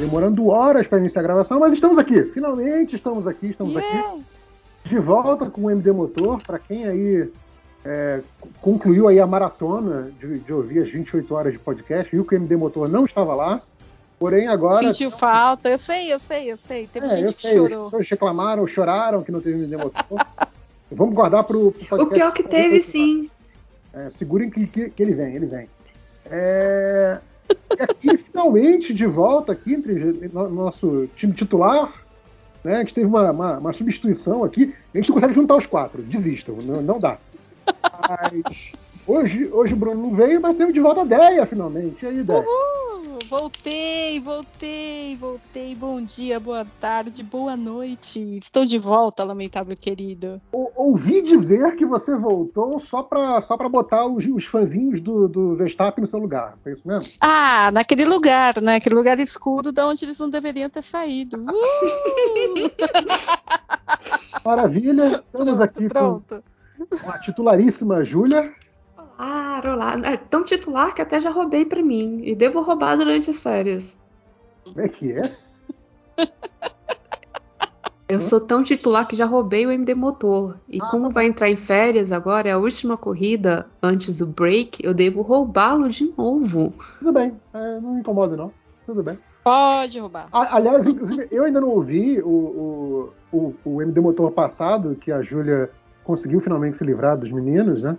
demorando horas para iniciar a gravação, mas estamos aqui. Finalmente estamos aqui, estamos yeah. aqui. De volta com o MD Motor, para quem aí é, concluiu aí a maratona de, de, ouvir as 28 horas de podcast, viu que o MD Motor não estava lá. Porém, agora. Sentiu falta, eu sei, eu sei, eu sei. Teve é, gente que sei. chorou. As pessoas reclamaram, choraram que não teve MD Motor. Vamos guardar para o podcast. O pior que teve, sim. É, segurem que, que, que, ele vem, ele vem. É, e aqui, finalmente, de volta aqui entre no, nosso time titular, né? A gente teve uma, uma, uma, substituição aqui. A gente não consegue juntar os quatro. Desistam, não, não dá. Mas hoje, hoje o Bruno não veio, mas teve de volta a Deia, finalmente. E aí, Deia? Uhul! Voltei, voltei, voltei. Bom dia, boa tarde, boa noite. Estou de volta, lamentável querido. Ou, ouvi dizer que você voltou só para só pra botar os, os fãzinhos do, do Verstappen no seu lugar. Foi isso mesmo? Ah, naquele lugar, né? Aquele lugar escuro de onde eles não deveriam ter saído. Uh! Maravilha. Estamos pronto, aqui pronto. com a titularíssima Júlia. Ah, olá. É tão titular que até já roubei para mim. E devo roubar durante as férias. Como é que é? Eu sou tão titular que já roubei o MD Motor. E ah, como tá vai entrar em férias agora, é a última corrida antes do break, eu devo roubá-lo de novo. Tudo bem, é, não me incomoda não. Tudo bem. Pode roubar. aliás, inclusive, eu ainda não ouvi o, o, o, o MD Motor passado, que a Júlia conseguiu finalmente se livrar dos meninos, né?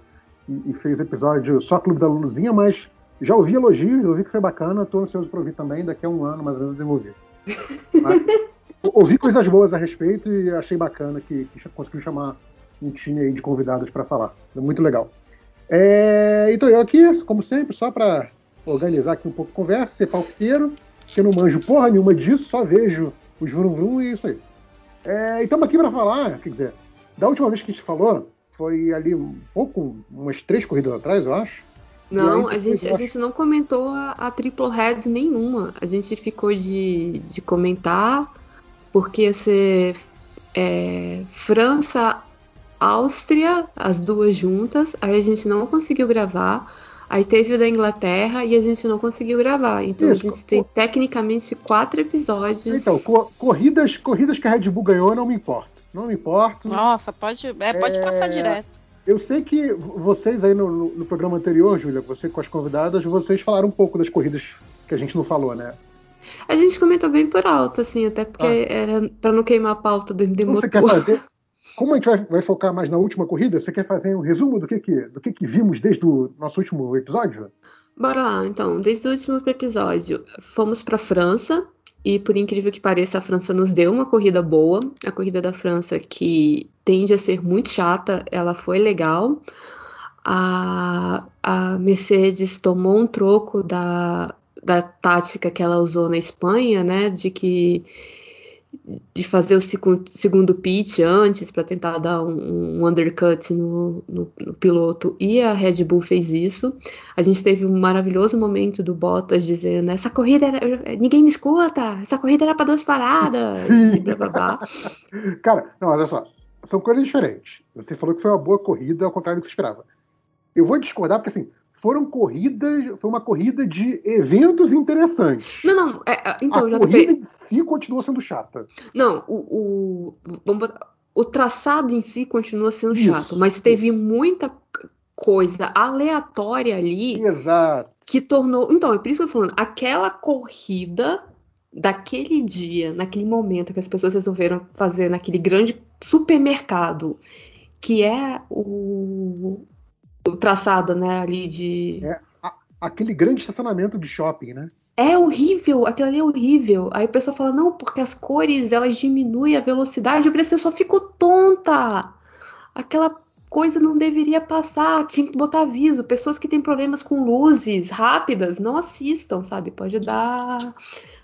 E, fez episódio só Clube da Luluzinha, mas já ouvi elogios, ouvi que foi bacana, estou ansioso para ouvir também, daqui a um ano mais ou menos eu vou ouvir. ouvi coisas boas a respeito e achei bacana que, que conseguiu chamar um time aí de convidados para falar. Muito legal. É, então eu aqui, como sempre, só para organizar aqui um pouco a conversa, ser palpiteiro, que eu não manjo porra nenhuma disso, só vejo os vrum vrum e isso aí. É, e estamos aqui para falar, quer dizer, da última vez que a gente falou, foi ali um pouco, umas três corridas atrás, eu acho. Não, a gente, a gente não comentou a, a triple head nenhuma. A gente ficou de, de comentar porque ia ser é, França, Áustria, as duas juntas. Aí a gente não conseguiu gravar. Aí teve o da Inglaterra e a gente não conseguiu gravar. Então Isso, a gente tem tecnicamente quatro episódios. Então, co corridas, corridas que a Red Bull ganhou não me importa não me importo. Nossa, pode, é, pode é, passar direto. Eu sei que vocês aí no, no, programa anterior, Júlia, você com as convidadas, vocês falaram um pouco das corridas que a gente não falou, né? A gente comentou bem por alto, assim, até porque ah. era para não queimar a pauta do MD Motor. Quer fazer, como a gente vai, vai, focar mais na última corrida, você quer fazer um resumo do que, que, do que, que vimos desde o nosso último episódio? Bora lá, então. Desde o último episódio, fomos para França, e por incrível que pareça, a França nos deu uma corrida boa. A corrida da França, que tende a ser muito chata, ela foi legal. A, a Mercedes tomou um troco da, da tática que ela usou na Espanha, né? De que de fazer o segundo pitch antes para tentar dar um, um undercut no, no, no, piloto e a Red Bull fez isso. A gente teve um maravilhoso momento do Bottas dizendo: essa corrida era, ninguém me escuta, essa corrida era para duas paradas. Sim. E blá, blá, blá. Cara, não, olha só, são coisas diferentes. Você falou que foi uma boa corrida, ao contrário do que você esperava. Eu vou discordar porque assim, foram corridas, foi uma corrida de eventos interessantes. Não, não, é, é então, a já corrida em si continua sendo chata. Não, o, o, o traçado em si continua sendo Isso. chato, mas teve muita coisa aleatória ali Exato. que tornou. Então, é por isso que eu tô falando, aquela corrida daquele dia, naquele momento que as pessoas resolveram fazer naquele grande supermercado, que é o, o traçado, né, ali de. É, a, aquele grande estacionamento de shopping, né? É horrível, aquilo ali é horrível. Aí o pessoal fala, não, porque as cores elas diminuem a velocidade. Eu falei assim, eu só fico tonta. Aquela coisa não deveria passar, tinha que botar aviso. Pessoas que têm problemas com luzes rápidas não assistam, sabe? Pode dar.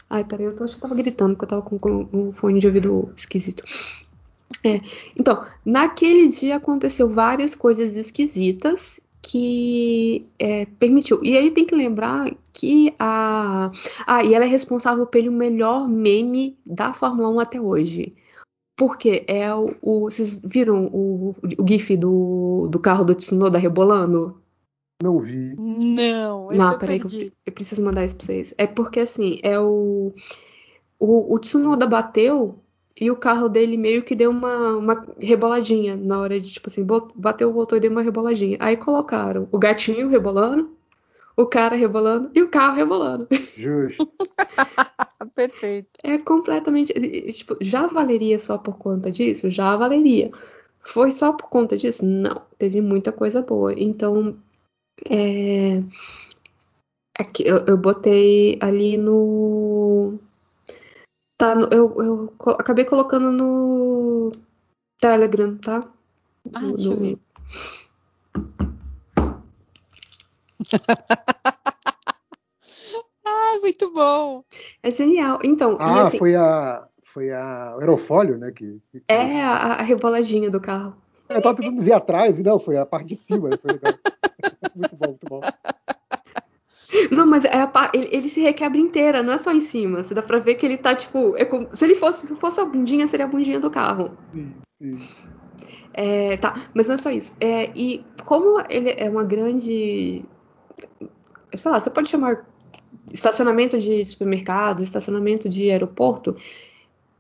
Ai, peraí, eu acho que eu tava gritando porque eu tava com, com um fone de ouvido esquisito. É, então, naquele dia aconteceu várias coisas esquisitas que é, permitiu. E aí tem que lembrar que a. Ah, e ela é responsável pelo melhor meme da Fórmula 1 até hoje. Porque é o. o vocês viram o, o GIF do, do carro do Tsunoda rebolando? Não vi. Não, Não, peraí, eu, eu, preciso mandar isso pra vocês. É porque assim, é o. o, o Tsunoda bateu e o carro dele meio que deu uma, uma reboladinha na hora de, tipo assim, bateu, voltou e deu uma reboladinha. Aí colocaram o gatinho rebolando, o cara rebolando e o carro rebolando. Justo. Perfeito. É completamente. Tipo, já valeria só por conta disso? Já valeria. Foi só por conta disso? Não. Teve muita coisa boa. Então, é. Aqui, eu, eu botei ali no. Tá, no, eu, eu acabei colocando no Telegram, tá? Ah, no, deixa eu ver. ah, muito bom. É genial. Então, ah, assim, foi a foi a o aerofólio, né? Que, que... É a, a reboladinha do carro. Eu tava tentando ver atrás e não, foi a parte de cima. Foi legal. muito bom, muito bom. Não, mas é a, ele, ele, se requebra inteira, não é só em cima. Você dá pra ver que ele tá, tipo. É como, se ele fosse, se fosse a bundinha, seria a bundinha do carro. Sim, sim. É, tá, mas não é só isso. É, e como ele é uma grande. Sei lá, você pode chamar estacionamento de supermercado, estacionamento de aeroporto.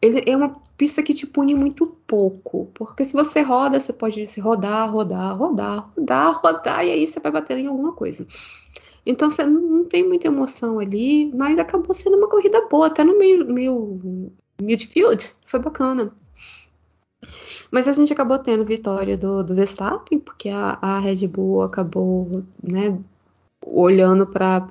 Ele é uma pista que te pune muito pouco. Porque se você roda, você pode se rodar, rodar, rodar, rodar, rodar, e aí você vai bater em alguma coisa. Então você não tem muita emoção ali, mas acabou sendo uma corrida boa, até no meio, meio midfield, foi bacana. Mas a gente acabou tendo vitória do, do Verstappen, porque a, a Red Bull acabou, né, olhando para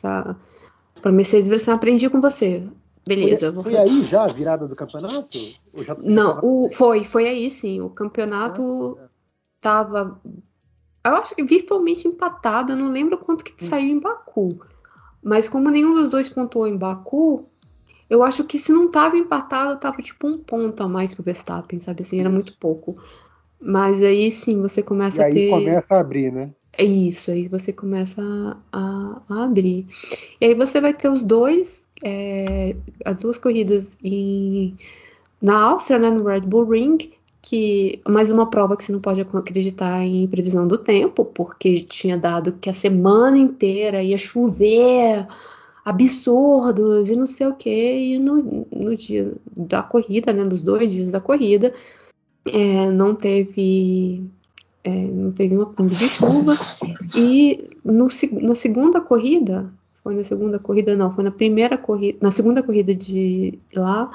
para Mercedes e assim, aprendi com você. Beleza. Foi, foi aí já a virada do campeonato? Já, não, o, foi, foi aí sim. O campeonato ah, é. Eu acho que virtualmente empatado. Eu não lembro quanto que hum. saiu em Baku. Mas como nenhum dos dois pontuou em Baku, eu acho que se não tava empatado, tava tipo um ponto a mais pro Verstappen, sabe assim? Era muito pouco. Mas aí sim, você começa e a ter. Aí começa a abrir, né? É isso, aí você começa a, a abrir. E aí você vai ter os dois, é, as duas corridas em, na Áustria, né, no Red Bull Ring, que mais uma prova que você não pode acreditar em previsão do tempo, porque tinha dado que a semana inteira ia chover absurdos e não sei o que, e no, no dia da corrida, né, dos dois dias da corrida, é, não teve é, não teve uma pinga de chuva. E no, na segunda corrida foi na segunda corrida não foi na primeira corrida na segunda corrida de lá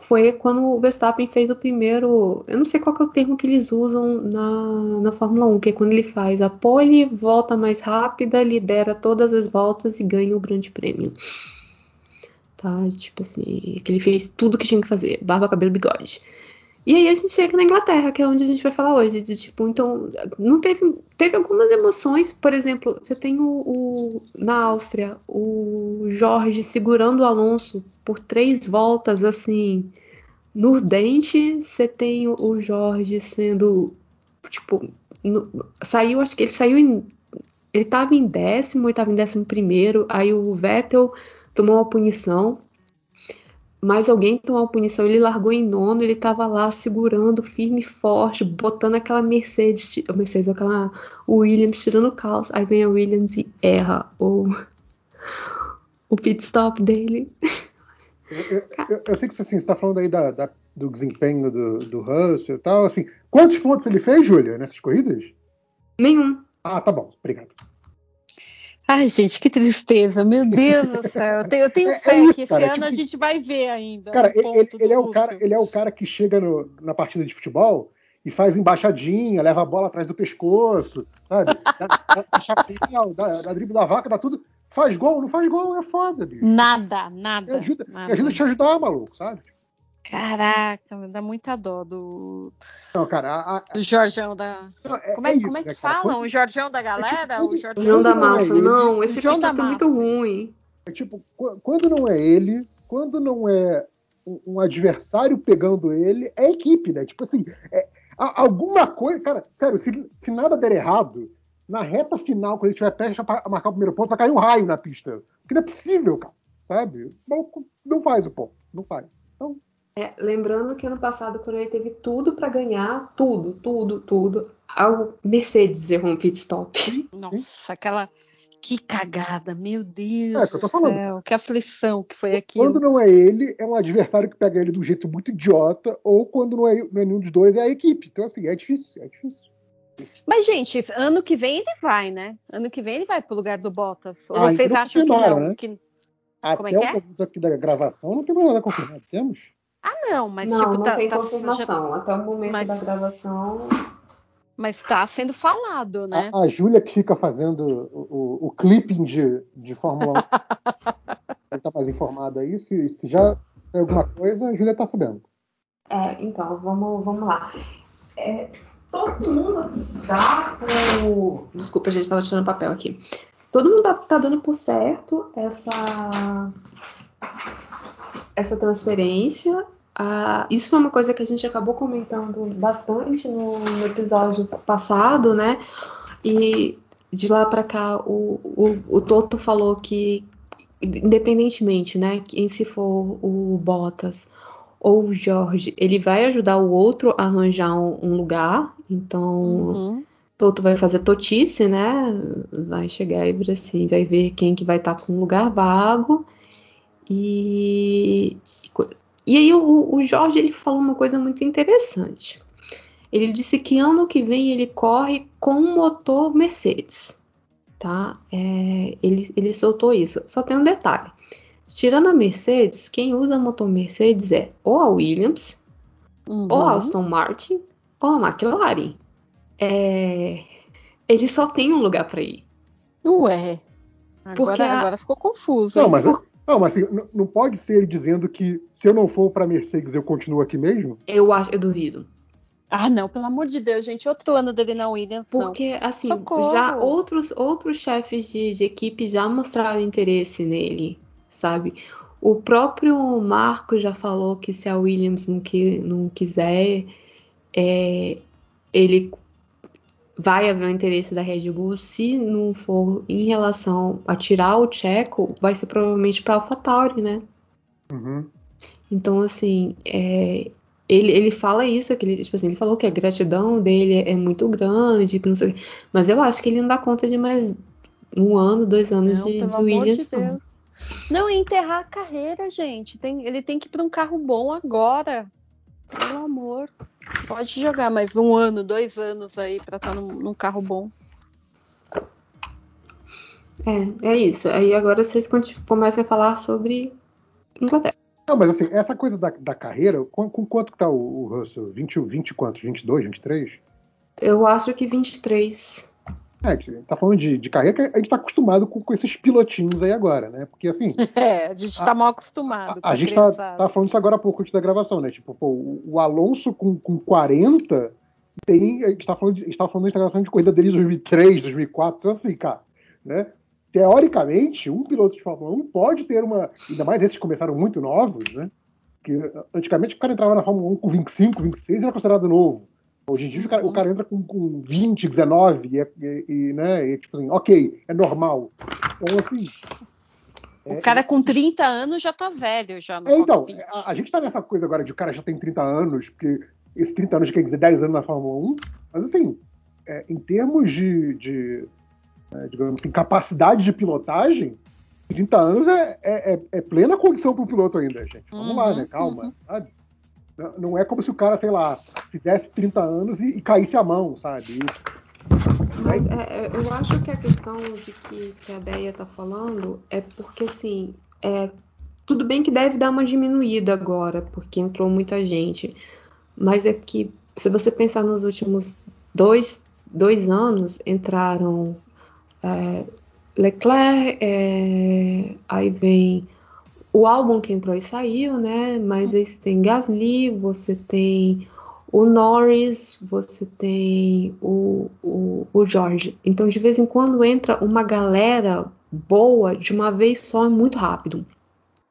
foi quando o Verstappen fez o primeiro. Eu não sei qual é o termo que eles usam na, na Fórmula 1, que é quando ele faz a pole, volta mais rápida, lidera todas as voltas e ganha o grande prêmio. Tá? Tipo assim, que ele fez tudo que tinha que fazer: barba, cabelo, bigode. E aí a gente chega na Inglaterra, que é onde a gente vai falar hoje. De, tipo, então, não teve, teve algumas emoções. Por exemplo, você tem o, o, na Áustria o Jorge segurando o Alonso por três voltas, assim, no dente. Você tem o, Jorge sendo, tipo, no, saiu, acho que ele saiu em, ele estava em décimo, ele estava em décimo primeiro. Aí o Vettel tomou uma punição mas alguém tomou a punição, ele largou em nono, ele tava lá segurando firme e forte, botando aquela Mercedes, Mercedes, aquela Williams tirando o caos. Aí vem a Williams e erra o, o pit stop dele. Eu, eu, eu sei que assim, você está falando aí da, da, do desempenho do, do Russell e tal. Assim, quantos pontos ele fez, Júlia, nessas corridas? Nenhum. Ah, tá bom, obrigado. Ai, gente, que tristeza. Meu Deus do céu. Eu tenho, eu tenho é, fé é isso, que esse cara, ano tipo, a gente vai ver ainda. Cara, ele, ele é o cara, ele é o cara que chega no, na partida de futebol e faz embaixadinha, leva a bola atrás do pescoço, sabe? Dá, dá chapéu, dá, dá drible da vaca, dá tudo. Faz gol, não faz gol, é foda, bicho. Nada, nada. Me ajuda, nada. Me ajuda a te ajudar, maluco, sabe? Caraca, me dá muita dó do. Não, cara, a, a... do Jorjão da. Não, é, como é, é isso, como é que né, falam? O Jorjão da galera? É tipo, o Jorjão da massa, não. não esse João da massa. é muito ruim. É tipo, quando não é ele, quando não é um adversário pegando ele, é equipe, né? Tipo assim, é, alguma coisa. Cara, sério, se, se, nada der errado, na reta final, quando ele estiver prestes a marcar o primeiro ponto, vai cair um raio na pista. Porque não é possível, cara. Sabe? Não, não faz o ponto. Não faz. Então, é, lembrando que ano passado, quando ele teve tudo para ganhar, tudo, tudo, tudo, a Mercedes errou um pit stop. Nossa, aquela Que cagada, meu Deus É, do falando. céu, que aflição que foi aquilo. Quando não é ele, é um adversário que pega ele de um jeito muito idiota, ou quando não é, não é nenhum dos dois, é a equipe. Então, assim, é difícil, é difícil. Mas, gente, ano que vem ele vai, né? Ano que vem ele vai pro lugar do Bottas. Ou Ah, vocês acham que não? né? Que... Até Como é que o é? aqui da gravação, não tem mais nada confirmado. Temos? Ah, não, mas não, tipo, não tá, tem tá- confirmação. Até o momento Mas- da gravação. mas tá sendo falado, né? A, a Júlia que fica fazendo o, o, o clipping de, de Fórmula 1. Ele tá mais informado aí. Se, se já tem alguma coisa, a Júlia tá sabendo. É, então, vamos, vamos lá. É, todo mundo dá por. Desculpa, a gente tava tirando papel aqui. Todo mundo tá, tá dando por certo essa, essa transferência. Ah, isso foi uma coisa que a gente acabou comentando bastante no, no episódio passado, né? E de lá para cá, o, o, o Toto falou que, independentemente, né, quem se for o Bottas ou o Jorge, ele vai ajudar o outro a arranjar um, um lugar. Então, Uhum. Toto vai fazer totice, né? Vai chegar e assim, vai ver quem que vai estar com um lugar vago. E, e aí o, o Jorge ele falou uma coisa muito interessante. Ele disse que ano que vem ele corre com um motor Mercedes, tá? É, ele, ele soltou isso. Só tem um detalhe. Tirando a Mercedes, quem usa motor Mercedes é ou a Williams, Uhum. ou a Aston Martin, ou a McLaren. É, ele só tem um lugar para ir. Ué. Porque Agora, a- agora ficou confuso. Não, mas, não, mas assim, não pode ser ele dizendo que se eu não for pra Mercedes, eu continuo aqui mesmo? Eu acho, eu duvido. Ah, não, pelo amor de Deus, gente. Outro ano dele na Williams, não. Porque, assim, Socorro. já outros, outros chefes de, de equipe já mostraram interesse nele, sabe? O próprio Marco já falou que se a Williams não, qui- não quiser, é, ele vai haver o interesse da Red Bull. Se não for em relação a tirar o Checo, vai ser provavelmente para AlphaTauri, né? Uhum. Então, assim, é, ele, ele fala isso, que ele, tipo assim, ele falou que a gratidão dele é, é muito grande, que não sei mas eu acho que ele não dá conta de mais um ano, dois anos Não, de, pelo de amor Williams. de não. Deus. Não, e enterrar a carreira, gente. Tem- ele tem que ir para um carro bom agora. Pelo amor. Pode jogar mais um ano, dois anos aí pra estar num, num carro bom. É, é isso. Aí agora vocês começam a falar sobre Inglaterra. Não, mas assim, essa coisa da, da carreira, com, com quanto que tá o, o Russell? 20, 20 quantos? 22, 23? Eu acho que 23. É, a gente tá falando de, de carreira que a gente tá acostumado com, com esses pilotinhos aí agora, né? Porque assim, É, a gente tá mal acostumado. a, a com gente tá, tá falando isso agora há pouco antes da gravação, né? Tipo, pô, o, Alonso com, com 40 tem. A gente tá falando, de, a gente tá falando da gravação de corrida dele em 2003, 2004, então assim, cara, né? Teoricamente, um piloto de Fórmula 1 pode ter uma. Ainda mais esses que começaram muito novos, né? Que antigamente o cara entrava na Fórmula 1 com 25, 26 era considerado novo. Hoje em dia o cara, o cara entra com, com 20, 19 e, é- e- e, né, e, tipo assim, ok, é normal. Então, assim, O cara com 30 anos já tá velho já é, então, a, a gente tá nessa coisa agora de o cara já tem 30 anos, porque esses 30 anos quer dizer 10 anos na Fórmula 1, mas assim, é, em termos de, de é, digamos assim, capacidade de pilotagem, 30 anos é, é, é- é plena condição para o piloto ainda, gente. Vamos lá, Uhum, né? Calma, uhum. sabe? Não- é como se o cara, sei lá, fizesse 30 anos e, e caísse a mão, sabe? Mas é, é, eu acho que a questão de que, que a Deia tá falando é porque, assim, é, tudo bem que deve dar uma diminuída agora, porque entrou muita gente. Mas é que, se você pensar nos últimos dois, dois anos, entraram é, Leclerc, é, aí vem o álbum que entrou e saiu, né? Mas aí você tem Gasly, você tem o Norris, você tem o, o, o Jorge. Então, de vez em quando entra uma galera boa de uma vez só, é muito rápido.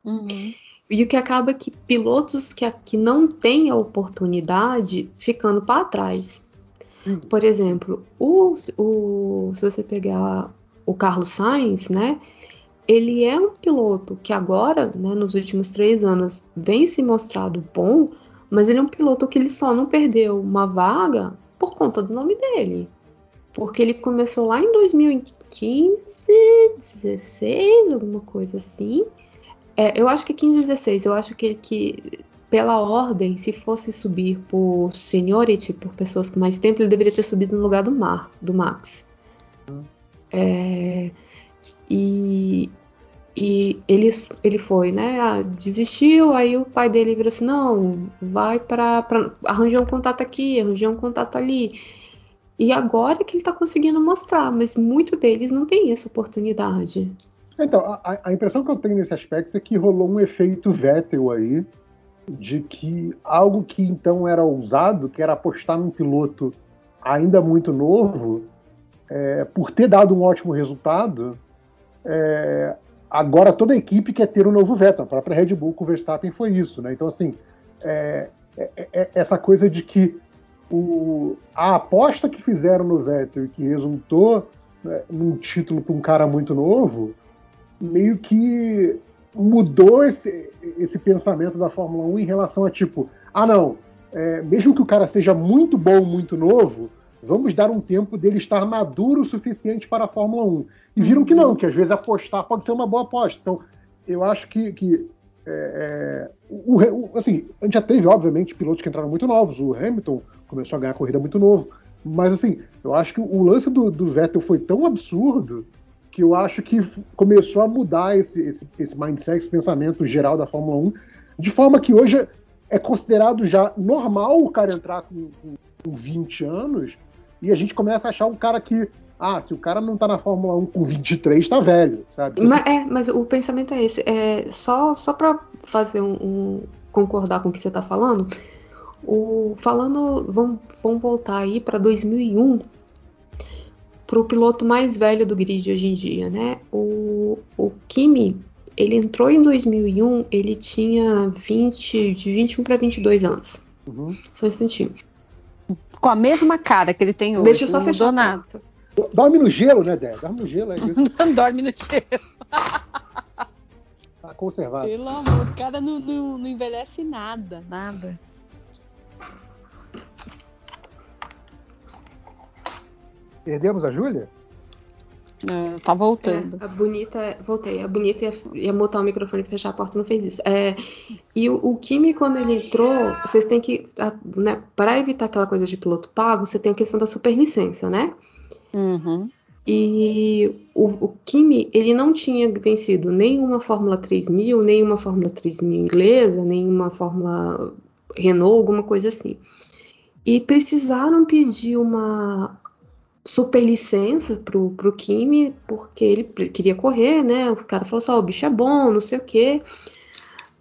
Uhum. E o que acaba é que pilotos que, que não têm a oportunidade ficando para trás. Sim. Por exemplo, o, o, se você pegar o Carlos Sainz, né? Ele é um piloto que agora, né, nos últimos três anos, vem se mostrado bom, mas ele é um piloto que ele só não perdeu uma vaga por conta do nome dele. Porque ele começou lá em 2015 16, alguma coisa assim. É, eu acho que 15 16. Eu acho que, que pela ordem, se fosse subir por seniority, por pessoas com mais tempo, ele deveria ter subido no lugar do Mar, do Max. É, e, e ele, ele foi, né? Ah, desistiu, aí o pai dele virou assim: não, vai para arranjar um contato aqui, arranjar um contato ali. E agora que ele está conseguindo mostrar, mas muito deles não tem essa oportunidade. Então, a, a, impressão que eu tenho nesse aspecto é que rolou um efeito Vettel aí, de que algo que então era ousado, que era apostar num piloto ainda muito novo, é, por ter dado um ótimo resultado, é, agora toda a equipe quer ter um novo Vettel. A própria Red Bull com o Verstappen foi isso, né? Então, assim, é, é, é essa coisa de que o, a aposta que fizeram no Vettel que resultou né, num título para um cara muito novo, meio que mudou esse, esse pensamento da Fórmula 1 em relação a tipo, ah não, é, mesmo que o cara seja muito bom, muito novo, vamos dar um tempo dele estar maduro o suficiente para a Fórmula 1. E viram que não, que às vezes apostar pode ser uma boa aposta. Então, eu acho que, que é, é o, o, assim, a gente já teve, obviamente, pilotos que entraram muito novos. O Hamilton começou a ganhar a corrida muito novo. Mas, assim, eu acho que o lance do, do Vettel foi tão absurdo que eu acho que começou a mudar esse, esse, esse mindset, esse pensamento geral da Fórmula 1, de forma que hoje é considerado já normal o cara entrar com, com, com 20 anos e a gente começa a achar um cara que, ah, se o cara não tá na Fórmula 1 com 23, tá velho, sabe? Mas, é, mas o pensamento é esse. É, só só para fazer um, um, concordar com o que você tá falando, o, falando, vamos, vamos voltar aí para 2001, para o piloto mais velho do grid hoje em dia, né? O, o Kimi, ele entrou em 2001, ele tinha 20, de 21 para 22 anos. Uhum. Só um instantinho. Com a mesma cara que ele tem hoje. Deixa eu só fechar. Nada. Dorme no gelo, né, Dé? Dorme no gelo, é isso. Dorme no gelo. Tá conservado. Pelo amor, o cara não, não, não envelhece nada, nada. Perdemos a Júlia? É, tá voltando. É, a bonita, voltei. A bonita ia, ia mutar o microfone e fechar a porta, não fez isso. É, e o, o Kimi, quando ele entrou, vocês têm que, né, para evitar aquela coisa de piloto pago, você tem a questão da superlicença, né? Uhum. E o, o Kimi, ele não tinha vencido nenhuma Fórmula 3000, nenhuma Fórmula 3000 inglesa, nenhuma Fórmula Renault, alguma coisa assim. E precisaram pedir uma super licença pro, pro Kimi, porque ele queria correr, né? O cara falou só, assim, o bicho é bom, não sei o quê.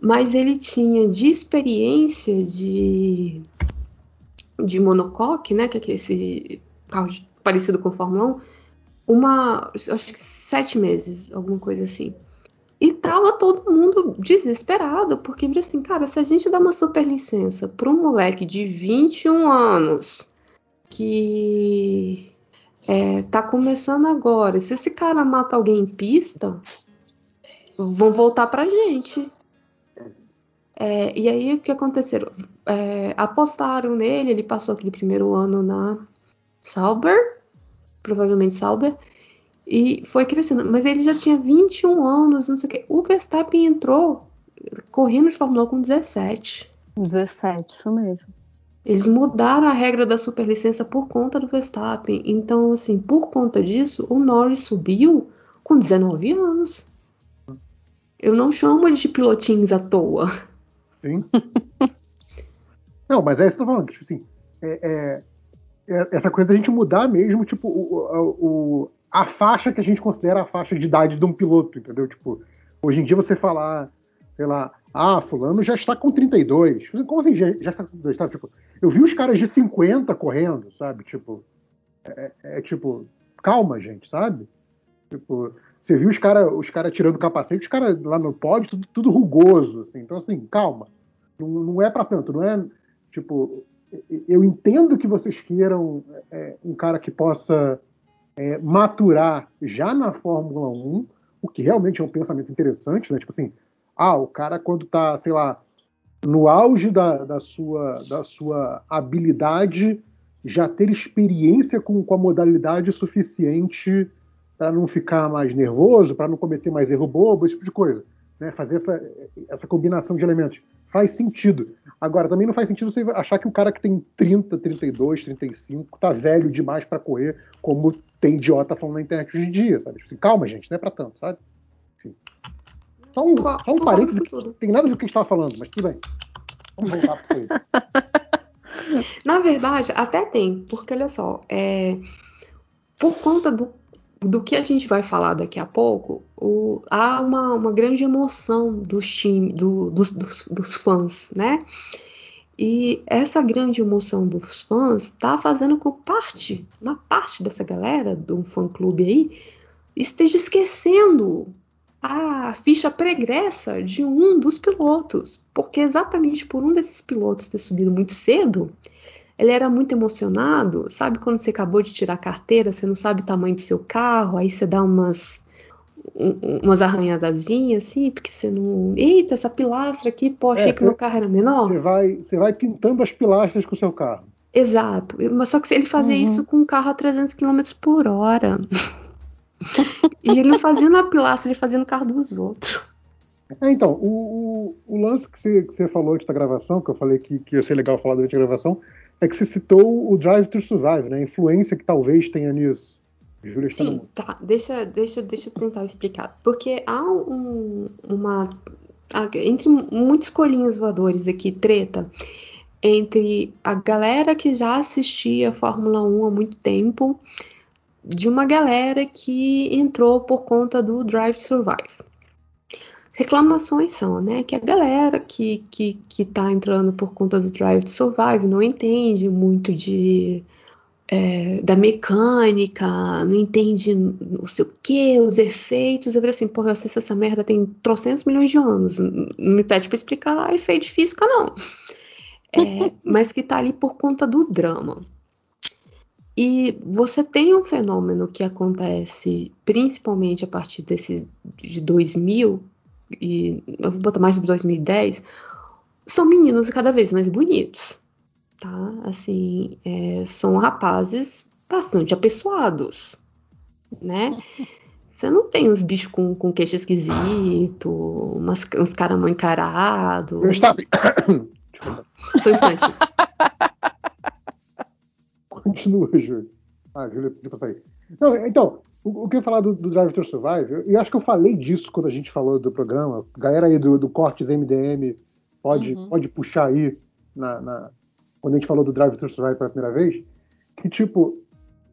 Mas ele tinha de experiência de, de monocoque, né? Que é esse carro parecido com Fórmula 1, uma, acho que sete meses, alguma coisa assim. E tava todo mundo desesperado, porque viu assim, cara, se a gente dá uma super licença para um moleque de 21 anos que é, tá começando agora. Se esse cara mata alguém em pista, vão voltar pra gente. É, e aí o que aconteceu? É, apostaram nele, ele passou aquele primeiro ano na Sauber, provavelmente Sauber, e foi crescendo. Mas ele já tinha 21 anos, não sei o que. O Verstappen entrou correndo de Fórmula 1 com 17. 17, isso mesmo. Eles mudaram a regra da superlicença por conta do Verstappen. Então, assim, por conta disso, o Norris subiu com 19 anos. Eu não chamo ele de pilotinhos à toa. Sim. não, mas é isso que eu tô falando. Tipo assim, é, é, é, essa coisa da gente mudar mesmo, tipo, o, o, a faixa que a gente considera a faixa de idade de um piloto, entendeu? Tipo, hoje em dia você falar, sei lá, ah, fulano já está com 32. Como assim já, já está com 32? Sabe? Tipo, eu vi os caras de 50 correndo, sabe? Tipo, é, é, é tipo, calma, gente, sabe? Tipo, você viu os caras os cara tirando capacete, os caras lá no pódio, tudo, tudo rugoso, assim. Então, assim, calma. Não, não é para tanto, não é, tipo, eu entendo que vocês queiram é, um cara que possa é, maturar já na Fórmula 1, o que realmente é um pensamento interessante, né? Tipo assim, ah, o cara quando tá, sei lá, no auge da, da, sua, da sua habilidade, já ter experiência com, com a modalidade suficiente para não ficar mais nervoso, para não cometer mais erro bobo, esse tipo de coisa. Né? Fazer essa, essa combinação de elementos. Faz sentido. Agora, também não faz sentido você achar que o cara que tem 30, 32, 35 tá velho demais para correr, como tem idiota falando na internet hoje em dia, sabe? Assim, calma, gente, não é para tanto, sabe? Enfim. Só um, só um parênteses, que tem nada a ver com o que a gente estava falando, mas tudo bem. Vamos voltar para isso. Na verdade, até tem, porque olha só, é, por conta do, do que a gente vai falar daqui a pouco, o, há uma, uma grande emoção dos, time, do, dos, dos, dos fãs, né? E essa grande emoção dos fãs está fazendo com parte, uma parte dessa galera do fã clube aí, esteja esquecendo a ficha pregressa de um dos pilotos, porque exatamente por um desses pilotos ter subido muito cedo, ele era muito emocionado. Sabe quando você acabou de tirar a carteira, você não sabe o tamanho do seu carro, aí você dá umas umas arranhadazinhas assim, porque você não. Eita, essa pilastra aqui, pô, achei é, que meu carro era menor. Você vai, você vai pintando as pilastras com o seu carro. Exato. Mas só que ele fazia uhum. isso com um carro a 300 km por hora. E ele não fazia na pilastra, ele fazia no carro dos outros. É, então, o, o, o, lance que você, falou antes da gravação, que eu falei que, que ia ser legal falar durante a gravação, é que você citou o Drive to Survive, né? A influência que talvez tenha nisso. Júlia está Sim, tá. Deixa, deixa, deixa eu tentar explicar. Porque há um, uma. Entre muitos colinhos voadores aqui, treta entre a galera que já assistia Fórmula 1 há muito tempo, de uma galera que entrou por conta do Drive to Survive reclamações são, né, que a galera que, que, que tá entrando por conta do Drive to Survive não entende muito de é, da mecânica, não entende o sei o que, os efeitos. Eu falei assim, porra, eu assisto essa merda tem trocentos milhões de anos. Não me pede para explicar efeito de física, não. É, mas que tá ali por conta do drama. E você tem um fenômeno que acontece principalmente a partir desse, de 2000, e eu vou botar mais de 2010, são meninos cada vez mais bonitos, tá? Assim, é, são rapazes bastante apessoados, né? Você não tem uns bichos com, com queixo esquisito, umas, uns caras mal encarados. Eu estava. Só um instante. Continua, Júlio. Ah, Júlio, pediu pra sair. Não, então, o, o que eu ia falar do, do Drive to Survive, eu, eu, acho que eu falei disso quando a gente falou do programa. Galera aí do, do Cortes MDM pode, uhum. pode puxar aí na, na, quando a gente falou do Drive to Survive pela primeira vez. Que, tipo,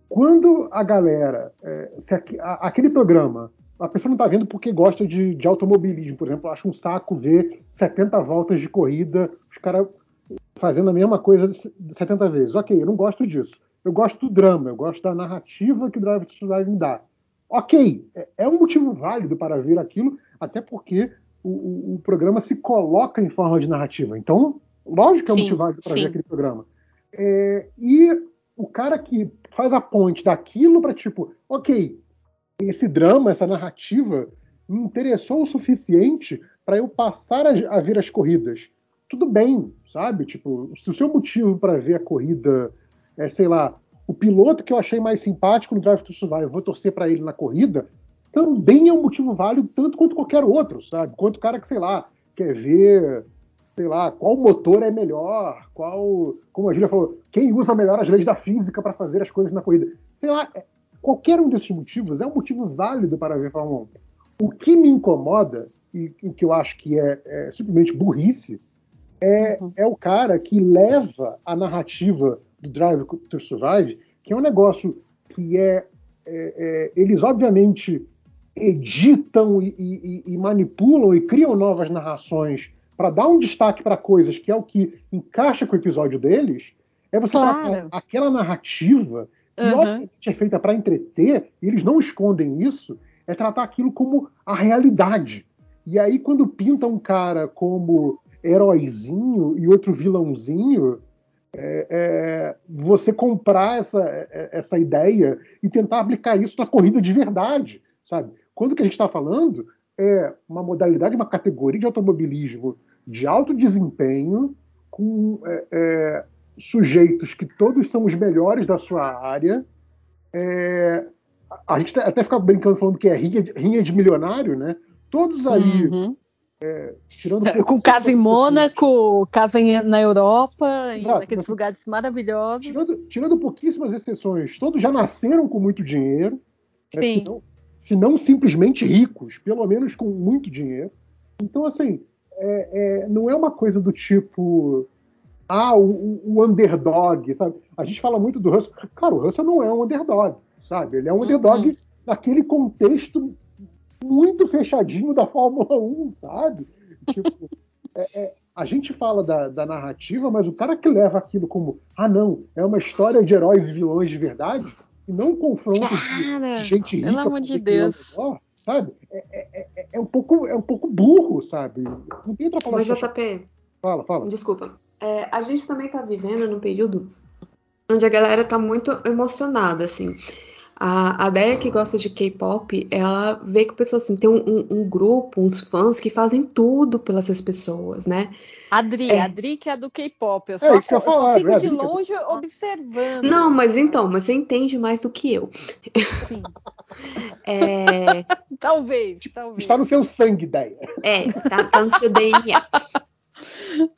quando a galera. É, se a, a, aquele programa a pessoa não está vendo porque gosta de, de, automobilismo, por exemplo, acha um saco ver 70 voltas de corrida, os caras fazendo a mesma coisa 70 vezes. Ok, eu não gosto disso. Eu gosto do drama, eu gosto da narrativa que o Drive to Survive me dá. Ok, é, é um motivo válido para ver aquilo, até porque o, o, o, programa se coloca em forma de narrativa. Então, lógico que é um motivo válido para ver aquele programa. É, e o cara que faz a ponte daquilo para tipo, ok, esse drama, essa narrativa me interessou o suficiente para eu passar a, a ver as corridas. Tudo bem, sabe? Tipo, se o seu motivo para ver a corrida é, sei lá, o piloto que eu achei mais simpático no Drive to Survive, eu vou torcer para ele na corrida, também é um motivo válido tanto quanto qualquer outro, sabe? Quanto o cara que, sei lá, quer ver, sei lá, qual motor é melhor, qual, como a Julia falou, quem usa melhor as leis da física para fazer as coisas na corrida. Sei lá, é, qualquer um desses motivos é um motivo válido para ver Fórmula 1. O que me incomoda, e o que eu acho que é, é simplesmente burrice, é, uhum. é o cara que leva a narrativa do Drive to Survive, que é um negócio que é, é, é eles obviamente editam e, e, e, manipulam e criam novas narrações para dar um destaque para coisas que é o que encaixa com o episódio deles, é você claro. aquela narrativa que uhum. obviamente é feita para entreter, e eles não escondem isso, é tratar aquilo como a realidade. E aí, quando pinta um cara como heróizinho e outro vilãozinho, é, é, você comprar essa, é, essa ideia e tentar aplicar isso na corrida de verdade, sabe? Quando que a gente está falando é uma modalidade, uma categoria de automobilismo de alto desempenho, com é, é sujeitos que todos são os melhores da sua área, é, a gente até fica brincando falando que é rinha de, rinha de milionário, né? Todos aí, Uhum. Tirando Com casa em Mônaco, casa em- na Europa, em naqueles lugares maravilhosos. Tirando, tirando pouquíssimas exceções, todos já nasceram com muito dinheiro. né? Sim. Se, não, se não simplesmente ricos, pelo menos com muito dinheiro. Então, assim, é- é, não é uma coisa do tipo. Ah, o, o- o underdog, sabe? A gente fala muito do Russell. Cara, o Russell não é um underdog, sabe? Ele é um underdog Uhum. naquele contexto muito fechadinho da Fórmula 1, sabe? Tipo, é- é, a gente fala da, da narrativa, mas o cara que leva aquilo como, ah, não, é uma história de heróis e vilões de verdade, e não um confronto de, Cara, de gente rica. pelo amor de Deus. sabe? É, é- é- é um pouco, é um pouco burro, sabe? Não tem outra palavra. Mas, JP, Fala, fala. desculpa. É, a gente também tá vivendo num período onde a galera tá muito emocionada, assim. A, a Deia que gosta de K-pop, ela vê que pessoas assim, tem um, um- um grupo, uns fãs que fazem tudo pelas essas pessoas, né? Adri, É. Adri que é do K-pop. Eu só, isso que eu eu só falar, fico é, de é longe observando. Não, mas então, mas você entende mais do que eu. Sim. É, Talvez, talvez. Está no seu sangue, ideia. é tá, tá no seu DNA.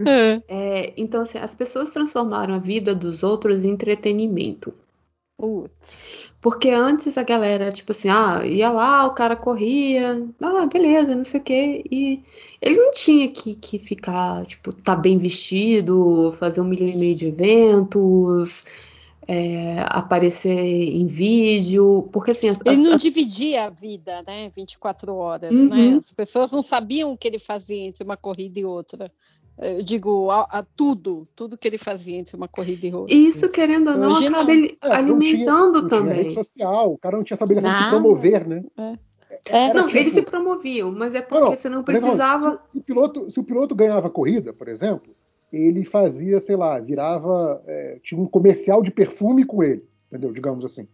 É. É, então, assim, as pessoas transformaram a vida dos outros em entretenimento. Putz. Porque antes a galera, tipo assim, ah, ia lá, o cara corria, ah, beleza, não sei o quê. E ele não tinha que, que ficar, tipo, tá bem vestido, fazer um milhão e meio de eventos, é, aparecer em vídeo. Porque assim, as- Ele não as- dividia a vida, né? 24 horas, Uhum. né? As pessoas não sabiam o que ele fazia entre uma corrida e outra. Eu digo, a, a tudo, tudo que ele fazia entre uma corrida e outra. isso, querendo ou não, Hoje acaba não. ele- É, não alimentando tinha, não Tinha rede também. social, o cara não tinha saber se Nada. promover, né? É, Não, tipo- eles se promoviam, mas é porque Não, não, você não precisava. Se, se o piloto, se o piloto ganhava corrida, por exemplo, ele fazia, sei lá, virava. é, tinha um comercial de perfume com ele, entendeu? Digamos assim.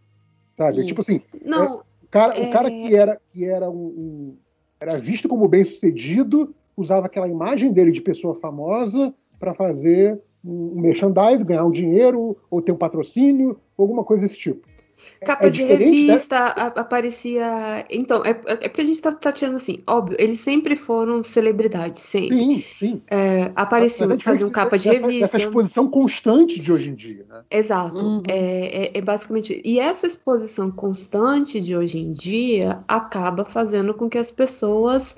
Sabe? Isso. Tipo assim, Não, o cara, É. o cara que era, que era um, um- era visto como bem sucedido, usava aquela imagem dele de pessoa famosa para fazer um, merchandise, ganhar um dinheiro, ou ter um patrocínio, alguma coisa desse tipo. Capa é de né? revista a- aparecia. Então, é, é porque a gente tá, tá tirando assim, óbvio, eles sempre foram celebridades, sempre. Sim, sim. É, apareciam, é faziam capa de dessa, revista. Dessa exposição constante de hoje em dia, né? Exato. Uhum. É, é- é basicamente. E essa exposição constante de hoje em dia acaba fazendo com que as pessoas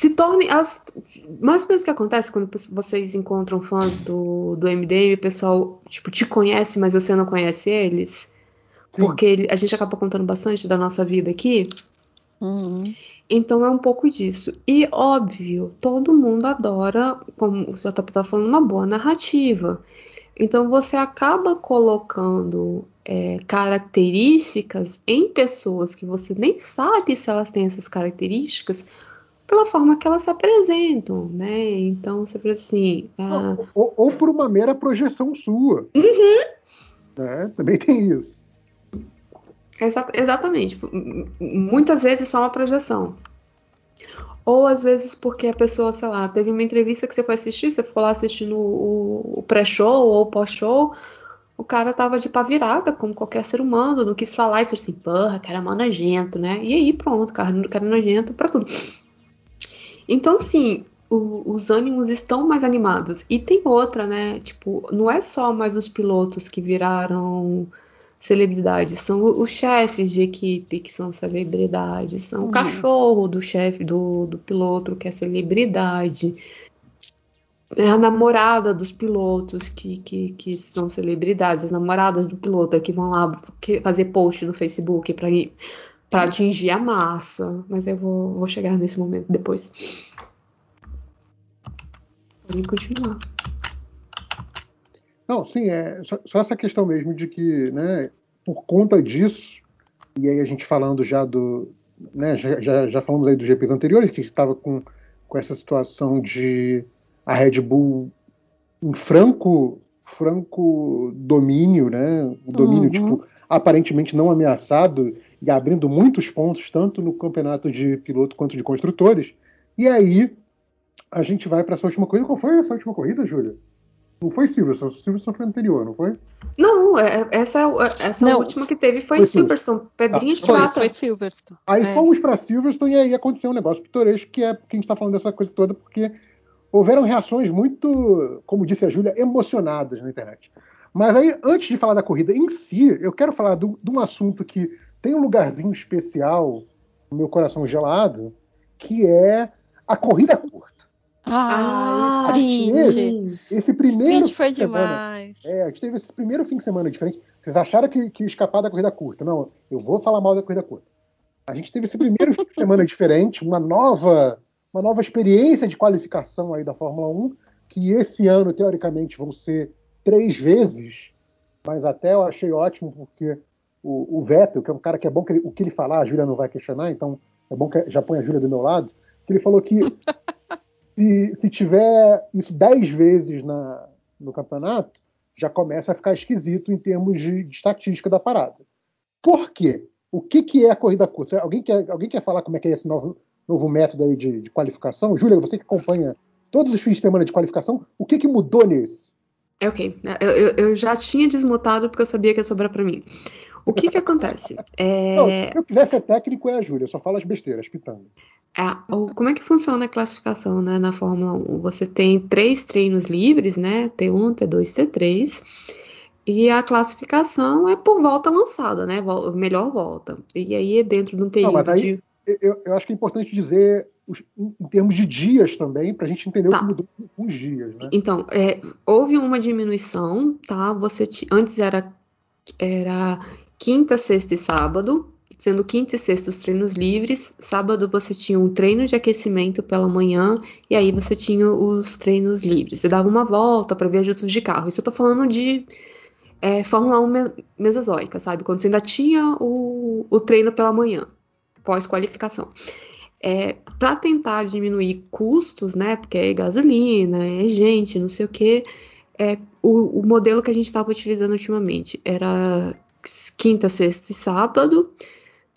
se tornem. As, mais ou menos o que acontece quando vocês encontram fãs do, do MDM, o pessoal tipo, te conhece, mas você não conhece eles. Sim. Porque a gente acaba contando bastante da nossa vida aqui. Uhum. Então é um pouco disso. E óbvio, todo mundo adora, como o JP estava falando, uma boa narrativa. Então você acaba colocando é, características em pessoas que você nem sabe se elas têm essas características pela forma que elas se apresentam, né? Então você fala assim, ah, Ou, ou por uma mera projeção sua. Uhum. Né? Também tem isso. Exa- exatamente. Tipo, Muitas vezes só uma projeção. Ou às vezes porque a pessoa, sei lá, teve uma entrevista que você foi assistir, você ficou lá assistindo o, o pré-show ou o pós-show, o cara tava de pá virada, como qualquer ser humano, não quis falar e falou assim, porra, cara é mó nojento, né? E aí pronto, cara, cara é nojento pra tudo. Então, sim, o- os ânimos estão mais animados. E tem outra, né? Tipo, não é só mais os pilotos que viraram celebridades, são os chefes de equipe que são celebridades, são Uhum. o cachorro do chefe do, do piloto que é celebridade, é a namorada dos pilotos que, que, que são celebridades, as namoradas do piloto que vão lá fazer post no Facebook para para atingir a massa, mas eu vou, vou chegar nesse momento depois. Pode continuar. Não, sim, é só, só essa questão mesmo de que, né, por conta disso, e aí a gente falando já do. Né, já, já, já falamos aí dos GPs anteriores, que estava com, com essa situação de a Red Bull em franco, franco domínio, né? O domínio, Uhum. tipo, aparentemente não ameaçado e abrindo muitos pontos, tanto no campeonato de piloto quanto de construtores. E aí a gente vai para essa última corrida. Qual foi essa última corrida, Júlia? Não foi Silverson, Silverson foi anterior, não foi? Não, é- essa, essa Não. última que teve foi, Foi Silverstone, Pedrinha de Foi, foi Silverstone. Aí É. fomos para Silverstone e aí aconteceu um negócio pitoresco que é que a gente está falando dessa coisa toda, porque houveram reações muito, como disse a Júlia, emocionadas na internet. Mas aí, antes de falar da corrida em si, eu quero falar do- de um assunto que tem um lugarzinho especial no meu coração gelado, que é a corrida curta. Ah, Ah, sprint. sim. Esse primeiro Sprint foi fim de semana- demais. É, a gente teve esse primeiro fim de semana diferente. Vocês acharam que, que ia escapar da corrida curta? Não, eu vou falar mal da corrida curta. A gente teve esse primeiro fim de semana diferente, uma nova, uma nova experiência de qualificação aí da Fórmula 1, que esse ano, teoricamente, vão ser três vezes, mas até eu achei ótimo, porque o, o Vettel, que é um cara que é bom que ele- o que ele falar, a Júlia não vai questionar, então é bom que já põe a Júlia do meu lado, que ele falou que se, se tiver isso dez vezes na, no campeonato, já começa a ficar esquisito em termos de, de estatística da parada. Por quê? O que, que é a corrida curta? Alguém quer, alguém quer falar como é que é esse novo, novo método aí de, de qualificação? Júlia, você que acompanha todos os fins de semana de qualificação, o que, que mudou nesse? É ok. Eu, eu- eu já tinha desmutado porque eu sabia que ia sobrar pra mim. O que que acontece? Não, É, se eu quiser ser técnico, é a Júlia, só falo as besteiras, pitando. é, o- como é que funciona a classificação, né, na Fórmula 1? Você tem três treinos livres, né? T1, T2, T3. E a classificação é por volta lançada, né? vol- Melhor volta. E aí é dentro de um período mas aí- de. Eu, eu acho que é importante dizer os- em, em termos de dias também, para a gente entender Tá. o que mudou com os dias, né? Então, é, houve uma diminuição, tá? Você antes era, era quinta, sexta e sábado, sendo quinta e sexta os treinos livres. Sábado você tinha um treino de aquecimento pela manhã e aí você tinha os treinos livres. Você dava uma volta para ver ajustes de carro. Isso eu tô falando de é, Fórmula 1 me- mesozoica, sabe? Quando você ainda tinha o, o treino pela manhã, pós-qualificação. É, para tentar diminuir custos, né? Porque é gasolina, é gente, não sei o que. É, o, o modelo que a gente estava utilizando ultimamente era quinta, sexta e sábado,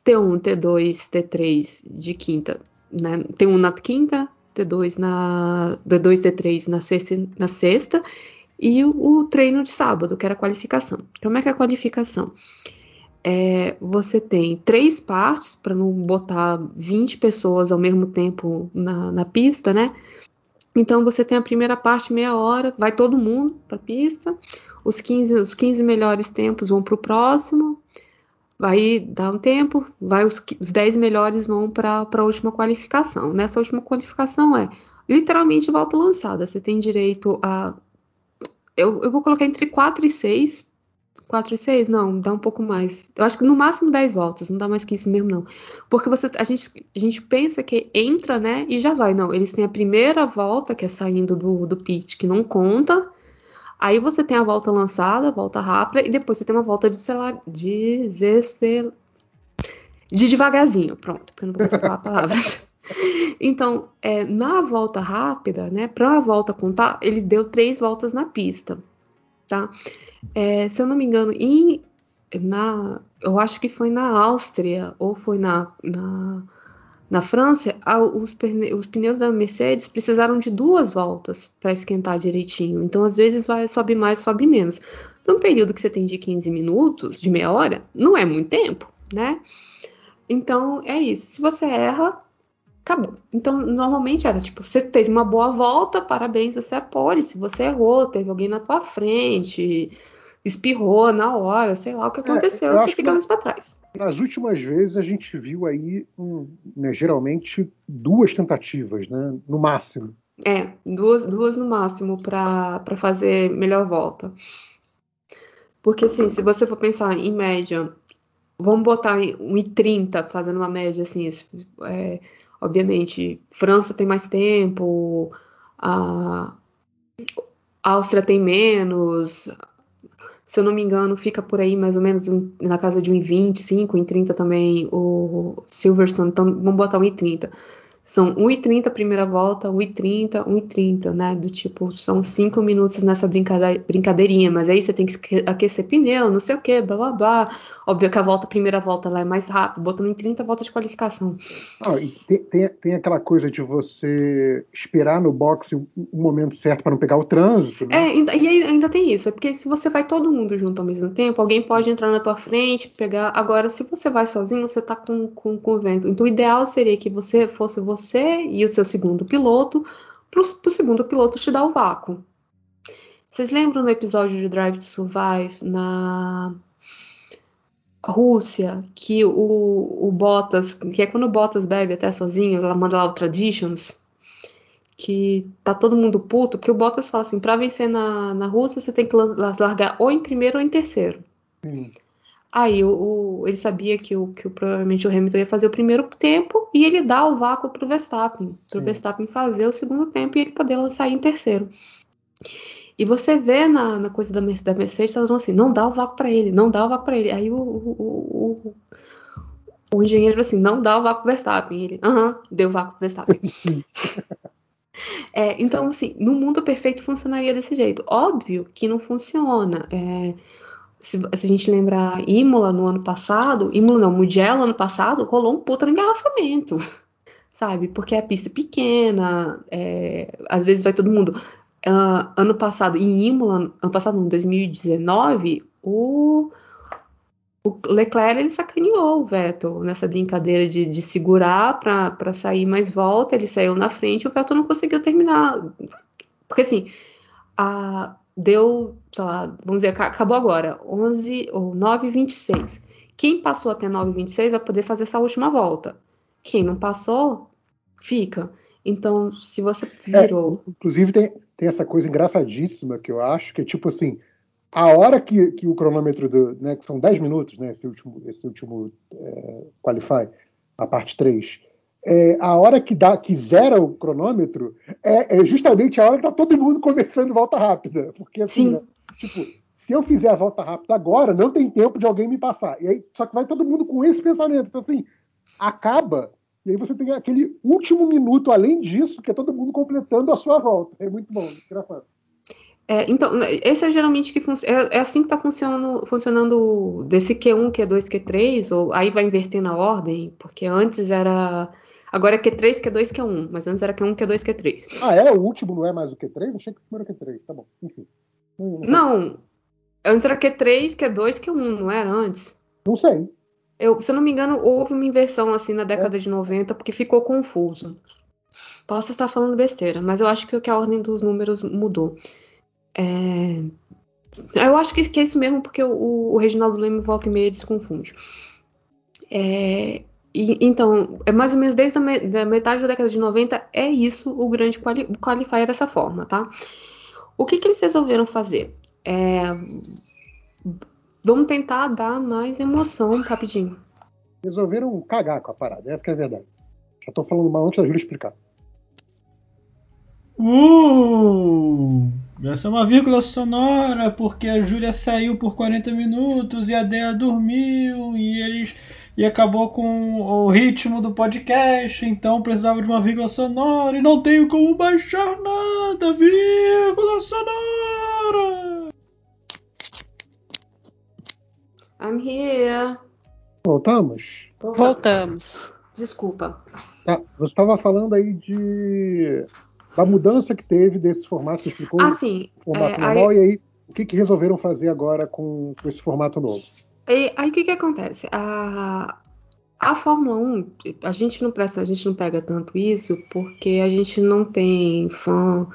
T1, T2, T3 de quinta, né? T1 na quinta, T2 na T2, T3 na sexta, na sexta e o, o treino de sábado, que era a qualificação. Como é que é a qualificação? É, você tem três partes para não botar 20 pessoas ao mesmo tempo na, na pista, né? Então você tem a primeira parte, meia hora, vai todo mundo para a pista, os 15, os 15 melhores tempos vão para o próximo, vai dar um tempo, vai os, os 10 melhores vão para a última qualificação. Nessa última qualificação é literalmente volta lançada. Você tem direito a. Eu, eu vou colocar entre 4 e 6. 4 e 6? Não, dá um pouco mais. Eu acho que no máximo 10 voltas, não dá mais que isso mesmo, não. Porque você, a, gente, a gente pensa que entra, né, e já vai. Não, eles têm a primeira volta, que é saindo do, do pit, que não conta. Aí você tem a volta lançada, a volta rápida, e depois você tem uma volta de, sei lá, de, de devagarzinho, pronto, porque eu não vou falar palavras. Então, é, na volta rápida, né, para a volta contar, ele deu três voltas na pista, tá? É, se eu não me engano, em, na, eu acho que foi na Áustria ou foi na, na, na França, a- os, perne- os pneus da Mercedes precisaram de duas voltas para esquentar direitinho. Então, às vezes, vai sobe mais, sobe menos. Num período que você tem de 15 minutos, de meia hora, não é muito tempo, né? Então, é isso. Se você erra, acabou. Então, normalmente era tipo, você teve uma boa volta, parabéns, você é pole. Se você errou, teve alguém na tua frente, espirrou na hora, sei lá o que aconteceu, eu você fica mais pra trás. Nas últimas vezes a gente viu aí, né, geralmente, duas tentativas, né, no máximo. É, duas, duas no máximo pra pra fazer melhor volta. Porque assim, se você for pensar em média, vamos botar em 1,30 fazendo uma média assim, é, obviamente, França tem mais tempo, a Áustria tem menos, se eu não me engano, fica por aí mais ou menos na casa de 1,25, 1,30 também o Silverstone, então vamos botar 1,30. São 1h30 a primeira volta, 1h30, 1h30, né? Do tipo, são 5 minutos nessa brincade brincadeirinha, mas aí você tem que aquecer pneu, não sei o que, blá blá blá. Óbvio que a volta, a primeira volta lá é mais rápido, botando em 30 volta de qualificação. Ah, e tem, tem, tem, aquela coisa de você esperar no boxe o momento certo para não pegar o trânsito. Né? É, e aí ainda tem isso, é porque se você vai todo mundo junto ao mesmo tempo, alguém pode entrar na tua frente, pegar. Agora, se você vai sozinho, você tá com, com, com o vento. Então, o ideal seria que você fosse você você e o seu segundo piloto, para o segundo piloto te dar o vácuo. Vocês lembram no episódio de Drive to Survive na Rússia que o, o Bottas, que é quando o Bottas bebe até sozinho, ela manda lá o Traditions, que tá todo mundo puto, porque o Bottas fala assim, para vencer na, na Rússia você tem que largar ou em primeiro ou em terceiro. Sim. Aí o, o, ele sabia que, o, que o, provavelmente o Hamilton ia fazer o primeiro tempo e ele dá o vácuo para o Verstappen, para o Verstappen fazer o segundo tempo e ele poder sair em terceiro. E você vê na, na coisa da, da Mercedes, tá falando assim, não dá o vácuo para ele, não dá o vácuo para ele. Aí o, o, o, engenheiro assim, não dá o vácuo para Verstappen. E ele, aham, deu o vácuo para Verstappen. é, então, assim, no mundo perfeito funcionaria desse jeito. Óbvio que não funciona. É, se, se, a gente lembrar Imola no ano passado, Imola não, Mugello ano passado, rolou um puta engarrafamento, sabe? Porque é a pista pequena, é, às vezes vai todo mundo. Uh, ano passado, em Imola, ano passado, em 2019, o, o Leclerc ele sacaneou o Vettel nessa brincadeira de, de segurar para sair mais volta, ele saiu na frente, o Vettel não conseguiu terminar. Porque assim, a, deu, sei lá, vamos dizer, acabou agora, 11 ou 9 26. Quem passou até 9 26 vai poder fazer essa última volta. Quem não passou, fica. Então, se você virou. É, inclusive, tem, tem essa coisa engraçadíssima que eu acho, que é tipo assim: a hora que, que o cronômetro, do, né, que são 10 minutos, né, esse último, esse último é, Qualify, a parte 3 é, a hora que, dá, que zera o cronômetro é, é, justamente a hora que tá todo mundo começando volta rápida. Porque assim, né, tipo, se eu fizer a volta rápida agora, não tem tempo de alguém me passar. E aí, só que vai todo mundo com esse pensamento. Então, assim, acaba, e aí você tem aquele último minuto além disso, que é todo mundo completando a sua volta. É muito bom, engraçado. É, então, esse é geralmente que é, é, assim que está funcionando, funcionando desse Q1, Q2, Q3, ou aí vai inverter na ordem, porque antes era Agora é Q3, Q2, Q1, mas antes era Q1, Q2, Q3. Ah, é? O último não é mais o Q3? Achei que o primeiro Q3, tá bom, enfim. Não, antes era Q3, Q2, Q1, não era antes? Não sei. Eu, se eu não me engano, houve uma inversão assim na década é. de 90, porque ficou confuso. Posso estar falando besteira, mas eu acho que a ordem dos números mudou. É... Eu acho que, é isso mesmo, porque o, o Reginaldo Leme volta e meia ele se confunde. É... E, então, é mais ou menos desde a me, da metade da década de 90, é isso o grande quali, qualifier dessa forma, tá? O que, que eles resolveram fazer? É, vamos tentar dar mais emoção rapidinho. Resolveram cagar com a parada, é a verdade. Já tô falando mal antes da Júlia explicar. Uh! Essa é uma vírgula sonora, porque a Júlia saiu por 40 minutos e a Dea dormiu e eles e acabou com o ritmo do podcast, então precisava de uma vírgula sonora e não tenho como baixar nada, vírgula sonora. I'm here. Voltamos? Voltamos. Desculpa. Tá, você estava falando aí de da mudança que teve desse formato, você explicou ah, sim. o formato é, normal, aí... e aí o que, que resolveram fazer agora com, com esse formato novo? E aí o que, que acontece? A, a Fórmula 1, a gente não presta, a gente não pega tanto isso porque a gente não tem fã.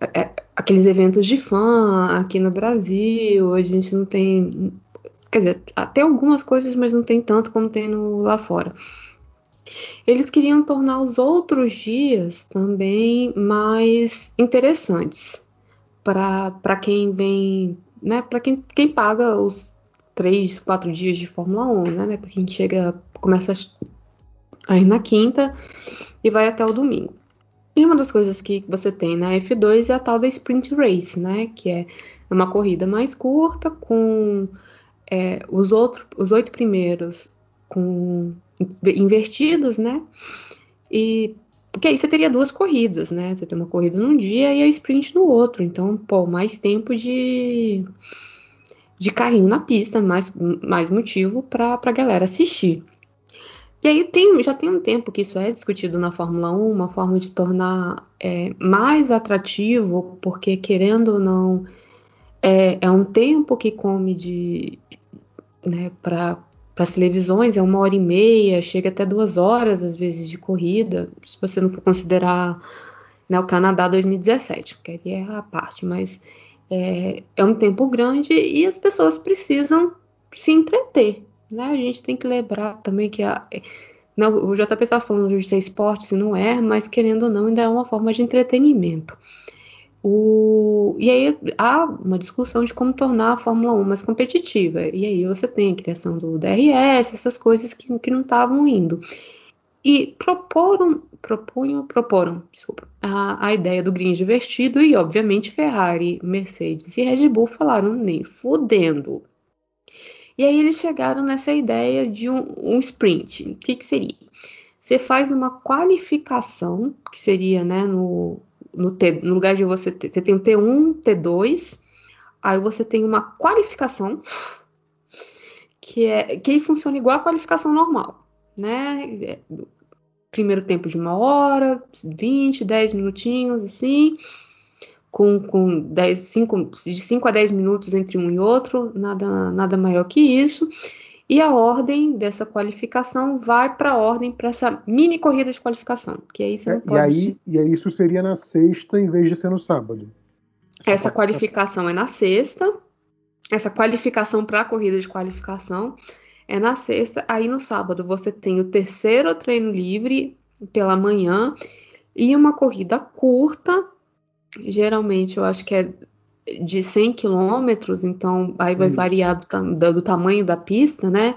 É, é, aqueles eventos de fã aqui no Brasil, a gente não tem. Quer dizer, até algumas coisas, mas não tem tanto como tem no, lá fora. Eles queriam tornar os outros dias também mais interessantes para quem vem, né, para quem, quem paga os três, quatro dias de Fórmula 1, né? né porque a gente chega, começa aí na quinta e vai até o domingo. E uma das coisas que você tem na F2 é a tal da Sprint Race, né? Que é uma corrida mais curta, com é, os, outro, os oito primeiros com invertidos, né? E porque aí você teria duas corridas, né? Você tem uma corrida num dia e a sprint no outro. Então, pô, mais tempo de, de carrinho na pista, mais, mais motivo para a galera assistir. E aí tem, já tem um tempo que isso é discutido na Fórmula 1, uma forma de tornar é, mais atrativo, porque querendo ou não, é, é um tempo que come de né, para as televisões, é uma hora e meia, chega até duas horas às vezes de corrida, se você não for considerar né, o Canadá 2017, que aí é a parte, mas é, é um tempo grande e as pessoas precisam se entreter. Né? A gente tem que lembrar também que a, não, o JP estava falando de ser esporte, se não é, mas querendo ou não, ainda é uma forma de entretenimento. O, e aí há uma discussão de como tornar a Fórmula 1 mais competitiva. E aí você tem a criação do DRS, essas coisas que, que não estavam indo. E proporam, propunham, proporam desculpa, a, a ideia do green divertido e, obviamente, Ferrari, Mercedes e Red Bull falaram nem fudendo. E aí eles chegaram nessa ideia de um, um sprint. O que, que seria? Você faz uma qualificação, que seria né, no, no, T, no lugar de você ter, você tem o T1, T2, aí você tem uma qualificação que é que funciona igual a qualificação normal, né? Primeiro tempo de uma hora, 20, 10 minutinhos, assim, com, com 10, 5, de 5 a 10 minutos entre um e outro, nada, nada maior que isso. E a ordem dessa qualificação vai para a ordem para essa mini corrida de qualificação. Que aí você não É, pode. e, aí, e aí isso seria na sexta em vez de ser no sábado. Essa qualificação é na sexta. Essa qualificação para a corrida de qualificação é na sexta. Aí no sábado você tem o terceiro treino livre pela manhã e uma corrida curta. Geralmente eu acho que é de 100 quilômetros, então aí vai Isso. variar do, do tamanho da pista, né?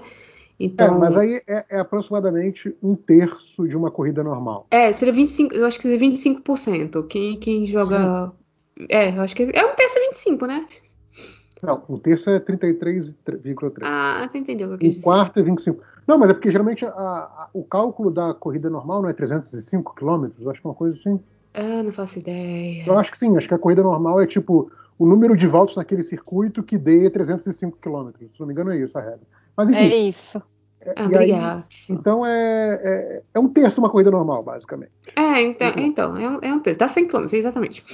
É, Então, mas aí é, é aproximadamente um terço de uma corrida normal. É, seria 25, eu acho que seria 25%. Quem, quem joga. É, eu acho que é um terço é 25, né? Não, um terço é 33,3. Ah, você entendeu o que eu quis um dizer. quarto é 25. Não, mas é porque geralmente a- a- o cálculo da corrida normal não é 305 quilômetros, eu acho que é uma coisa assim. Ah, não faço ideia. Eu acho que sim, acho que a corrida normal é tipo o número de voltas naquele circuito que dê 305 quilômetros. Se não me engano, é isso a regra. Mas enfim, É isso. Ah, e aí, obrigada. então é, é, é um terço de uma corrida normal, basicamente. É, então, então é, um, é um terço. Dá 100 km, exatamente.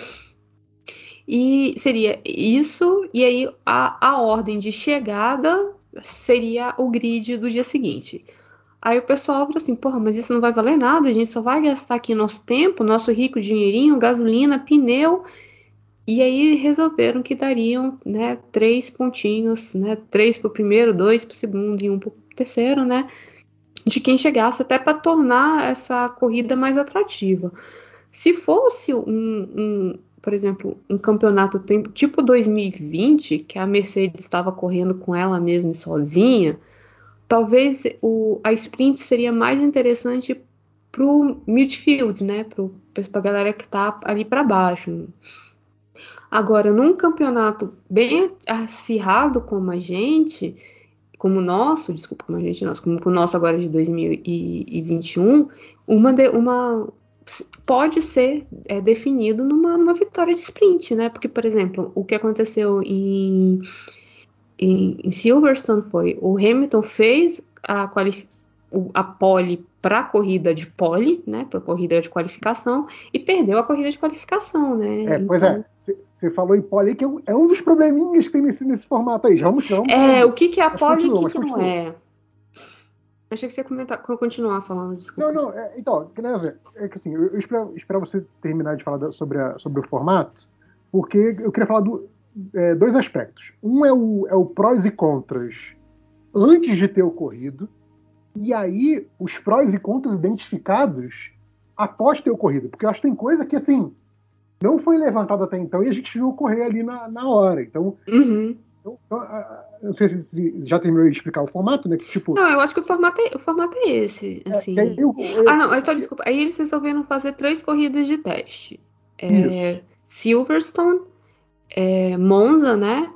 E seria isso, e aí a, a ordem de chegada seria o grid do dia seguinte. Aí o pessoal fala assim, porra, mas isso não vai valer nada, a gente só vai gastar aqui nosso tempo, nosso rico dinheirinho, gasolina, pneu. E aí resolveram que dariam, né, três pontinhos, né, três pro primeiro, dois pro segundo e um pro terceiro, né, de quem chegasse até para tornar essa corrida mais atrativa. Se fosse um, um, por exemplo, um campeonato tipo 2020, que a Mercedes estava correndo com ela mesma e sozinha, talvez o, a sprint seria mais interessante pro midfield, né, pro, pra galera que tá ali para baixo. Agora, num campeonato bem acirrado como a gente, como o nosso, desculpa, como a gente, nosso, como o nosso agora de 2021, uma, de- uma pode ser é, definido numa, numa vitória de sprint, né? Porque, por exemplo, o que aconteceu em, em, em Silverstone foi o Hamilton fez a, a pole para a corrida de pole, né? Para a corrida de qualificação e perdeu a corrida de qualificação, né? É, pois Então- é. Você falou em pole que é um, é um dos probleminhas que tem nesse, nesse formato aí. Já vamos, já vamos É, o que, que é a pole e o que, que não é? Achei que você ia comentar, continuar falando, desculpa. Não, não, é, então, dizer, é que assim, eu, eu esperava, esperava você terminar de falar da- sobre, a- sobre o formato, porque eu queria falar do, é, dois aspectos. Um é o, é o prós e contras antes de ter ocorrido, e aí os prós e contras identificados após ter ocorrido, porque eu acho que tem coisa que, assim, não foi levantada até então e a gente viu ocorrer ali na, na hora. Então, Uhum. Então, a- eu não sei se- já terminou de explicar o formato, né? Que, tipo, Não, eu acho que o formato é, o formato é esse, é, assim. aí eu- eu- Ah, não, é só desculpa. Aí eles resolveram fazer três corridas de teste. É, Silverstone, é, Monza, né?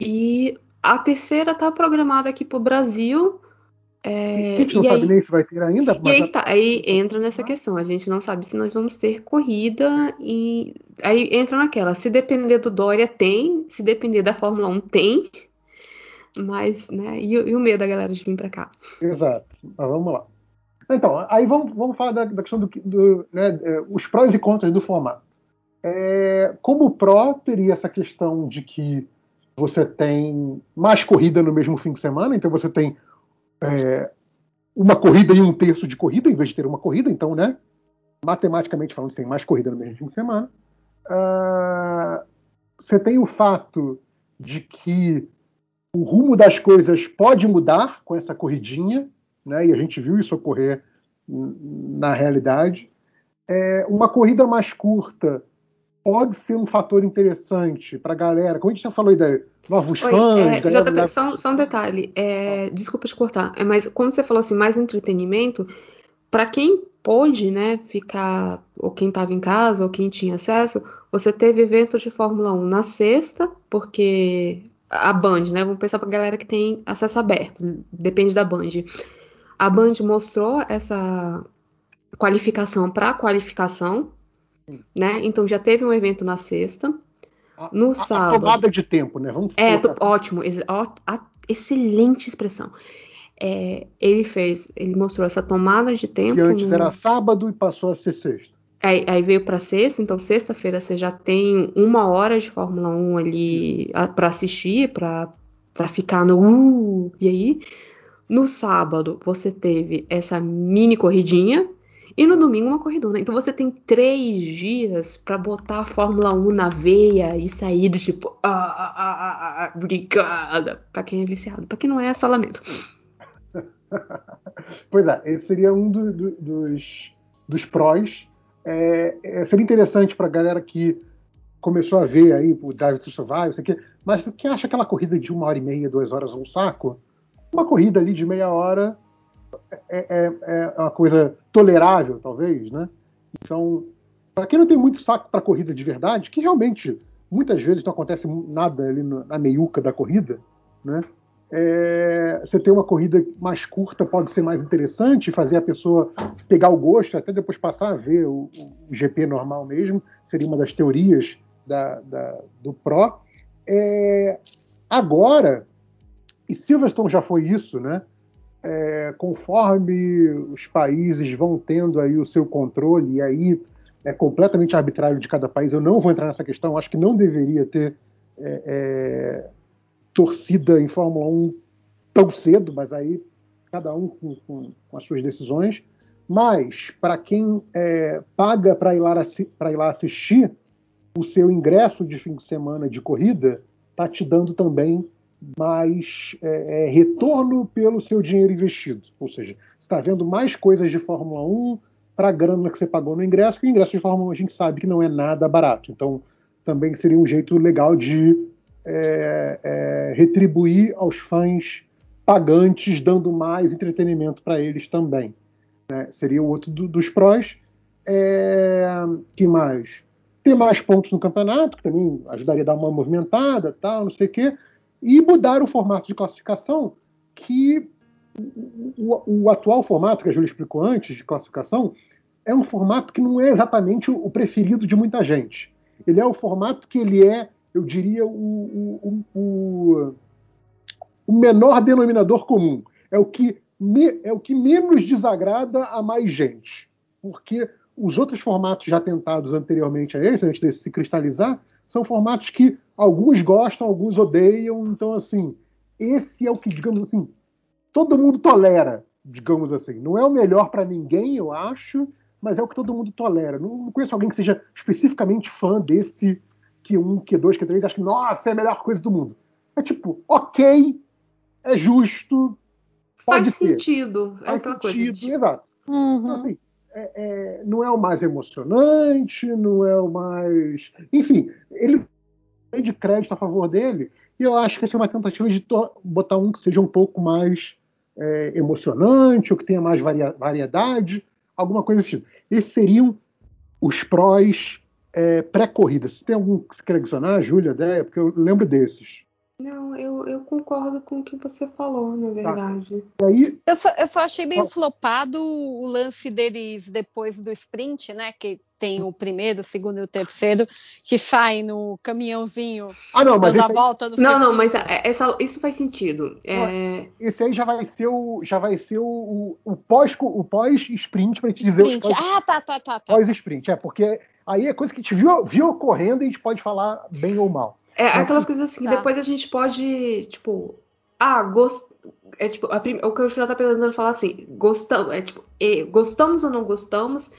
E a terceira tá programada aqui pro Brasil É, a gente não e sabe aí, nem se vai ter ainda, e aí, tá, aí entra nessa questão. A gente não sabe se nós vamos ter corrida e aí entra naquela. Se depender do Dória, tem. Se depender da Fórmula 1, tem. Mas, né? E, o- e o medo da galera de vir pra cá. Exato. Mas vamos lá. Então, aí vamos, vamos falar da, da questão do, que- do né, é, os prós e contras do formato. É, como pró, teria essa questão de que você tem mais corrida no mesmo fim de semana, então você tem é, uma corrida e um terço de corrida, em vez de ter uma corrida, então, né? Matematicamente falando, tem mais corrida no mesmo fim de semana. Ah, você tem o fato de que o rumo das coisas pode mudar com essa corridinha, né? E a gente viu isso ocorrer na realidade. É, uma corrida mais curta pode ser um fator interessante para a galera. Como a gente já falou aí, da novos Oi, fãs, é, galera JP, só, só um detalhe. é, desculpa te cortar, é, mas quando você falou assim, mais entretenimento, pra quem pôde, né, ficar, ou quem estava em casa, ou quem tinha acesso, você teve evento de Fórmula 1 na sexta, porque a Band, né, vamos pensar pra galera que tem acesso aberto, depende da Band. A Band mostrou essa qualificação para qualificação, né, então já teve um evento na sexta. a, no a- a sábado. tomada de tempo, né? Vamos É, tô- ótimo, ex- ó- a- excelente expressão. É, ele fez, ele mostrou essa tomada de tempo. que antes no- era sábado e passou a ser sexta. Aí, aí veio para sexta, então sexta-feira você já tem uma hora de Fórmula 1 ali para assistir, para ficar no uh, e aí no sábado você teve essa mini corridinha e no domingo uma corridona. Então você tem três dias para botar a Fórmula 1 na veia e sair do tipo, ah, ah, ah, ah, ah, obrigada, para quem é viciado, para quem não é, é só lamento. Pois é, esse seria um do- do- dos, dos prós. É, é, seria interessante para a galera que começou a ver aí o Drive to Survive, isso aqui, mas quem acha aquela corrida de uma hora e meia, duas horas um saco, uma corrida ali de meia hora é, é- é uma coisa tolerável, talvez, né? Então, para quem não tem muito saco para corrida de verdade, que realmente muitas vezes não acontece nada ali na meiuca da corrida, né? É, você ter uma corrida mais curta pode ser mais interessante, fazer a pessoa pegar o gosto, até depois passar a ver o, o GP normal mesmo, seria uma das teorias da- da- do Pro. É, agora, e Silverstone já foi isso, né? É, conforme os países vão tendo aí o seu controle, e aí é completamente arbitrário de cada país, eu não vou entrar nessa questão, acho que não deveria ter é, é, torcida em Fórmula 1 tão cedo, mas aí cada um com, com- com as suas decisões. Mas, para quem é, paga para ir, lá ir lá assistir, o seu ingresso de fim de semana de corrida está te dando também mais é, é, retorno pelo seu dinheiro investido. Ou seja, você está vendo mais coisas de Fórmula 1 para a grana que você pagou no ingresso, que o ingresso de Fórmula 1 a gente sabe que não é nada barato. Então, também seria um jeito legal de é, é, retribuir aos fãs pagantes, dando mais entretenimento para eles também. né? Seria o outro do- dos prós. É, que mais? Ter mais pontos no campeonato, que também ajudaria a dar uma movimentada, tal, não sei o quê. E mudar o formato de classificação, que o, o- atual formato, que a Júlia explicou antes, de classificação, é um formato que não é exatamente o, preferido de muita gente. Ele é o formato que ele é, eu diria, o- o- o menor denominador comum. É o que me- é o que menos desagrada a mais gente. Porque os outros formatos já tentados anteriormente a esse, antes desse se cristalizar, são formatos que alguns gostam, alguns odeiam. Então, assim, esse é o que, digamos assim, todo mundo tolera, digamos assim. Não é o melhor para ninguém, eu acho, mas é o que todo mundo tolera. Não, não conheço alguém que seja especificamente fã desse Q1, Q2, Q3, acho que, nossa, é a melhor coisa do mundo. É tipo, ok, é justo, pode Faz ser. sentido. É Faz aquela coisa. sentido, de- exato. Então, Uhum. assim, é- é, não é o mais emocionante, não é o mais. Enfim, ele tem de crédito a favor dele, e eu acho que essa é uma tentativa de botar um que seja um pouco mais é, emocionante, ou que tenha mais varia- variedade, alguma coisa tipo. Esses seriam os prós é, pré-corrida. Se tem algum que você quer adicionar, Júlia, ideia, porque eu lembro desses. Não, eu, eu concordo com o que você falou, na verdade. E aí, Eu só, eu só achei meio flopado o lance deles depois do sprint, né? Que tem o primeiro, o segundo e o terceiro, que saem no caminhãozinho ah não, mas dando a esse, aí- volta no Não, não, mas é- essa, isso faz sentido. É, esse aí já vai ser o já vai ser o, o, o pós o pós sprint para te dizer o Sprint. pós, Ah, tá, tá, tá, tá. pós sprint, é porque aí é coisa que a gente viu, viu ocorrendo e a gente pode falar bem ou mal. É Mas- aquelas coisas assim, que Tá. depois a gente pode, tipo, ah, gost... é tipo, a prim- o que eu já tá tentando falar assim, gostamos, é tipo, e- gostamos ou não gostamos?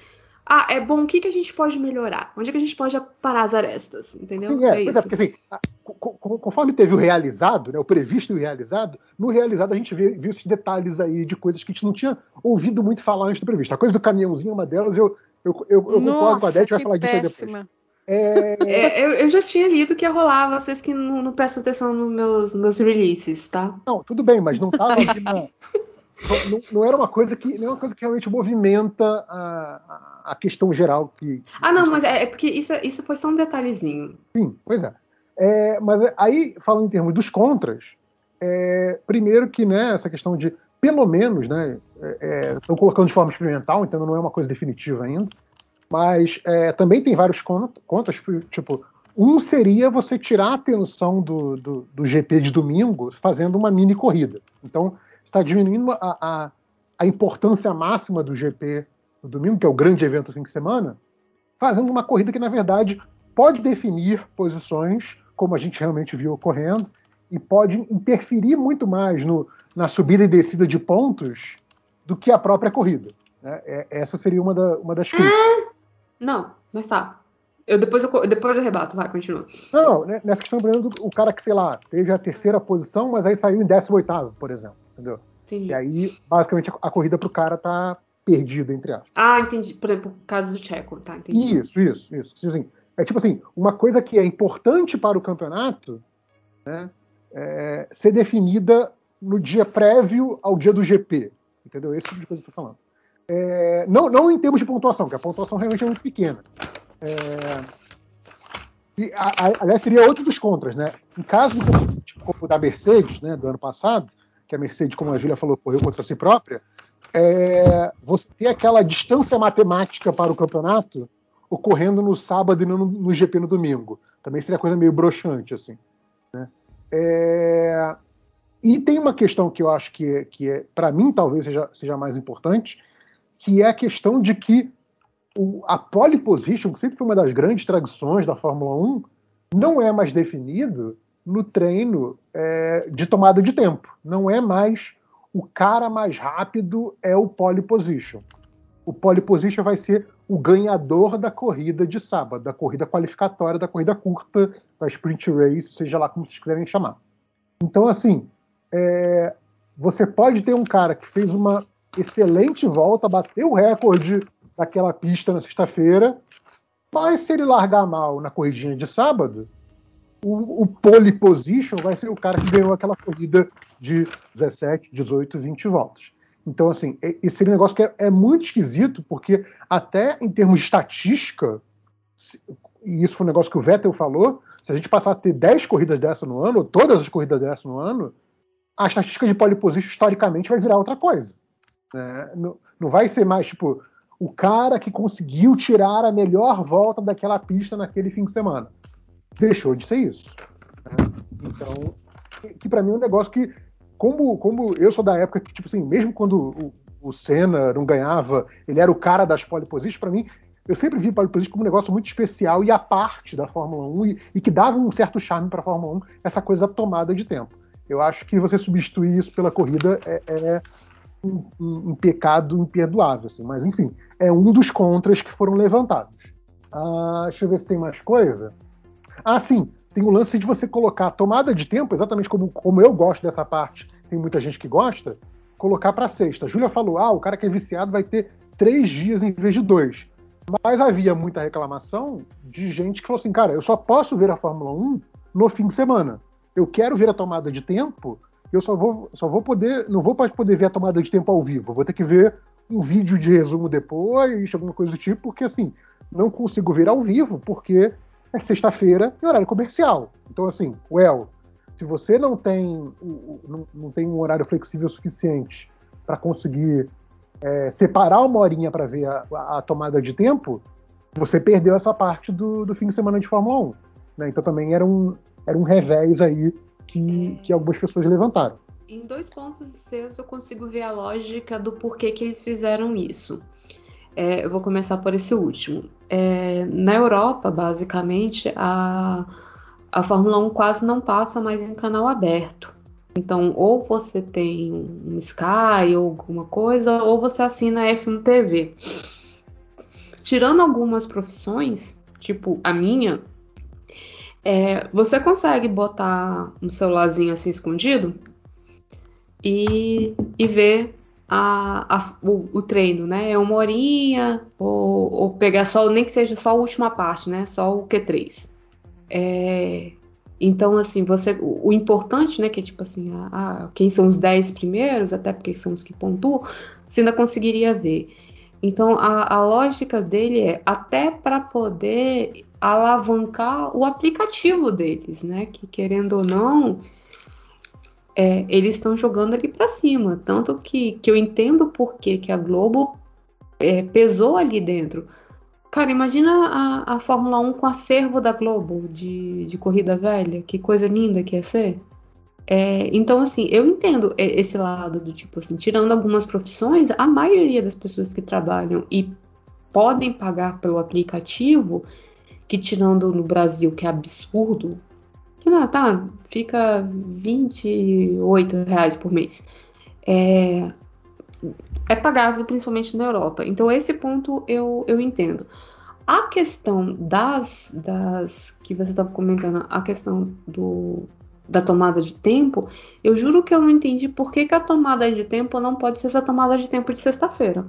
Ah, é bom, o que, que a gente pode melhorar? Onde é que a gente pode parar as arestas? Entendeu? Sim, é, é pois é, isso. porque assim, a- co- co- conforme teve o realizado, né, o previsto e o realizado, no realizado a gente vê- viu esses detalhes aí de coisas que a gente não tinha ouvido muito falar antes do previsto. A coisa do caminhãozinho é uma delas, eu, eu, eu, eu concordo com a Nossa, Dete, vai falar disso aí depois. É, É, eu, eu já tinha lido que ia rolar, vocês que não, não prestam atenção nos meus, meus releases, tá? Não, tudo bem, mas não estava ali na. Não, não- era uma coisa que. Não é uma coisa que realmente movimenta a, a- questão geral que. Ah, não, mas é, é porque isso, isso foi só um detalhezinho. Sim, pois é. É, mas aí, falando em termos dos contras, é, primeiro que né, essa questão de, pelo menos, né, estão colocando de forma experimental, então não é uma coisa definitiva ainda, mas é, também tem vários con- contras, tipo, um seria você tirar a atenção do, do, do GP de domingo fazendo uma mini corrida. Então, está diminuindo a, a, a importância máxima do GP do domingo, que é o grande evento do fim de semana, fazendo uma corrida que, na verdade, pode definir posições, como a gente realmente viu ocorrendo, e pode interferir muito mais no, na subida e descida de pontos do que a própria corrida. né? É- essa seria uma, da- uma das críticas. Não, mas tá. Eu, depois, eu, depois eu rebato, vai, continua. Não, não, né, nessa questão, por exemplo, o cara que, sei lá, teve a terceira posição, mas aí saiu em 18, por exemplo. Entendeu? Entendi. E aí, basicamente, a, a corrida pro cara tá perdida, entre aspas. Ah, entendi. Por exemplo, o caso do Checo, tá, entendi. Isso, isso, isso. Tipo assim, é tipo assim, uma coisa que é importante para o campeonato né, é ser definida no dia prévio ao dia do GP. Entendeu? Esse tipo de coisa que eu tô falando. É, não, não em termos de pontuação, porque a pontuação realmente é muito pequena. É, e, a- a- aliás, seria outro dos contras, né? Em caso do, tipo, da Mercedes, né, do ano passado, que a Mercedes, como a Júlia falou, correu contra si própria, é, você ter aquela distância matemática para o campeonato ocorrendo no sábado e no, no GP no domingo. Também seria coisa meio broxante, assim. né? É, E tem uma questão que eu acho que, é, que é, para mim, talvez seja, seja mais importante, que é a questão de que o, a pole position, que sempre foi uma das grandes tradições da Fórmula 1, não é mais definido no treino é, de tomada de tempo. Não é mais o cara mais rápido é o pole position. O pole position vai ser o ganhador da corrida de sábado, da corrida qualificatória, da corrida curta, da sprint race, seja lá como vocês quiserem chamar. Então, assim, é, você pode ter um cara que fez uma excelente volta, bateu o recorde daquela pista na sexta-feira, mas se ele largar mal na corridinha de sábado, o, o pole position vai ser o cara que ganhou aquela corrida de 17, 18, 20 voltas. Então, assim, é- esse negócio que é, é muito esquisito, porque até em termos de estatística, se- e isso foi um negócio que o Vettel falou, se a gente passar a ter 10 corridas dessa no ano, ou todas as corridas dessa no ano, a estatística de pole position historicamente vai virar outra coisa. Né? Não, não vai ser mais, tipo, o cara que conseguiu tirar a melhor volta daquela pista naquele fim de semana. Deixou de ser isso. né? Então, que, para mim é um negócio que, como, como eu sou da época que, tipo assim, mesmo quando o, o Senna não ganhava, ele era o cara das pole positions, para mim, eu sempre vi pole position como um negócio muito especial e à parte da Fórmula 1 e, e que dava um certo charme para a Fórmula 1, essa coisa da tomada de tempo. Eu acho que você substituir isso pela corrida é, é um, um- pecado imperdoável, assim. mas enfim, é um dos contras que foram levantados. Ah, deixa eu ver se tem mais coisa. Ah, sim, tem o lance de você colocar tomada de tempo, exatamente como, como eu gosto dessa parte, tem muita gente que gosta, colocar para sexta. Júlia falou: ah, o cara que é viciado vai ter três dias em vez de dois. Mas havia muita reclamação de gente que falou assim: cara, eu só posso ver a Fórmula 1 no fim de semana. Eu quero ver a tomada de tempo, eu só vou, só vou poder, não vou mais poder ver a tomada de tempo ao vivo. Vou ter que ver um vídeo de resumo depois, alguma coisa do tipo, porque assim, não consigo ver ao vivo, porque é sexta-feira e horário comercial. Então, assim, well, se você não tem, não, tem um horário flexível suficiente para conseguir é, separar uma horinha para ver a, a, tomada de tempo, você perdeu essa parte do, do fim de semana de Fórmula 1. Né? Então também era um, era um revés aí que, que algumas pessoas levantaram. Em dois pontos seus eu consigo ver a lógica do porquê que eles fizeram isso. É, eu vou começar por esse último. É, na Europa, basicamente, a, a Fórmula 1 quase não passa mais em canal aberto. Então, ou você tem um Sky ou alguma coisa, ou você assina a F1 TV. Tirando algumas profissões, tipo a minha, é, você consegue botar um celularzinho assim escondido e, e ver a, a, o, o, treino, né? É uma horinha, ou, ou, pegar só, nem que seja só a última parte, né? Só o Q3. É, então, assim, você. O, o, importante, né? Que é tipo assim, a, a, quem são os 10 primeiros, até porque são os que pontuam, você ainda conseguiria ver. Então, a, a lógica dele é até para poder alavancar o aplicativo deles, né? Que querendo ou não, é, eles estão jogando ali para cima. Tanto que, que eu entendo por que, a Globo é, pesou ali dentro. Cara, imagina a, a Fórmula 1 com acervo da Globo de, de corrida velha. Que coisa linda que ia ser. É, então, assim, eu entendo esse lado do tipo assim, tirando algumas profissões, a maioria das pessoas que trabalham e podem pagar pelo aplicativo, que tirando no Brasil, que é absurdo, que não, tá, fica 28 reais por mês. É, é pagável principalmente na Europa. Então esse ponto eu, eu entendo. A questão das, das que você estava comentando, a questão do, da tomada de tempo, eu juro que eu não entendi por que, que a tomada de tempo não pode ser essa tomada de tempo de sexta-feira.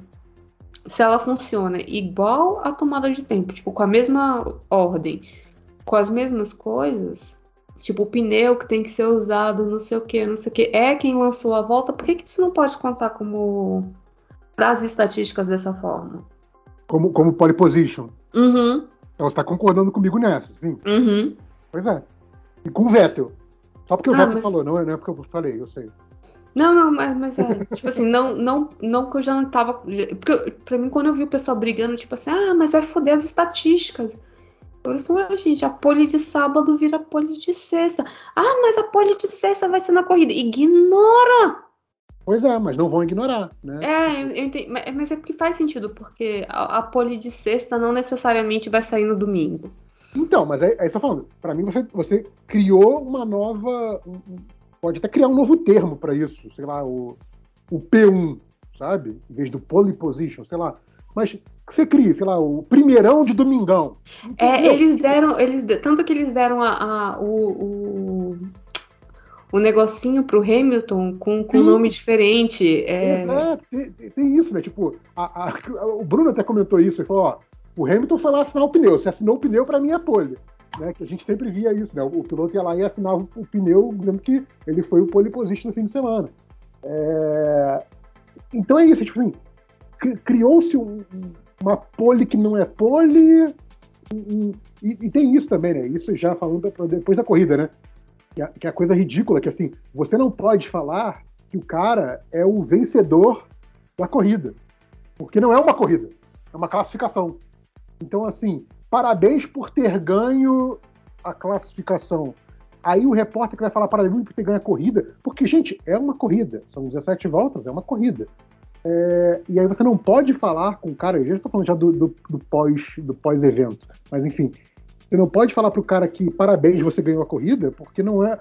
Se ela funciona igual a tomada de tempo, tipo, com a mesma ordem, com as mesmas coisas, Tipo, o pneu que tem que ser usado, não sei o que, não sei o que. É quem lançou a volta. Por que, que isso não pode contar como frases estatísticas dessa forma? Como, como pole position. Uhum. Então você está concordando comigo nessa, sim. Uhum. Pois é. E com o Vettel. Só porque o ah, mas... falou, não é, não é porque eu falei, eu sei. Não, não, mas, mas é, tipo assim, não, não, não que eu já não tava. Porque pra mim, quando eu vi o pessoal brigando, tipo assim, ah, mas vai foder as estatísticas. Por isso, gente, a pole de sábado vira pole de sexta. Ah, mas a pole de sexta vai ser na corrida. Ignora! Pois é, mas não vão ignorar, né? É, eu entendi, mas é porque faz sentido, porque a, a pole de sexta não necessariamente vai sair no domingo. Então, mas que eu tô falando. Pra mim, você, você criou uma nova. Pode até criar um novo termo para isso, sei lá, o, o P1, sabe? Em vez do pole position, sei lá mas que você cria, sei lá, o primeirão de domingão. É, eles deram, eles tanto que eles deram a, a o, o, o negocinho pro Hamilton com, com um nome diferente. É, é tem, tem, isso, né? Tipo, a, a, o Bruno até comentou isso, ele falou, ó, o Hamilton foi lá assinar o pneu, se assinou o pneu para mim é pole. Né, que a gente sempre via isso, né? O piloto ia lá e assinava o pneu dizendo que ele foi o pole position no fim de semana. É... Então é isso, tipo assim, criou-se um, uma pole que não é pole. E, e, tem isso também, né? Isso já falando depois da corrida, né? Que é, que é a coisa ridícula, que assim, você não pode falar que o cara é o vencedor da corrida. Porque não é uma corrida, é uma classificação. Então, assim, parabéns por ter ganho a classificação. Aí o repórter que vai falar parabéns por ter ganho a corrida, porque, gente, é uma corrida. São 17 voltas, é uma corrida. É, e aí você não pode falar com o cara, eu já estou falando já do, do, do, pós, do pós-evento, mas enfim, você não pode falar pro cara que parabéns, você ganhou a corrida, porque não é.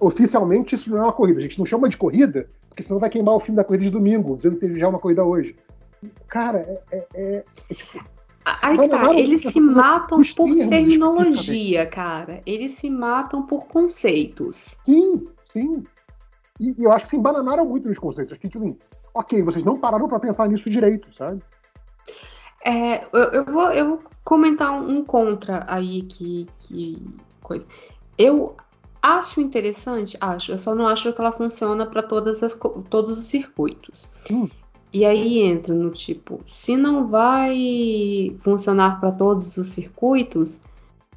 Oficialmente isso não é uma corrida. A gente não chama de corrida, porque senão vai queimar o fim da corrida de domingo, dizendo que teve já uma corrida hoje. Cara, é, é, é, é tipo. Aí tá, eles se matam por terminologia, cara. Eles se matam por conceitos. Sim, sim. E, e eu acho que se embananaram muito nos conceitos. Acho que, tipo, assim, ok, vocês não pararam para pensar nisso direito, sabe? É, eu, eu, vou, eu vou comentar um contra aí que, que coisa. Eu acho interessante, acho. Eu só não acho que ela funciona para todas as todos os circuitos. Hum. E aí entra no tipo, se não vai funcionar para todos os circuitos,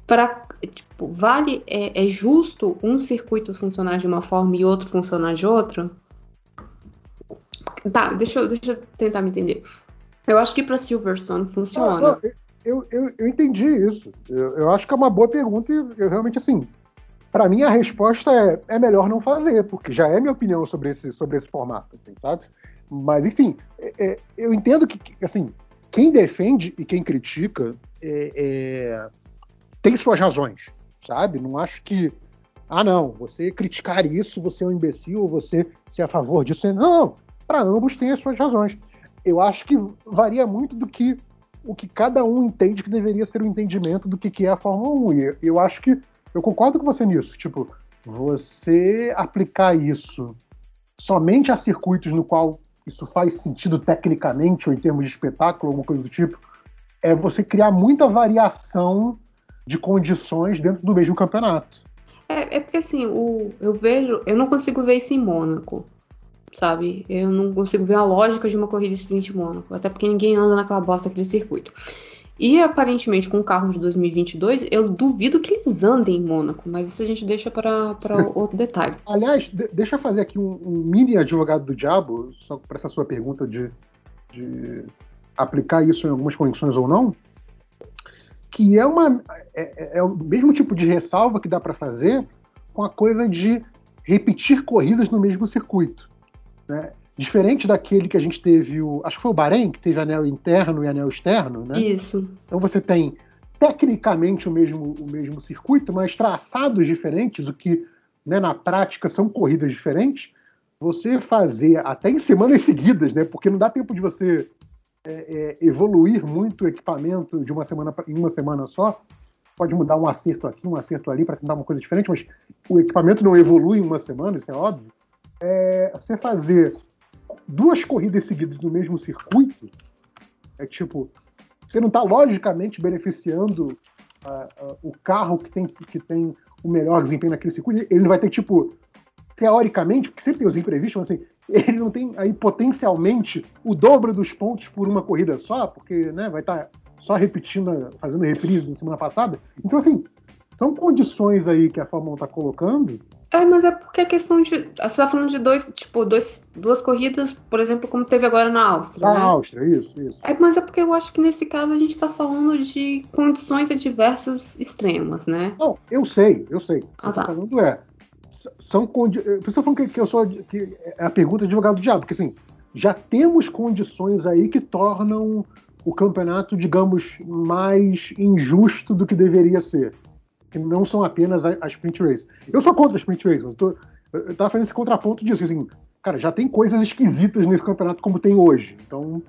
para tipo, vale é, é, justo um circuito funcionar de uma forma e outro funcionar de outra? Tá, deixa eu, deixa eu tentar me entender. Eu acho que para Silverstone funciona. Não, eu, eu, eu entendi isso. Eu, eu, acho que é uma boa pergunta e eu realmente, assim, para mim a resposta é, é melhor não fazer, porque já é minha opinião sobre esse, sobre esse formato, assim, sabe? Mas, enfim, é, é, eu entendo que, assim, quem defende e quem critica é, é, tem suas razões, sabe? Não acho que, ah, não, você criticar isso, você é um imbecil, ou você ser a favor disso. Não, para ambos tem as suas razões. Eu acho que varia muito do que o que cada um entende que deveria ser o entendimento do que, que é a Fórmula 1. E eu acho que eu concordo com você nisso. Tipo, você aplicar isso somente a circuitos no qual isso faz sentido tecnicamente ou em termos de espetáculo, alguma coisa do tipo, é você criar muita variação de condições dentro do mesmo campeonato. É, é porque assim, o, eu vejo, eu não consigo ver isso em Mônaco sabe? Eu não consigo ver a lógica de uma corrida sprint Mônaco, até porque ninguém anda naquela bosta daquele circuito. E aparentemente com o carro de 2022, eu duvido que eles andem em Mônaco, mas isso a gente deixa para outro detalhe. Aliás, de, deixa eu fazer aqui um, um, mini advogado do diabo, só para essa sua pergunta de, de aplicar isso em algumas condições ou não, que é uma é, é, é o mesmo tipo de ressalva que dá para fazer com a coisa de repetir corridas no mesmo circuito. Né? Diferente daquele que a gente teve, o, acho que foi o Bahrein, que teve anel interno e anel externo, né? Isso. Então você tem tecnicamente o mesmo, o mesmo circuito, mas traçados diferentes, o que né, na prática são corridas diferentes. Você fazer até em semanas seguidas, né? Porque não dá tempo de você é, é, evoluir muito o equipamento de uma semana pra, em uma semana só. Pode mudar um acerto aqui, um acerto ali para tentar uma coisa diferente, mas o equipamento não evolui em uma semana, isso é óbvio é, você fazer duas corridas seguidas no mesmo circuito é tipo você não está logicamente beneficiando uh, uh, o carro que tem, que tem o melhor desempenho naquele circuito. Ele vai ter, tipo, teoricamente, porque sempre tem os imprevistos, mas assim, ele não tem aí potencialmente o dobro dos pontos por uma corrida só, porque né, vai estar tá só repetindo, fazendo reprise da semana passada. Então, assim, são condições aí que a Fórmula 1 está colocando é, mas é porque a questão de. Você tá falando de dois, tipo, dois, duas corridas, por exemplo, como teve agora na Áustria. Na né? Áustria, isso, isso. É, mas é porque eu acho que nesse caso a gente tá falando de condições adversas extremas, né? Não, eu sei, eu sei. Ah, o que eu tô tá. falando é. São condições. Por isso falando que, que eu sou. Que é a pergunta de advogado do diabo, porque assim, já temos condições aí que tornam o campeonato, digamos, mais injusto do que deveria ser que não são apenas a, a sprint race. Eu sou contra a sprint race, mas tô, eu tava fazendo esse contraponto disso, assim, cara, já tem coisas esquisitas nesse campeonato como tem hoje, então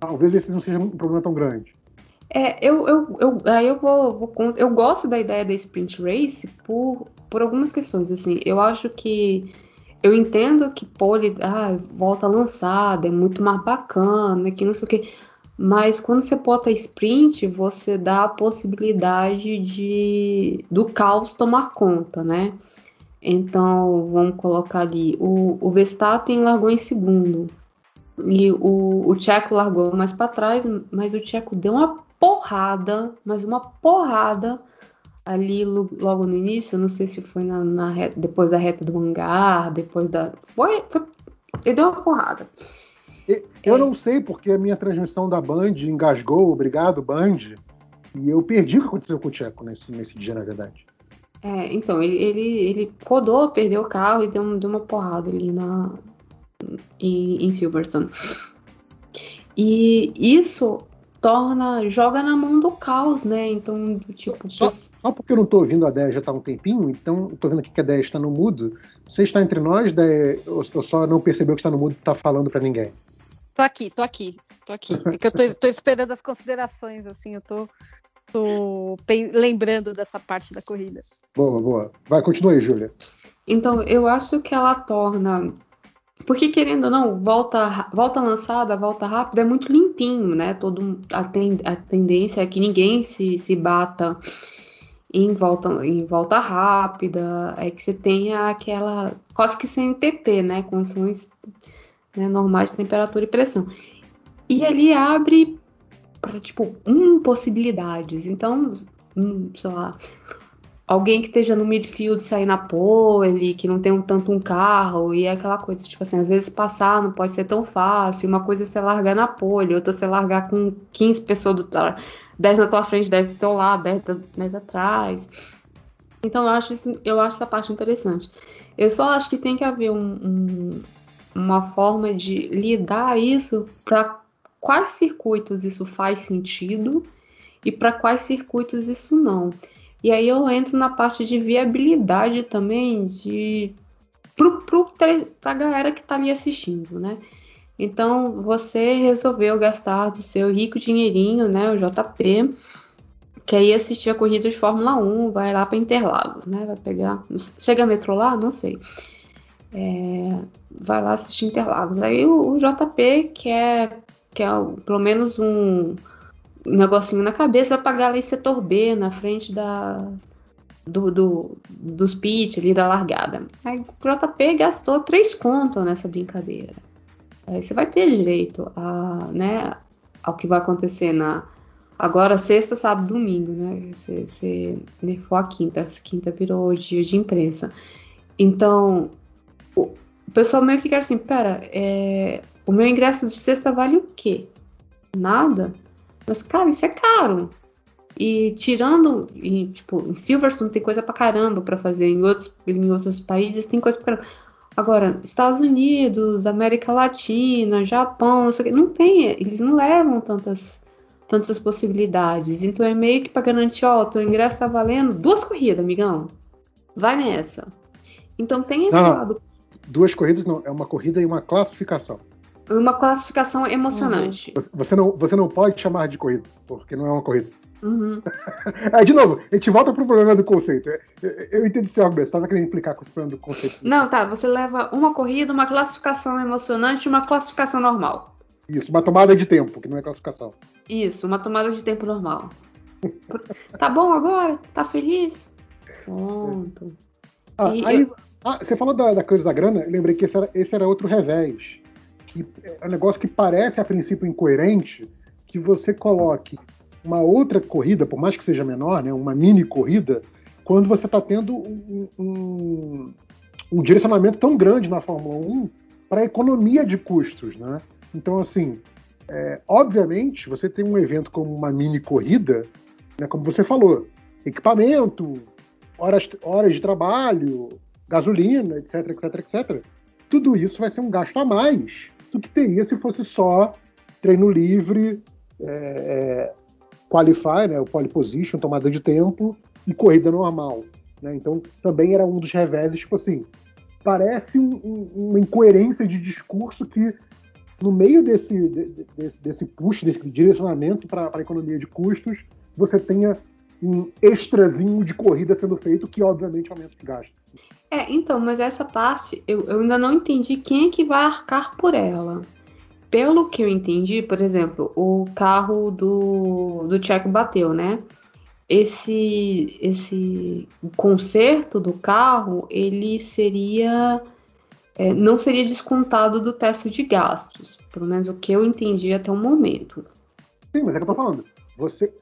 talvez esse não seja um problema tão grande. É, eu, eu, eu, aí eu vou, vou, eu gosto da ideia da sprint race por, por algumas questões, assim, eu acho que eu entendo que pole, ah, volta lançada, é muito mais bacana, que não sei o que, mas quando você bota sprint, você dá a possibilidade de do caos tomar conta, né? Então, vamos colocar ali, o, o Verstappen largou em segundo, e o, o Tcheco largou mais para trás, mas o Tcheco deu uma porrada, mas uma porrada ali logo no início, não sei se foi na, na reta, depois da reta do hangar, depois da... Foi, foi, ele deu uma porrada. Eu é. não sei porque a minha transmissão da Band engasgou, obrigado, Band, e eu perdi o que aconteceu com o Tcheco nesse, nesse dia, na verdade. É, então, ele, ele, ele rodou, perdeu o carro e deu, deu uma porrada ali na, em, em Silverstone. E isso torna, joga na mão do caos, né? Então, tipo. Só, só porque eu não tô ouvindo a 10 já tá um tempinho, então eu tô vendo aqui que a 10 está no mudo. Você está entre nós, 10, ou só não percebeu que está no mudo e tá falando para ninguém? Tô aqui, tô aqui, tô aqui. É que eu tô, tô esperando as considerações, assim, eu tô, tô lembrando dessa parte da corrida. Boa, boa. Vai, continue aí, Júlia. Então, eu acho que ela torna. Porque, querendo ou não, volta, volta lançada, volta rápida é muito limpinho, né? Todo, a, ten, a tendência é que ninguém se, se bata em volta, em volta rápida, é que você tenha aquela quase que sem TP, né? Condições né, normais de temperatura e pressão. E ali abre para tipo impossibilidades. Então, hum, sei lá, alguém que esteja no midfield sair na pole, que não tem um, tanto um carro, e é aquela coisa, tipo assim, às vezes passar não pode ser tão fácil, uma coisa é você largar na pole, outra é você largar com 15 pessoas do 10 na tua frente, 10 do teu lado, 10, 10 atrás. Então eu acho, isso, eu acho essa parte interessante. Eu só acho que tem que haver um, um, uma forma de lidar isso para quais circuitos isso faz sentido e para quais circuitos isso não. E aí eu entro na parte de viabilidade também de para a galera que está ali assistindo, né? Então você resolveu gastar do seu rico dinheirinho, né, o JP, que aí assistir a corrida de Fórmula 1, vai lá para Interlagos, né? Vai pegar, chega a metrô lá, não sei. É, vai lá assistir Interlagos. Aí o, o JP quer, quer pelo menos um negocinho na cabeça, vai pagar ali setor B na frente da, do, do, dos pit ali da largada. Aí o JP gastou três contos nessa brincadeira. Aí você vai ter direito a, né, ao que vai acontecer na agora sexta, sábado, domingo, né? Você nerfou a quinta, quinta virou dia de imprensa. Então o, pessoal meio que quer assim, pera, é, o meu ingresso de sexta vale o quê? Nada? Mas, cara, isso é caro. E tirando, e, tipo, em Silverstone tem coisa pra caramba pra fazer, em outros, em outros países tem coisa pra caramba. Agora, Estados Unidos, América Latina, Japão, não sei o que, não tem, eles não levam tantas, tantas possibilidades. Então é meio que pra garantir, ó, teu ingresso tá valendo duas corridas, amigão. Vai nessa. Então tem esse não, lado. Duas corridas não, é uma corrida e uma classificação uma classificação emocionante. Uhum. Você, não, você não pode chamar de corrida, porque não é uma corrida. Uhum. de novo, a gente volta pro problema do conceito. Eu, eu entendi seu argumento, você estava querendo implicar com o problema do conceito. Não, tá. Você leva uma corrida, uma classificação emocionante e uma classificação normal. Isso, uma tomada de tempo, que não é classificação. Isso, uma tomada de tempo normal. tá bom agora? Tá feliz? Pronto. Ah, aí, eu... ah, você falou da, da, coisa da grana, eu lembrei que esse era, esse era outro revés que é um negócio que parece a princípio incoerente, que você coloque uma outra corrida, por mais que seja menor, né, uma mini corrida, quando você está tendo um, um, um, direcionamento tão grande na Fórmula 1 para a economia de custos. Né? Então, assim, é, obviamente, você tem um evento como uma mini corrida, né, como você falou, equipamento, horas, horas de trabalho, gasolina, etc, etc, etc. Tudo isso vai ser um gasto a mais do que teria se fosse só treino livre, é, é, qualify, né, o pole position, tomada de tempo e corrida normal. Né? Então também era um dos reveses, tipo assim, parece um, um, uma incoerência de discurso que no meio desse, de, de, desse push, desse direcionamento para a economia de custos, você tenha um extrazinho de corrida sendo feito, que obviamente aumenta o gasto. É, então, mas essa parte eu, eu ainda não entendi quem é que vai arcar por ela. Pelo que eu entendi, por exemplo, o carro do, do Checo bateu, né? Esse, esse conserto do carro, ele seria é, não seria descontado do teste de gastos, pelo menos o que eu entendi até o momento. Sim, mas é que eu tô falando. Você,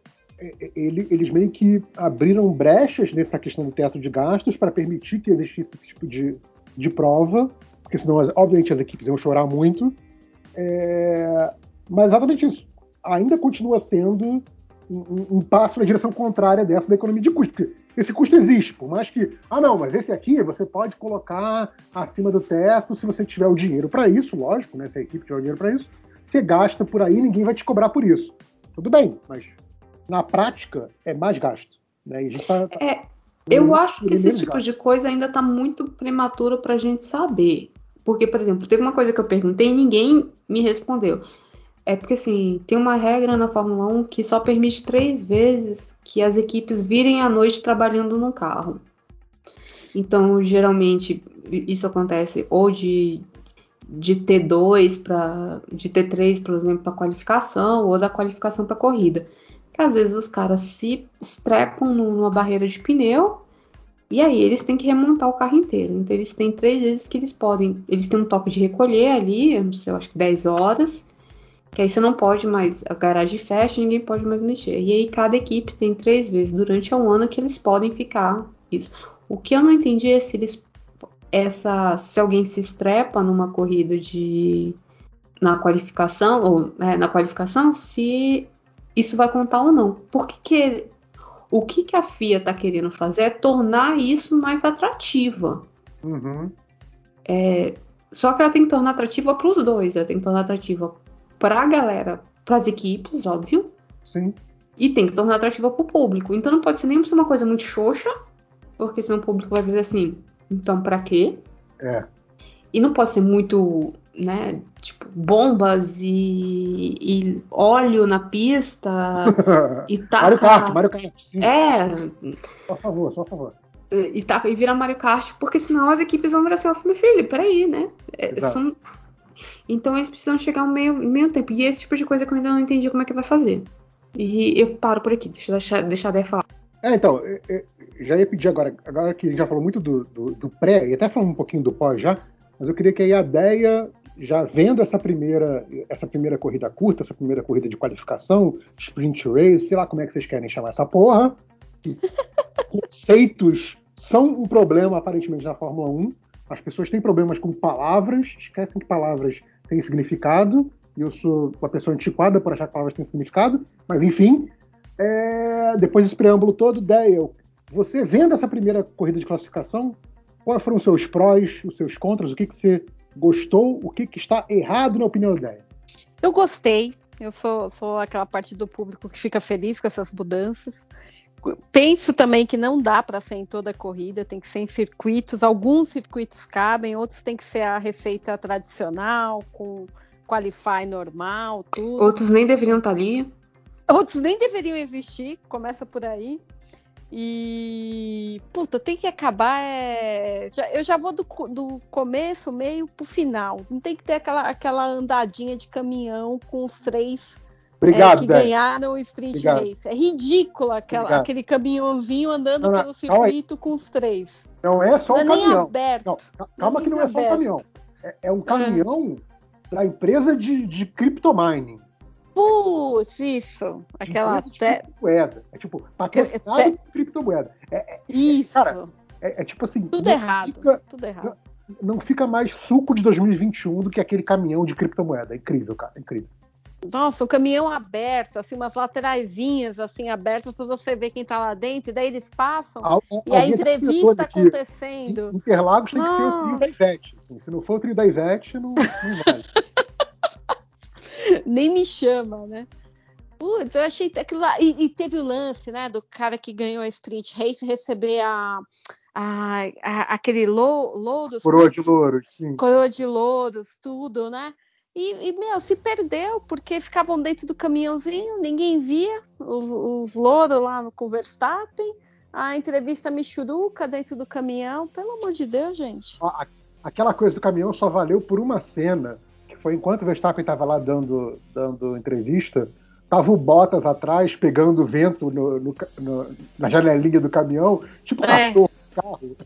ele, eles meio que abriram brechas nessa questão do teto de gastos para permitir que existisse esse tipo de, de prova, porque senão, obviamente, as equipes iam chorar muito. É, mas exatamente isso. Ainda continua sendo um, um, passo na direção contrária dessa da economia de custo, porque esse custo existe, por mais que, ah não, mas esse aqui você pode colocar acima do teto se você tiver o dinheiro para isso, lógico, né, se a equipe tiver o dinheiro para isso, você gasta por aí, ninguém vai te cobrar por isso. Tudo bem, mas na prática, é mais gasto. Né? Tá, tá é, eu acho que esse tipo gasto. de coisa ainda está muito prematuro para a gente saber. Porque, por exemplo, teve uma coisa que eu perguntei e ninguém me respondeu. É porque, assim, tem uma regra na Fórmula 1 que só permite três vezes que as equipes virem à noite trabalhando no carro. Então, geralmente, isso acontece ou de, de T2 para de T3, por exemplo, para qualificação, ou da qualificação para corrida que às vezes os caras se estrepam numa barreira de pneu e aí eles têm que remontar o carro inteiro. Então eles têm três vezes que eles podem. Eles têm um toque de recolher ali, eu não sei, eu acho que 10 horas. Que aí você não pode mais, a garagem fecha, ninguém pode mais mexer. E aí cada equipe tem três vezes durante um ano que eles podem ficar isso. O que eu não entendi é se eles essa se alguém se estrepa numa corrida de na qualificação ou é, na qualificação se isso vai contar ou não. Por que, que o que, que a FIA está querendo fazer é tornar isso mais atrativa. Uhum. É, só que ela tem que tornar atrativa para os dois. Ela tem que tornar atrativa para a galera, para as equipes, óbvio. Sim. E tem que tornar atrativa para o público. Então não pode ser nem ser uma coisa muito xoxa, porque senão o público vai dizer assim, então para quê? É. E não pode ser muito, né, tipo, bombas e, e óleo na pista e taca... Mario Kart, Mario Kart, sim. É, Só favor, só favor. e, taca, e vira Mario Kart, porque senão as equipes vão virar assim, meu filho, peraí, né? É, Exato. são- Então eles precisam chegar ao meio, meio tempo. E esse tipo de coisa que eu ainda não entendi como é que vai fazer. E eu paro por aqui, deixa eu deixar, deixar a Dé falar. É, então, eu- eu já ia pedir agora, agora que a gente já falou muito do, do, do pré, e até falando um pouquinho do pós já, mas eu queria que aí a Deia, já vendo essa primeira, essa primeira corrida curta, essa primeira corrida de qualificação, sprint race, sei lá como é que vocês querem chamar essa porra, conceitos são um problema aparentemente na Fórmula 1. As pessoas têm problemas com palavras, esquecem que palavras têm significado, e eu sou uma pessoa antiquada por achar que palavras têm significado, mas enfim, é, depois desse preâmbulo todo, Dale, você vendo essa primeira corrida de classificação, quais foram os seus prós, os seus contras, o que, que você gostou, o que, que está errado na opinião Dale? Eu gostei. Eu sou, sou aquela parte do público que fica feliz com essas mudanças. Penso também que não dá para ser em toda a corrida, tem que ser em circuitos. Alguns circuitos cabem, outros tem que ser a receita tradicional, com qualify normal, tudo. Outros nem deveriam estar ali. Outros nem deveriam existir, começa por aí. E. Puta, tem que acabar. É... eu já vou do, do começo, meio pro final. Não tem que ter aquela, aquela andadinha de caminhão com os três é, Obrigado, que Dale. ganharam o sprint Obrigado. race. É ridículo aquela- Obrigado. aquele caminhãozinho andando Não, não, pelo circuito com os três. Não é só Não um é nem caminhão. aberto. Não, ca- calma que não é só um aberto. caminhão. É, é um caminhão da empresa de, de criptomining. Putz, isso. Aquela. empresa de Te... criptomoeda. É tipo, patrocinado Te- criptomoeda. É, é- Isso. Cara, é- é tipo assim. tudo não errado. Fica, Tudo errado. não fica mais suco de 2021 do que aquele caminhão de criptomoeda. É incrível, cara. É incrível. Nossa, o caminhão aberto, assim, umas lateraisinhas assim abertas para você ver quem tá lá dentro, e daí eles passam Al- e a tá entrevista acontecendo. Interlagos tem que ser o trio da Ivete. assim. Se não for o trio da Ivete, não, não vale. Nem me chama, né? Putz, eu achei aquilo lá. E, e teve o lance, né, do cara que ganhou a sprint race receber a, a, a- aquele lo, lodos, Coroa de louros, sim. coroa de louros, tudo, né? E, e, meu, se perdeu, porque ficavam dentro do caminhãozinho, ninguém via os, os louros lá no, Verstappen, a entrevista Michuruca dentro do caminhão. Pelo amor de Deus, gente. Aquela coisa do caminhão só valeu por uma cena, foi enquanto o Verstappen estava lá dando, dando entrevista, tava o Bottas atrás, pegando vento no- no no- na janelinha do caminhão, tipo É. cachorro carro.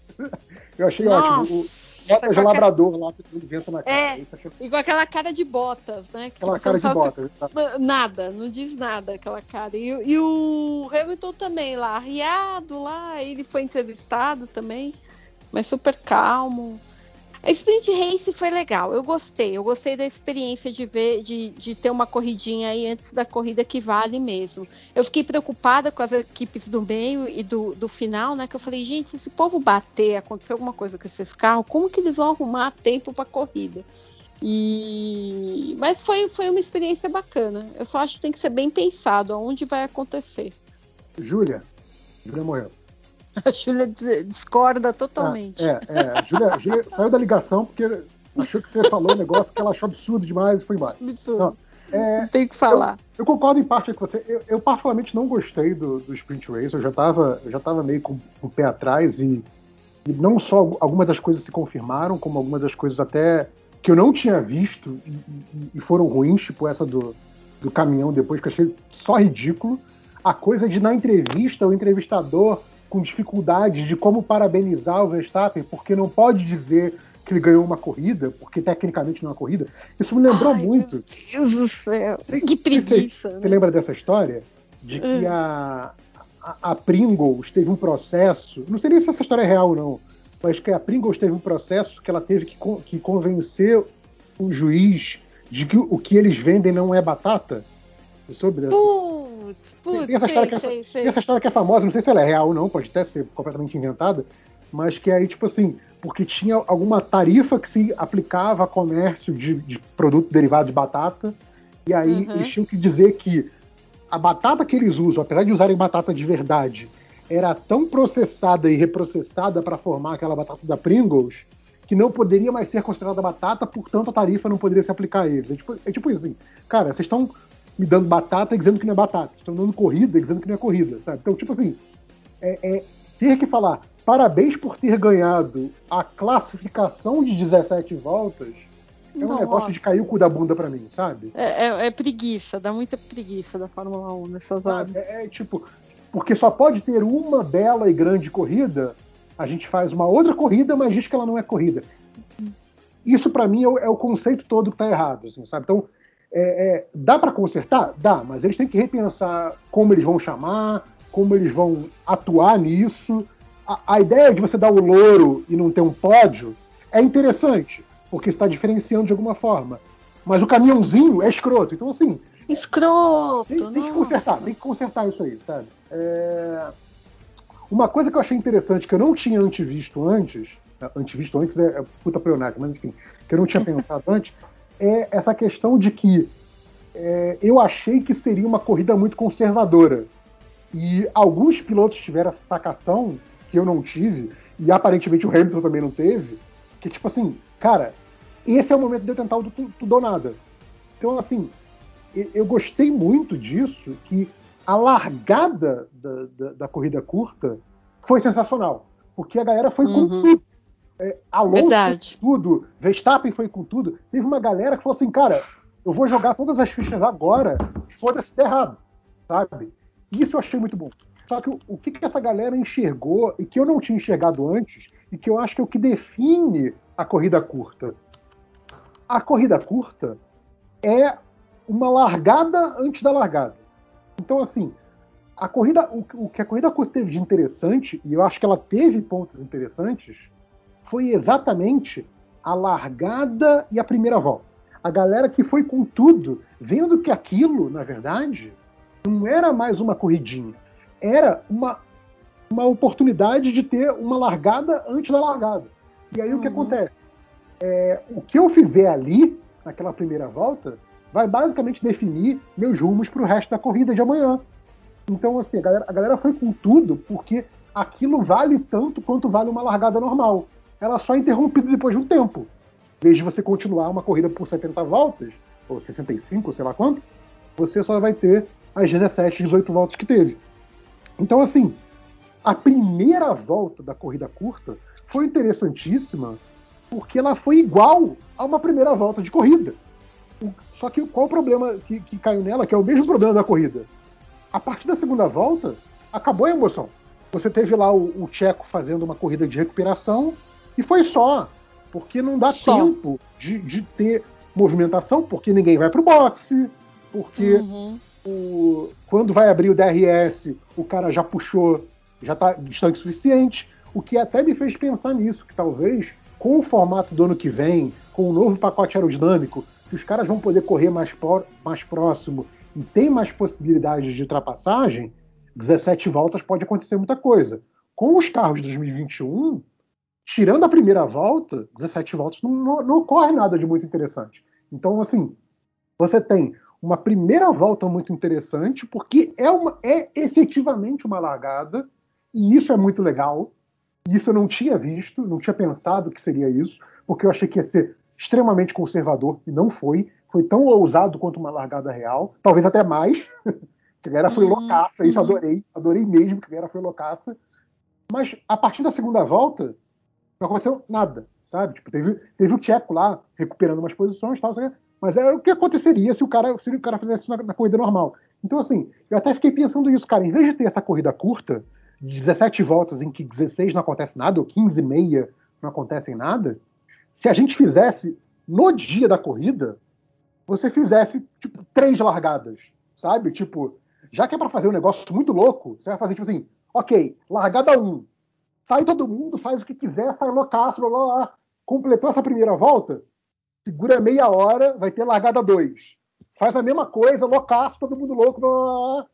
Eu achei ótimo. O Bottas de com labrador lá, pegando vento na cara. É. Achei com aquela cara de botas, né? Que, Aquela tipo, cara de Bottas. tá? Nada, não diz nada aquela cara. E, e o Hamilton também lá, riado lá, ele foi entrevistado também, mas super calmo. A Sprint Race foi legal, eu gostei, eu gostei da experiência de ver, de, de ter uma corridinha aí antes da corrida que vale mesmo. Eu fiquei preocupada com as equipes do meio e do, do final, né? Que eu falei, gente, se esse povo bater, acontecer alguma coisa com esses carros, como que eles vão arrumar tempo para corrida? E mas foi, foi uma experiência bacana. Eu só acho que tem que ser bem pensado aonde vai acontecer. Júlia. Júlia morreu. A Júlia dis- discorda totalmente. É, é. A Júlia, a Júlia saiu da ligação porque achou que você falou um negócio que ela achou absurdo demais e foi embora. Absurdo. Não, é, tem que falar. Eu concordo em parte com você. Eu, eu particularmente não gostei do, do Sprint Race. Eu já estava eu já tava meio com, o pé atrás e, e não só algu- algumas das coisas se confirmaram, como algumas das coisas até que eu não tinha visto e, e- e foram ruins, tipo essa do, do caminhão depois, que eu achei só ridículo. A coisa de na entrevista o entrevistador com dificuldades de como parabenizar o Verstappen, porque não pode dizer que ele ganhou uma corrida, porque tecnicamente não é uma corrida. Isso me lembrou Ai, muito. Meu Deus do céu. Que preguiça. Você né? lembra dessa história? De que Hum. a, a, a Pringles teve um processo. Não sei nem se essa história é real, não. Mas que a Pringles teve um processo que ela teve que, que convencer o juiz de que o que eles vendem não é batata. Soube dessa? Putz, putz, Tem essa história sei, que é- sei, sei. Tem essa história que é famosa, não sei se ela é real ou não, pode até ser completamente inventada, mas que aí, tipo assim, porque tinha alguma tarifa que se aplicava a comércio de, de produto derivado de batata, e aí Uhum. eles tinham que dizer que a batata que eles usam, apesar de usarem batata de verdade, era tão processada e reprocessada para formar aquela batata da Pringles que não poderia mais ser considerada batata, portanto a tarifa não poderia se aplicar a eles. É tipo, é tipo isso assim, cara, vocês estão me dando batata e dizendo que não é batata, estão dando corrida e dizendo que não é corrida, sabe? Então, tipo assim, é, é ter que falar parabéns por ter ganhado a classificação de 17 voltas é um Nossa. negócio de cair o cu da bunda pra mim, sabe? É, é- é preguiça, dá muita preguiça da Fórmula 1 nessas horas. É, é tipo, porque só pode ter uma bela e grande corrida, a gente faz uma outra corrida, mas diz que ela não é corrida. Isso pra mim é o, é o conceito todo que tá errado, assim, sabe? Então, é, é, dá pra consertar? Dá, mas eles têm que repensar como eles vão chamar, como eles vão atuar nisso. A, a ideia de você dar o louro e não ter um pódio é interessante, porque está diferenciando de alguma forma. Mas o caminhãozinho é escroto. Então, assim, Escroto, tem, tem que consertar, tem que consertar isso aí, sabe? É, Uma coisa que eu achei interessante, que eu não tinha antevisto antes, antevisto antes é, é puta pleonasmo, mas enfim, que eu não tinha pensado antes, é essa questão de que é, eu achei que seria uma corrida muito conservadora. E alguns pilotos tiveram essa sacação, que eu não tive, e aparentemente o Hamilton também não teve, que tipo assim, cara, esse é o momento de eu tentar o tu- tudo ou nada. Então, assim, eu- eu gostei muito disso, que a largada da, da, da corrida curta foi sensacional. Porque a galera foi Uhum. com tudo. É, Alonso Verdade. foi com tudo, Verstappen foi com tudo. Teve uma galera que falou assim, cara, eu vou jogar todas as fichas agora, foda-se der errado, sabe? Isso eu achei muito bom. Só que o, o que, que essa galera enxergou e que eu não tinha enxergado antes, e que eu acho que é o que define a corrida curta. A corrida curta é uma largada antes da largada. Então, assim, a corrida, o, o que a corrida curta teve de interessante, e eu acho que ela teve pontos interessantes, foi exatamente a largada e a primeira volta. A galera que foi com tudo, vendo que aquilo, na verdade, não era mais uma corridinha, era uma, uma oportunidade de ter uma largada antes da largada. E aí o que Uhum. acontece? É, o que eu fizer ali, naquela primeira volta, vai basicamente definir meus rumos para o resto da corrida de amanhã. Então, assim, a galera, a galera foi com tudo porque aquilo vale tanto quanto vale uma largada normal. Ela só é interrompida depois de um tempo. Em vez de você continuar uma corrida por 70 voltas, ou 65, sei lá quanto, você só vai ter as 17, 18 voltas que teve. Então, assim, a primeira volta da corrida curta foi interessantíssima porque ela foi igual a uma primeira volta de corrida. Só que qual o problema que, que caiu nela, que é o mesmo problema da corrida? A partir da segunda volta, acabou a emoção. Você teve lá o, o Tcheco fazendo uma corrida de recuperação e foi só. Porque não dá Só. tempo de, de ter movimentação, porque ninguém vai pro boxe, porque Uhum. o- quando vai abrir o DRS, o cara já puxou, já está distante o suficiente, o que até me fez pensar nisso, que talvez com o formato do ano que vem, com o novo pacote aerodinâmico, que os caras vão poder correr mais, pró- mais próximo e tem mais possibilidades de ultrapassagem, 17 voltas pode acontecer muita coisa. Com os carros de 2021, tirando a primeira volta, 17 voltas não, não- não ocorre nada de muito interessante. Então, assim, você tem uma primeira volta muito interessante, porque é, uma, é efetivamente uma largada, e isso é muito legal. Isso eu não tinha visto, não tinha pensado que seria isso, porque eu achei que ia ser extremamente conservador, e não foi. Foi tão ousado quanto uma largada real, talvez até mais. que a galera foi Uhum, loucaça, isso eu uhum. adorei, adorei mesmo que a galera foi loucaça. Mas a partir da segunda volta, não aconteceu nada, sabe? Tipo, teve, teve o Tcheco lá recuperando umas posições, tal, mas era o que aconteceria se o cara, se o cara fizesse isso na, na corrida normal. Então, assim, eu até fiquei pensando isso, cara, em vez de ter essa corrida curta, de 17 voltas em que 16 não acontece nada, ou 15 e meia não acontecem nada, se a gente fizesse no dia da corrida, você fizesse tipo três largadas, sabe? Tipo, já que é para fazer um negócio muito louco, você vai fazer tipo assim, ok, largada 1, um, sai todo mundo, faz o que quiser, sai loucaço, blá, blá, completou essa primeira volta, segura meia hora, vai ter largada 2. Faz a mesma coisa, loucaço, todo mundo louco, blá, blá,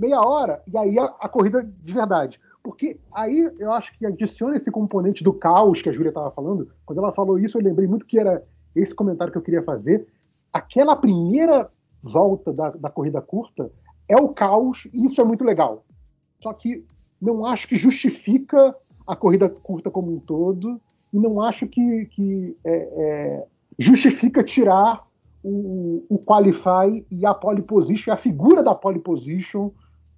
meia hora, e aí a, a, corrida de verdade. Porque aí eu acho que adiciona esse componente do caos que a Júlia estava falando. Quando ela falou isso, eu lembrei muito que era esse comentário que eu queria fazer. Aquela primeira volta da, da corrida curta é o caos, e isso é muito legal. Só que não acho que justifica a corrida curta como um todo, e não acho que, que é, é, justifica tirar o, o qualify e a pole position, a figura da pole position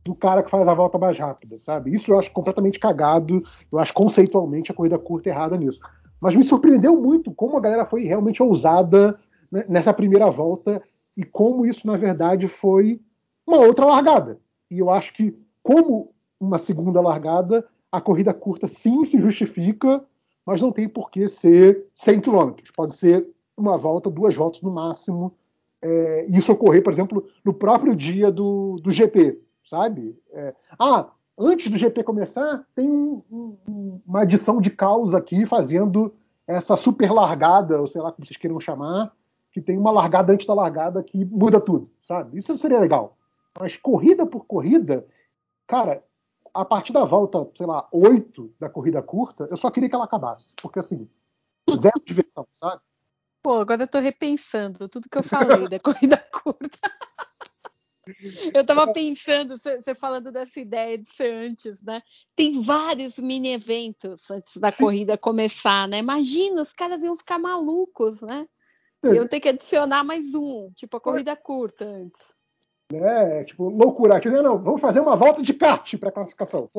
do cara que faz a volta mais rápida, sabe? Isso eu acho completamente cagado, eu acho conceitualmente a corrida curta errada nisso. Mas me surpreendeu muito como a galera foi realmente ousada nessa primeira volta e como isso, na verdade, foi uma outra largada. E eu acho que, como uma segunda largada, a corrida curta sim se justifica, mas não tem por que ser 100 km. Pode ser uma volta, duas voltas no máximo. É, isso ocorrer, por exemplo, no próprio dia do, do GP, sabe? É, ah, antes do GP começar, tem um, um, uma adição de caos aqui fazendo essa super largada, ou sei lá como vocês queiram chamar, que tem uma largada antes da largada que muda tudo, sabe? Isso seria legal. Mas corrida por corrida, cara, a partir da volta, sei lá, 8 da corrida curta, eu só queria que ela acabasse. Porque assim, zero diversão, sabe? Pô, agora eu tô repensando tudo que eu falei da corrida curta. Eu tava pensando, você falando dessa ideia de ser antes, né? Tem vários mini eventos antes da corrida começar, né? Imagina, os caras iam ficar malucos, né? Eu ter que adicionar mais um, tipo a corrida curta antes. É, tipo, loucura. Não, não, vamos fazer uma volta de kart para classificação.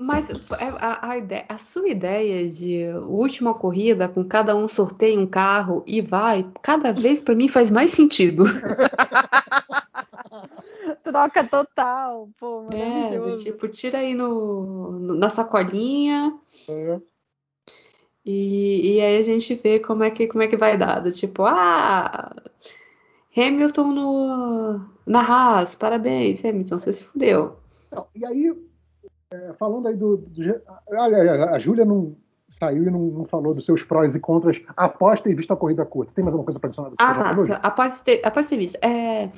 Mas é, a, a, ideia, a, sua ideia de última corrida com cada um sorteia um carro e vai, cada vez para mim faz mais sentido. Troca total, pô, É, tipo, tira aí no, no na sacolinha. É. E, e aí a gente vê como é que como é que vai dar. Tipo, ah, Hamilton no, na Haas, parabéns, Hamilton, você se fudeu. Não, e aí, é, falando aí do. do a, a Júlia não saiu e não, não, falou dos seus prós e contras após ter visto a corrida curta. Tem mais alguma coisa para adicionar? Ah, tá. Após ter, após ter visto. É...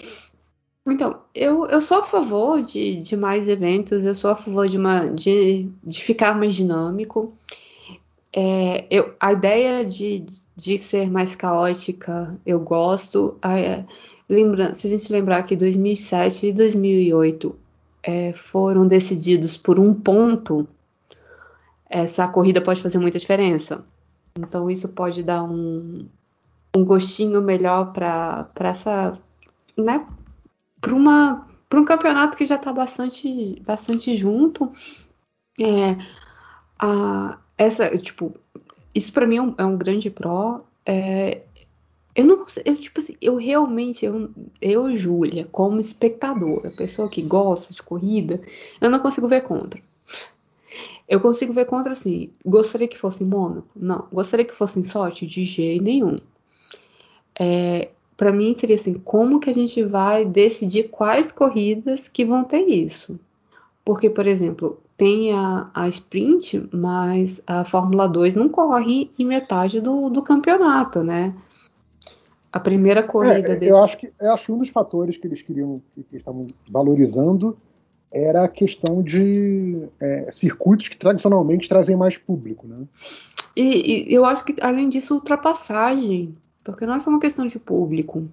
Então, eu, eu sou a favor de, de mais eventos, eu sou a favor de, uma, de, de ficar mais dinâmico. É, eu, a ideia de, de ser mais caótica, eu gosto. É, lembra, se a gente lembrar que 2007 e 2008 é, foram decididos por um ponto, essa corrida pode fazer muita diferença. Então isso pode dar um, um gostinho melhor para essa, né, para um campeonato que já está bastante bastante junto. É, a, essa tipo isso para mim é um, é um, grande pró. É, eu não eu, tipo assim, eu realmente, eu, eu, Júlia, como espectadora, pessoa que gosta de corrida, eu não consigo ver contra. Eu consigo ver contra assim, gostaria que fosse em Mônaco? Não. Gostaria que fosse em sorte? De jeito nenhum. É, para mim seria assim, como que a gente vai decidir quais corridas que vão ter isso? Porque, por exemplo, tem a, a sprint, mas a Fórmula 2 não corre em metade do, do campeonato, né? A primeira corrida é, dele. Eu acho que eu acho um dos fatores que eles queriam, que, que estavam valorizando, era a questão de é, circuitos que tradicionalmente trazem mais público, né? E, e, eu acho que além disso ultrapassagem, porque não é só uma questão de público.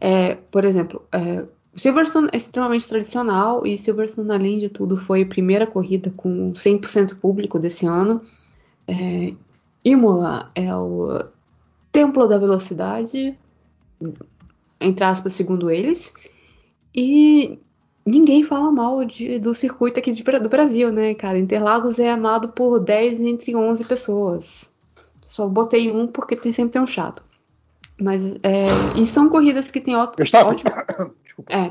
É, por exemplo, é, Silverstone é extremamente tradicional e Silverstone, além de tudo, foi a primeira corrida com 100% público desse ano. É, Imola é o templo da velocidade, entre aspas, segundo eles, e ninguém fala mal de, do circuito aqui de, do Brasil, né, cara? Interlagos é amado por 10 entre 11 pessoas. Só botei um porque tem, sempre tem um chato. Mas, é, e são corridas que tem ótimo. É,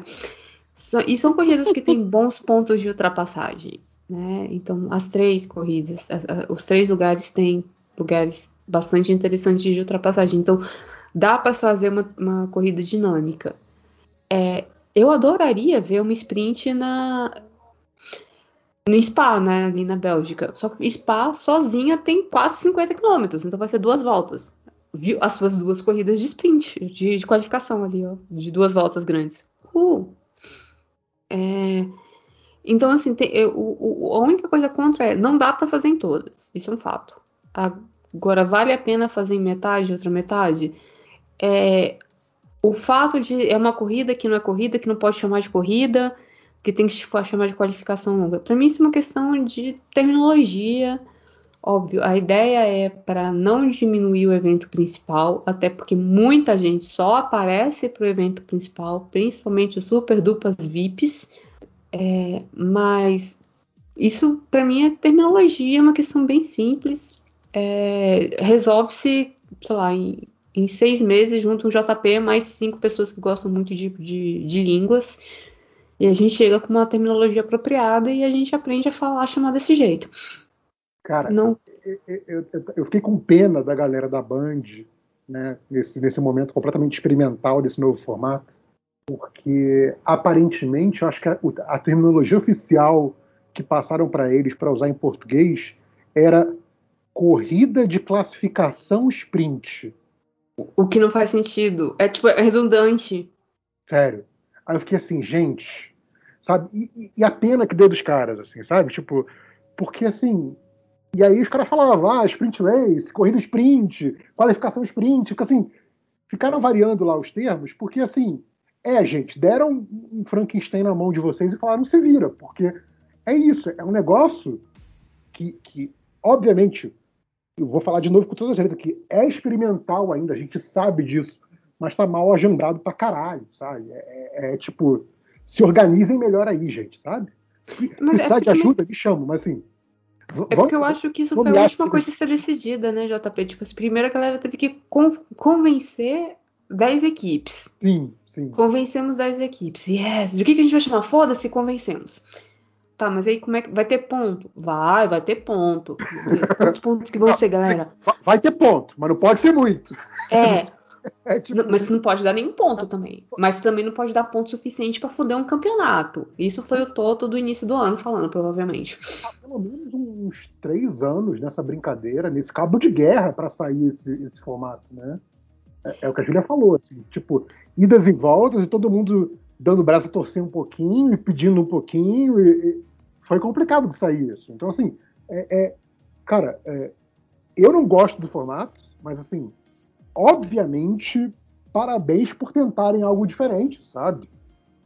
e são corridas que têm bons pontos de ultrapassagem. né? Então, as três corridas, as, as, os três lugares têm lugares bastante interessantes de ultrapassagem. Então, dá para fazer uma, uma, corrida dinâmica. É, eu adoraria ver uma sprint na no Spa, né, ali na Bélgica. Só que Spa sozinha tem quase 50 quilômetros, então vai ser duas voltas. Viu as suas duas corridas de sprint, de, de qualificação ali, ó, de duas voltas grandes. Uh. É, então, assim, tem, eu, o, a única coisa contra é não dá para fazer em todas. Isso é um fato. Agora, vale a pena fazer em metade, outra metade? É, o fato de é uma corrida que não é corrida, que não pode chamar de corrida, que tem que chamar de qualificação longa. Para mim, isso é uma questão de terminologia. Óbvio, a ideia é para não diminuir o evento principal, até porque muita gente só aparece para o evento principal, principalmente os super dupas VIPs. É, mas isso para mim é terminologia, é uma questão bem simples. É, Resolve-se, sei lá, em, em, seis meses junto um JP mais cinco pessoas que gostam muito de, de, de línguas e a gente chega com uma terminologia apropriada e a gente aprende a falar, chamar desse jeito. Cara, não... eu, eu, eu fiquei com pena da galera da Band, né, nesse, nesse momento completamente experimental desse novo formato, porque aparentemente eu acho que a, a terminologia oficial que passaram para eles para usar em português era corrida de classificação sprint. O que não faz sentido. É tipo, é redundante. Sério. Aí eu fiquei assim, gente, sabe? E, e, a pena que deu dos caras, assim, sabe? Tipo, porque assim. E aí os caras falavam, ah, sprint race, corrida sprint, qualificação sprint, fica assim, ficaram variando lá os termos, porque assim, é, gente, deram um Frankenstein na mão de vocês e falaram, se vira, porque é isso, é um negócio que, que obviamente, eu vou falar de novo com toda a gente que é experimental ainda, a gente sabe disso, mas tá mal agendado pra caralho, sabe? É, é, é tipo, se organizem melhor aí, gente, sabe? Se mas precisar é de ajuda, me chamo, mas assim. É porque eu acho que isso foi a última coisa a ser decidida, né, JP? Tipo, assim, primeiro a galera teve que convencer 10 equipes. Sim, sim. Convencemos 10 equipes. Yes! De que, que a gente vai chamar? Foda-se, convencemos. Tá, mas aí como é que. Vai ter ponto? Vai, vai ter ponto. Quantos pontos que vão ser, galera? Vai ter ponto, mas não pode ser muito. É, É, tipo... não, mas não pode dar nenhum ponto também. Mas também não pode dar ponto suficiente para fuder um campeonato. Isso foi o Toto do início do ano falando, provavelmente. Há pelo menos uns três anos nessa brincadeira, nesse cabo de guerra para sair esse, esse, formato, né? É, é, o que a Julia falou, assim, tipo, idas e voltas e todo mundo dando o braço a torcer um pouquinho e pedindo um pouquinho. E, e foi complicado de sair isso. Então, assim, é, é cara, é, eu não gosto do formato, mas assim, obviamente, parabéns por tentarem algo diferente, sabe?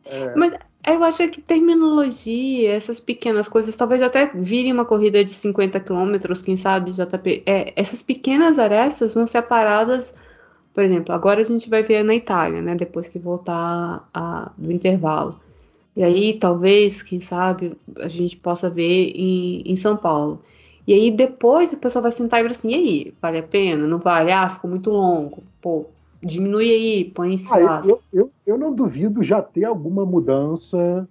É... Mas eu acho que terminologia, essas pequenas coisas, talvez até virem uma corrida de 50 quilômetros, quem sabe, JP. É, essas pequenas arestas vão ser paradas, por exemplo, agora a gente vai ver na Itália, né? Depois que voltar a, do intervalo. E aí, talvez, quem sabe, a gente possa ver em, em São Paulo. E aí depois o pessoal vai sentar e vai assim, e aí, vale a pena? Não vale? Ah, ficou muito longo. Pô, diminui aí, põe em ah, eu, eu, eu, não duvido já ter alguma mudança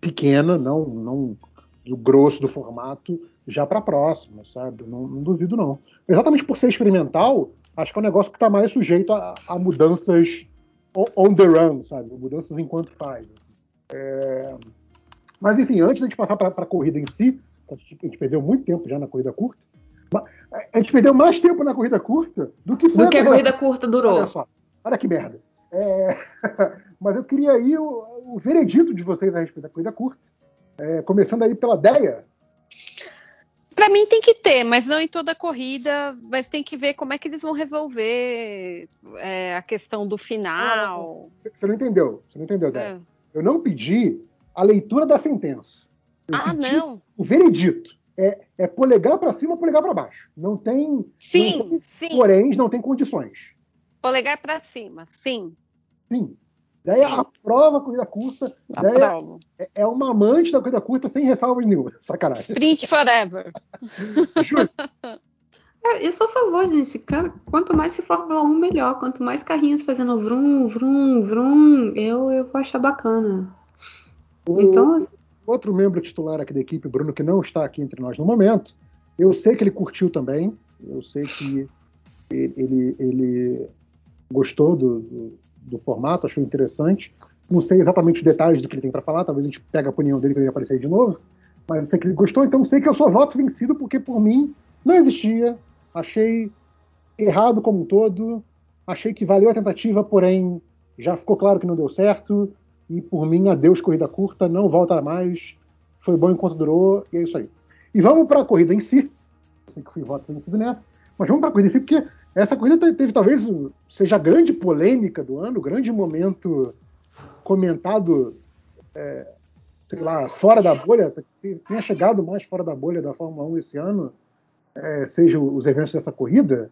pequena, não, não do grosso do formato, já para a próxima, sabe? Não, não, duvido, não. Exatamente por ser experimental, acho que é um negócio que está mais sujeito a, a, mudanças on the run, sabe? Mudanças enquanto faz. É... Mas, enfim, antes de a gente passar para a corrida em si, a gente perdeu muito tempo já na corrida curta. A gente perdeu mais tempo na corrida curta do que foi do que a corrida, curta, curta durou. Olha só, olha que merda. É... Mas eu queria aí o, o, veredito de vocês a respeito da corrida curta. É, começando aí pela Deia. Para mim tem que ter, mas não em toda a corrida, mas tem que ver como é que eles vão resolver é, a questão do final. Você não entendeu? Você não entendeu, Deia? É. Eu não pedi a leitura da sentença. Ah, não. O veredito é, é polegar para cima, polegar para baixo. Não tem. Sim, não tem, sim. Porém, não tem condições. Polegar para cima, sim. Sim. Daí sim. aprova a corrida curta. É, é uma amante da corrida curta sem ressalvas nenhuma. Sacanagem. Sprint forever. É, eu sou a favor, gente. Quanto mais se Fórmula 1, melhor. Quanto mais carrinhos fazendo vrum, vrum, vrum, eu, eu vou achar bacana. O, então, outro membro titular aqui da equipe, Bruno, que não está aqui entre nós no momento, eu sei que ele curtiu também, eu sei que ele, ele gostou do, do, do formato, achou interessante. Não sei exatamente os detalhes do que ele tem para falar, talvez a gente pegue a opinião dele quando ele aparecer de novo, mas eu sei que ele gostou, então sei que eu sou voto vencido, porque por mim não existia. Achei errado como um todo, achei que valeu a tentativa, porém já ficou claro que não deu certo, e por mim, adeus corrida curta, não volta mais, foi bom enquanto durou, e é isso aí. E vamos para a corrida em si, eu sei que fui voto vencido nessa, mas vamos para a corrida em si, porque essa corrida teve, talvez seja a grande polêmica do ano, grande momento comentado, é, sei lá, fora da bolha, tenha chegado mais fora da bolha da Fórmula 1 esse ano, é, seja os eventos dessa corrida.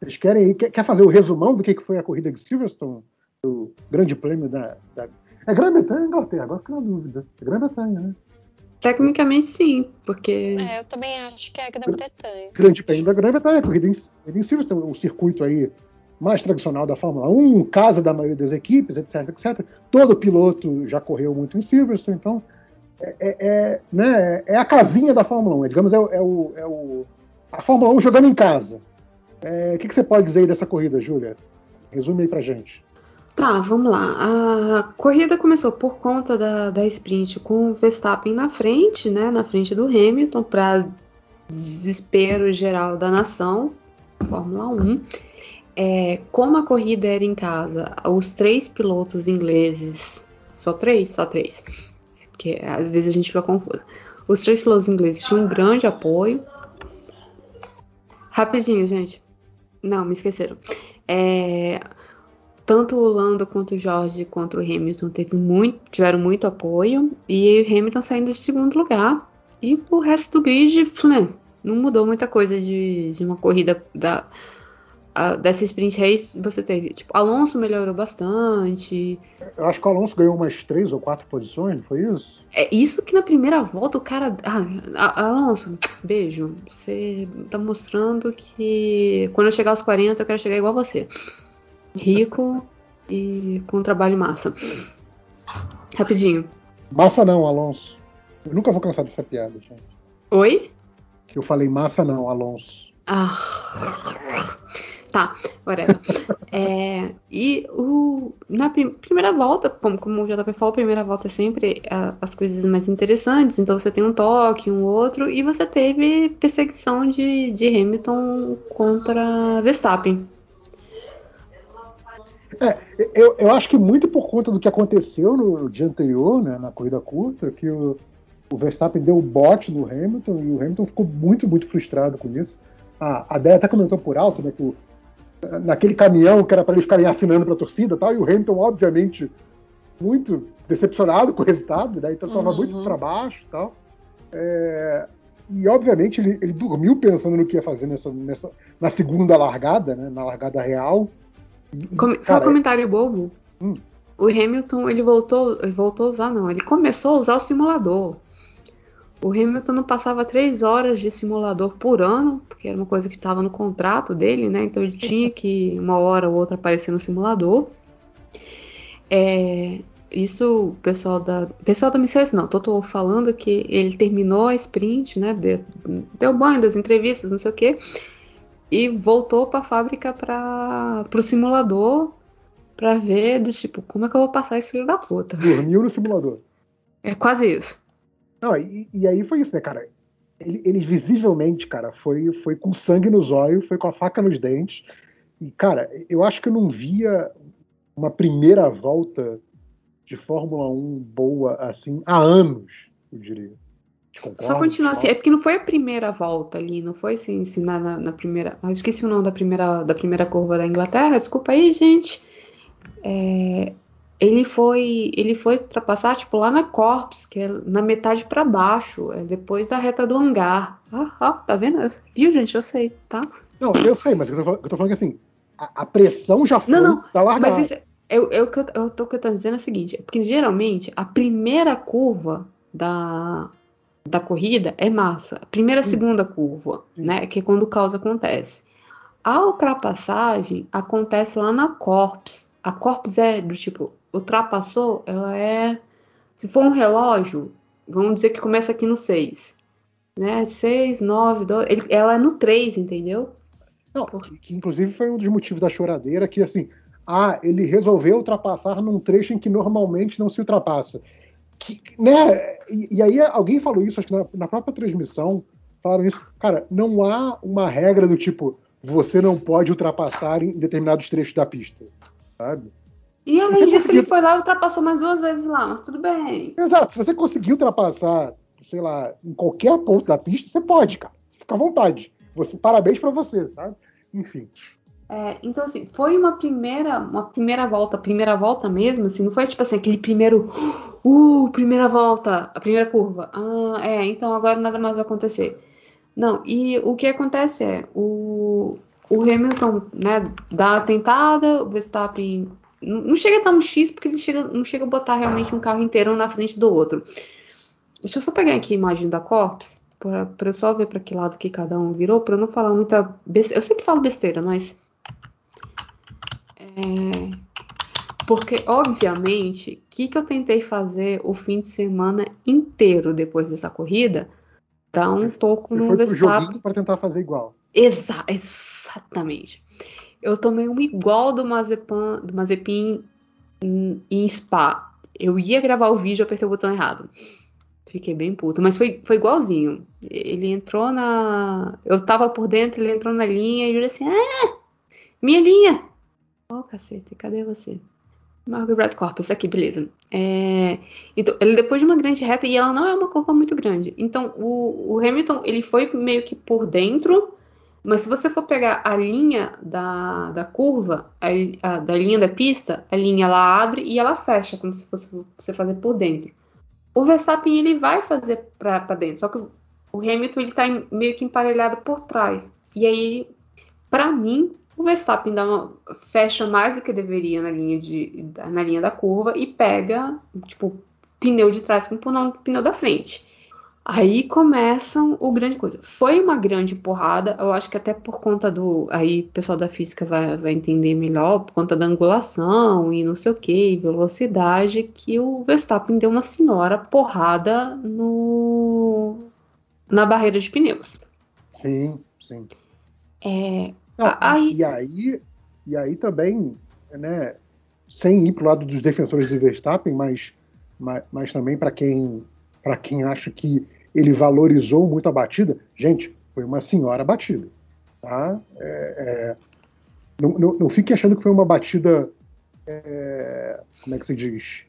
Vocês querem quer, quer fazer o resumão do que foi a corrida de Silverstone, o grande prêmio da, da... É Grã-Bretanha ou Inglaterra? Agora fico na dúvida. É Grã-Bretanha, né? Tecnicamente sim, porque. É, eu também acho que é a Grã-Bretanha. Grande prêmio da Grã-Bretanha, corrida em, em Silverstone, um circuito aí mais tradicional da Fórmula 1, casa da maioria das equipes, etc, etc. Todo piloto já correu muito em Silverstone, então é, é, é né, é a casinha da Fórmula 1, é, digamos, é, é, o, é o, a Fórmula 1 jogando em casa. É, o que, que, você pode dizer aí dessa corrida, Júlia? Resume aí pra gente. Tá, vamos lá. A corrida começou por conta da, da sprint com o Verstappen na frente, né? Na frente do Hamilton, para desespero geral da nação, Fórmula 1. É, como a corrida era em casa, os três pilotos ingleses, só três? Só três, porque às vezes a gente fica confusa. Os três pilotos ingleses tinham um grande apoio. Rapidinho, gente. Não, me esqueceram. É, tanto o Lando quanto o Jorge contra o Hamilton teve muito, tiveram muito apoio e o Hamilton saindo de segundo lugar e o resto do grid não mudou muita coisa de, de uma corrida da, a, dessa sprint race você teve. Tipo Alonso melhorou bastante. Eu acho que o Alonso ganhou umas três ou quatro posições não foi isso? É isso que na primeira volta o cara ah, Alonso beijo você tá mostrando que quando eu chegar aos 40 eu quero chegar igual a você rico e com trabalho massa. Rapidinho. Massa não, Alonso. Eu nunca vou cansar dessa piada, gente. Oi? Que eu falei massa não, Alonso. Ah. Tá, whatever. é, e o, na prim primeira volta, como, como o JP falou, a primeira volta é sempre a, as coisas mais interessantes. Então você tem um toque, um outro, e você teve perseguição de, de Hamilton contra Verstappen. É, eu, eu acho que muito por conta do que aconteceu no, dia anterior, né, na corrida curta, que o, o Verstappen deu o bote no Hamilton e o Hamilton ficou muito, muito frustrado com isso. A, a Déia até comentou por alto, né, que o, naquele caminhão que era para eles ficarem assinando para a torcida tal, e o Hamilton, obviamente, muito decepcionado com o resultado, né, então estava uhum. muito para baixo tal. É, e obviamente ele, ele, dormiu pensando no que ia fazer nessa, nessa, na segunda largada, né, na largada real. Com, só um comentário bobo. Hum. O Hamilton, ele voltou, ele voltou a usar, não, ele começou a usar o simulador. O Hamilton não passava três horas de simulador por ano, porque era uma coisa que estava no contrato dele, né? Então ele tinha que uma hora ou outra aparecer no simulador. É, isso, o pessoal da. Pessoal da Mercedes não, tô, falando que ele terminou a sprint, né? Deu, deu banho das entrevistas, não sei o quê e voltou para a fábrica para o simulador para ver do tipo como é que eu vou passar esse filho da puta. Dormiu no simulador. É quase isso. Não, e, e aí foi isso, né, cara? Ele, ele, visivelmente, cara, foi, foi com sangue nos olhos, foi com a faca nos dentes. E, cara, eu acho que eu não via uma primeira volta de Fórmula 1 boa assim há anos, eu diria. Concordo, Só continuar assim. É porque não foi a primeira volta ali, não foi assim, assim na, na, primeira. Ah, eu esqueci o nome da primeira, da primeira curva da Inglaterra, desculpa aí, gente. É, ele foi ele foi ultrapassar tipo lá na Corps, que é na metade para baixo, é depois da reta do hangar. Ah, ah, tá vendo? Viu, gente? Eu sei, tá? Não, eu sei, mas eu tô, eu tô falando que assim, a, a, pressão já foi não, não, da largada. Mas isso, eu, eu, eu, eu tô, que eu tô dizendo é o seguinte, é porque geralmente a primeira curva da, da corrida é massa. Primeira, segunda curva, né? Que é quando o caos acontece. A ultrapassagem acontece lá na Corps. A Corps é do tipo, ultrapassou, ela é. Se for um relógio, vamos dizer que começa aqui no 6. Né? 6, 9, 12. Ele, ela é no 3, entendeu? Não, que inclusive foi um dos motivos da choradeira, que assim, ah, ele resolveu ultrapassar num trecho em que normalmente não se ultrapassa. Que, né? E, e, aí alguém falou isso, acho que na, na, própria transmissão, falaram isso. Cara, não há uma regra do tipo, você não pode ultrapassar em determinados trechos da pista, sabe? E além disso, conseguiu... ele foi lá e ultrapassou mais duas vezes lá, mas tudo bem. Exato, se você conseguir ultrapassar, sei lá, em qualquer ponto da pista, você pode, cara. Fica à vontade. Você, parabéns para você, sabe? Enfim. É, então, assim, foi uma primeira, uma primeira volta, primeira volta mesmo, assim, não foi tipo assim, aquele primeiro, uh, primeira volta, a primeira curva. Ah, é, então agora nada mais vai acontecer. Não, e o que acontece é, o, o Hamilton, né, dá a tentada, o Verstappen não chega a dar um X porque ele chega, não chega a botar realmente um carro inteiro na frente do outro. Deixa eu só pegar aqui a imagem da Corps, para eu só ver para que lado que cada um virou, para não falar muita besteira. Eu sempre falo besteira, mas. É, porque, obviamente, o que, que eu tentei fazer o fim de semana inteiro depois dessa corrida? Dar um toco no Verstappen. para tentar fazer igual. Exa exatamente. Eu tomei um igual do Mazepin, do Mazepin em, em Spa. Eu ia gravar o vídeo, apertei o botão errado. Fiquei bem puto, mas foi, foi igualzinho. Ele entrou na. Eu tava por dentro, ele entrou na linha e eu disse assim: Ah! Minha linha! Oh, cacete, cadê você? Margot Brad Corpus, aqui, beleza. É, então, ele depois de uma grande reta, e ela não é uma curva muito grande. Então, o, o, Hamilton, ele foi meio que por dentro, mas se você for pegar a linha da, da curva, a, a, da linha da pista, a linha ela abre e ela fecha, como se fosse você fazer por dentro. O Verstappen, ele vai fazer para dentro, só que o Hamilton, ele tá meio que emparelhado por trás. E aí, para mim, o Verstappen dá uma, fecha mais do que deveria na linha, de, na linha da curva e pega, tipo, pneu de trás com o pneu da frente. Aí começam o grande coisa. Foi uma grande porrada, eu acho que até por conta do. Aí o pessoal da física vai, vai entender melhor, por conta da angulação e não sei o que, velocidade, que o Verstappen deu uma senhora porrada no na barreira de pneus. Sim, sim. É, não. E aí, e aí também, né, sem ir para o lado dos defensores do Verstappen, mas, mas, mas também para quem, quem acha que ele valorizou muito a batida, gente, foi uma senhora batida. Tá? É, é, não, não, não fique achando que foi uma batida, é, como é que se diz,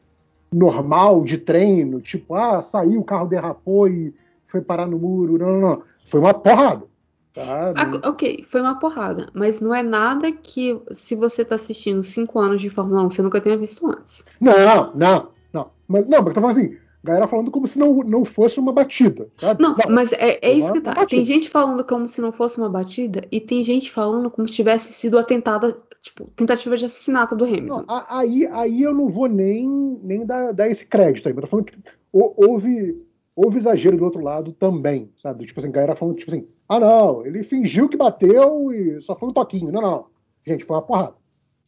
normal de treino, tipo, ah, saiu, o carro derrapou e foi parar no muro. Não, não, não. Foi uma porrada. Tá, ah, ok, foi uma porrada, mas não é nada que se você tá assistindo 5 anos de Fórmula 1, você nunca tenha visto antes. Não, não, não. Mas, não, mas eu falando assim, galera falando como se não, não fosse uma batida, sabe? Não, não mas é, é isso que tá. Batida. Tem gente falando como se não fosse uma batida e tem gente falando como se tivesse sido atentada, tipo, tentativa de assassinato do Hamilton. Não, aí, aí eu não vou nem, nem dar, dar esse crédito aí, mas tô falando que houve houve exagero do outro lado também, sabe? Tipo assim, a galera falando, tipo assim, ah não, ele fingiu que bateu e só foi um toquinho. Não, não. Gente, foi uma porrada.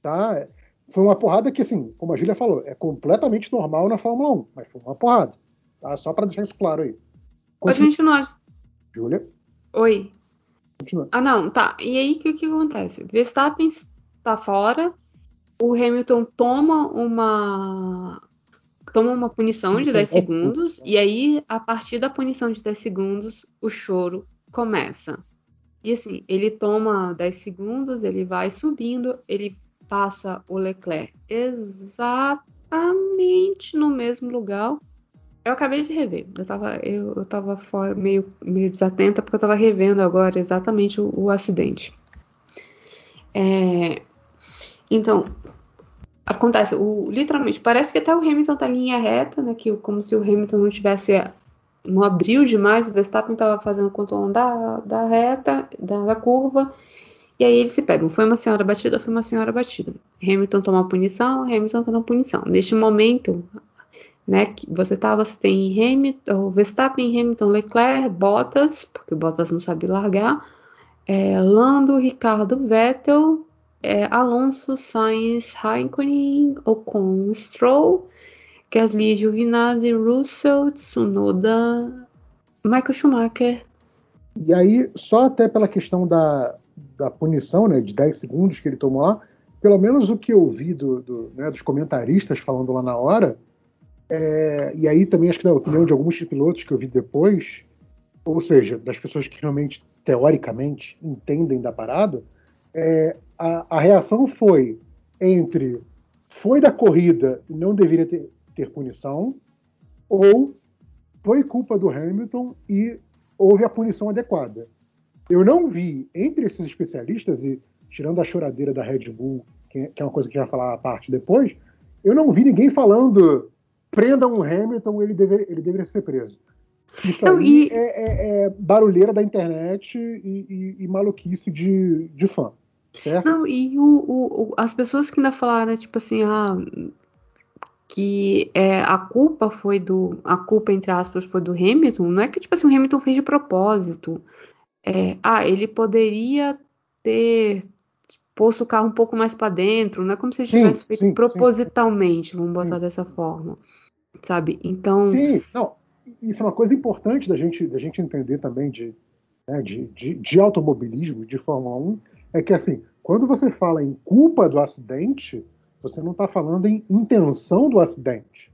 Tá? Foi uma porrada que, assim, como a Júlia falou, é completamente normal na Fórmula 1, mas foi uma porrada. Tá? Só para deixar isso claro aí. Continua. gente nós. Júlia? Oi. Continua. Ah, não, tá. E aí, o que, que acontece? Verstappen está fora, o Hamilton toma uma toma uma punição de 10 segundos, e aí, a partir da punição de 10 segundos, o choro começa. E assim, ele toma 10 segundos, ele vai subindo, ele passa o Leclerc exatamente no mesmo lugar. Eu acabei de rever, eu tava, eu, eu tava fora, meio, meio desatenta, porque eu tava revendo agora exatamente o, o acidente. É, então, acontece, o, literalmente, parece que até o Hamilton tá em linha reta, né? Que, como se o Hamilton não tivesse. Não abriu demais, o Verstappen estava fazendo o contorno da, da reta, da, da, curva, e aí eles se pegam. Foi uma senhora batida, foi uma senhora batida. Hamilton toma punição, Hamilton toma punição. Neste momento, né, que você tá, você tem Hamilton, Verstappen, Hamilton, Leclerc, Bottas, porque Bottas não sabe largar, é, Lando, Ricardo, Vettel, é, Alonso, Sainz, Raikkonen, Ocon, Stroll, Gasly, Giovinazzi, Russell, Tsunoda, Michael Schumacher. E aí, só até pela questão da, da punição, né, de 10 segundos que ele tomou lá, pelo menos o que eu vi do, do, né, dos comentaristas falando lá na hora, é, e aí também acho que da opinião de alguns pilotos que eu vi depois, ou seja, das pessoas que realmente, teoricamente, entendem da parada, é, a, a, reação foi entre foi da corrida e não deveria ter, ter punição, ou foi culpa do Hamilton e houve a punição adequada. Eu não vi entre esses especialistas, e tirando a choradeira da Red Bull, que, é uma coisa que a gente vai falar a parte depois, eu não vi ninguém falando prendam o Hamilton, ele, deve, ele deveria ser preso. Isso não, aí e... é, é, é, barulheira da internet e, e, e maluquice de, de fã. Certo? Não, e o, o, as pessoas que ainda falaram, tipo assim, ah, que é, a culpa foi do. A culpa, entre aspas, foi do Hamilton, não é que, tipo assim, o Hamilton fez de propósito. É, ah, ele poderia ter posto o carro um pouco mais para dentro, não é como se ele tivesse feito sim, propositalmente, sim. vamos botar sim. dessa forma. Sabe? Então. Sim, não, isso é uma coisa importante da gente, da gente entender também de, né, de, de, de, automobilismo, de Fórmula 1, é que assim, quando você fala em culpa do acidente, você não está falando em intenção do acidente.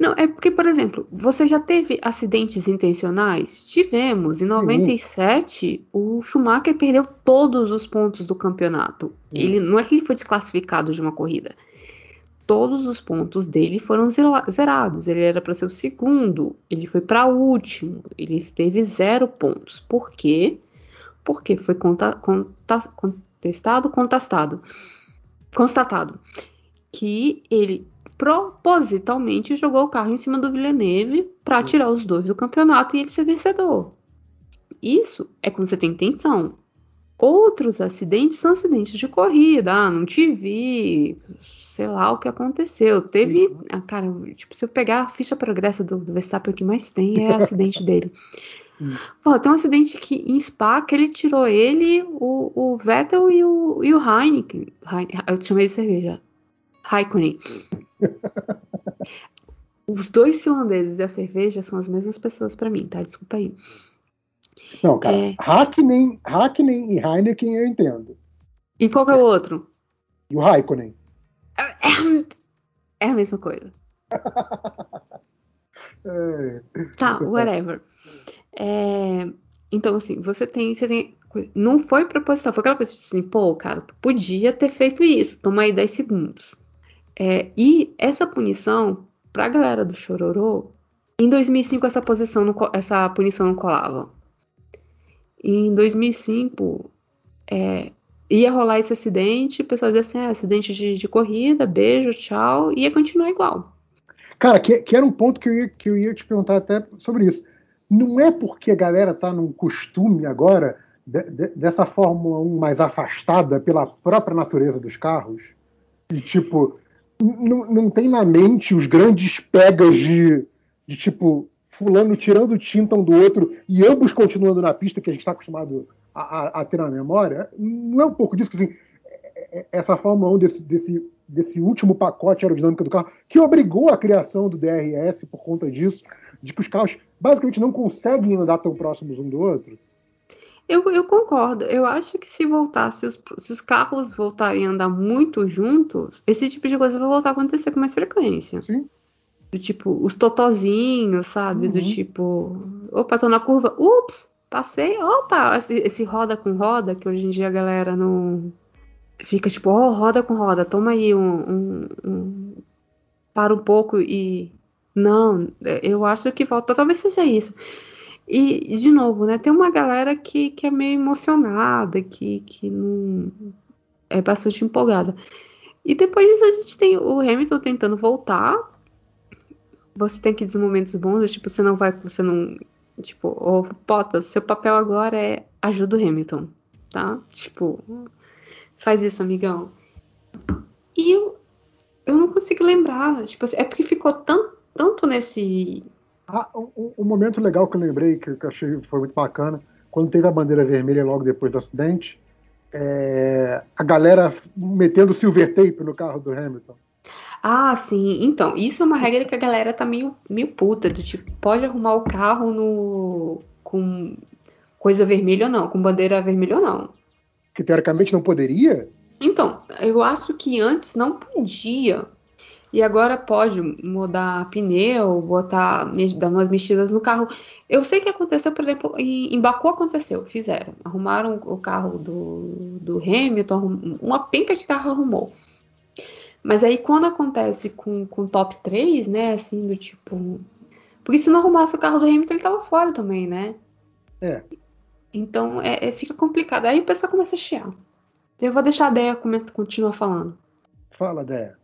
Não, é porque, por exemplo, você já teve acidentes intencionais? Tivemos. Em 97, Sim. o Schumacher perdeu todos os pontos do campeonato. Ele não é que ele foi desclassificado de uma corrida todos os pontos dele foram zerados. Ele era para ser o segundo, ele foi para o último, ele teve zero pontos. Por quê? Porque foi conta, conta, contestado, contestado, constatado que ele propositalmente jogou o carro em cima do Villeneuve para tirar os dois do campeonato e ele ser vencedor. Isso é quando você tem intenção. Outros acidentes são acidentes de corrida. Ah, não te vi, sei lá o que aconteceu. Teve. Uhum. Ah, cara, tipo, se eu pegar a ficha progressa do, do Verstappen, o que mais tem é acidente dele. Uhum. Pô, tem um acidente que em Spa que ele tirou ele, o, o Vettel e o, e o Heineken. eu chamei de cerveja. Raikkonen. Os dois finlandeses e a cerveja são as mesmas pessoas para mim, tá? Desculpa aí. Não, cara, é... Hackney, Hackney e Heineken eu entendo. E qual que é o outro? E o Raikkonen. É, é a mesma coisa. é. Tá, whatever. É, então, assim, você tem, você tem. Não foi proposital, foi aquela coisa assim, pô, cara, tu podia ter feito isso, toma aí 10 segundos. É, e essa punição, pra galera do Chororô, em 2005 essa, posição essa punição não colava. Em 2005, é, ia rolar esse acidente, o pessoal dizia assim, ah, acidente de, de, corrida, beijo, tchau, e ia continuar igual. Cara, que, que, era um ponto que eu, ia, que eu ia te perguntar até sobre isso. Não é porque a galera tá num costume agora de, de, dessa Fórmula 1 mais afastada pela própria natureza dos carros, e tipo, não tem na mente os grandes pegas de, de tipo, fulano tirando tinta um do outro e ambos continuando na pista que a gente está acostumado a, a, a, ter na memória, não é um pouco disso que assim, é, é, essa Fórmula 1 desse, desse, desse último pacote aerodinâmico do carro, que obrigou a criação do DRS por conta disso, de que os carros basicamente não conseguem andar tão próximos um do outro? Eu, eu concordo. Eu acho que se voltar, se os, se os, carros voltarem a andar muito juntos, esse tipo de coisa vai voltar a acontecer com mais frequência. Sim. Do tipo, os totozinhos, sabe? Uhum. Do tipo, opa, tô na curva, ups, passei, opa, esse, esse, roda com roda, que hoje em dia a galera não. Fica tipo, ó, oh, roda com roda, toma aí um, um, um. Para um pouco e. Não, eu acho que volta, talvez seja isso. E, de novo, né, tem uma galera que, que é meio emocionada, que, que não. É bastante empolgada. E depois disso a gente tem o Hamilton tentando voltar você tem aqueles momentos bons, tipo, você não vai, você não, tipo, ô, Potas, seu papel agora é ajuda o Hamilton, tá? Tipo, faz isso, amigão. E eu, eu não consigo lembrar, tipo, é porque ficou tão, tanto nesse... Ah, um, um, momento legal que eu lembrei, que, eu achei foi muito bacana, quando teve a bandeira vermelha logo depois do acidente, é, a galera metendo silver tape no carro do Hamilton. Ah, sim. Então, isso é uma regra que a galera tá meio, meio puta, do tipo, pode arrumar o carro no com coisa vermelha ou não, com bandeira vermelha ou não. Que teoricamente não poderia? Então, eu acho que antes não podia. E agora pode mudar pneu, botar, dar umas mexidas no carro. Eu sei que aconteceu, por exemplo, em, em Baku aconteceu, fizeram. Arrumaram o carro do, do Hamilton, uma penca de carro arrumou. Mas aí quando acontece com, com top 3, né, assim, do tipo. Porque se não arrumasse o carro do Hamilton, ele tava fora também, né? É. Então é, é, fica complicado. Aí o pessoal começa a chiar. Eu vou deixar a Deia continuar falando. Fala, Deia.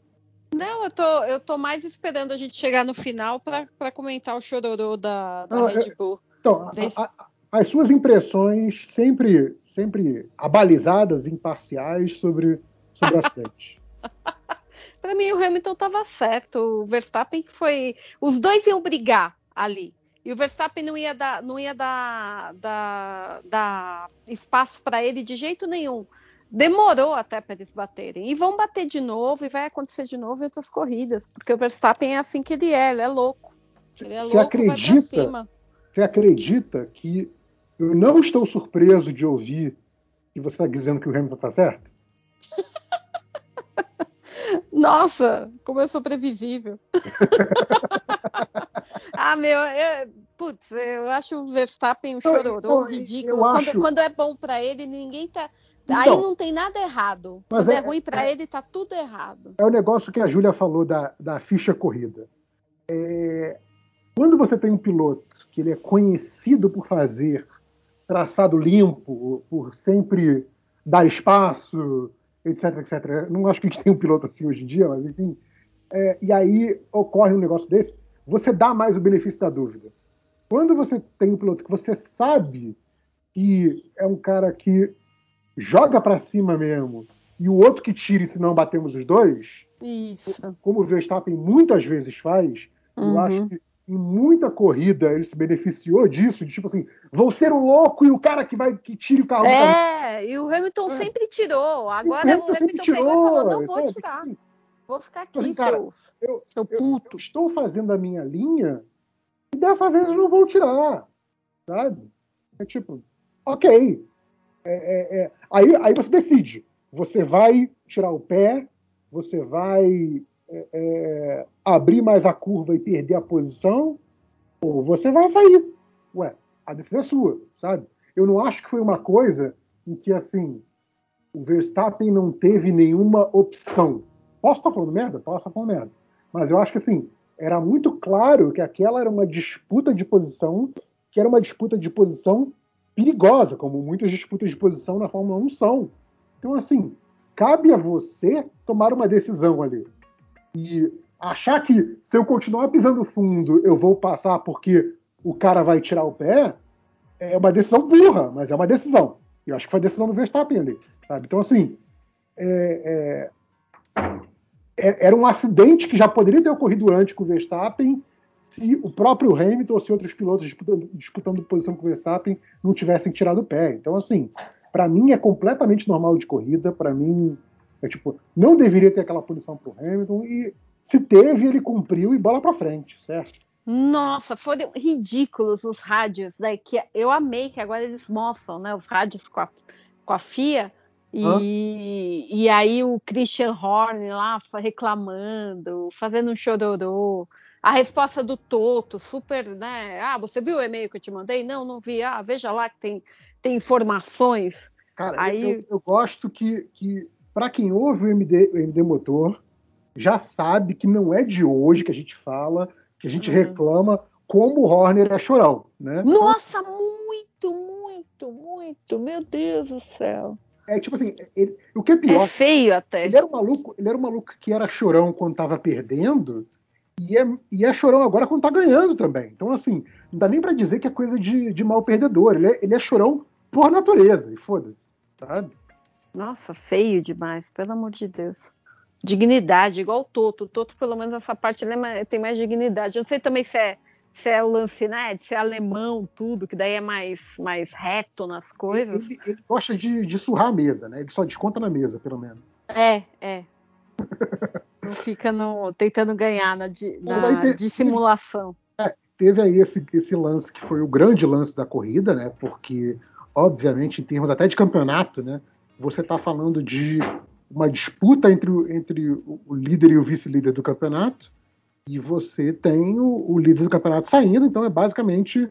Não, eu tô, eu tô mais esperando a gente chegar no final para comentar o chororô da, da Não, Red Bull. então, a, a, as suas impressões sempre, sempre abalizadas, imparciais sobre, sobre acidente. para mim, o Hamilton estava certo. O Verstappen foi. Os dois iam brigar ali. E o Verstappen não ia dar, não ia dar, dar, dar espaço para ele de jeito nenhum. Demorou até para eles baterem. E vão bater de novo, e vai acontecer de novo em outras corridas. Porque o Verstappen é assim que ele é, ele é louco. Ele é você louco, acredita, Você acredita que eu não estou surpreso de ouvir que você está dizendo que o Hamilton está certo? Nossa, como eu sou previsível. ah, meu, eu, putz, eu acho o Verstappen um chororô, ridículo. Quando, acho... quando, é bom para ele, ninguém tá. Então, Aí não tem nada errado. Quando é, é ruim para é, ele, tá tudo errado. É o negócio que a Júlia falou da, da ficha corrida. É, quando você tem um piloto que ele é conhecido por fazer traçado limpo, por sempre dar espaço, etc, etc. Não acho que a gente tem um piloto assim hoje em dia, mas enfim. É, e aí ocorre um negócio desse, você dá mais o benefício da dúvida. Quando você tem um piloto que você sabe que é um cara que joga para cima mesmo, e o outro que tire se não batemos os dois, Isso. como o Verstappen muitas vezes faz, uhum. eu acho que em muita corrida ele se beneficiou disso, de tipo assim, vou ser o louco e o cara que vai que tire o carro. É, e o Hamilton é. sempre tirou. Agora o Hamilton, o Hamilton tirou, pegou e falou, não vou tirar. Vou ficar aqui, assim, cara, seu, eu, seu puto. Eu, estou fazendo a minha linha e dessa vez eu não vou tirar, sabe? É tipo, ok. É, é, é. Aí, aí você decide. Você vai tirar o pé, você vai é, é, abrir mais a curva e perder a posição, ou você vai sair. Ué, a decisão é sua, sabe? Eu não acho que foi uma coisa em que, assim, o Verstappen não teve nenhuma opção. Posso estar falando merda? Posso estar falando merda. Mas eu acho que, assim, era muito claro que aquela era uma disputa de posição, que era uma disputa de posição perigosa, como muitas disputas de posição na Fórmula 1 são. Então, assim, cabe a você tomar uma decisão ali. E achar que se eu continuar pisando fundo, eu vou passar porque o cara vai tirar o pé, é uma decisão burra, mas é uma decisão. Eu acho que foi a decisão do Verstappen ali. Sabe? Então, assim, é, é, é, era um acidente que já poderia ter ocorrido antes com o Verstappen se o próprio Hamilton ou se outros pilotos disputando, disputando posição com o Verstappen não tivessem tirado o pé. Então, assim, para mim é completamente normal de corrida. Para mim, é tipo, não deveria ter aquela punição pro Hamilton e se teve, ele cumpriu e bola para frente, certo? Nossa, foram ridículos os rádios, né? Que eu amei que agora eles mostram, né? Os rádios com a, com a FIA. E, e aí o Christian Horner lá reclamando, fazendo um chororô. A resposta do Toto, super, né? Ah, você viu o e-mail que eu te mandei? Não, não vi. Ah, veja lá que tem, tem informações. Cara, aí... eu, eu gosto que, que para quem ouve o MD, o MD Motor, já sabe que não é de hoje que a gente fala, que a gente uhum. reclama como o Horner é chorão, né? Nossa, muito, muito, muito, meu Deus do céu. É tipo assim, ele, o que é pior. É feio até. Ele era um maluco, ele era um maluco que era chorão quando tava perdendo e é, e é chorão agora quando tá ganhando também. Então, assim, não dá nem para dizer que é coisa de, de mal perdedor. Ele é, ele é chorão por natureza, e foda-se, sabe? Nossa, feio demais, pelo amor de Deus. Dignidade, igual o Toto. O Toto, pelo menos, essa parte é tem mais dignidade. Eu não sei também se é, se é o lance, né? Se é alemão, tudo, que daí é mais, mais reto nas coisas. Ele, ele gosta de, de surrar a mesa, né? Ele só desconta na mesa, pelo menos. É, é. Não fica no, tentando ganhar na, na dissimulação. É, teve aí esse, esse lance que foi o grande lance da corrida, né? Porque, obviamente, em termos até de campeonato, né? Você está falando de uma disputa entre, entre o líder e o vice-líder do campeonato, e você tem o, o, líder do campeonato saindo, então é basicamente,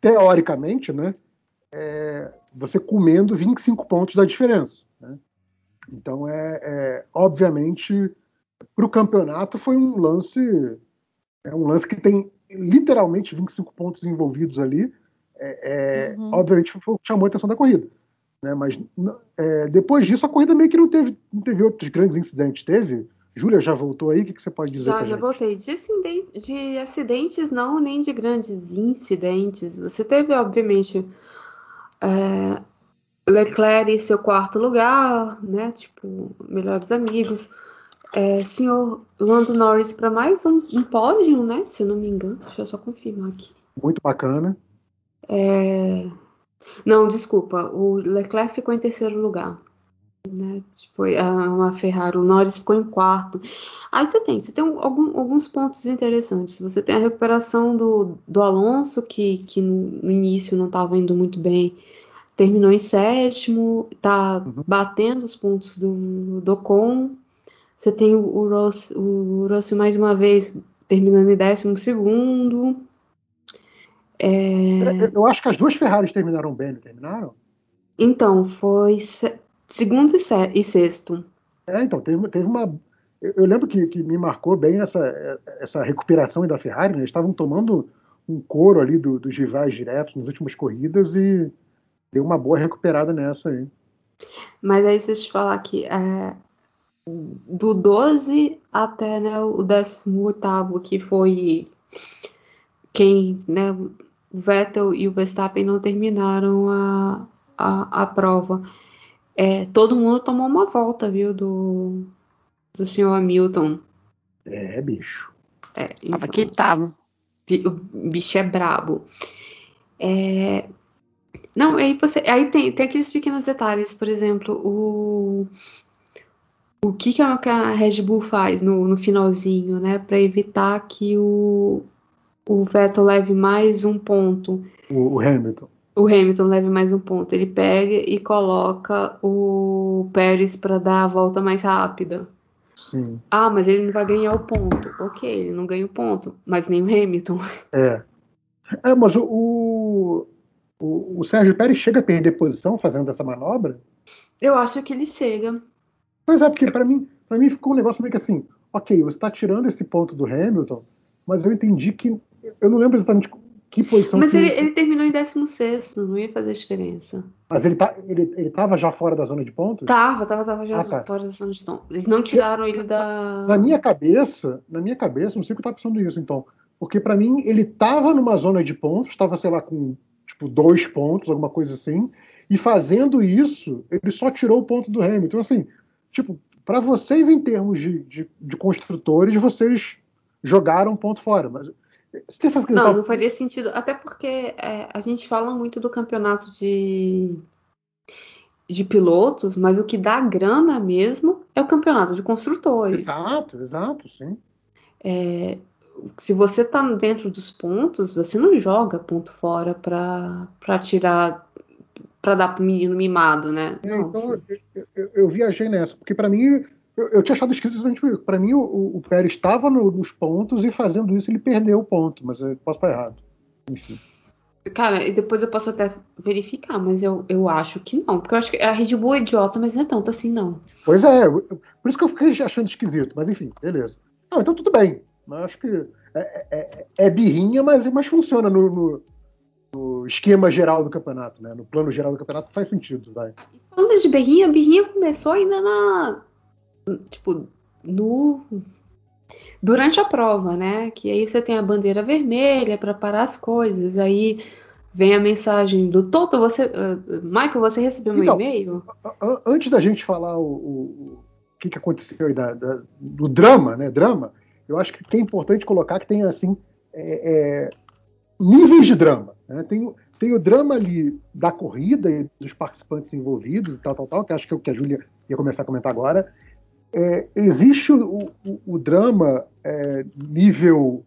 teoricamente, né? É, você comendo 25 pontos da diferença. Né? Então, é, é obviamente, para o campeonato foi um lance, é um lance que tem literalmente 25 pontos envolvidos ali. É, é, uhum. Obviamente, foi chamou a atenção da corrida. Né? Mas é, depois disso, a corrida meio que não teve, não teve outros grandes incidentes. Teve? Júlia já voltou aí? O que, que você pode dizer? Já, já voltei. De, de acidentes, não, nem de grandes incidentes. Você teve, obviamente, é, Leclerc em seu quarto lugar, né? Tipo, melhores amigos. É, senhor Lando Norris para mais um, um pódio, né? Se eu não me engano. Deixa eu só confirmar aqui. Muito bacana. É... Não, desculpa. O Leclerc ficou em terceiro lugar. Né? Foi a, Ferrari. O Norris ficou em quarto. Aí você tem, você tem algum, alguns pontos interessantes. Você tem a recuperação do, do Alonso, que, que no, início não estava indo muito bem terminou em sétimo, tá uhum. batendo os pontos do, do Ocon. Você tem o, o, Ross, o Russell mais uma vez terminando em décimo segundo. É... Eu acho que as duas Ferraris terminaram bem, não terminaram? Então, foi segundo e, sexto. É, então, teve, teve uma. Eu lembro que, que, me marcou bem essa, essa recuperação da Ferrari, né? Eles estavam tomando um couro ali do, dos rivais diretos nas últimas corridas e deu uma boa recuperada nessa aí. Mas aí, se eu te falar que é, do 12 até né, o 18, que foi quem, né, o Vettel e o Verstappen não terminaram a, a, a prova. É, todo mundo tomou uma volta, viu, do, do senhor Hamilton. É, bicho. É, então, tava que tava. O bicho é brabo. É, não, aí você. Aí tem, tem aqueles pequenos detalhes, por exemplo, o. O que, que a Red Bull faz no, no finalzinho, né? para evitar que o, o Vettel leve mais um ponto. O, o Hamilton. O Hamilton leve mais um ponto. Ele pega e coloca o Pérez para dar a volta mais rápida. Sim. Ah, mas ele não vai ganhar o ponto. Ok, ele não ganha o ponto, mas nem o Hamilton. É. É, mas o, o, o Sérgio Pérez chega a perder posição fazendo essa manobra? Eu acho que ele chega. Pois é, porque para mim, para mim ficou um negócio meio que assim, ok, você está tirando esse ponto do Hamilton, mas eu entendi que eu não lembro exatamente que posição. Mas que... ele, ele, terminou em 16, não ia fazer diferença. Mas ele, tá, ele, ele tava já fora da zona de pontos? Tava, tava, tava já ah, tá. fora da zona de pontos. Eles não tiraram ele da. Na minha cabeça, na minha cabeça, não sei o que tava pensando isso, então. Porque para mim ele tava numa zona de pontos, estava sei lá, com tipo, dois pontos, alguma coisa assim. E fazendo isso, ele só tirou o ponto do Hamilton. Então, assim, tipo, para vocês, em termos de, de, de, construtores, vocês jogaram um ponto fora. Mas não, não faria sentido. Até porque é, a gente fala muito do campeonato de, de pilotos, mas o que dá grana mesmo é o campeonato de construtores. Exato, exato, sim. É, se você tá dentro dos pontos, você não joga ponto fora para tirar para dar pro menino mimado, né? É, então, eu, eu, eu, viajei nessa, porque para mim eu, eu, tinha achado escrito exatamente isso. Para mim o, o Pérez estava no, nos pontos e fazendo isso ele perdeu o ponto, mas eu posso estar errado. Enfim. Cara, e depois eu posso até verificar, mas eu, eu acho que não. Porque eu acho que a Red Bull é idiota, mas não é tanto assim, não. Pois é, por isso que eu fiquei achando esquisito, mas enfim, beleza. Não, então tudo bem. Acho que é, é, é, é birrinha, mas, mas funciona no, no, no, esquema geral do campeonato, né? No plano geral do campeonato faz sentido, vai. Falando de birrinha, a birrinha começou ainda na. Tipo, no. Durante a prova, né? Que aí você tem a bandeira vermelha para parar as coisas. Aí vem a mensagem do Toto, você. Uh, Michael, você recebeu meu então, e-mail? Antes da gente falar o, o, o que, que aconteceu aí da, da, do drama, né? Drama eu acho que é importante colocar que tem assim é, é, níveis de drama. Né? Tem, tem o drama ali da corrida e dos participantes envolvidos e tal, tal, tal, que acho que é o que a Júlia ia começar a comentar agora. É, existe o, o, o drama é, nível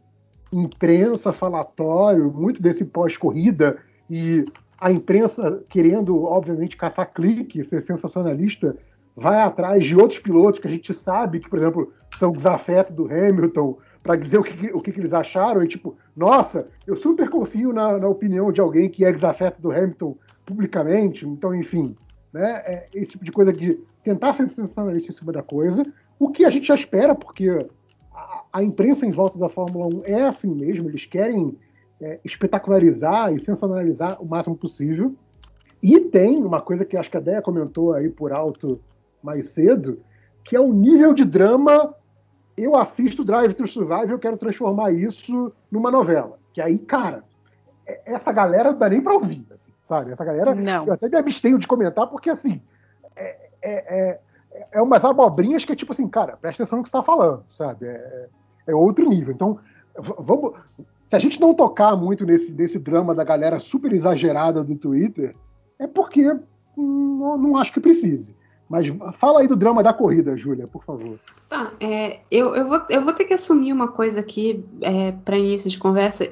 imprensa, falatório, muito desse pós-corrida e a imprensa querendo, obviamente, caçar clique, ser sensacionalista, vai atrás de outros pilotos que a gente sabe que, por exemplo, são desafetos do Hamilton, para dizer o, que, o que, que, eles acharam, e tipo, nossa, eu super confio na, na opinião de alguém que é desafeto do Hamilton publicamente, então, enfim, né, é esse tipo de coisa de tentar ser sensacionalista em cima da coisa, o que a gente já espera, porque a, a imprensa em volta da Fórmula 1 é assim mesmo, eles querem é, espetacularizar e sensacionalizar o máximo possível. E tem uma coisa que acho que a Deia comentou aí por alto mais cedo, que é o nível de drama. Eu assisto Drive to Survive, eu quero transformar isso numa novela. Que aí, cara, essa galera não dá nem pra ouvir, assim, sabe? Essa galera, não. eu até me abstenho de comentar, porque assim, é, é, é, é umas abobrinhas que é tipo assim, cara, presta atenção no que você tá falando, sabe? É, é outro nível. Então, vamos, se a gente não tocar muito nesse, nesse drama da galera super exagerada do Twitter, é porque não, não acho que precise. Mas fala aí do drama da corrida, Júlia, por favor. Tá, é, eu, eu, vou, eu vou ter que assumir uma coisa aqui é, para início de conversa.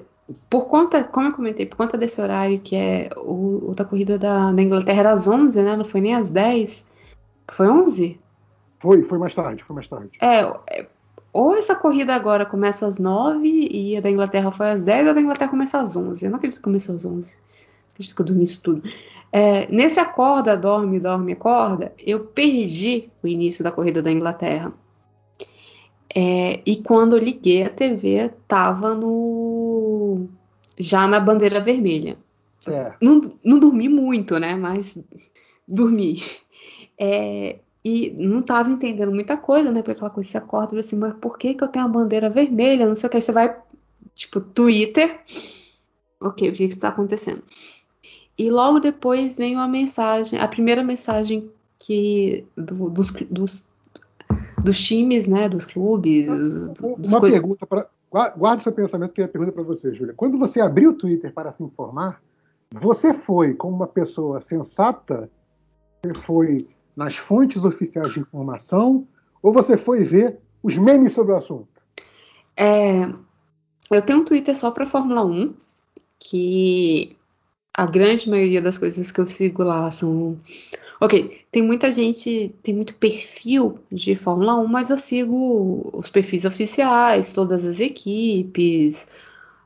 Por conta, como eu comentei, por conta desse horário que é o, o da corrida da, da, Inglaterra era às 11, né? Não foi nem às 10. Foi 11? Foi, foi mais tarde, foi mais tarde. É, ou essa corrida agora começa às 9 e a da Inglaterra foi às 10, ou a da Inglaterra começa às 11. Eu não acredito que começou às 11. Acredito que eu dormi isso tudo. É, nesse acorda, dorme, dorme, acorda, eu perdi o início da corrida da Inglaterra. É, e quando eu liguei a TV, tava no. já na bandeira vermelha. É. Não, não dormi muito, né? Mas dormi. É, e não estava entendendo muita coisa, né? Porque aquela coisa se acorda e assim, mas por que, que eu tenho a bandeira vermelha? Não sei o que. Aí você vai, tipo, Twitter. Ok, o que está acontecendo? E logo depois vem uma mensagem, a primeira mensagem que do, dos, dos, dos times, né? Dos clubes. Uma coisas... pergunta para. Guarde seu pensamento que eu pergunta para você, Júlia. Quando você abriu o Twitter para se informar, você foi como uma pessoa sensata? Você foi nas fontes oficiais de informação ou você foi ver os memes sobre o assunto? É, eu tenho um Twitter só para Fórmula 1, que a grande maioria das coisas que eu sigo lá são. Ok, tem muita gente, tem muito perfil de Fórmula 1, mas eu sigo os perfis oficiais, todas as equipes,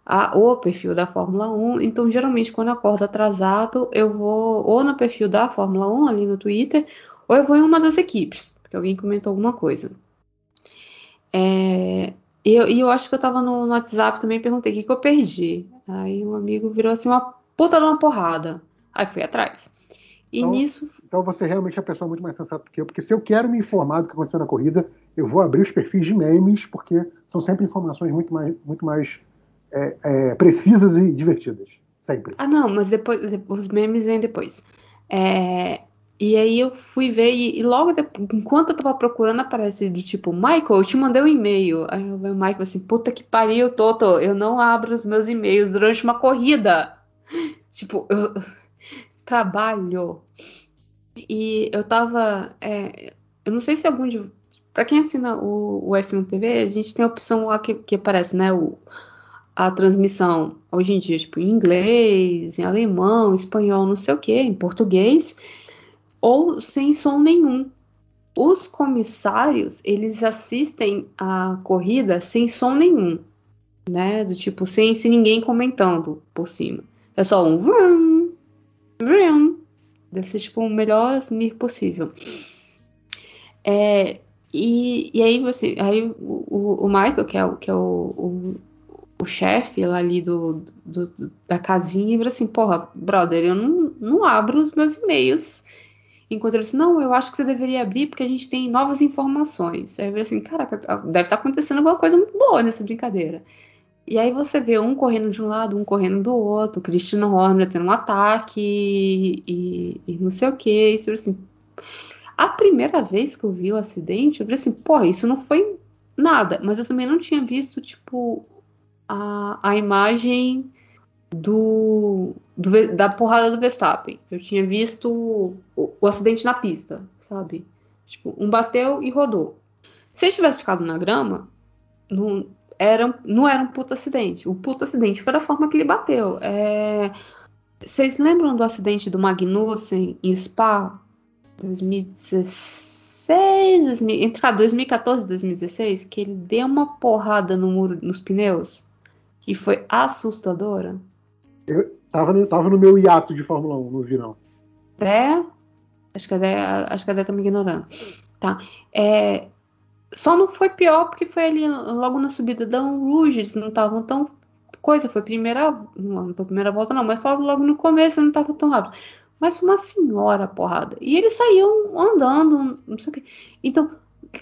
a, o perfil da Fórmula 1. Então, geralmente, quando eu acordo atrasado, eu vou ou no perfil da Fórmula 1 ali no Twitter, ou eu vou em uma das equipes, porque alguém comentou alguma coisa. É, e, eu, eu acho que eu tava no, no WhatsApp também perguntei o que, que eu perdi. Aí um amigo virou assim uma puta de uma porrada. Aí fui atrás. E então, nisso. Então você realmente é uma pessoa muito mais sensata do que eu, porque se eu quero me informar do que aconteceu na corrida, eu vou abrir os perfis de memes, porque são sempre informações muito mais, muito mais é, é, precisas e divertidas. Sempre. Ah, não, mas depois, os memes vêm depois. É, e aí eu fui ver, e, e logo depois, enquanto eu tava procurando, aparece do tipo, Michael, eu te mandei um e-mail. Aí o Michael assim, puta que pariu, Toto, eu não abro os meus e-mails durante uma corrida. Tipo, eu trabalho. E eu tava. É, eu não sei se algum de. Pra quem assina o, o F1 TV, a gente tem a opção lá que, que aparece, né? O, a transmissão hoje em dia, tipo, em inglês, em alemão, espanhol, não sei o que, em português ou sem som nenhum. Os comissários, eles assistem a corrida sem som nenhum, né? Do tipo, sem, sem ninguém comentando por cima. É só um vroom. Deve ser tipo o melhor mir possível. É, e, e aí você, aí o, o Michael, que é, o, que é o, o, o chefe lá ali do, do, da casinha, ele assim, porra, brother, eu não, não abro os meus e-mails Enquanto ele disse, não, eu acho que você deveria abrir porque a gente tem novas informações. Aí eu falei assim, caraca, deve estar acontecendo alguma coisa muito boa nessa brincadeira. E aí você vê um correndo de um lado, um correndo do outro, Christian Horner tendo um ataque e, e, não sei o que. Isso assim. A primeira vez que eu vi o acidente, eu falei assim, porra, isso não foi nada. Mas eu também não tinha visto, tipo, a, a imagem do, do, da porrada do Verstappen. Eu tinha visto o, o, acidente na pista, sabe? Tipo, um bateu e rodou. Se ele tivesse ficado na grama, não era, não era um puto acidente. O puto acidente foi da forma que ele bateu. É... Vocês lembram do acidente do Magnussen em Spa? 2016, entre 2014 e 2016, que ele deu uma porrada no muro, nos pneus e foi assustadora. Eu tava no, tava no meu hiato de Fórmula 1, não vi não. É? Acho que a Dé, acho que a Dé tá me ignorando. Tá. É, só não foi pior porque foi ali logo na subida da Rouge, eles não estavam tão coisa, foi primeira, não foi primeira volta não, mas logo, logo no começo não estava tão rápido. Mas foi uma senhora porrada. E eles saíam andando, não sei o que. Então,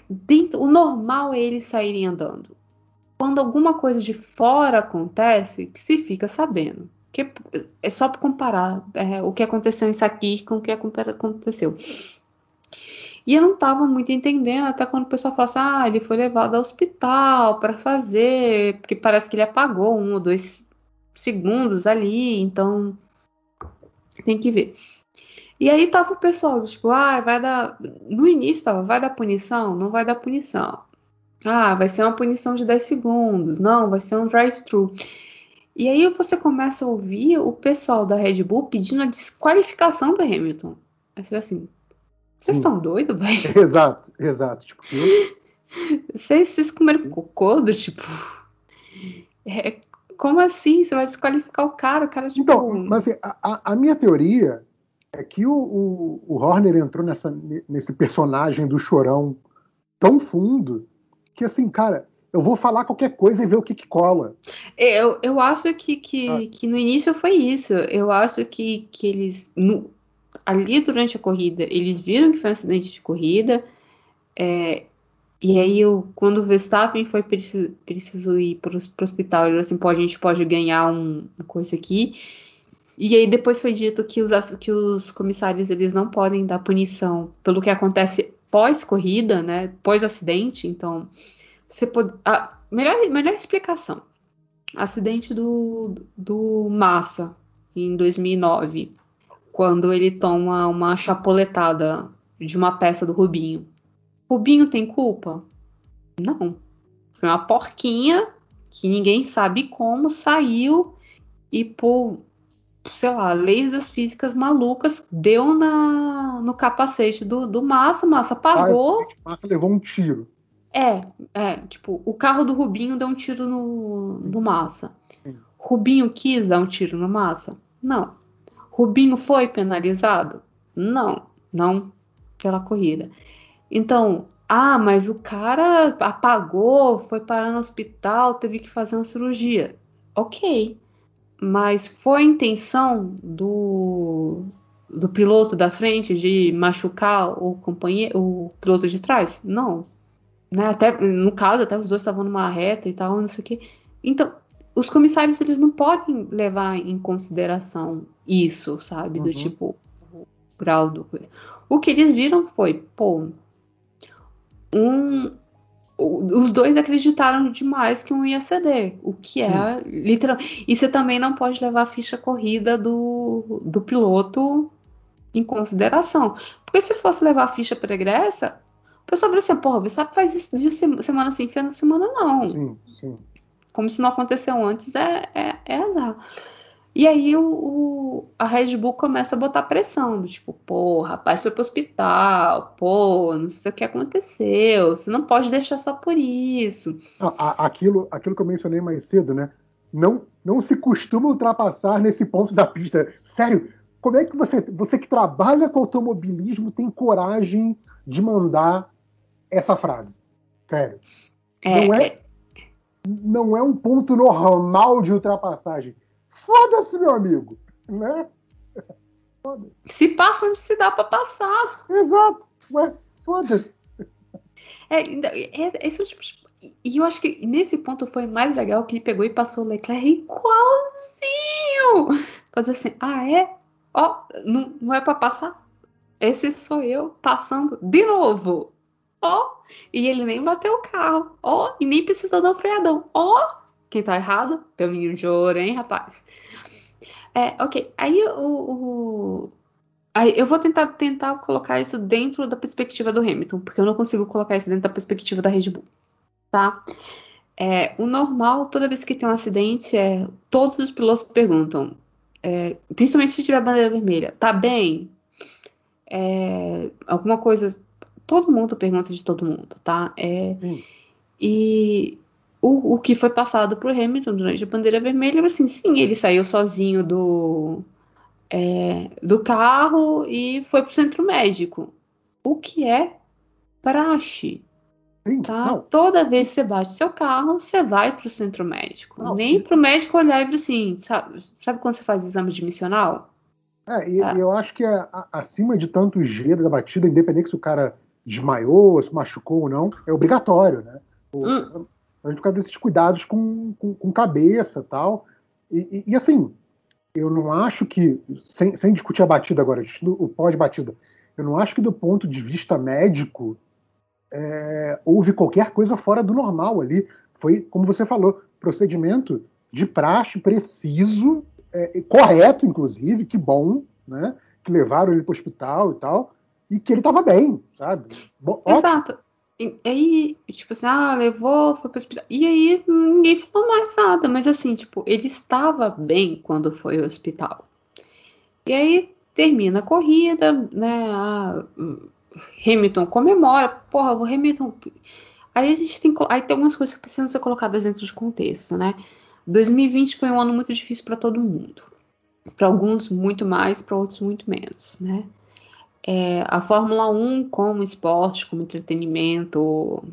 dentro, o normal é eles saírem andando. Quando alguma coisa de fora acontece, que se fica sabendo. Que é só para comparar é, o que aconteceu em Sakir com o que aconteceu. E eu não estava muito entendendo, até quando o pessoal falou assim: ah, ele foi levado ao hospital para fazer, porque parece que ele apagou um ou dois segundos ali, então tem que ver. E aí tava o pessoal, tipo, ah, vai dar. No início tava, vai dar punição? Não vai dar punição. Ah, vai ser uma punição de 10 segundos. Não, vai ser um drive-thru. E aí você começa a ouvir o pessoal da Red Bull pedindo a desqualificação do Hamilton. Aí você assim, vocês estão doidos, velho? Exato, exato. Tipo, vocês, vocês comeram cocô do tipo. É, como assim? Você vai desqualificar o cara? O cara, tipo... Então, mas assim, a, a, minha teoria é que o, o, o Horner entrou nessa, nesse personagem do chorão tão fundo que, assim, cara, eu vou falar qualquer coisa e ver o que, que cola. Eu, eu acho que, que, ah. que no início foi isso. Eu acho que, que eles. No, ali durante a corrida, eles viram que foi um acidente de corrida. É, e aí, eu, quando o Verstappen foi preciso, preciso ir para o hospital, ele falou assim: pô, a gente pode ganhar um, uma coisa aqui. E aí depois foi dito que os, que os comissários eles não podem dar punição pelo que acontece pós-corrida, né? Pós-acidente. Então, você pode. A melhor, melhor explicação: acidente do, do Massa em 2009 quando ele toma uma chapoletada de uma peça do Rubinho. Rubinho tem culpa? Não. Foi uma porquinha que ninguém sabe como saiu e por, sei lá, leis das físicas malucas, deu na, no capacete do, do Massa, Massa. Ah, Massa levou um tiro. É, é, tipo, o carro do Rubinho deu um tiro no, no Massa. Rubinho quis dar um tiro no Massa? Não. Rubinho foi penalizado? Não, não pela corrida. Então, ah, mas o cara apagou, foi parar no hospital, teve que fazer uma cirurgia. Ok. Mas foi intenção do, do piloto da frente de machucar o companheiro, o piloto de trás? Não. Né? Até, no caso, até os dois estavam numa reta e tal, não sei o quê. Então, os comissários eles não podem levar em consideração isso, sabe? Do uhum. tipo, o grau do coisa. O que eles viram foi, pô, um, os dois acreditaram demais que um ia ceder, o que é literal. E você também não pode levar a ficha corrida do, do piloto em consideração. Porque se fosse levar a ficha pregressa, o pessoal vai assim, porra, você faz isso de semana sim, fim de semana não. Sim, sim como se não aconteceu antes, é, é, é azar. E aí o, o, a Red Bull começa a botar pressão, do tipo, pô, rapaz foi pro hospital, pô, não sei o que aconteceu, você não pode deixar só por isso. Aquilo, aquilo que eu mencionei mais cedo, né? Não, não se costuma ultrapassar nesse ponto da pista. Sério, como é que você, você que trabalha com automobilismo tem coragem de mandar essa frase? Sério. É, não é, é não é um ponto normal de ultrapassagem. Foda-se, meu amigo, né? Se passa onde se dá para passar. Exato. Ué, foda-se. É, é, esse é tipo e eu acho que nesse ponto foi mais legal que ele pegou e passou o Leclerc igualzinho. Fazer assim, ah, é? Ó, não, não é para passar? Esse sou eu passando de novo. Ó, e ele nem bateu o carro. Ó, e nem precisou dar um freadão. Ó, quem tá errado? Caminho de ouro, hein, rapaz? É, ok. Aí o, o Aí eu vou tentar, tentar colocar isso dentro da perspectiva do Hamilton, porque eu não consigo colocar isso dentro da perspectiva da Red Bull, tá? É, o normal, toda vez que tem um acidente, é todos os pilotos perguntam, é, principalmente se tiver bandeira vermelha, tá bem? É, alguma coisa. Todo mundo pergunta de todo mundo, tá? É, e o, o que foi passado por Hamilton durante a bandeira vermelha, assim, sim, ele saiu sozinho do é, do carro e foi para o centro médico. O que é praxe. Sim, Tá? não. Toda vez que você bate seu carro, você vai para o centro médico. Não, Nem e- para o médico olhar e dizer assim, sabe, sabe quando você faz exame admissional? É, e, Tá. eu acho que a- acima de tanto G da batida, independente se o cara desmaiou, se machucou ou não, é obrigatório, né? O- Hum. A gente fica desses cuidados com, com, com cabeça tal. E, e, e, assim, eu não acho que, sem, sem discutir a batida agora, o pós-batida, eu não acho que do ponto de vista médico é, houve qualquer coisa fora do normal ali. Foi, como você falou, procedimento de praxe preciso, é, correto, inclusive, que bom, né? Que levaram ele para o hospital e tal, e que ele estava bem, sabe? Bom. Exato. E aí, tipo assim, ah, levou, foi pro hospital. E aí ninguém falou mais nada, mas assim, tipo, ele estava bem quando foi ao hospital. E aí termina a corrida, né? a- Hamilton comemora, porra, o Hamilton. Aí a gente tem, aí tem algumas coisas que precisam ser colocadas dentro de contexto, né? 2020 foi um ano muito difícil para todo mundo. Para alguns muito mais, para outros muito menos, né? É, a Fórmula 1 como esporte, como entretenimento,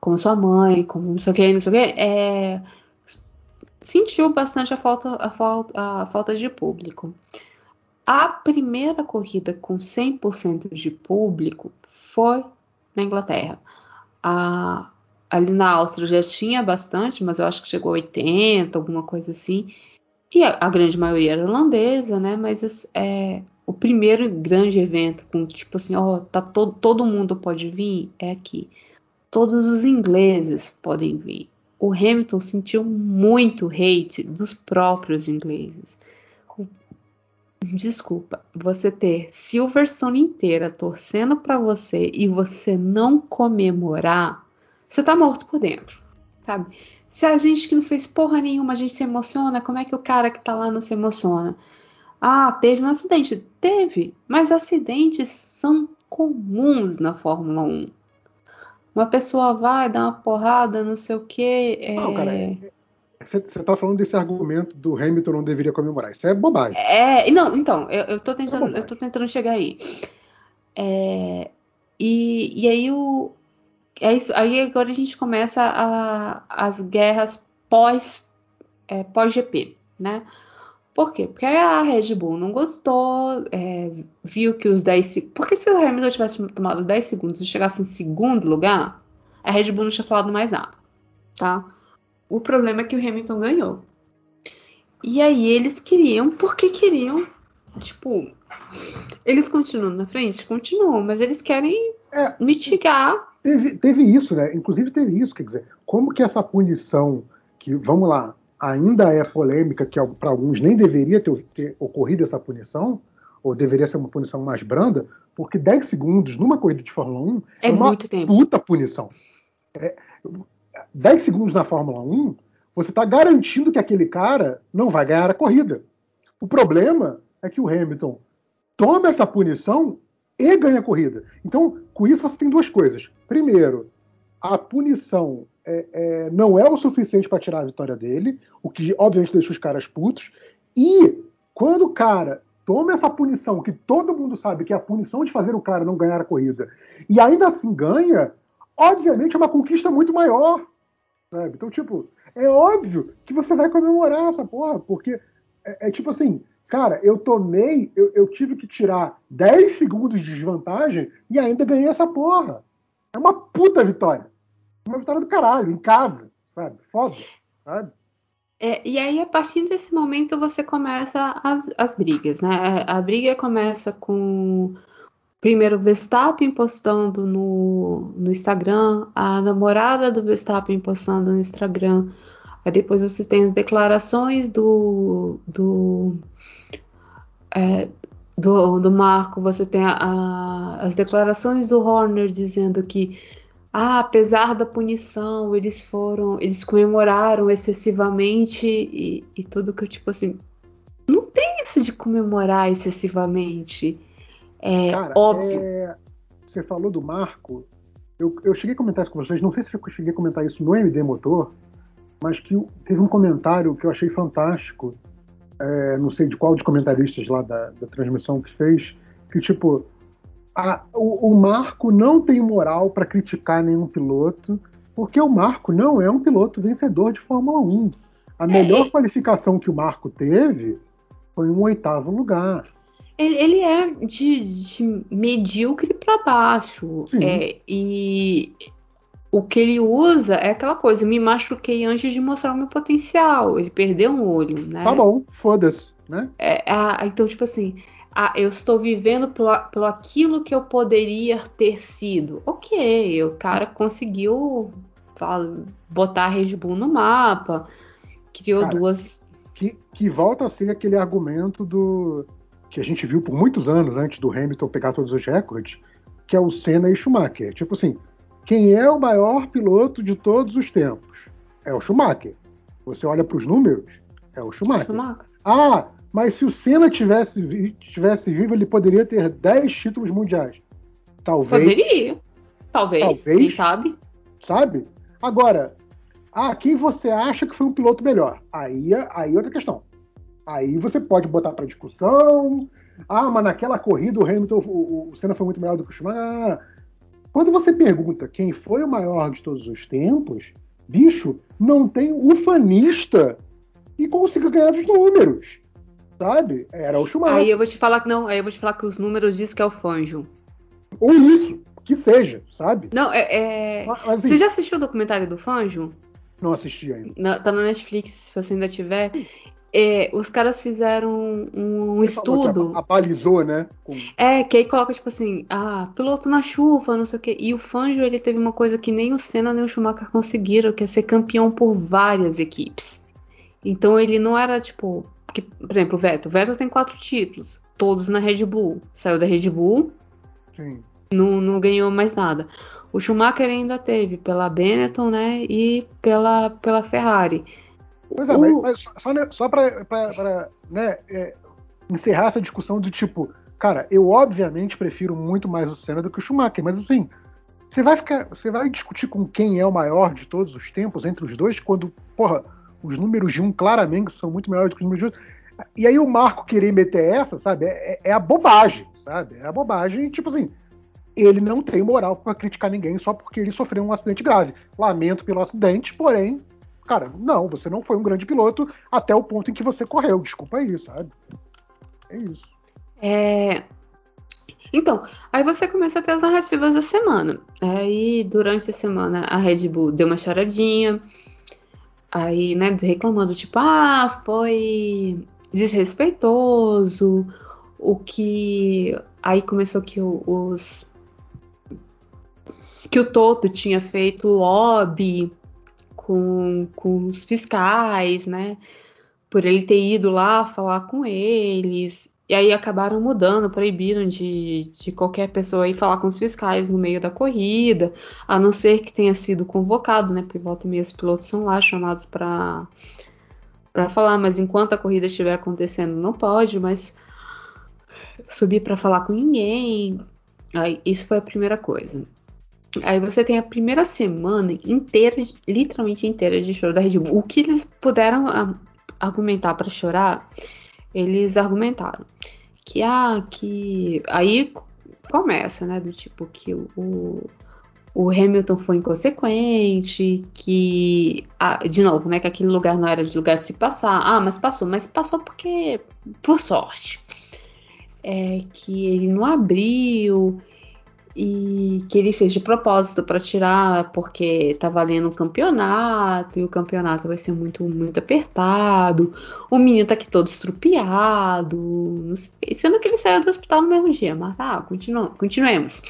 como sua mãe, como não sei o que, não sei o que, é, sentiu bastante a falta, a, falta, a falta de público. A primeira corrida com 100% de público foi na Inglaterra. A, ali na Áustria já tinha bastante, mas eu acho que chegou a 80, alguma coisa assim. E a, a grande maioria era holandesa, né? Mas é, o primeiro grande evento com tipo assim, ó, tá todo, todo mundo pode vir é aqui. Todos os ingleses podem vir. O Hamilton sentiu muito hate dos próprios ingleses. Desculpa, você ter Silverstone inteira torcendo para você e você não comemorar, você tá morto por dentro, sabe? Se a gente que não fez porra nenhuma, a gente se emociona, como é que o cara que tá lá não se emociona? Ah, teve um acidente. Teve, mas acidentes são comuns na Fórmula 1. Uma pessoa vai dar uma porrada, não sei o que. É... Não, cara, é- você está falando desse argumento do Hamilton não deveria comemorar. Isso é bobagem. É, não, então, eu, tô tentando, bobagem. eu tô tentando chegar aí. É, e, e aí o. É isso, aí agora a gente começa a- as guerras pós, é, pós-GP, né? Por quê? Porque a Red Bull não gostou, é, viu que os 10 segundos. Porque se o Hamilton tivesse tomado 10 segundos e chegasse em segundo lugar, a Red Bull não tinha falado mais nada, tá? O problema é que o Hamilton ganhou. E aí eles queriam, porque queriam, tipo, eles continuam na frente? Continuam, mas eles querem É. mitigar. Teve, teve isso, né? Inclusive teve isso, quer dizer, como que essa punição, que, vamos lá, ainda é polêmica, que para alguns nem deveria ter, ter ocorrido essa punição, ou deveria ser uma punição mais branda, porque 10 segundos numa corrida de Fórmula 1 É uma muito tempo. puta punição. É, 10 segundos na Fórmula 1, você está garantindo que aquele cara não vai ganhar a corrida. O problema é que o Hamilton toma essa punição e ganha a corrida. Então, com isso, você tem duas coisas. Primeiro, a punição é, é, não é o suficiente para tirar a vitória dele, o que obviamente deixa os caras putos. E quando o cara toma essa punição, que todo mundo sabe que é a punição de fazer o cara não ganhar a corrida, e ainda assim ganha, obviamente é uma conquista muito maior. Sabe? Então, tipo, é óbvio que você vai comemorar essa porra, porque é, é tipo assim, cara, eu tomei, eu, eu tive que tirar 10 segundos de desvantagem e ainda ganhei essa porra. É uma puta vitória. Uma vitória do caralho, em casa, sabe? Foda, sabe? É, e aí, a partir desse momento, você começa as, as brigas, né? A, a briga começa com primeiro Verstappen postando no, no Instagram, a namorada do Verstappen postando no Instagram. Aí depois você tem as declarações do, do, é, do, do Marco, você tem a, a, as declarações do Horner dizendo que ah, apesar da punição, eles foram, eles comemoraram excessivamente e, e tudo que eu tipo assim, não tem isso de comemorar excessivamente. É Cara, óbvio. É... Você falou do Marco. Eu, eu cheguei a comentar isso com vocês. Não sei se eu cheguei a comentar isso no MD Motor, mas que teve um comentário que eu achei fantástico. É, não sei de qual dos comentaristas lá da, da transmissão que fez, que tipo, a, o, o, Marco não tem moral para criticar nenhum piloto, porque o Marco não é um piloto vencedor de Fórmula 1. A melhor é, qualificação que o Marco teve foi um oitavo lugar. Ele, ele é de, de medíocre para baixo. É, e o que ele usa é aquela coisa, me machuquei antes de mostrar o meu potencial. Ele perdeu um olho, né? Tá bom, foda-se, né? É, então, tipo assim, ah, eu estou vivendo pelo, pelo aquilo que eu poderia ter sido. Ok, o cara conseguiu fala, botar a Red Bull no mapa, criou cara, duas. Que, que volta a ser aquele argumento do que a gente viu por muitos anos antes do Hamilton pegar todos os recordes, que é o Senna e Schumacher. Tipo assim, quem é o maior piloto de todos os tempos? É o Schumacher. Você olha para os números, é o Schumacher. Schumacher. Ah, mas se o Senna tivesse, tivesse vivo, ele poderia ter 10 títulos mundiais. Talvez. Poderia. Talvez, Talvez quem sabe. Sabe? Agora, ah, quem você acha que foi um piloto melhor? Aí, aí é outra questão. Aí você pode botar para discussão. Ah, mas naquela corrida o Hamilton, o, o Senna foi muito melhor do que o Schumacher. Quando você pergunta quem foi o maior de todos os tempos, bicho, não tem ufanista que consiga ganhar os números sabe? Era o Schumacher. Aí eu vou te falar que não, aí eu vou te falar que os números dizem que é o Fanjo. Ou isso, que seja, sabe? Não, é. é... Mas, assim, você já assistiu o documentário do Fanjo? Não assisti ainda. Na, tá na Netflix, se você ainda tiver. É, os caras fizeram um, um estudo. Abalizou, né? Com... É, que aí coloca, tipo assim, ah, piloto na chuva, não sei o quê. E o Fanjo, ele teve uma coisa que nem o Senna nem o Schumacher conseguiram, que é ser campeão por várias equipes. Então ele não era, tipo, porque, por exemplo, o Vettel. O Vettel tem quatro títulos, todos na Red Bull. Saiu da Red Bull, Sim. Não, não ganhou mais nada. O Schumacher ainda teve pela Benetton, né? E pela, pela Ferrari. Pois é, mas, mas só, só para né, é, encerrar essa discussão do tipo, cara, eu obviamente prefiro muito mais o Senna do que o Schumacher, mas assim, você vai ficar, você vai discutir com quem é o maior de todos os tempos entre os dois quando, porra, os números de um claramente são muito melhores do que os números de outro. E aí o Marco querer meter essa, sabe, é, é a bobagem, sabe? É a bobagem, tipo assim, ele não tem moral para criticar ninguém só porque ele sofreu um acidente grave. Lamento pelo acidente, porém, cara, não, você não foi um grande piloto até o ponto em que você correu. Desculpa aí, sabe? É isso. É... Então, aí você começa a ter as narrativas da semana. Aí, durante a semana, a Red Bull deu uma choradinha, Aí, né, reclamando, tipo, ah, foi desrespeitoso, o que. Aí começou que os. que o Toto tinha feito lobby com, com os fiscais, né? Por ele ter ido lá falar com eles. E aí acabaram mudando, proibiram de, de qualquer pessoa ir falar com os fiscais no meio da corrida, a não ser que tenha sido convocado, né? Porque volta e meia os pilotos são lá chamados para para falar, mas enquanto a corrida estiver acontecendo não pode, mas subir para falar com ninguém. Aí, isso foi a primeira coisa. Aí você tem a primeira semana inteira, literalmente inteira de choro da Red Bull. O que eles puderam ah, argumentar para chorar eles argumentaram que ah, que aí começa, né, do tipo que o, o Hamilton foi inconsequente, que ah, de novo, né, que aquele lugar não era de lugar de se passar. Ah, mas passou, mas passou porque por sorte. É que ele não abriu, e que ele fez de propósito para tirar porque tá valendo o campeonato e o campeonato vai ser muito muito apertado. O menino tá aqui todo estrupiado, sendo que ele saiu do hospital no mesmo dia, mas tá, continu continuemos.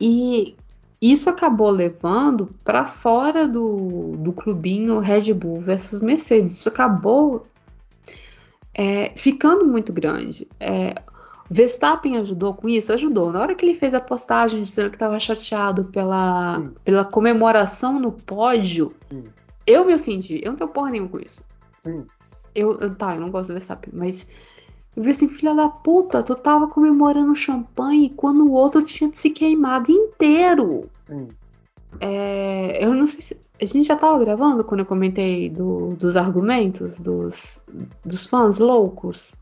E isso acabou levando para fora do, do clubinho Red Bull versus Mercedes. Isso acabou é, ficando muito grande. É, Verstappen ajudou com isso? Ajudou. Na hora que ele fez a postagem dizendo que estava chateado pela, pela comemoração no pódio, eu me ofendi. Eu não tenho porra nenhuma com isso. Eu, eu, tá, eu não gosto do Verstappen, mas eu vi assim, filha da puta, tu tava comemorando champanhe quando o outro tinha se queimado inteiro. É, eu não sei se. A gente já tava gravando quando eu comentei do, dos argumentos dos, dos fãs loucos.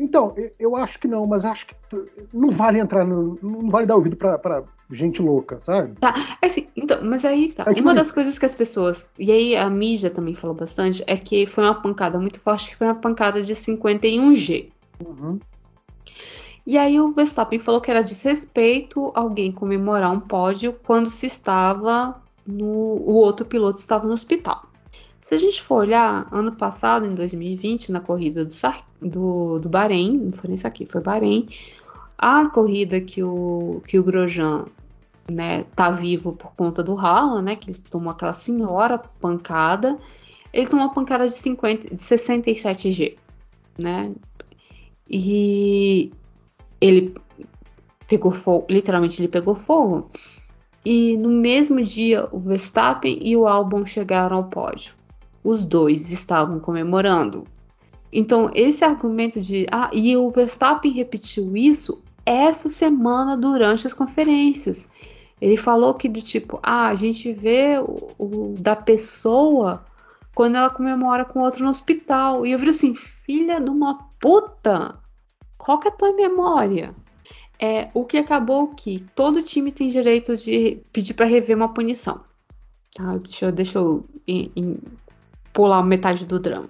Então, eu acho que não, mas acho que não vale entrar no. Não vale dar ouvido pra, pra gente louca, sabe? Tá, é assim, então, mas aí tá. É Uma das coisas que as pessoas. E aí a mídia também falou bastante, é que foi uma pancada muito forte, que foi uma pancada de 51G. Uhum. E aí o Verstappen falou que era desrespeito alguém comemorar um pódio quando se estava no. O outro piloto estava no hospital. Se a gente for olhar, ano passado, em 2020, na corrida do, do, do Bahrein, não foi nesse aqui, foi Bahrein, a corrida que o, que o Grosjean né, tá vivo por conta do Haaland, né, que ele tomou aquela senhora pancada, ele tomou uma pancada de, 50, de 67G, né, e ele pegou fogo, literalmente ele pegou fogo, e no mesmo dia o Verstappen e o Albon chegaram ao pódio os dois estavam comemorando. Então, esse argumento de. Ah, e o Verstappen repetiu isso essa semana durante as conferências. Ele falou que do tipo, ah, a gente vê o, o da pessoa quando ela comemora com outro no hospital. E eu falei assim, filha de uma puta, qual que é a tua memória? É, o que acabou que todo time tem direito de pedir para rever uma punição. Tá? Deixa eu, deixa eu em, em, pular metade do drama.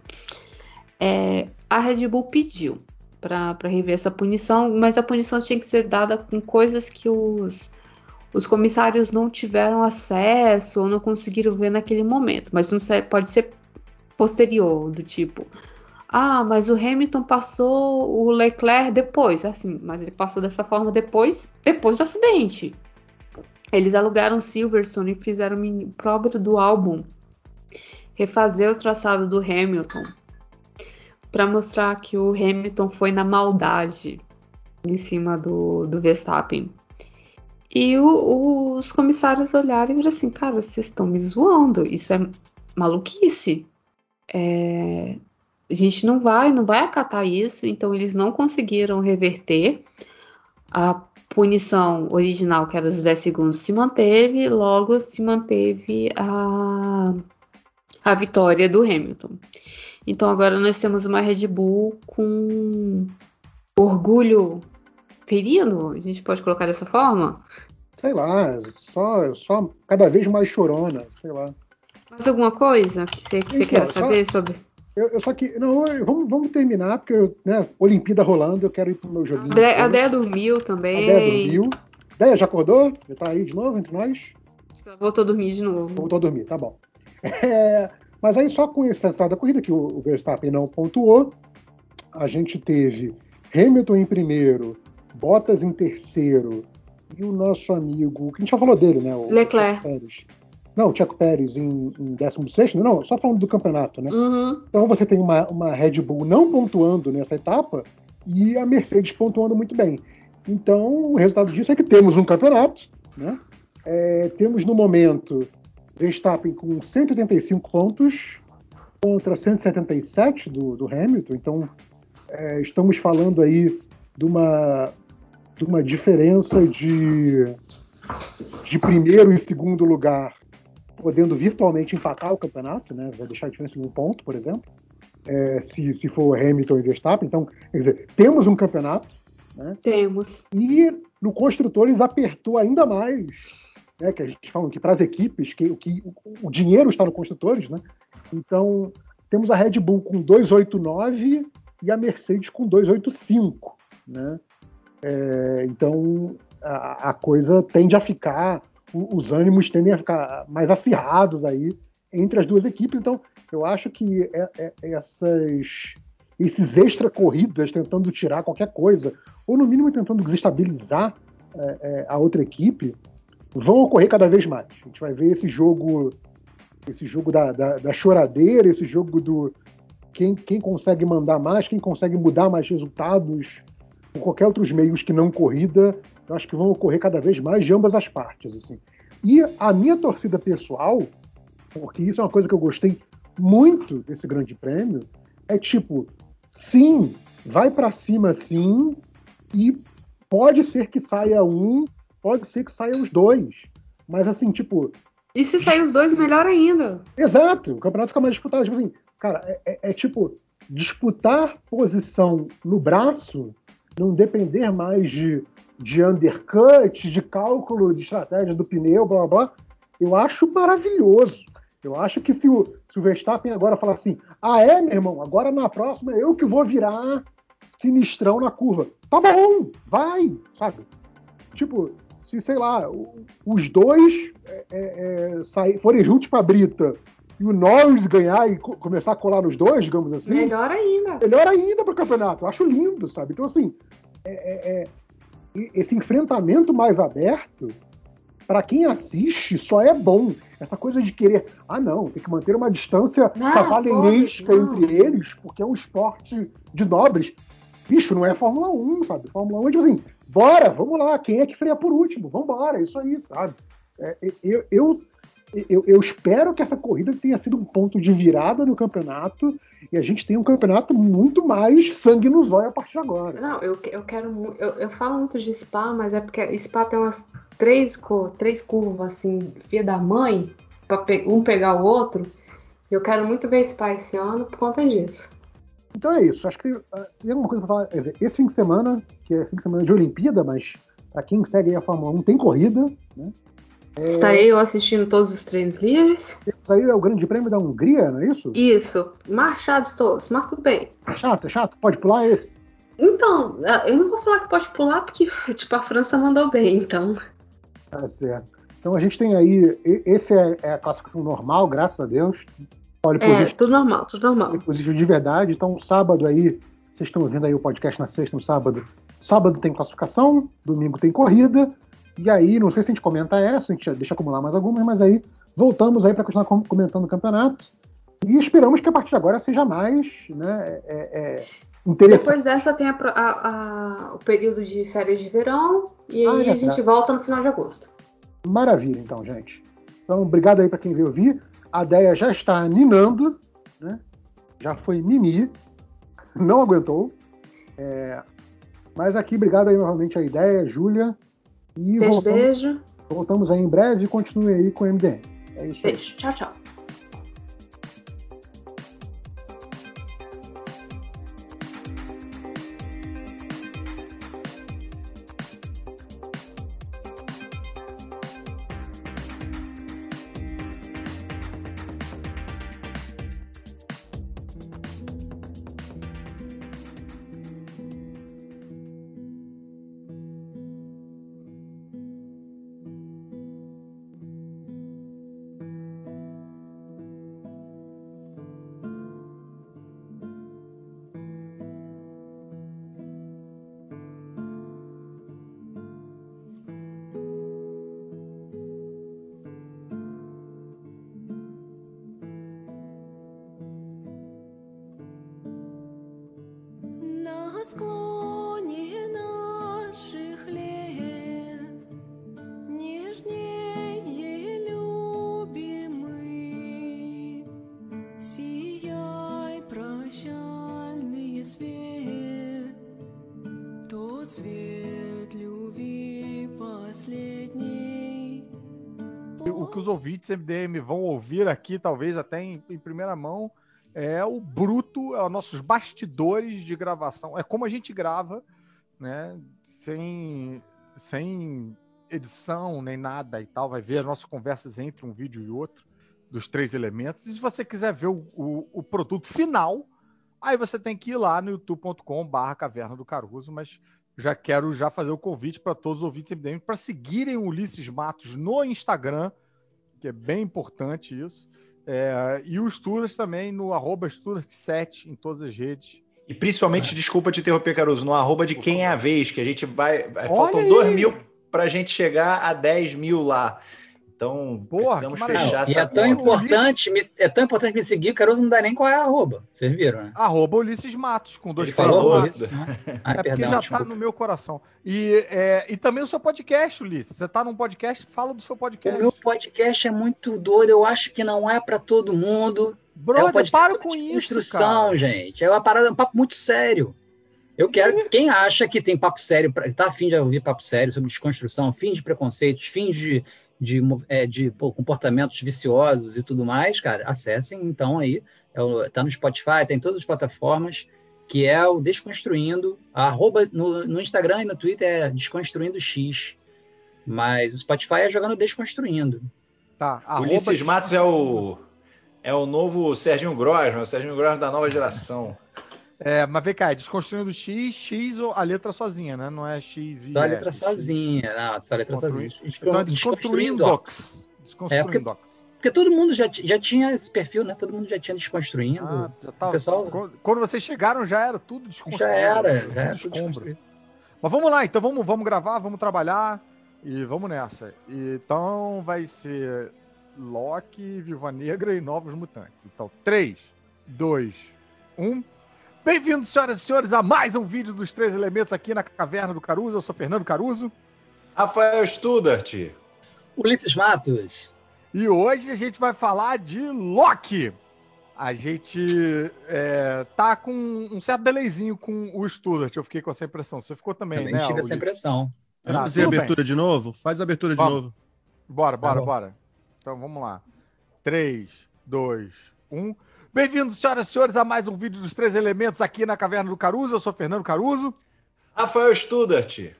É, a Red Bull pediu para rever essa punição, mas a punição tinha que ser dada com coisas que os, os comissários não tiveram acesso ou não conseguiram ver naquele momento. Mas não pode ser posterior, do tipo, ah, mas o Hamilton passou o Leclerc depois, assim, mas ele passou dessa forma depois, depois do acidente. Eles alugaram Silverstone e fizeram o próprio do álbum refazer o traçado do Hamilton para mostrar que o Hamilton foi na maldade em cima do, do Verstappen. E o, os comissários olharam e viram assim, cara, vocês estão me zoando, isso é maluquice. É, a gente não vai, não vai acatar isso, então eles não conseguiram reverter. A punição original, que era dos 10 segundos, se manteve, logo se manteve a a vitória do Hamilton. Então agora nós temos uma Red Bull com orgulho ferido, a gente pode colocar dessa forma? Sei lá, só, só cada vez mais chorona, sei lá. Mais alguma coisa que você, que você quer saber só, sobre? Eu, eu, só que. Não, vamos, vamos terminar, porque né, Olimpíada rolando, eu quero ir pro meu joguinho. A Déia dormiu também. A Déia dormiu. Déia já acordou? Já tá aí de novo entre nós? Acho que ela voltou a dormir de novo. Voltou a dormir, tá bom. É, mas aí, só com esse resultado da corrida, que o Verstappen não pontuou, a gente teve Hamilton em primeiro, Bottas em terceiro, e o nosso amigo, que a gente já falou dele, né? O Leclerc. Pérez. Não, o Checo Pérez em, em 16, não, só falando do campeonato, né? Uhum. Então você tem uma, uma Red Bull não pontuando nessa etapa e a Mercedes pontuando muito bem. Então o resultado disso é que temos um campeonato, né? É, temos no momento Verstappen com 185 pontos contra 177 do, do Hamilton. Então, é, estamos falando aí de uma, de uma diferença de, de primeiro e segundo lugar, podendo virtualmente empatar o campeonato, né? vai deixar a diferença de um ponto, por exemplo, é, se, se for Hamilton e Verstappen. Então, quer dizer, temos um campeonato. Né? Temos. E no Construtores apertou ainda mais né, que a gente fala que para as equipes, que, que o, o, dinheiro está no construtores, né? Então, temos a Red Bull com 289 e a Mercedes com 285, né? É, então, a, a, coisa tende a ficar, os ânimos tendem a ficar mais acirrados aí entre as duas equipes. Então, eu acho que é, é, essas, esses extra corridas tentando tirar qualquer coisa, ou no mínimo tentando desestabilizar é, é, a outra equipe, vão ocorrer cada vez mais. A gente vai ver esse jogo, esse jogo da, da, da choradeira, esse jogo do, quem, quem consegue mandar mais, quem consegue mudar mais resultados, com qualquer outros meios que não corrida, eu acho que vão ocorrer cada vez mais de ambas as partes. Assim. E a minha torcida pessoal, porque isso é uma coisa que eu gostei muito desse grande prêmio, é tipo, sim, vai para cima sim, e pode ser que saia um, pode ser que saia os dois. Mas assim, tipo. E se sair os dois, melhor ainda. Exato, o campeonato fica mais disputado. Tipo assim, cara, é, é, é tipo, disputar posição no braço, não depender mais de, de undercut, de cálculo de estratégia do pneu, blá blá blá, eu acho maravilhoso. Eu acho que se o, se o Verstappen agora falar assim, ah é, meu irmão, agora na próxima eu que vou virar sinistrão na curva. Tá bom, vai, sabe? Tipo, se, sei lá, os dois é, é, é sair, forem juntos pra Brita e o Norris ganhar e co começar a colar nos dois, digamos assim. Melhor ainda. Melhor ainda pro campeonato. Eu acho lindo, sabe? Então, assim, é, é, é esse enfrentamento mais aberto, para quem assiste, só é bom. Essa coisa de querer, ah, não, tem que manter uma distância ah, cavaleiresca entre eles, porque é um esporte de nobres. Bicho, não é Fórmula 1, sabe? Fórmula 1 é tipo assim, bora, vamos lá, quem é que freia por último? Vambora, isso aí, sabe? É, eu, eu, eu, eu, espero que essa corrida tenha sido um ponto de virada no campeonato e a gente tenha um campeonato muito mais sangue no zóio a partir de agora. Não, eu, eu quero. Eu, eu falo muito de Spa, mas é porque Spa tem umas três, três curvas assim, via da mãe, para um pegar o outro. Eu quero muito ver Spa esse ano por conta disso. Então é isso. Acho que uh, tem alguma coisa para falar. Dizer, esse fim de semana, que é fim de semana de Olimpíada, mas para quem segue a Fórmula 1, tem corrida. Né? É... Estarei eu assistindo todos os treinos livres. Isso aí é o Grande Prêmio da Hungria, não é isso? Isso. Marchados todos, mas tudo bem. É chato, é chato. Pode pular esse? Então, ah, eu não vou falar que pode pular, porque tipo, a França mandou bem, então. Tá certo. Então a gente tem aí. Esse é, é a classificação normal, graças a Deus. Olha, é, tudo normal, tudo normal. Positivo de verdade. Então, sábado aí, vocês estão ouvindo aí o podcast na sexta, no sábado. Sábado tem classificação, domingo tem corrida. E aí, não sei se a gente comenta essa, a gente deixa acumular mais algumas, mas aí voltamos aí para continuar comentando o campeonato. E esperamos que a partir de agora seja mais né, é, é interessante. Depois dessa tem a, a, a, o período de férias de verão e ah, aí é, a gente volta no final de agosto. Maravilha, então, gente. Então, obrigado aí para quem veio ouvir. A Deia já está ninando, né? Já foi mimi, não aguentou. É... Mas aqui, obrigado aí novamente a ideia, Júlia. E beijo, voltamos, beijo. Voltamos aí em breve e continue aí com o MDM. É isso. Beijo. Tchau, tchau. Ouvintes MDM vão ouvir aqui, talvez até em, em primeira mão, é o bruto, é os nossos bastidores de gravação. É como a gente grava, né? Sem, sem edição nem nada e tal. Vai ver as nossas conversas entre um vídeo e outro, dos três elementos. E se você quiser ver o, o, o produto final, aí você tem que ir lá no youtube.com/barra Caverna do Caruso. Mas já quero já fazer o convite para todos os ouvintes MDM para seguirem o Ulisses Matos no Instagram que é bem importante isso. É, e o Sturas também no arroba Sturas7 em todas as redes. E principalmente, é. desculpa te interromper, Caruso, no arroba de quem é a vez, que a gente vai. Olha faltam 2 mil para a gente chegar a 10 mil lá. Então, Porra, precisamos fechar E essa é tão importante, me- é tão importante me seguir, o Caruso não dá nem qual é a arroba. Vocês viram, né? Arroba Ulisses Matos, com dois Ele falou isso? né? Ah, É porque perdão, já desculpa. tá no meu coração. E, é, e também o seu podcast, Ulisses. Você tá num podcast, fala do seu O podcast. meu podcast é muito doido, eu acho que não é pra todo mundo. é um Brother, podcast para com isso, construção, cara. gente. É uma parada, é um papo muito sério. Eu quero, quem acha que tem papo sério, tá afim de ouvir papo sério sobre desconstrução, fim de preconceitos, fim de, de, é, de, pô, comportamentos viciosos e tudo mais, cara, acessem então aí. É o- tá no Spotify, tá em todas as plataformas, que é o Desconstruindo. A arroba no, no Instagram e no Twitter é Desconstruindo X. Mas o Spotify é jogando Desconstruindo. Tá, arroba Ulisses Matos é o, é o novo Serginho Grosman, o Serginho Grosman da nova geração. É, mas vem cá, é desconstruindo X, X ou a letra sozinha, né? Não é X e Só a letra S, sozinha. Não, só a letra sozinha. Então é Desconstruindo. desconstruindox. É, Desconstruindox. Porque todo mundo já, já tinha esse perfil, né? Todo mundo já tinha desconstruindo. Ah, já tava, o pessoal- quando, quando vocês chegaram já era tudo desconstruído. já era, já era tudo escombro. Mas vamos lá, então vamos, vamos gravar, vamos trabalhar e vamos nessa. Então vai ser Loki, Viúva Negra e Novos Mutantes. Então, 3, 2, 1. Bem-vindos, senhoras e senhores, a mais um vídeo dos Três Elementos aqui na Caverna do Caruso. Eu sou Fernando Caruso. Rafael Studart. Ulisses Matos. E hoje a gente vai falar de Loki. A gente é, tá com um certo delayzinho com o Studart. Eu fiquei com essa impressão. Você ficou também, Também né? tive essa impressão. Tá, Vamos fazer a tudo bem. abertura de novo? Faz a abertura de Vamos. novo. Bora, bora, bom. bora. Então vamos lá. 3, 2, 1. Bem-vindos, senhoras e senhores, a mais um vídeo dos Três Elementos aqui na Caverna do Caruso. Eu sou Fernando Caruso. Rafael Studart.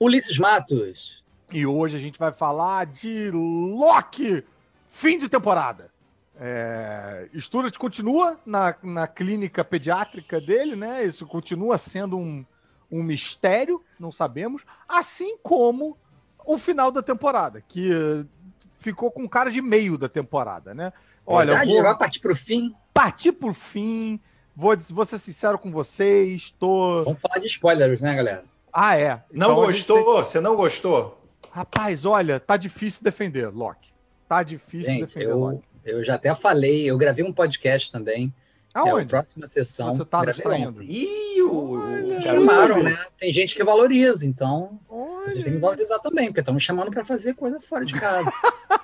Ulisses Matos. E hoje a gente vai falar de Loki, fim de temporada. É, Stuart continua na, na clínica pediátrica dele, né? Isso continua sendo um, um mistério, não sabemos. Assim como o final da temporada, que ficou com cara de meio da temporada, né? Olha, Verdade, vou vai partir pro fim. Partir por fim. Vou, vou ser sincero com vocês. Tô. Vamos falar de spoilers, né, galera? Ah, é. Não Então gostou? tem- Você não gostou? Rapaz, olha, tá difícil defender, Loki. Tá difícil Gente, defender, Loki. eu, eu já até falei, eu gravei um podcast também. É a Aonde? próxima sessão. Você tá distraindo. Ih, o, Chamaram, né? Tem gente que valoriza, então Olha. vocês têm que valorizar também, porque estão me chamando pra fazer coisa fora de casa.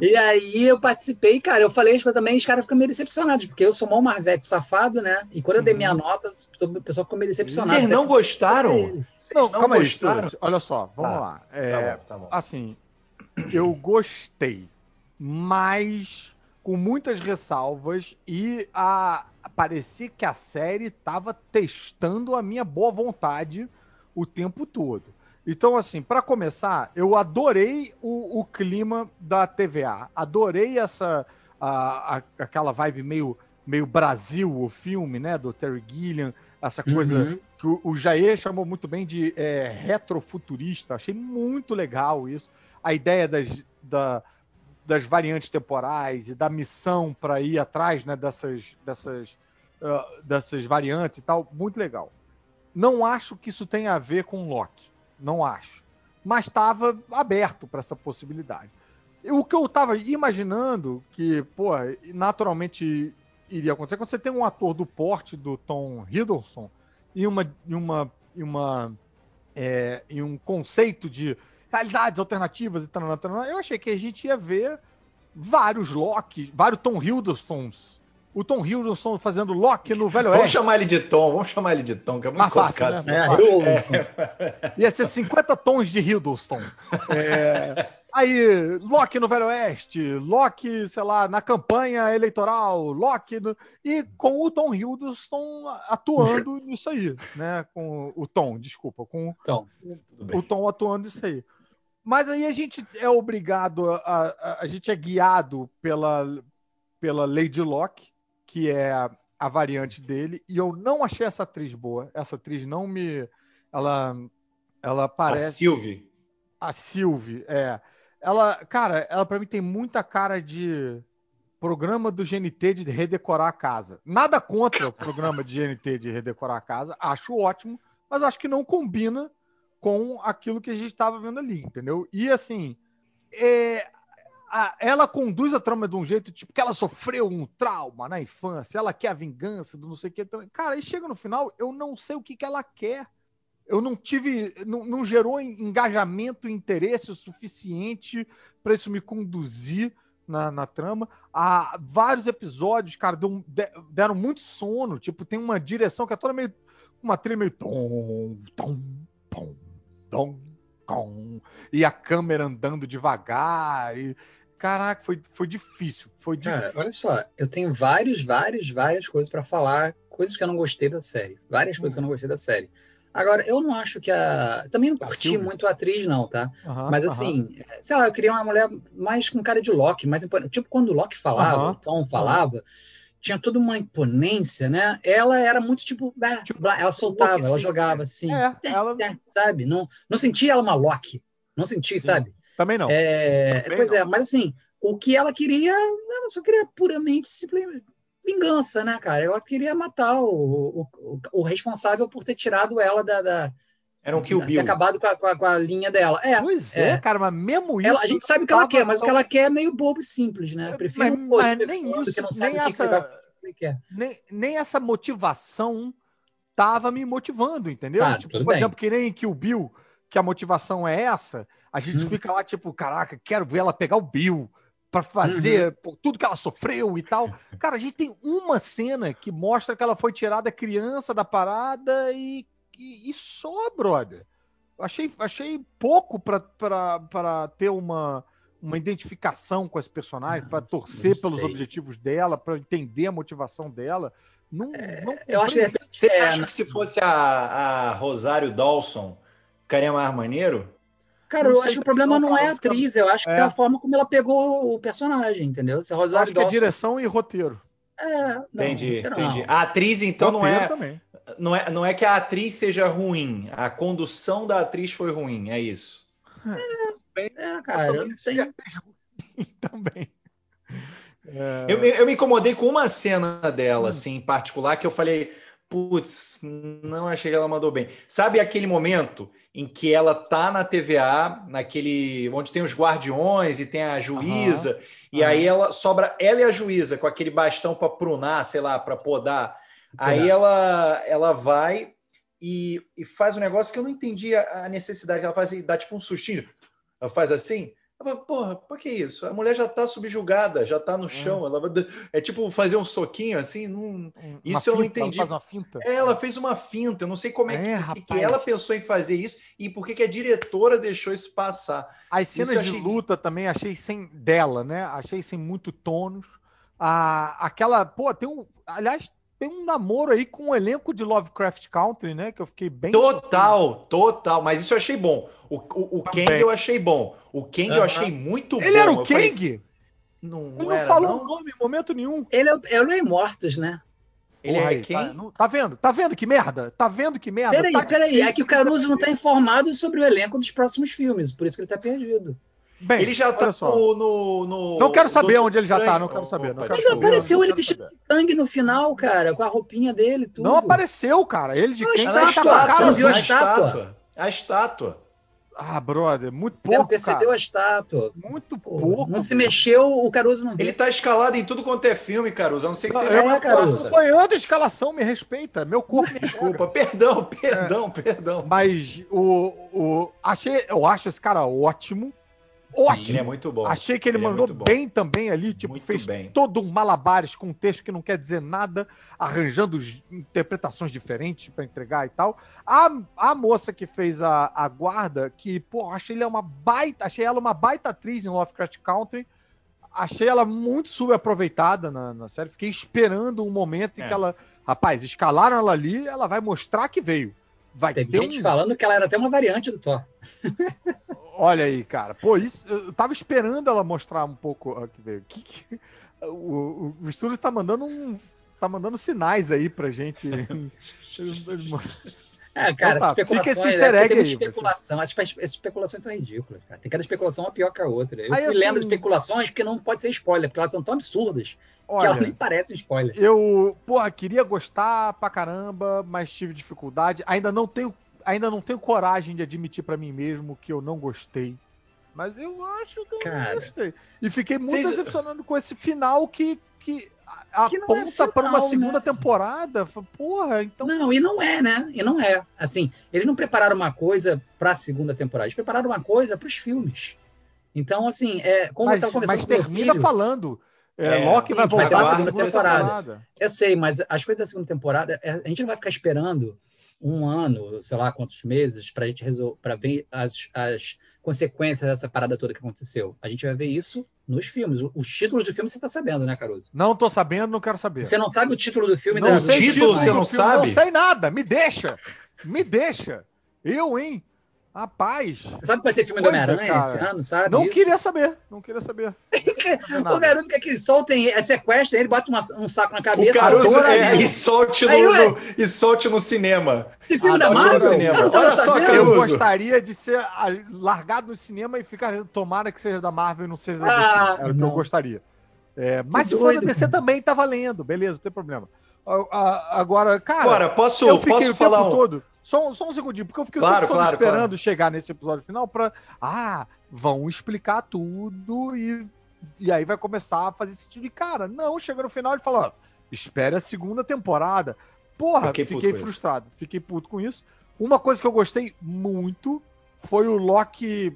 e aí eu participei, cara, eu falei as coisas também, os caras ficam meio decepcionados, porque eu sou mal Marvete safado, né? E quando eu dei Uhum. minha nota, o pessoal ficou meio decepcionado. Vocês não gostaram? Vocês Não, não calma aí, gostaram? Stuart. Olha só, vamos Tá, lá. É, Tá bom, tá bom. assim, eu gostei, mas com muitas ressalvas e a parecia que a série estava testando a minha boa vontade o tempo todo. Então, assim, para começar, eu adorei o, o clima da TVA, adorei essa a- a- aquela vibe meio meio Brasil, o filme, né, do Terry Gilliam, essa coisa Uhum. que o, o Jair chamou muito bem de é, retrofuturista. Achei muito legal isso. A ideia das, da- das variantes temporais e da missão para ir atrás né, dessas, dessas, ah, dessas variantes e tal, muito legal. Não acho que isso tenha a ver com Loki. Não acho. Mas estava aberto para essa possibilidade. O que eu estava imaginando que, pô, naturalmente iria acontecer quando você tem um ator do porte do Tom Hiddleston e uma e uma e uma é, e um conceito de realidades alternativas e tal, eu achei que a gente ia ver vários Loki, vários Tom Hiddlestons. O Tom Hiddleston fazendo Loki no Velho Vamos Oeste. chamar ele de Tom, vamos chamar ele de Tom, que é muito Mais fácil, complicado. né? esse É, eu, Ia ser 50 tons de Hiddleston. É, aí, Loki no Velho Oeste, Loki, sei lá, na campanha eleitoral, Loki. no- e com o Tom Hiddleston atuando nisso aí, né? Com o Tom, desculpa, com bem. o Tom atuando isso aí. Mas aí a gente é obrigado, a, a, a gente é guiado pela, pela Lady Locke, que é a, a variante dele, e eu não achei essa atriz boa. Essa atriz não me. Ela, ela A parece. Sylvie. A Sylvie, é. Ela, cara, ela pra mim tem muita cara de programa do GNT de redecorar a casa. Nada contra o programa de GNT de redecorar a casa, acho ótimo, mas acho que não combina com aquilo que a gente estava vendo ali, entendeu? E assim, é, a- ela conduz a trama de um jeito, tipo, que ela sofreu um trauma na infância, ela quer a vingança do não sei o que. Cara, aí chega no final, eu não sei o que, que ela quer. Eu não tive, não, não gerou en- engajamento interesse o suficiente para isso me conduzir na, na trama. Há vários episódios, cara, deu de- deram muito sono. Tipo, tem uma direção que é toda meio. Uma trilha meio. Tom, tom, tom, tom, tom, e a câmera andando devagar. E, caraca, foi, foi difícil. Foi difícil. Cara, olha só, eu tenho vários, vários, várias coisas pra falar, coisas que eu não gostei da série. Várias coisas que eu não gostei da série. Agora, eu não acho que a. Também não Da curti muito a atriz, não, tá? Aham, Mas assim, sei lá, eu queria uma mulher mais com cara de Loki, mais imponente. Tipo, quando o Loki falava, o Tom falava, tinha toda uma imponência, né? Ela era muito tipo, blá, Tipo, blá, ela soltava, Loki, ela sim, jogava assim, É, ela sabe? Não, não sentia ela uma Loki. Não senti, sabe? também não. É, Também pois não. é, mas assim, o que ela queria, ela só queria puramente simplesmente vingança, né, cara? Ela queria matar o, o, o- o responsável por ter tirado ela da. da Era um Kill ter Bill. acabado com a, com a- com a linha dela. É. Pois é, é. cara, mas mesmo isso. Ela, a gente sabe o que ela quer, mas o que ela quer é meio bobo e simples, né? Eu prefiro Mas- mas nem isso, que não sabe nem que, que vai essa- que quer. nem, nem essa motivação tava me motivando, entendeu? Ah, tipo, por bem. exemplo, que nem em Kill Bill, que a motivação é essa, a gente Hum. fica lá, tipo, caraca, quero ver ela pegar o Bill pra fazer Uhum. por tudo que ela sofreu e tal. Cara, a gente tem uma cena que mostra que ela foi tirada criança da parada e, e, e só, brother. Achei, achei pouco pra ter uma, uma identificação com esse personagem, pra torcer pelos objetivos dela, pra entender a motivação dela. Não, não Eu acho que de comprei. repente. Você é, acha que se fosse a, a Rosário Dawson, ficaria mais maneiro? Cara, Não eu acho que o problema não, não é a atriz, eu acho que É. é a forma como ela pegou o personagem, entendeu? Se a Eu Rosário acho que é Dawson- direção e roteiro. É, não, entendi, não. entendi. A atriz, então, não é, também. não é, não é que a atriz seja ruim, a condução da atriz foi ruim, é isso. É, cara, eu não tenho. também. É, Eu, me- eu me incomodei com uma cena Hum. dela, assim, em particular, que eu falei, putz, não achei que ela mandou bem. Sabe aquele momento em que ela tá na TVA, naquele onde tem os guardiões e tem a juíza, e aham. aí ela sobra ela e a juíza com aquele bastão para prunar, sei lá, para podar. Aí ela ela vai e, e faz um negócio que eu não entendi a, a necessidade. Ela faz, dá tipo um sustinho. Ela faz assim. Eu falo, porra, por que isso? A mulher já tá subjugada, já tá no chão. Ela vai- é tipo fazer um soquinho assim. Isso eu não ela entendi. Finta. É, ela fez uma finta. Eu não sei como é, É, que, que- ela pensou em fazer isso e por que, que a diretora deixou isso passar. As Isso cenas de achei- luta também achei sem dela, né? Achei sem muito tônus. A, aquela, pô, tem um, aliás, tem um namoro aí com o elenco de Lovecraft Country, né? Que eu fiquei bem Total, total. Mas isso eu achei bom. O, o, o. Kang eu achei bom. O Kang eu Aham. achei muito bom. Ele era o Eu falei, Kang? não, Ele não não era, falou o nome em momento nenhum. Ele é, o- é o Lei Mortos, né? Ele Porra é aí, quem? Tá, não- tá vendo? Tá vendo que merda? Tá vendo que merda? Peraí, Tá peraí. É que o Caruso não tá informado sobre o elenco dos próximos filmes, por isso que ele tá perdido. Bem, Ele já tá no, no, no- Não quero saber onde ele já tá, não quero saber, não quero Mas saber. desculpa. apareceu não ele vestido de sangue no final, cara, com a roupinha dele, tudo. Não apareceu, cara. Ele de Não, quem tá com a cara você não viu a estátua? A estátua. Ah, brother, muito Você não pouco, percebeu cara. a estátua. Muito Pô, pouco. não se mexeu, o Caruso não viu. Ele tá escalado em tudo quanto é filme, Caruso. A não ser que Não, seja eu- é, Caruso. acompanhando a escalação, me respeita. Meu corpo me Desculpa, perdão, perdão, perdão. Mas o, o. Achei. Eu acho esse cara ótimo. Ótimo. Ele é muito bom. Achei que ele, Ele é mandou bom. bem também ali, tipo, Muito fez bem. todo um malabares com um texto que não quer dizer nada, arranjando interpretações diferentes pra entregar e tal. A, a moça que fez a, a guarda, que, pô, achei ela uma baita, achei ela uma baita atriz em Lovecraft Country. Achei ela muito subaproveitada na, na série. Fiquei esperando um momento em É. que ela. Rapaz, escalaram ela ali, ela vai mostrar que veio. Vai ter gente um. falando que ela era até uma variante do Thor. Olha aí, cara. Pô, isso, eu tava esperando ela mostrar um pouco que. Que, o, o, estúdio tá mandando um. Tá mandando sinais aí pra gente. É, cara, Então tá, as especulações. fica esse é, muita aí, especulação. As, espe- as especulações são ridículas, cara. Tem cada especulação uma pior que a outra. Eu Aí, fui lendo assim- especulações porque não pode ser spoiler, porque elas são tão absurdas que elas nem Olha, parecem spoiler. eu, porra, queria gostar pra caramba, mas tive dificuldade. Ainda não tenho, ainda não tenho coragem de admitir pra mim mesmo que eu não gostei. Mas eu acho que eu Cara. não gostei. E fiquei muito Vocês- decepcionado com esse final que, que a- é aponta pra uma final, segunda né? temporada. Porra, então. Não, e não é, né? E não é. Assim, eles não prepararam uma coisa pra segunda temporada, eles prepararam uma coisa pros filmes. Então, assim, é, como eu mas, tava conversando mas com termina filho, falando. É, É, Loki vai sim, vai voltar na uma segunda segunda temporada. Eu sei, mas as coisas da segunda temporada, é, a gente não vai ficar esperando um ano, sei lá quantos meses, pra gente resolver, para ver as, as consequências dessa parada toda que aconteceu. A gente vai ver isso nos filmes. O- Os títulos do filme você tá sabendo, né, Caruso? Não tô sabendo, não quero saber. Você não sabe o título do filme Não da sei título, título você não filme, sabe? Não sei nada, me deixa. Me deixa. Eu, hein? Rapaz. Sabe que vai ter filme do Homem-Aranha esse ano, sabe? Não Isso. queria saber. Não queria saber. O garoto quer que eles soltem, é sequestra ele, bota uma- um saco na cabeça. O adora é, e, solte no, Aí, no- e solte no cinema. Esse filme da Adote no Marvel? cinema. Olha só, sabendo. Eu gostaria de ser ah, largado no cinema e ficar. Tomara que seja da Marvel e não seja da Ah, DC. Era o que não. eu gostaria. É, mas Que se for da DC também tá valendo, beleza, não tem problema. Ah, ah, Agora, cara, Agora, posso, eu fiquei posso o falar tempo um... todo. Só, um- só um segundinho, porque eu fiquei Claro, claro, esperando claro. chegar nesse episódio final pra. Ah, vão explicar tudo e, e aí vai começar a fazer sentido. E, cara, não, chega no final e fala: ó, espere a segunda temporada. Porra, Fiquei fiquei, frustrado, fiquei puto com isso. Uma coisa que eu gostei muito foi o Loki.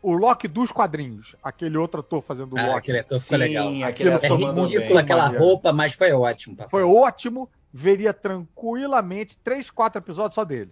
O Loki dos quadrinhos. Aquele outro ator fazendo o Ah, Loki. aquele ator Sim, ficou legal. aquele É ridículo bem. aquela Maneiro. roupa, mas foi ótimo. papai. Foi ótimo. Veria tranquilamente três, quatro episódios só dele.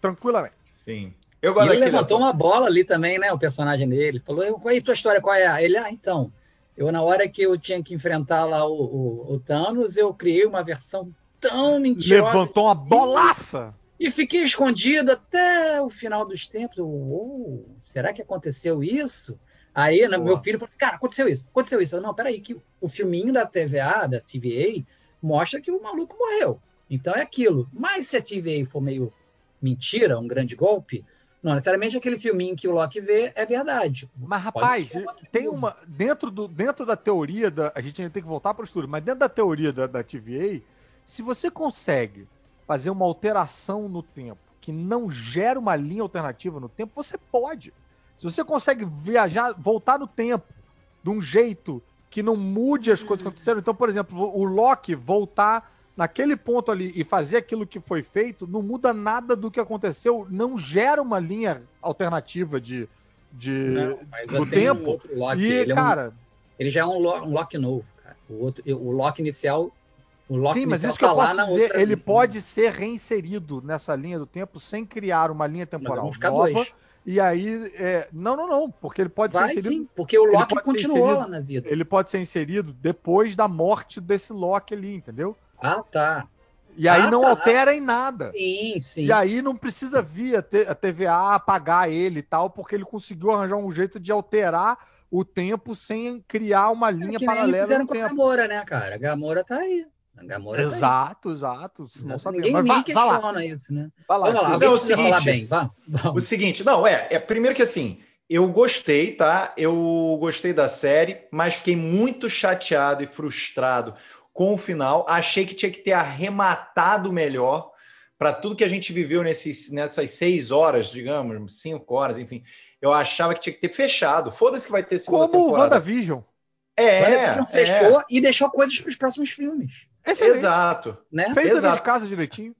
Tranquilamente. Sim. Eu E ele levantou ator. uma bola ali também, né? O personagem dele. Falou, "Eu- qual é a tua história? Qual é? Ele, ah, então. Eu, na hora que eu tinha que enfrentar lá o, o- o Thanos, eu criei uma versão tão mentirosa. Levantou uma bolaça. E fiquei escondido até o final dos tempos. Eu, "Uou, será que aconteceu isso? Aí né, Boa. meu filho falou: Cara, aconteceu isso, aconteceu isso. Eu, não, peraí, que o filminho da TVA, da TVA, mostra que o maluco morreu. Então é aquilo. Mas se a TVA for meio mentira, um grande golpe, não necessariamente aquele filminho que o Loki vê é verdade. Mas, rapaz, tem uma. Dentro, do, dentro da teoria da. A gente ainda tem que voltar para o estudo, mas dentro da teoria da, da TVA, se você consegue fazer uma alteração no tempo que não gera uma linha alternativa no tempo, você pode. Se você consegue viajar, voltar no tempo de um jeito que não mude as coisas que aconteceram. Então, por exemplo, o Loki voltar naquele ponto ali e fazer aquilo que foi feito, não muda nada do que aconteceu, não gera uma linha alternativa de, de Não, mas do tempo. um outro Loki. e, ele, é um- cara, ele já é um, um Loki novo, cara. O, outro, o Loki inicial. O Loki sim, mas isso que eu tá posso dizer, ele pode ser reinserido nessa linha do tempo sem criar uma linha Mas temporal vamos ficar nova. dois. E aí, é, não, não, não, porque ele pode Vai ser inserido sim, porque o Loki continuou inserido. lá na vida. ele pode ser inserido depois da morte desse Loki ali, entendeu? Ah, tá. E aí Ah, não tá. altera em nada. Sim, sim. E aí não precisa vir a, a TVA apagar ele e tal, porque ele conseguiu arranjar um jeito de alterar o tempo sem criar uma É linha que nem paralela fizeram no com a tempo. Gamora, né, cara? A Gamora tá aí. A Gamora Exato, exato. tá aí. Não sabia. Ninguém Mas lá, questiona isso, né? vai lá. Vamos lá, alguém Não, é o seguinte, falar bem, vá. O Vamos. seguinte, não, é, é. Primeiro que assim, eu gostei, tá? Eu gostei da série, mas fiquei muito chateado e frustrado com o final. Achei que tinha que ter arrematado melhor para tudo que a gente viveu nesses, nessas seis horas, digamos, cinco horas, enfim. Eu achava que tinha que ter fechado. Foda-se que vai ter segunda Como o temporada. WandaVision. É, WandaVision é, fechou e deixou coisas para os próximos filmes, Excelente. exato. né? Fez dever Exato. de casa direitinho.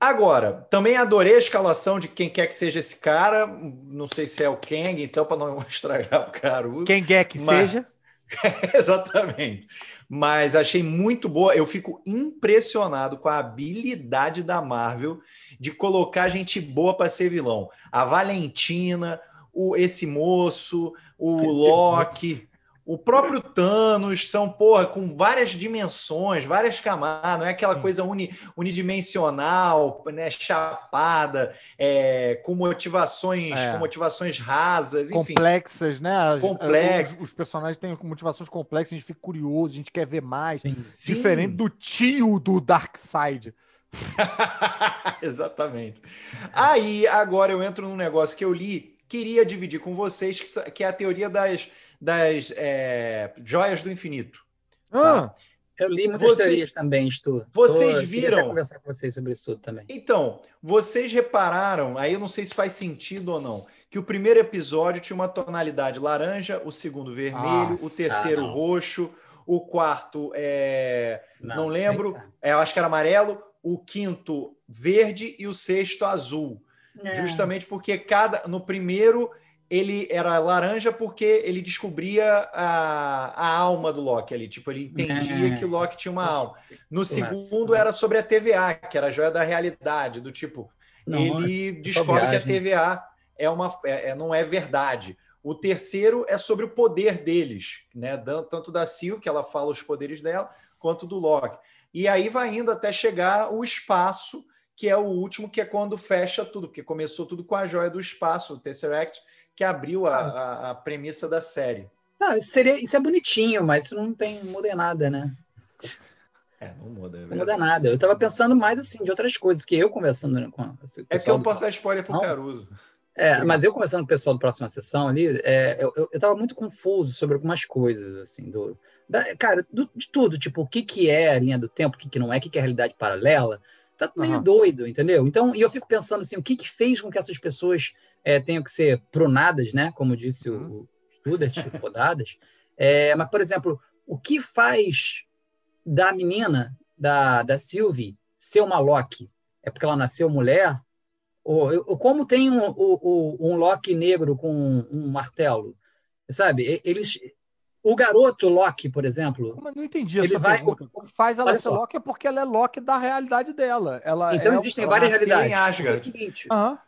Agora, também adorei a escalação de quem quer que seja esse cara. Não sei se é o Kang, então, para não estragar o Caruso. Quem quer que Mas- seja. Exatamente. Mas achei muito boa. Eu fico impressionado com a habilidade da Marvel de colocar gente boa para ser vilão. A Valentina, o, esse moço, o Esse Loki, o próprio Thanos são, porra, com várias dimensões, várias camadas. Não é aquela coisa uni- unidimensional, né, chapada, é, com motivações, É. com motivações rasas, enfim. complexas, né? As- Complexas. Os, os personagens têm motivações complexas, a gente fica curioso, a gente quer ver mais. Sim. Sim. Diferente do tio do Darkseid. Exatamente. Aí, agora eu entro num negócio que eu li, queria dividir com vocês, que é a teoria das, das é, joias do infinito. Ah, Eu li muitas Você- teorias também, Stu. Vocês Tô- queria viram? até conversar com vocês sobre isso tudo também. Então, vocês repararam, aí eu não sei se faz sentido ou não, que o primeiro episódio tinha uma tonalidade laranja, o segundo vermelho, Ah, o terceiro ah, roxo, o quarto é, não, Não, lembro, é, eu acho que era amarelo, o quinto verde e o sexto azul. É. Justamente porque cada no primeiro ele era laranja porque ele descobria a, a alma do Loki ali, tipo, ele entendia É. que o Loki tinha uma alma. No Nossa. segundo era sobre a TVA, que era a joia da realidade, do tipo, Nossa, ele descobre que a. TVA é uma, é- é- não é verdade. O terceiro é sobre o poder deles, né? Tanto da Sylvie, que ela fala os poderes dela, quanto do Loki. E aí vai indo até chegar o espaço, que é o último, que é quando fecha tudo, porque começou tudo com a joia do espaço, o Tesseract, que abriu a, a- a premissa da série. Não, isso, seria, isso é bonitinho, mas isso não tem muda em nada, né? É, não muda. É, Não muda nada. Eu tava pensando mais assim de outras coisas que eu conversando né, com É que eu não do- posso dar spoiler pro Não. Caruso. É, mas eu conversando com o pessoal do próxima sessão ali, é, eu, eu, eu tava muito confuso sobre algumas coisas, assim, do, da- cara, do- de tudo, tipo, o que que é a linha do tempo, o que que não é, o que que é a realidade paralela, tá meio Aham. doido, entendeu? Então, e eu fico pensando assim, o que que fez com que essas pessoas é, tenham que ser prunadas, né, como disse o, o Studart, podadas, é, mas, por exemplo, o que faz da menina, da, da Sylvie, ser uma Loki? É porque ela nasceu mulher? Ou, ou como tem um, o- um Loki negro com um martelo? Sabe? Eles, o garoto Loki, por exemplo. Mas não entendi Ele vai- pergunta. O que faz ela ser só. Loki é porque ela é Loki da realidade dela. Ela Então é... existem ela várias em realidades. Asgard. É o seguinte, Aham.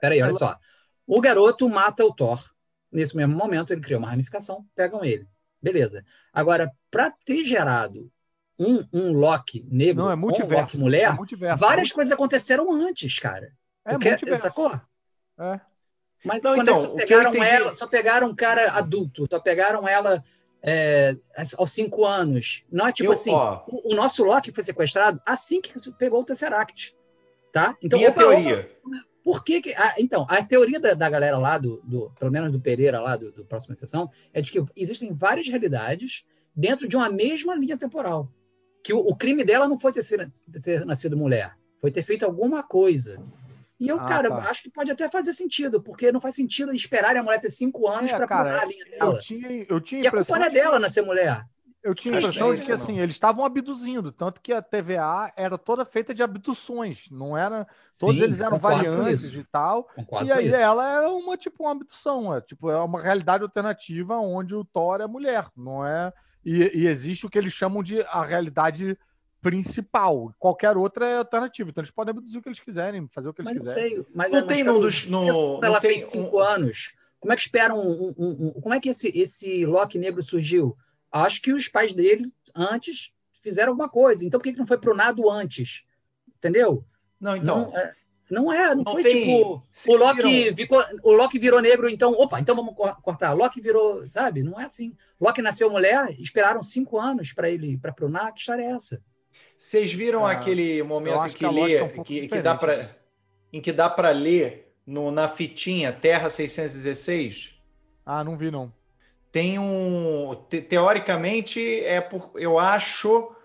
Peraí, olha Ela- só. O garoto mata o Thor. Nesse mesmo momento, ele criou uma ramificação, pegam ele. Beleza. Agora, para ter gerado um, um Loki negro Não, é um. Loki mulher, É multiverso. várias coisas aconteceram antes, cara. É Porque- multiverso. sacou? É. Mas Não, quando então, é que só o que eu pegaram ela, só pegaram um cara adulto, só pegaram ela é, aos cinco anos. Não é tipo Eu- assim, ó. o, o nosso Loki foi sequestrado assim que pegou o Tesseract. Tá? Então, Minha opa, teoria. opa, por que, que ah, então, a teoria da, da galera lá, do, do- pelo menos do Pereira lá, do, do próxima sessão, é de que existem várias realidades dentro de uma mesma linha temporal. Que o, o crime dela não foi ter, sido- ter nascido mulher, foi ter feito alguma coisa. E eu, Ah, cara, tá. acho que pode até fazer sentido, porque não faz sentido esperarem a mulher ter cinco anos É, para provar a linha Eu dela. tinha, eu tinha E a culpa não é de- dela nascer mulher. Eu tinha a impressão de que assim, eles estavam abduzindo, tanto que a TVA era toda feita de abduções, não era. Todos Sim, eles eram variantes e tal. Concordo E aí ela era uma tipo uma abdução, é tipo é uma realidade alternativa onde o Thor é mulher, não é? E, e existe o que eles chamam de a realidade principal. Qualquer outra é alternativa. Então eles podem abduzir o que eles quiserem, fazer o que eles Mas não quiserem. sei. Mas Não mas, tem num dos. No, ela não tem fez cinco um- anos, como é que esperam um, um- um- como é que esse, esse Loki negro surgiu? Acho que os pais dele antes fizeram alguma coisa. Então por que, que não foi pronado antes? Entendeu? Não, então. não, é, não é, não, não foi tem- tipo o Loki, viram- ficou, o Loki virou negro, então, opa, então vamos cor- cortar. Loki virou, sabe? Não é assim. Loki nasceu mulher, esperaram cinco anos para ele para pronar. Que história é essa? Vocês viram Ah, aquele momento que, que lê, é um que, que dá para né? em que dá para ler no, na fitinha Terra 616? Ah, não vi não. Tem um te- teoricamente é por eu acho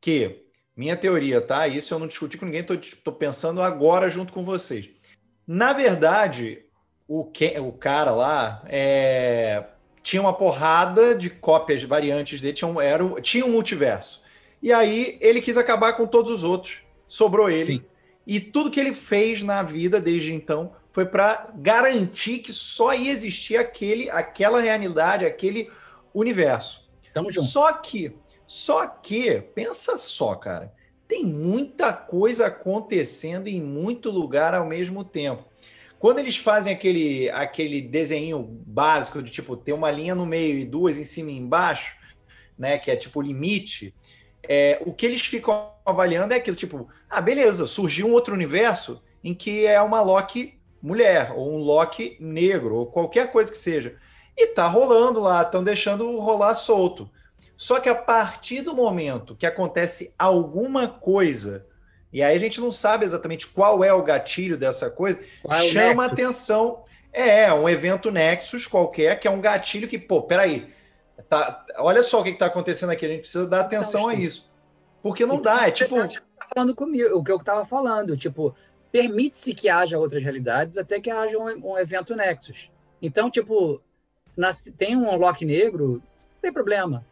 que minha teoria, tá? Isso eu não discuti com ninguém, tô, tô pensando agora junto com vocês. Na verdade, o, que, o cara lá é, tinha uma porrada de cópias variantes dele, tinha um, era, tinha um multiverso. E aí ele quis acabar com todos os outros. Sobrou ele. Sim. E tudo que ele fez na vida desde então foi para garantir que só ia existir aquele, aquela realidade, aquele universo. Tamo junto. Só que, só que, pensa só, cara, tem muita coisa acontecendo em muito lugar ao mesmo tempo. Quando eles fazem aquele, aquele desenho básico de tipo ter uma linha no meio e duas em cima e embaixo, né, que é tipo limite, é, o que eles ficam avaliando é aquilo tipo, ah, beleza, surgiu um outro universo em que é uma Loki mulher ou um Loki negro ou qualquer coisa que seja. E tá rolando lá, estão deixando rolar solto. Só que a partir do momento que acontece alguma coisa, e aí a gente não sabe exatamente qual é o gatilho dessa coisa, Qual é chama nexo? atenção. É, um evento Nexus qualquer, que é um gatilho que, pô, peraí, tá, olha só o que está acontecendo aqui, a gente precisa dar atenção a Então, isso. Porque não Então, dá, é você tipo. tá falando comigo, o que eu tava falando, tipo, permite-se que haja outras realidades até que haja um, um evento Nexus. Então, tipo, nasce, tem um Loki negro, não tem problema.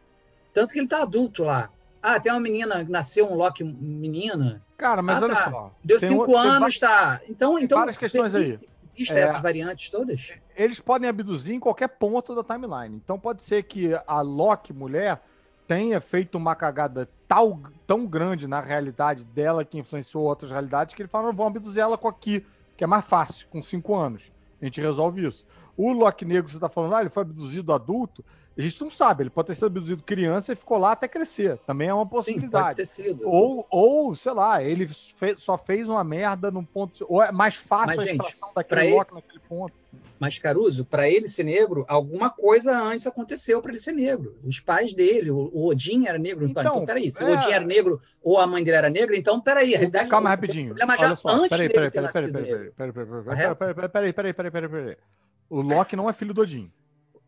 Tanto que ele tá adulto lá. Ah, tem uma menina, nasceu um Loki menina. Cara, mas Ah, olha tá. só. Deu tem cinco outro- tem anos, tá. Então, tem então. várias questões aí. Existem É. essas variantes todas? eles podem abduzir em qualquer ponto da timeline. Então pode ser que a Loki mulher tenha feito uma cagada tal, tão grande na realidade dela que influenciou outras realidades que ele fala, vamos abduzir ela com aqui, que é mais fácil, com 5 anos. A gente resolve isso. O Loki negro, você tá falando, ah, ele foi abduzido adulto. A gente não sabe, ele pode ter sido abduzido criança e ficou lá até crescer. Também é uma Sim, possibilidade. sido. Ou, ou, sei lá, ele fe- só fez uma merda num ponto. Ou é mais fácil Mas, a gente, extração daquele ele- Loki naquele ponto. Mas, Caruso, para ele ser negro, alguma coisa antes aconteceu para ele ser negro. Os pais dele, o, Odin era negro. Então, Então, então peraí, se é- o Odin era negro ou a mãe dele era negra, então peraí, a realidade Calma o rapidinho. problema já Olha só, antes peraí, dele peraí, ter peraí, peraí, nascido peraí, negro. peraí, peraí, peraí, Correto? peraí, peraí, peraí, peraí, peraí, peraí, peraí. O Loki não é filho do Odin.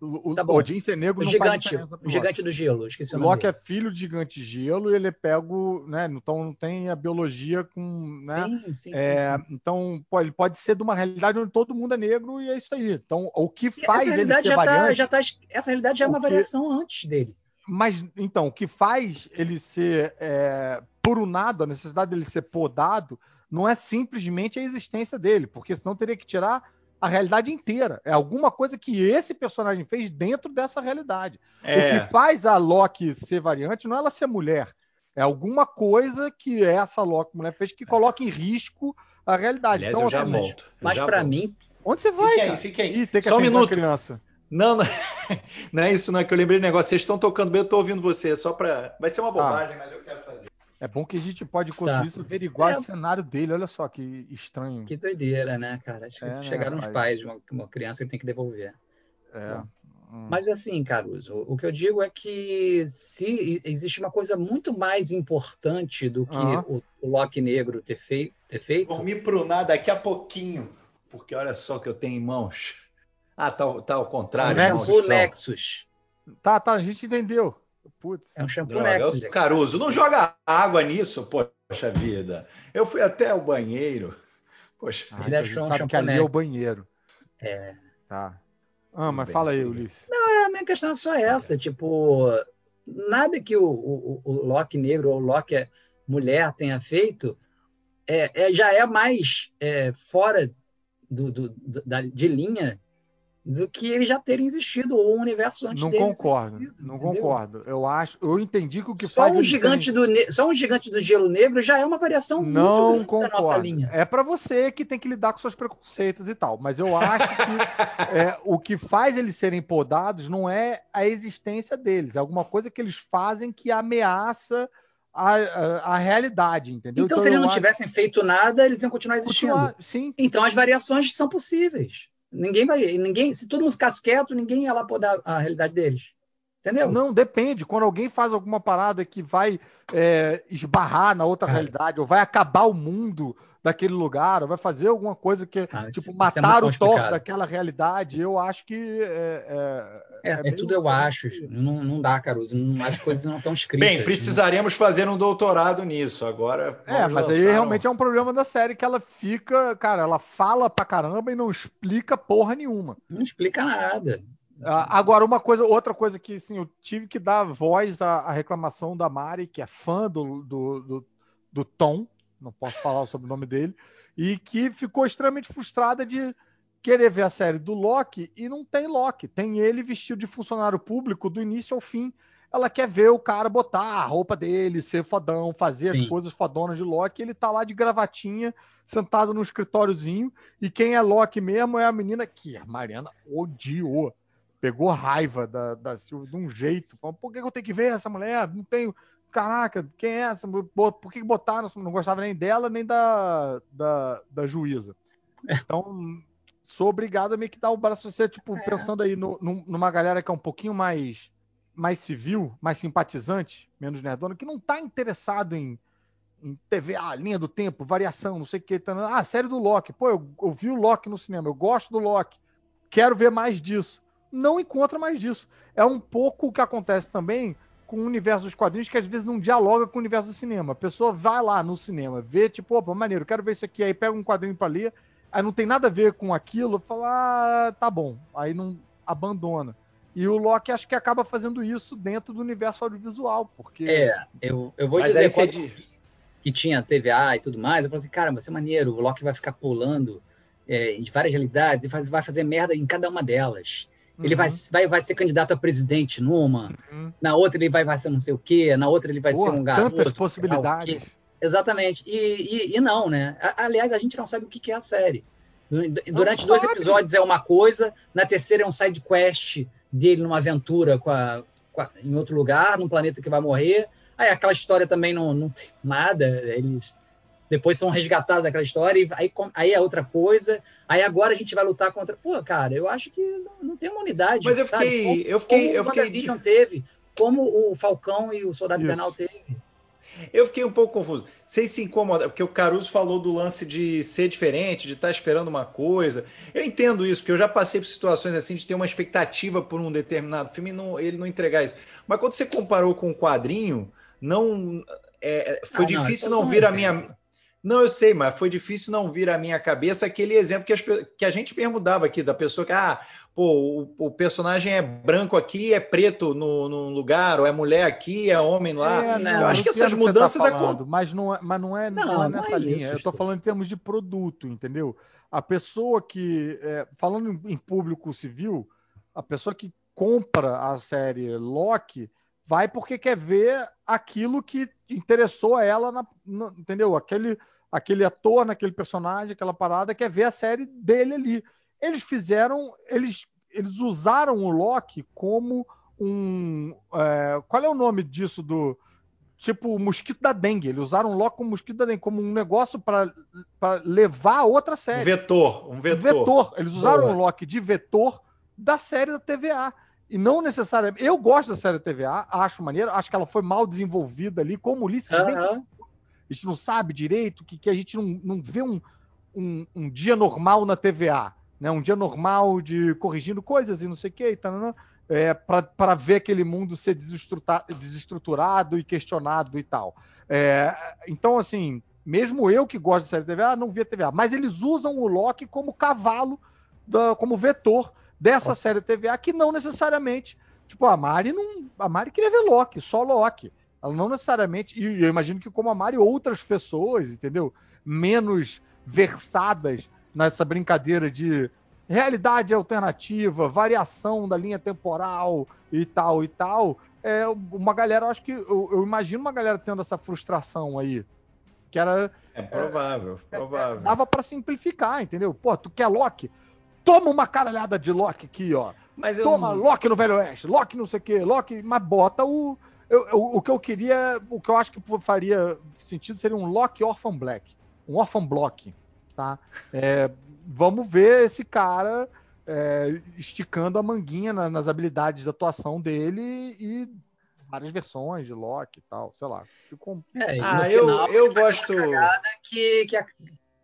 O, Tá. Odin ser negro O não faz gigante, diferença pro o gigante do gelo, esqueci o O Loki é dele. filho de gigante gelo e ele é pego, né? Então não tem a biologia com, né? Sim, sim, É, sim, sim. Então, pô, ele pode ser de uma realidade onde todo mundo é negro e é isso aí. Então, o que faz essa ele ser já tá, variante, já tá, essa realidade já é uma que- variação antes dele. Mas, então, o que faz ele ser é, purunado, a necessidade dele ser podado, não é simplesmente a existência dele, porque senão teria que tirar a realidade inteira. É alguma coisa que esse personagem fez dentro dessa realidade. O É, que faz a Loki ser variante não é ela ser mulher. É alguma coisa que essa Loki mulher fez que coloca em risco a realidade. aliás, então, eu já assim, volto. eu Mas para mim, onde você vai, Fique aí, cara? fique aí. Ih, tem que Só um minuto. criança. Não, não, não é isso, não é que eu lembrei do negócio. Vocês estão tocando bem, eu tô ouvindo você. é Só para. Vai ser uma bobagem, mas eu quero fazer. É bom que a gente pode, enquanto Tá. isso, averiguar É. o cenário dele. Olha só que estranho. que doideira, né, cara? Acho que É, né, chegaram os rapaz? pais de uma, uma criança que tem que devolver. É. Hum. Mas assim, Caruso, o que eu digo é que se existe uma coisa muito mais importante do que Aham. o, o Loki negro ter, fei- ter feito, Vão me prunar daqui a pouquinho, porque olha só o que eu tenho em mãos. Ah, tá, tá ao contrário, maldição. Nexus. Tá, tá, a gente entendeu. Putz. É um shampoo Droga, Nexus. eu-. Caruso, não joga água nisso, poxa vida. Eu fui até o banheiro. Poxa, Ah, Ele então achou um sabe que ali é o banheiro. É. Tá. Ah, mas bem, fala aí, tudo bem. Ulisses. A minha questão é só essa, tipo, nada que o, o, o Loki negro ou o Loki mulher tenha feito é, é- já é mais é, fora do, do- do- da, de linha do que eles já terem existido ou o universo antes Não deles concordo, existido, não entendeu? concordo. Eu acho, eu entendi que o que só faz um gigante serem- do ne- só um gigante do gelo negro já é uma variação não muito grande da nossa concordo. linha. É pra você que tem que lidar com seus preconceitos e tal. Mas eu acho que é, o que faz eles serem podados não é a existência deles, é alguma coisa que eles fazem que ameaça a, a, a realidade, entendeu? Então, se eles não acho- tivessem feito nada, eles iam continuar existindo. continuar, sim, Então as variações são possíveis. Ninguém vai, ninguém, se todo mundo ficasse quieto, ninguém ia lá podar a realidade deles. Entendeu? Não, depende. Quando alguém faz alguma parada que vai é, esbarrar na outra Cara. realidade, ou vai acabar o mundo daquele lugar, ou vai fazer alguma coisa que, Ah, isso- tipo, isso é matar muito o Thor daquela realidade, eu acho que é, é- É, é é tudo eu acho. Não, não dá, Caruso. Não, as coisas não estão escritas. bem, precisaremos fazer um doutorado nisso. Agora. É, mas aí realmente é um problema da série que ela fica, cara, ela fala pra caramba e não explica porra nenhuma. Não explica nada. Ah, Agora, uma coisa, outra coisa que assim, eu tive que dar voz à, à reclamação da Mari, que é fã do, do, do, do Tom, não posso falar sobre o nome dele, e que ficou extremamente frustrada de querer ver a série do Loki e não tem Loki. Tem ele vestido de funcionário público do início ao fim. Ela quer ver o cara botar a roupa dele, ser fodão, fazer as Sim. coisas fodonas de Loki. Ele tá lá de gravatinha, sentado no escritóriozinho. E quem é Loki mesmo é a menina que a Mariana odiou pegou raiva da, da Silvia de um jeito. Falou, por que eu tenho que ver essa mulher? Não tenho. Caraca, quem é essa? Por que botaram? Não gostava nem dela, nem da, da, da juíza. Então, sou obrigado a meio que dar o braço você, tipo, pensando aí no- num- numa galera que é um pouquinho mais, mais civil, mais simpatizante, menos nerdona, que não tá interessado em, em TV, ah, linha do tempo, variação, não sei o que. Tá, ah, série do Loki. Pô, eu, eu vi o Loki no cinema, eu gosto do Loki. Quero ver mais disso não encontra mais disso. É um pouco o que acontece também com o universo dos quadrinhos que às vezes não dialoga com o universo do cinema. A pessoa vai lá no cinema, vê, tipo, opa, maneiro, quero ver isso aqui, aí pega um quadrinho pra ler, aí não tem nada a ver com aquilo, fala, ah, tá bom. Aí não abandona. E o Loki acho que acaba fazendo isso dentro do universo audiovisual, porque. É, eu, eu vou Mas dizer quando diz- que tinha TVA e tudo mais, eu falei assim, cara, vai ser maneiro, o Loki vai ficar pulando é, em várias realidades e faz- vai fazer merda em cada uma delas. Ele Uhum. vai, vai, vai ser candidato a presidente numa, Uhum. na outra ele vai, vai ser não sei o quê, na outra ele vai Porra, ser um garoto. tantas possibilidades. Exatamente. E, e- e não, né? Aliás, a gente não sabe o que é a série. Durante dois sabe. episódios é uma coisa, na terceira é um side quest dele numa aventura com a- com a- em outro lugar, num planeta que vai morrer. Aí aquela história também não, não tem nada. Eles depois são resgatados daquela história e aí, aí é outra coisa. Aí agora a gente vai lutar contra. Pô, cara, eu acho que não, não tem uma unidade. Mas eu fiquei. Como- Eu fiquei. como Eu o fiquei, WandaVision teve, como o Falcão e o Soldado. Invernal teve. eu fiquei um pouco confuso. Vocês se incomodam, porque o Caruso falou do lance de ser diferente, de estar esperando uma coisa. Eu entendo isso, porque eu já passei por situações assim de ter uma expectativa por um determinado filme e não- ele não entregar isso. Mas quando você comparou com o quadrinho, não. é, foi Ah, não, difícil isso não é vir a minha. Não, eu sei, mas foi difícil não vir à minha cabeça aquele exemplo que, as que a gente mesmo dava aqui, da pessoa que, ah, pô, o, o personagem é branco aqui, é preto no, num lugar, ou é mulher aqui, é homem lá. É, não, eu acho que essas tá mudanças mas não é, mas não é, não, Não, é não nessa é linha. isso, eu estou falando em termos de produto, entendeu? A pessoa que, é, falando em, em público civil, a pessoa que compra a série Loki vai porque quer ver aquilo que interessou a ela, na- na- entendeu? Aquele, aquele ator naquele personagem, aquela parada, quer ver a série dele ali. Eles fizeram, eles, eles usaram o Loki como um. é, qual é o nome disso do. Tipo o mosquito da dengue. Eles usaram o Loki como mosquito da dengue, como um negócio para levar a outra Um série. vetor, um Um vetor. vetor. Eles usaram Boa. o Loki de vetor da série da TVA. E não necessariamente. Eu gosto da série da TVA, acho maneiro, acho que ela foi mal desenvolvida ali, como o Ulisses bem Aham. A gente não sabe direito, que, que a gente não, não vê um, um, um dia normal na TVA, né? Um dia normal de corrigindo coisas e não sei o que, tal, é, para ver aquele mundo ser desestruturado e questionado e tal. É, então, assim, mesmo eu que gosto de série TVA, não via TVA, mas eles usam o Loki como cavalo, da- como vetor dessa série TVA, que não necessariamente. Tipo, a Mari não. A Mari queria ver Loki, só Loki. Ela não necessariamente. E eu imagino que, como a Mari, outras pessoas, entendeu? Menos versadas nessa brincadeira de realidade alternativa, variação da linha temporal e tal e tal. É, uma galera, eu acho que. Eu, eu imagino uma galera tendo essa frustração aí. Que era. É provável, provável. Dava pra simplificar, entendeu? Pô, tu quer Loki? Toma uma caralhada de Loki aqui, ó. Mas eu Toma, não- Loki no Velho Oeste, Loki não sei o quê, Loki, mas bota o. eu- eu- o que eu queria, o que eu acho que faria sentido seria um Loki Orphan Black. Um Orphan Block, tá? É, vamos ver esse cara é, esticando a manguinha na- nas habilidades de atuação dele e várias versões de Loki e tal, sei lá. Ficou É, e Ah, no eu, final, eu gosto. que, que a-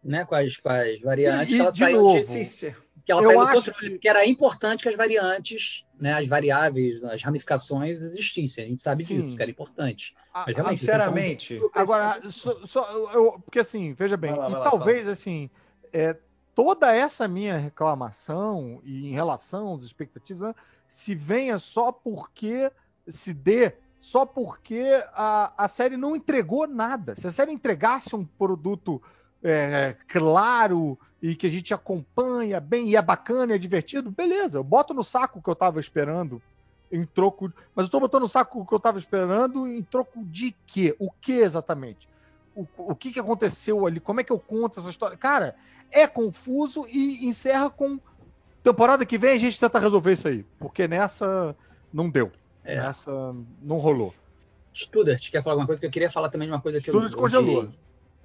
né, com as, com as variantes, E- e ela de saiu novo, de. Que ela eu saiu do controle, que- era importante que as variantes, né, as variáveis, as ramificações existissem. A gente sabe Sim. disso, que era importante. Ah, Mas realmente, Sinceramente, Agora, só, só- eu- porque assim, veja bem, lá, e lá, talvez assim, é, toda essa minha reclamação e em relação às expectativas né, se venha só porque se dê só porque a, a série não entregou nada. Se a série entregasse um produto é, claro e que a gente acompanha bem e é bacana e é divertido, beleza, eu boto no saco o que eu tava esperando em troco. Mas eu tô botando no saco o que eu tava esperando em troco de quê? O que exatamente? O, o que, que aconteceu ali? Como é que eu conto essa história? Cara, é confuso e encerra com temporada que vem a gente tenta resolver isso aí. Porque nessa não deu. É. Nessa não rolou. Studart, quer falar alguma coisa? Que eu queria falar também de uma coisa que Studart eu congelou.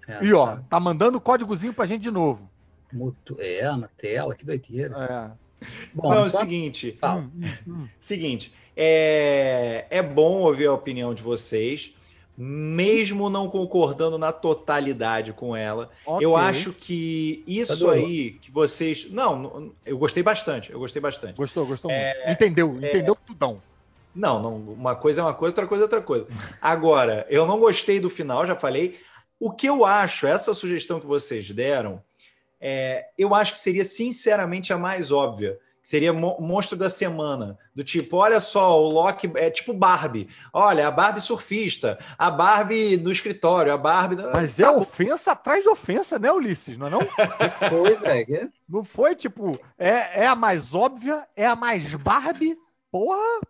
É, E ó, tá. tá mandando códigozinho pra gente de novo. Muto- É, na tela, que doideira. É. Bom, não, é o enquanto- seguinte. Fala. Hum, hum, hum. Seguinte, é, é bom ouvir a opinião de vocês, mesmo não concordando na totalidade com ela. Ok. Eu acho que isso Adorou. aí que vocês. Não, eu gostei bastante. Eu gostei bastante. Gostou, gostou muito. Entendeu, entendeu tudão. Não, não, uma coisa é uma coisa, outra coisa é outra coisa. Agora, eu não gostei do final, já falei. O que eu acho, essa sugestão que vocês deram, é, eu acho que seria sinceramente a mais óbvia que seria mo monstro da semana, do tipo, olha só, o Loki é tipo Barbie. Olha, a Barbie surfista, a Barbie do escritório, a Barbie. Mas é ofensa atrás de ofensa, né, Ulisses? Não é não? Pois é. Não foi tipo, é, é a mais óbvia, é a mais Barbie, porra.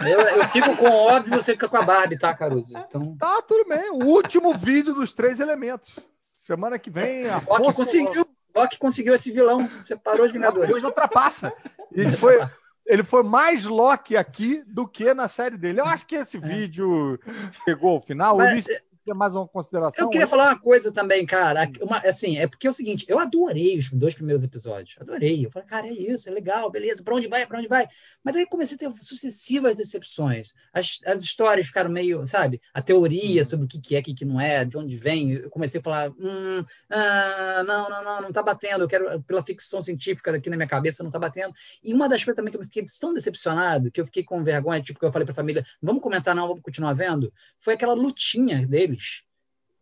Eu, eu fico com óbvio, você fica com a Barbie, tá, Caruso? Então... Tá, tudo bem. O último vídeo dos três elementos. Semana que vem a Loki conseguiu Loki conseguiu esse vilão, separou os Vingadores. Deus ultrapassa. Ele foi, ele foi mais Loki aqui do que na série dele. Eu acho que esse é. vídeo chegou ao final. Mas, mais uma consideração? Eu queria falar uma coisa também, cara. Uma, assim, é porque é o seguinte, eu adorei os dois primeiros episódios. Adorei. Eu falei, cara, é isso, é legal, beleza. Pra onde vai, pra onde vai? Mas aí comecei a ter sucessivas decepções. As, as histórias ficaram meio, sabe? A teoria sobre o que, que é, o que, que não é, de onde vem. Eu comecei a falar, hum, ah, não, não, não, não tá batendo. Eu quero, pela ficção científica aqui na minha cabeça, não tá batendo. E uma das coisas também que eu fiquei tão decepcionado, que eu fiquei com vergonha, tipo, que eu falei pra família, vamos comentar não, vamos continuar vendo, foi aquela lutinha deles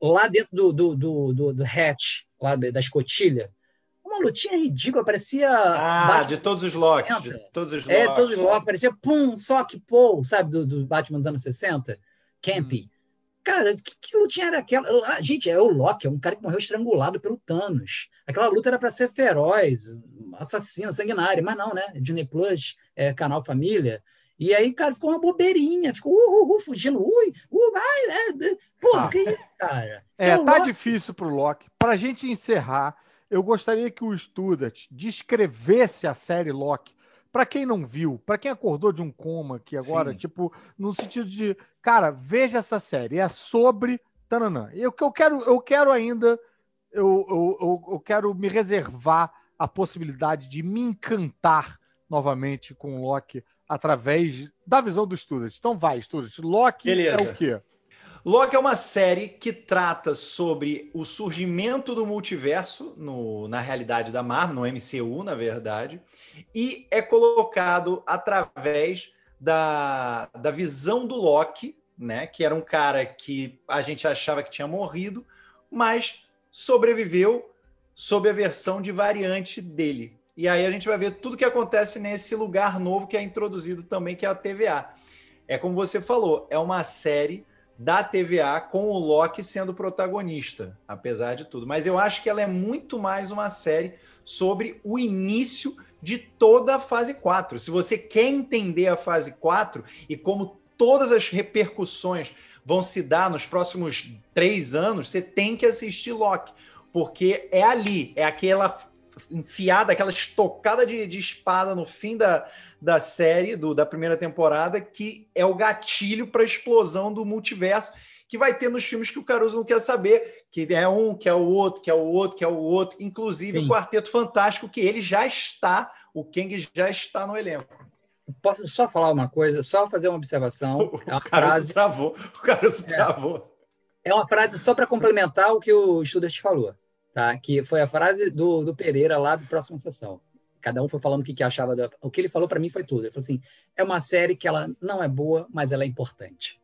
lá dentro do, do, do, do, do hatch, lá da escotilha, uma lutinha ridícula, parecia. Ah, de todos os locks. De todos os é, todos os locks, parecia pum, sock, pô, sabe, do, do Batman dos anos 60? Campy. Hum. Cara, que, que lutinha era aquela? Ah, gente, é o Loki, é um cara que morreu estrangulado pelo Thanos. Aquela luta era para ser feroz, assassino, sanguinário, mas não, né? Disney Plus, é, canal Família. E aí, cara, ficou uma bobeirinha, ficou uh, uh, uh fugindo, ui, uh, vai, é, porra, ah. que isso, cara? é, é tá Loki... difícil pro Loki. Pra gente encerrar, eu gostaria que o Student descrevesse a série Loki. Para quem não viu, para quem acordou de um coma aqui agora, Sim. tipo, no sentido de, cara, veja essa série, é sobre tananã. Eu que eu quero, eu quero ainda, eu, eu, eu, eu quero me reservar a possibilidade de me encantar novamente com o Loki através da visão do Student. Então vai, Student. Loki Beleza. é o quê? Loki é uma série que trata sobre o surgimento do multiverso no, na realidade da Marvel, no MCU, na verdade, e é colocado através da, da visão do Loki, né, que era um cara que a gente achava que tinha morrido, mas sobreviveu sob a versão de variante dele. E aí a gente vai ver tudo que acontece nesse lugar novo que é introduzido também, que é a TVA. É como você falou, é uma série da TVA com o Loki sendo protagonista, apesar de tudo. Mas eu acho que ela é muito mais uma série sobre o início de toda a fase 4. Se você quer entender a fase 4 e como todas as repercussões vão se dar nos próximos três anos, você tem que assistir Loki, porque é ali, é aquela enfiada, aquela estocada de, de espada no fim da, da série, do, da primeira temporada, que é o gatilho para a explosão do multiverso que vai ter nos filmes que o Caruso não quer saber, que é um, que é o outro, que é o outro, que é o outro, inclusive Sim. o Quarteto Fantástico, que ele já está, o Kang já está no elenco. Posso só falar uma coisa, só fazer uma observação. O, é uma Caruso frase... travou. O Caruso é, travou. É uma frase só para complementar o que o Student falou tá? que foi a frase do, do Pereira lá do Próxima Sessão. Cada um foi falando o que, que achava. Da... O que ele falou para mim foi tudo. Ele falou assim: é uma série que ela não é boa, mas ela é importante.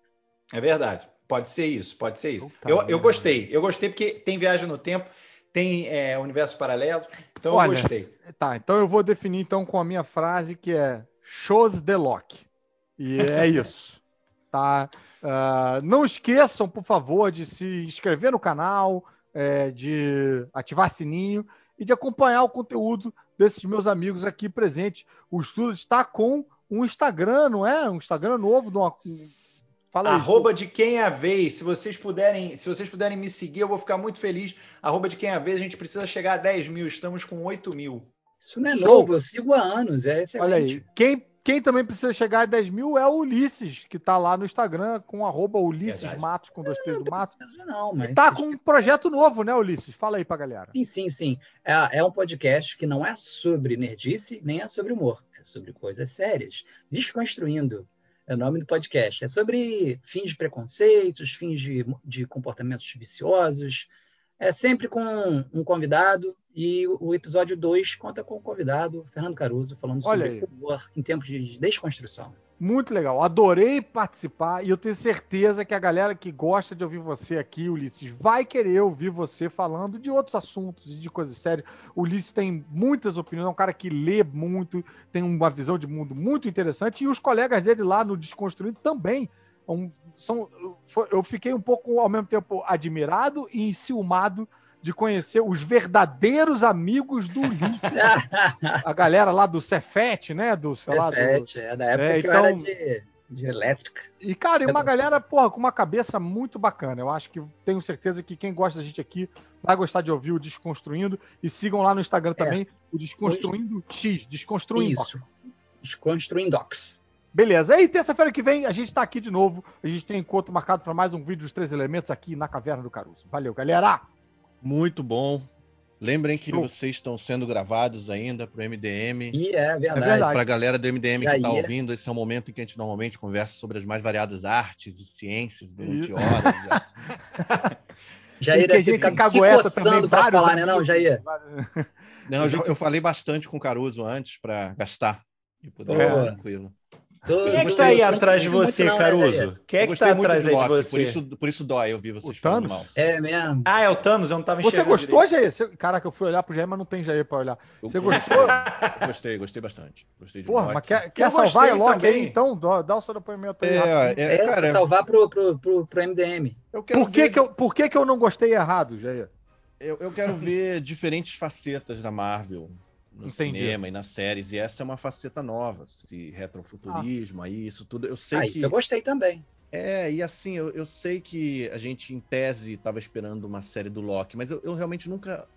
É verdade. Pode ser isso, pode ser isso. eu, eu gostei. Eu gostei porque tem viagem no tempo, tem é, universo paralelo. Então Olha, eu gostei. Tá, então eu vou definir então com a minha frase que é shows the lock. E é isso. tá? Uh, não esqueçam, por favor, de se inscrever no canal, é, de ativar sininho e de acompanhar o conteúdo desses meus amigos aqui presentes. O estudo está com um Instagram, não é? Um Instagram novo. De uma... Fala aí, Arroba de quem é a vez. Se vocês puderem, se vocês puderem me seguir, eu vou ficar muito feliz. Arroba de quem é a vez. A gente precisa chegar a 10 mil. Estamos com 8 mil. Isso não é Show. novo, eu sigo há anos. É excelente. Olha aí. Quem quem também precisa chegar a 10 mil é o Ulisses, que está lá no Instagram com arroba Ulisses. Matos, com dois T's do Mato. Não, mas... E tá com um projeto novo, né, Ulisses? Fala aí pra galera. Sim, sim, sim. É, é um podcast que não é sobre nerdice, nem é sobre humor. É sobre coisas sérias. Desconstruindo é o nome do podcast. É sobre fins de preconceitos, fins de, de comportamentos viciosos. É sempre com um convidado e o episódio 2 conta com o convidado, Fernando Caruso, falando sobre humor em tempos de desconstrução. Muito legal. Adorei participar e eu tenho certeza que a galera que gosta de ouvir você aqui, Ulisses, vai querer ouvir você falando de outros assuntos e de coisas sérias. O Ulisses tem muitas opiniões, é um cara que lê muito, tem uma visão de mundo muito interessante e os colegas dele lá no Desconstruindo também. Um, são, eu fiquei um pouco, ao mesmo tempo, admirado e enciumado de conhecer os verdadeiros amigos do Ulisses. a galera lá do Cefete, né? Do, sei lá, do, Cefete, é da época É, que eu então- era de, de elétrica. E, cara, e uma galera, porra, com uma cabeça muito bacana. Eu acho que tenho certeza que quem gosta da gente aqui vai gostar de ouvir o Desconstruindo. E sigam lá no Instagram também o Desconstruindo X, Desconstruindo. Isso. Desconstruindo Docs. Beleza. E terça-feira que vem a gente tá aqui de novo. A gente tem encontro marcado para mais um vídeo dos Três Elementos aqui na Caverna do Caruso. Valeu, galera! Muito bom. Lembrem que Show. vocês estão sendo gravados ainda pro MDM. E é verdade. verdade. Para a galera do MDM que está aí? ouvindo, esse é o momento em que a gente normalmente conversa sobre as mais variadas artes e ciências durante horas. Jair E que a deve ter gente ficado se cagueta coçando vários falar, né, não, amigos. Jair? Não, eu, já- eu falei bastante com o Caruso antes para gastar e poder ficar tranquilo. Tô- Quem é que tá aí atrás de você? Caruso? Quem é Eu que tá atrás aí de você? Por isso, por isso dói ouvir vocês O Thanos? mal. É mesmo. Ah, é o Thanos, eu não tava Você enxergando gostou, direito. Jair? Você- Caraca, eu fui olhar pro Jair, mas não tem Jair pra olhar. Eu Você gostei, gostou? eu Gostei, gostei bastante. Gostei de Porra, Loki. mas quer, Eu quer salvar a Loki aí, então? Dá, o seu depoimento aí. É, é, É, cara, salvar pro, pro, pro, pro MDM. eu quero Por que, ver- que, eu, por que, que eu não gostei errado, Jair? Eu, eu quero ver diferentes facetas da Marvel no Entendi. cinema e nas séries, e essa é uma faceta nova, esse retrofuturismo aí, isso tudo. Eu sei Ah, que. isso eu gostei também. É, e assim, eu, eu sei que a gente, em tese, estava esperando uma série do Loki, mas eu, eu realmente nunca,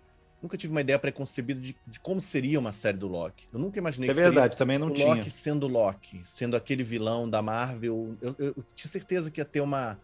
nunca tive uma ideia preconcebida de, de como seria uma série do Loki. Eu nunca imaginei É que seria verdade, também não o tinha. Loki sendo Loki, sendo aquele vilão da Marvel. Eu, eu- eu tinha certeza que ia ter uma.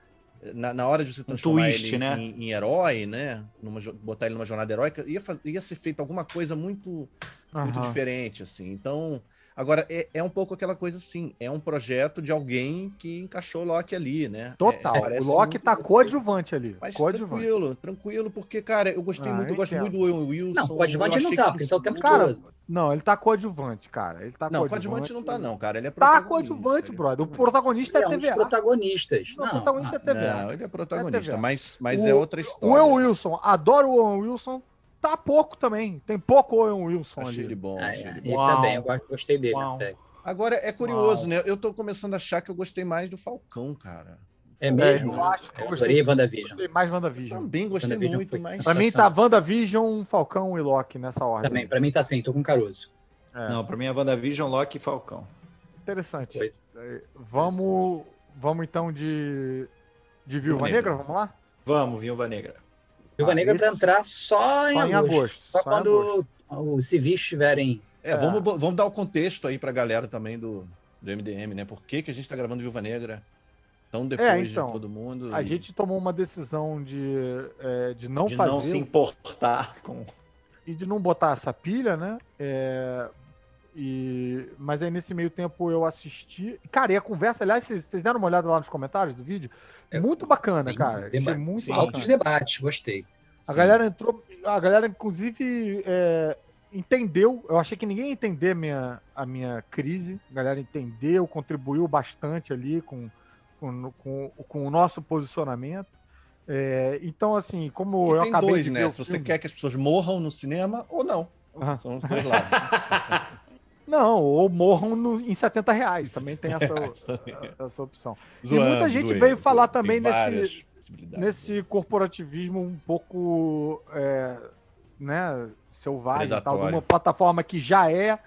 Na, na hora de você transformar twist, ele né? em, em herói, né? Numa botar ele numa jornada heróica, ia, ia ser feito alguma coisa muito, muito diferente, assim. Então. Agora, é, é um pouco aquela coisa assim, é um projeto de alguém que encaixou o Loki ali, né? Total. É, o Loki muito- tá coadjuvante ali. Mas Coadjuvante. tranquilo, tranquilo, porque, cara, eu gostei Ah, muito, eu gosto entendo. muito do Owen Wilson. Não, coadjuvante ele não tá, que porque tá o tempo Cara, todo. Não, ele tá coadjuvante, cara. Ele tá Não, coadjuvante. coadjuvante não tá, não, cara. Ele é Tá protagonista. coadjuvante, ele é brother. O protagonista. Ele é é um TVA. protagonistas. Não, o protagonista é TVA. Não, ele é protagonista, TVA. mas, mas O- é outra O história. Owen Wilson, adoro o Owen Wilson. Tá pouco também. Tem pouco Owen Wilson Achei ele ali. bom, Ah, achei é, ele ele bom. Uau. tá bem, eu gostei dele Uau. série. Agora, é curioso, Uau. né? Eu tô começando a achar que eu gostei mais do Falcão, cara. É É, mesmo? eu acho que eu eu gostei. adorei WandaVision. Gostei mais WandaVision. Também gostei WandaVision muito, mas... Pra mim tá WandaVision, Falcão e Loki nessa ordem. Também, pra mim tá assim, tô com Caruso. É, Não, pra mim é WandaVision, Loki e Falcão. Interessante. Pois. É, Vamos, vamos então de, de Viúva Viúva Negra, Negra. vamos lá? Vamos, Viúva Negra. Viúva Ah, Negra esse- pra entrar só em Só em agosto. agosto, Só, só quando os civis estiverem. É, Vamos, bo- vamos dar o contexto aí pra galera também do, do MDM, né? Por que, que a gente tá gravando Viúva Negra tão depois É, então, de todo mundo? A e- gente tomou uma decisão de, é, de não de fazer não se importar com. e de não botar essa pilha, né? E, mas aí nesse meio tempo eu assisti. Cara, e a conversa, aliás, vocês, deram uma olhada lá nos comentários do vídeo? É, muito bacana, sim, cara. deba- muito sim, altos bacana. debates, gostei. A Sim. galera entrou. A galera, inclusive, é, entendeu. Eu achei que ninguém ia entender a minha, a minha crise. A galera entendeu, contribuiu bastante ali com, com, com, com o nosso posicionamento. É, então, assim, como E eu tem acabei dois, de né? Se você filme- quer que as pessoas morram no cinema ou não. Aham. São os dois lados. Não, ou morram no- em 70 reais. Também tem essa, essa opção. Zoando, muita gente veio falar também nesse-. Nesse corporativismo um pouco é, né, selvagem, e tal, de uma plataforma que já é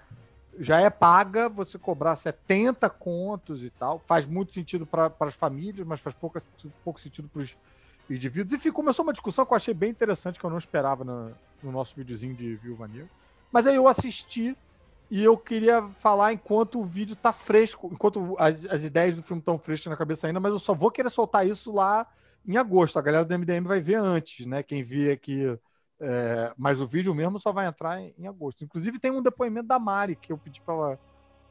já é paga, você cobrar 70 contos e tal, faz muito sentido para as famílias, mas faz pouco, pouco sentido para os indivíduos. Enfim, começou uma discussão que eu achei bem interessante, que eu não esperava no, no nosso videozinho de Viúva Negra. Mas aí eu assisti e eu queria falar enquanto o vídeo tá fresco, enquanto as, as ideias do filme estão frescas na cabeça ainda, mas eu só vou querer soltar isso lá em agosto. A galera do MDM vai ver antes, né? Quem vê aqui. é, mas o vídeo mesmo só vai entrar em, em agosto. Inclusive tem um depoimento da Mari que eu pedi para ela,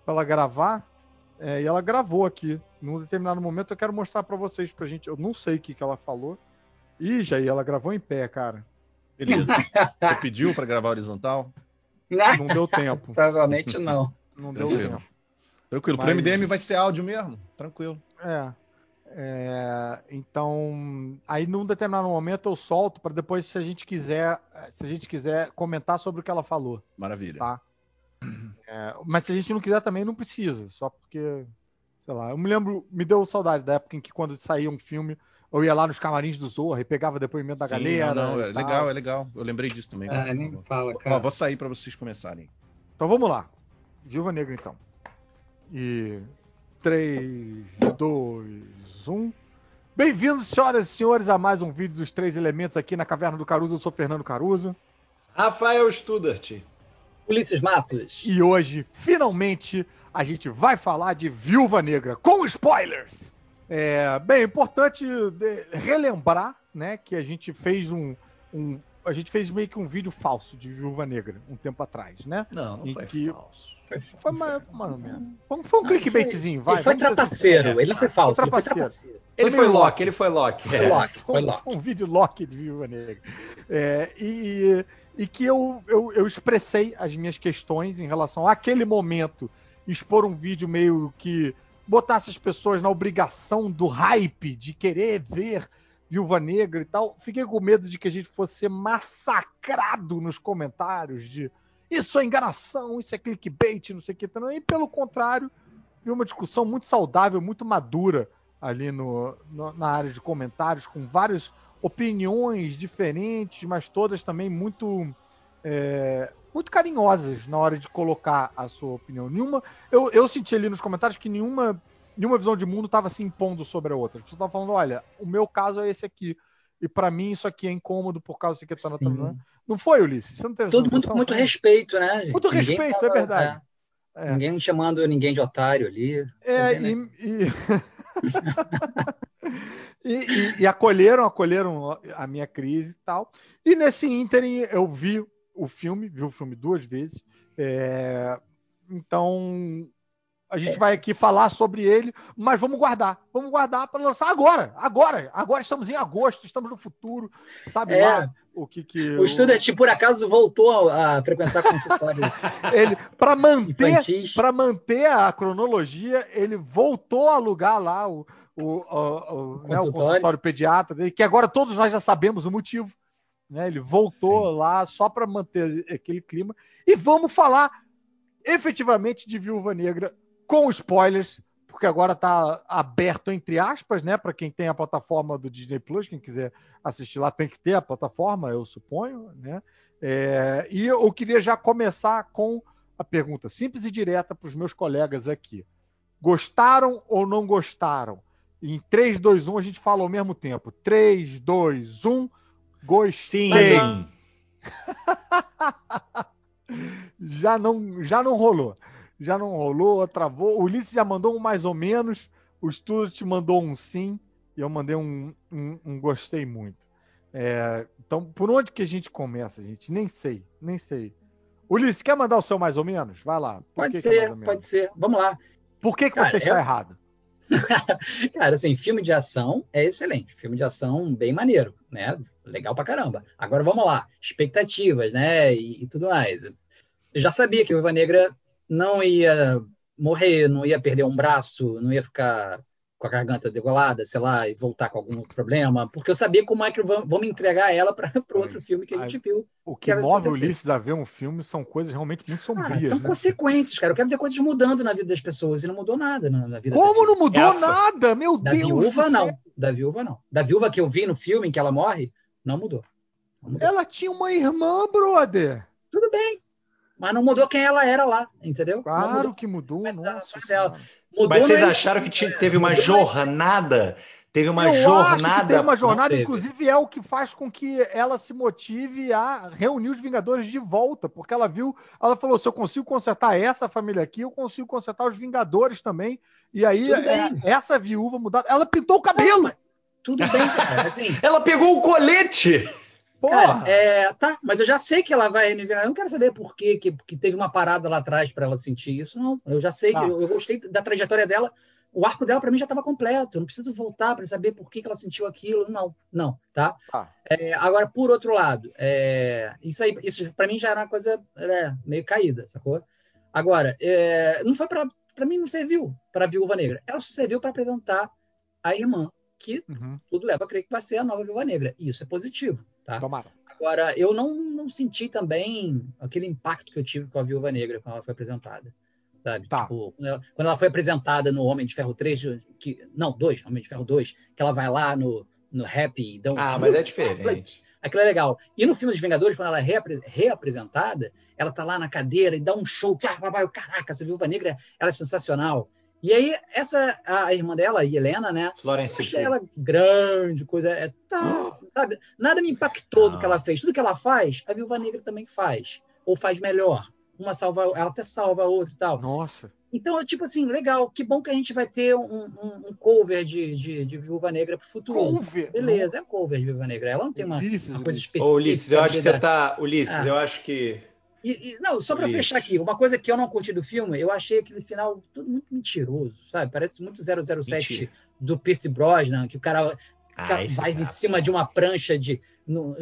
pra ela gravar. é, e ela gravou aqui. Num determinado momento eu quero mostrar para vocês, pra gente. Eu não sei o que, que ela falou. Ih, Jair, ela gravou em pé, cara. Beleza. Você pediu pra gravar horizontal? Não deu tempo. Provavelmente não. Não deu Tranquilo. tempo. Tranquilo. Pro Mas- MDM vai ser áudio mesmo? Tranquilo. É. É, então, aí num determinado momento eu solto para depois, se a gente quiser, se a gente quiser comentar sobre o que ela falou, Maravilha. tá? É, mas se a gente não quiser também não precisa, só porque, sei lá, eu me lembro, me deu saudade da época em que quando saía um filme eu ia lá nos camarins do Zorra e pegava depoimento da Sim, galera. não, não, é tal. legal, é legal. Eu lembrei disso também. Ah, nem fala, Ó, cara. vou sair pra vocês começarem. Então vamos lá. Viúva Negra, então. E 3, 2, 1. Bem-vindos, senhoras e senhores, a mais um vídeo dos Três Elementos aqui na Caverna do Caruso. Eu sou Fernando Caruso. Rafael Studart. Ulisses Matos. E hoje, finalmente, a gente vai falar de Viúva Negra, com spoilers! É, bem, é importante relembrar, né, que a gente fez um, um- a gente fez meio que um vídeo falso de Viúva Negra um tempo atrás, né? Não, não Em foi que- falso. Foi, Foi menos. Foi um, foi um clickbaitzinho, vai. ele foi trapaceiro, sinceros. ele não foi falso, ele foi trapaceiro. Ele Foi Loki, ele foi Loki. Foi é. Loki, Foi foi um, Loki. foi um vídeo Loki de Viúva Negra. É, e, e que eu, eu, eu expressei as minhas questões em relação àquele momento, expor um vídeo meio que botasse as pessoas na obrigação do hype de querer ver Viúva Negra e tal. Fiquei com medo de que a gente fosse ser massacrado nos comentários de isso é enganação, isso é clickbait, não sei o que. E pelo contrário, vi uma discussão muito saudável, muito madura ali no, no- na área de comentários, com várias opiniões diferentes, mas todas também muito é, muito carinhosas na hora de colocar a sua opinião. Nenhuma, eu, eu senti ali nos comentários que nenhuma, nenhuma visão de mundo estava se impondo sobre a outra. As pessoas estavam falando, olha, o meu caso é esse aqui. E pra mim isso aqui é incômodo por causa disso que tá Sim. não, não foi, Ulisses? Você não teve Todo mundo com muito respeito, né, gente? Muito Ninguém respeito, tava- é verdade. é, É. Ninguém chamando ninguém de otário ali. É, Tá e, e... e, e- e acolheram, acolheram a minha crise e tal. E nesse ínterim eu vi o filme, vi o filme duas vezes. É, Então a gente vai aqui falar sobre ele, mas vamos guardar, vamos guardar para lançar agora, agora, agora estamos em agosto, estamos no futuro, sabe É. lá o que que O Student, por acaso, voltou a, frequentar consultórios ele para manter para manter a cronologia, ele voltou a alugar lá o, o, o- o- né, o Consultório. consultório pediatra dele, que agora todos nós já sabemos o motivo. Né? Ele voltou lá só para manter aquele clima. E vamos falar efetivamente de Viúva Negra com spoilers, porque agora está aberto entre aspas, né? Para quem tem a plataforma do Disney Plus, quem quiser assistir lá tem que ter a plataforma, eu suponho, né? É, e eu queria já começar com a pergunta simples e direta para os meus colegas aqui. Gostaram ou não gostaram? Em 3, 2, 1 a gente fala ao mesmo tempo. 3, 2, 1. Gostei. Sim. já não, já não rolou. Já não rolou, travou. O Ulisses já mandou um mais ou menos. O Stuart mandou um sim. E eu mandei um, um- um gostei muito. É, então, por onde que a gente começa, gente? Nem sei, nem sei. Ulisses, quer mandar o seu mais ou menos? Vai lá. Por Pode que que é ser, ou menos? pode ser. Vamos lá. Por que, que Cara, você está eu- errado? Cara, assim, filme de ação é excelente. Filme de ação bem maneiro, né? Legal pra caramba. Agora vamos lá. Expectativas, né? E, e tudo mais. Eu já sabia que o Viúva Negra não ia morrer, não ia perder um braço, não ia ficar com a garganta degolada, sei lá, e voltar com algum outro problema, porque eu sabia como é que vamos entregar ela para o outro filme que a gente viu. O que que move o. Ulisses a ver um filme são coisas realmente muito Cara, sombrias. são né? consequências, cara. Eu quero ver coisas mudando na vida das pessoas e não mudou nada na, na vida Como não mudou nada? Meu Da Deus! viúva, do não. céu. Da viúva, não. Da viúva que eu vi no filme em que ela morre, não mudou. Não mudou. Ela tinha uma irmã, brother. Tudo bem. Mas não mudou quem ela era lá, entendeu? Claro mudou. que mudou, Mas nossa. Mudou Mas vocês acharam que teve uma jornada? Teve uma Eu acho que jornada. teve uma jornada, inclusive é o que faz com que ela se motive a reunir os Vingadores de volta, porque ela viu, ela falou, se eu consigo consertar essa família aqui, eu consigo consertar os Vingadores também. E aí é, essa viúva mudada, ela pintou o cabelo. Tudo bem, cara. Assim, Ela pegou o colete! Porra. cara, é, tá, mas eu já sei que ela vai reviver. Eu não quero saber por quê, que, que teve uma parada lá atrás para ela sentir isso, não. Eu já sei, Tá. que eu, eu gostei da trajetória dela. O arco dela para mim já estava completo. Eu não preciso voltar para saber por que, que ela sentiu aquilo. Não, não, tá? Tá. É, agora, por outro lado, é, isso aí, isso para mim já era uma coisa é, meio caída, sacou? Agora, é, não foi para para mim não serviu para Viúva Negra. Ela só serviu para apresentar a irmã, que Uhum. tudo leva a crer que vai ser a nova Viúva Negra. E isso é positivo, tá? Tomara. Agora, eu não, não senti também aquele impacto que eu tive com a Viúva Negra quando ela foi apresentada. Sabe? Tá. Tipo, quando ela, quando ela foi apresentada no Homem de Ferro 3, que, não, 2, Homem de Ferro 2, que ela vai lá no, no Happy e dá um. Ah, mas é diferente. Aquilo é legal. E no filme dos Vingadores, quando ela é reapre- reapresentada, ela tá lá na cadeira e dá um show. ah, Caraca, essa Viúva Negra, ela é sensacional. E aí, essa, a irmã dela, a Helena, né? Florence achei ela grande, coisa. É, tá, sabe? Nada me impactou do que ela fez. Tudo que ela faz, a Viúva Negra também faz. Ou faz melhor. Uma salva, ela até salva a outra e tal. Nossa. Então, tipo assim, legal. Que bom que a gente vai ter um, um- um cover de, de, de Viúva Negra pro futuro. Cover. Beleza, é cover de Viúva Negra. Ela não tem uma, Ulisses, uma coisa específica. Ô, Ulisses, eu acho que você tá. Ulisses, Ah. eu acho que. E, e- não, só para fechar aqui, uma coisa que eu não curti do filme, eu achei aquele final tudo muito mentiroso, sabe? Parece muito 007 Mentira. do Pierce Brosnan, que o cara Ah, vai cara. em cima de uma prancha de. No,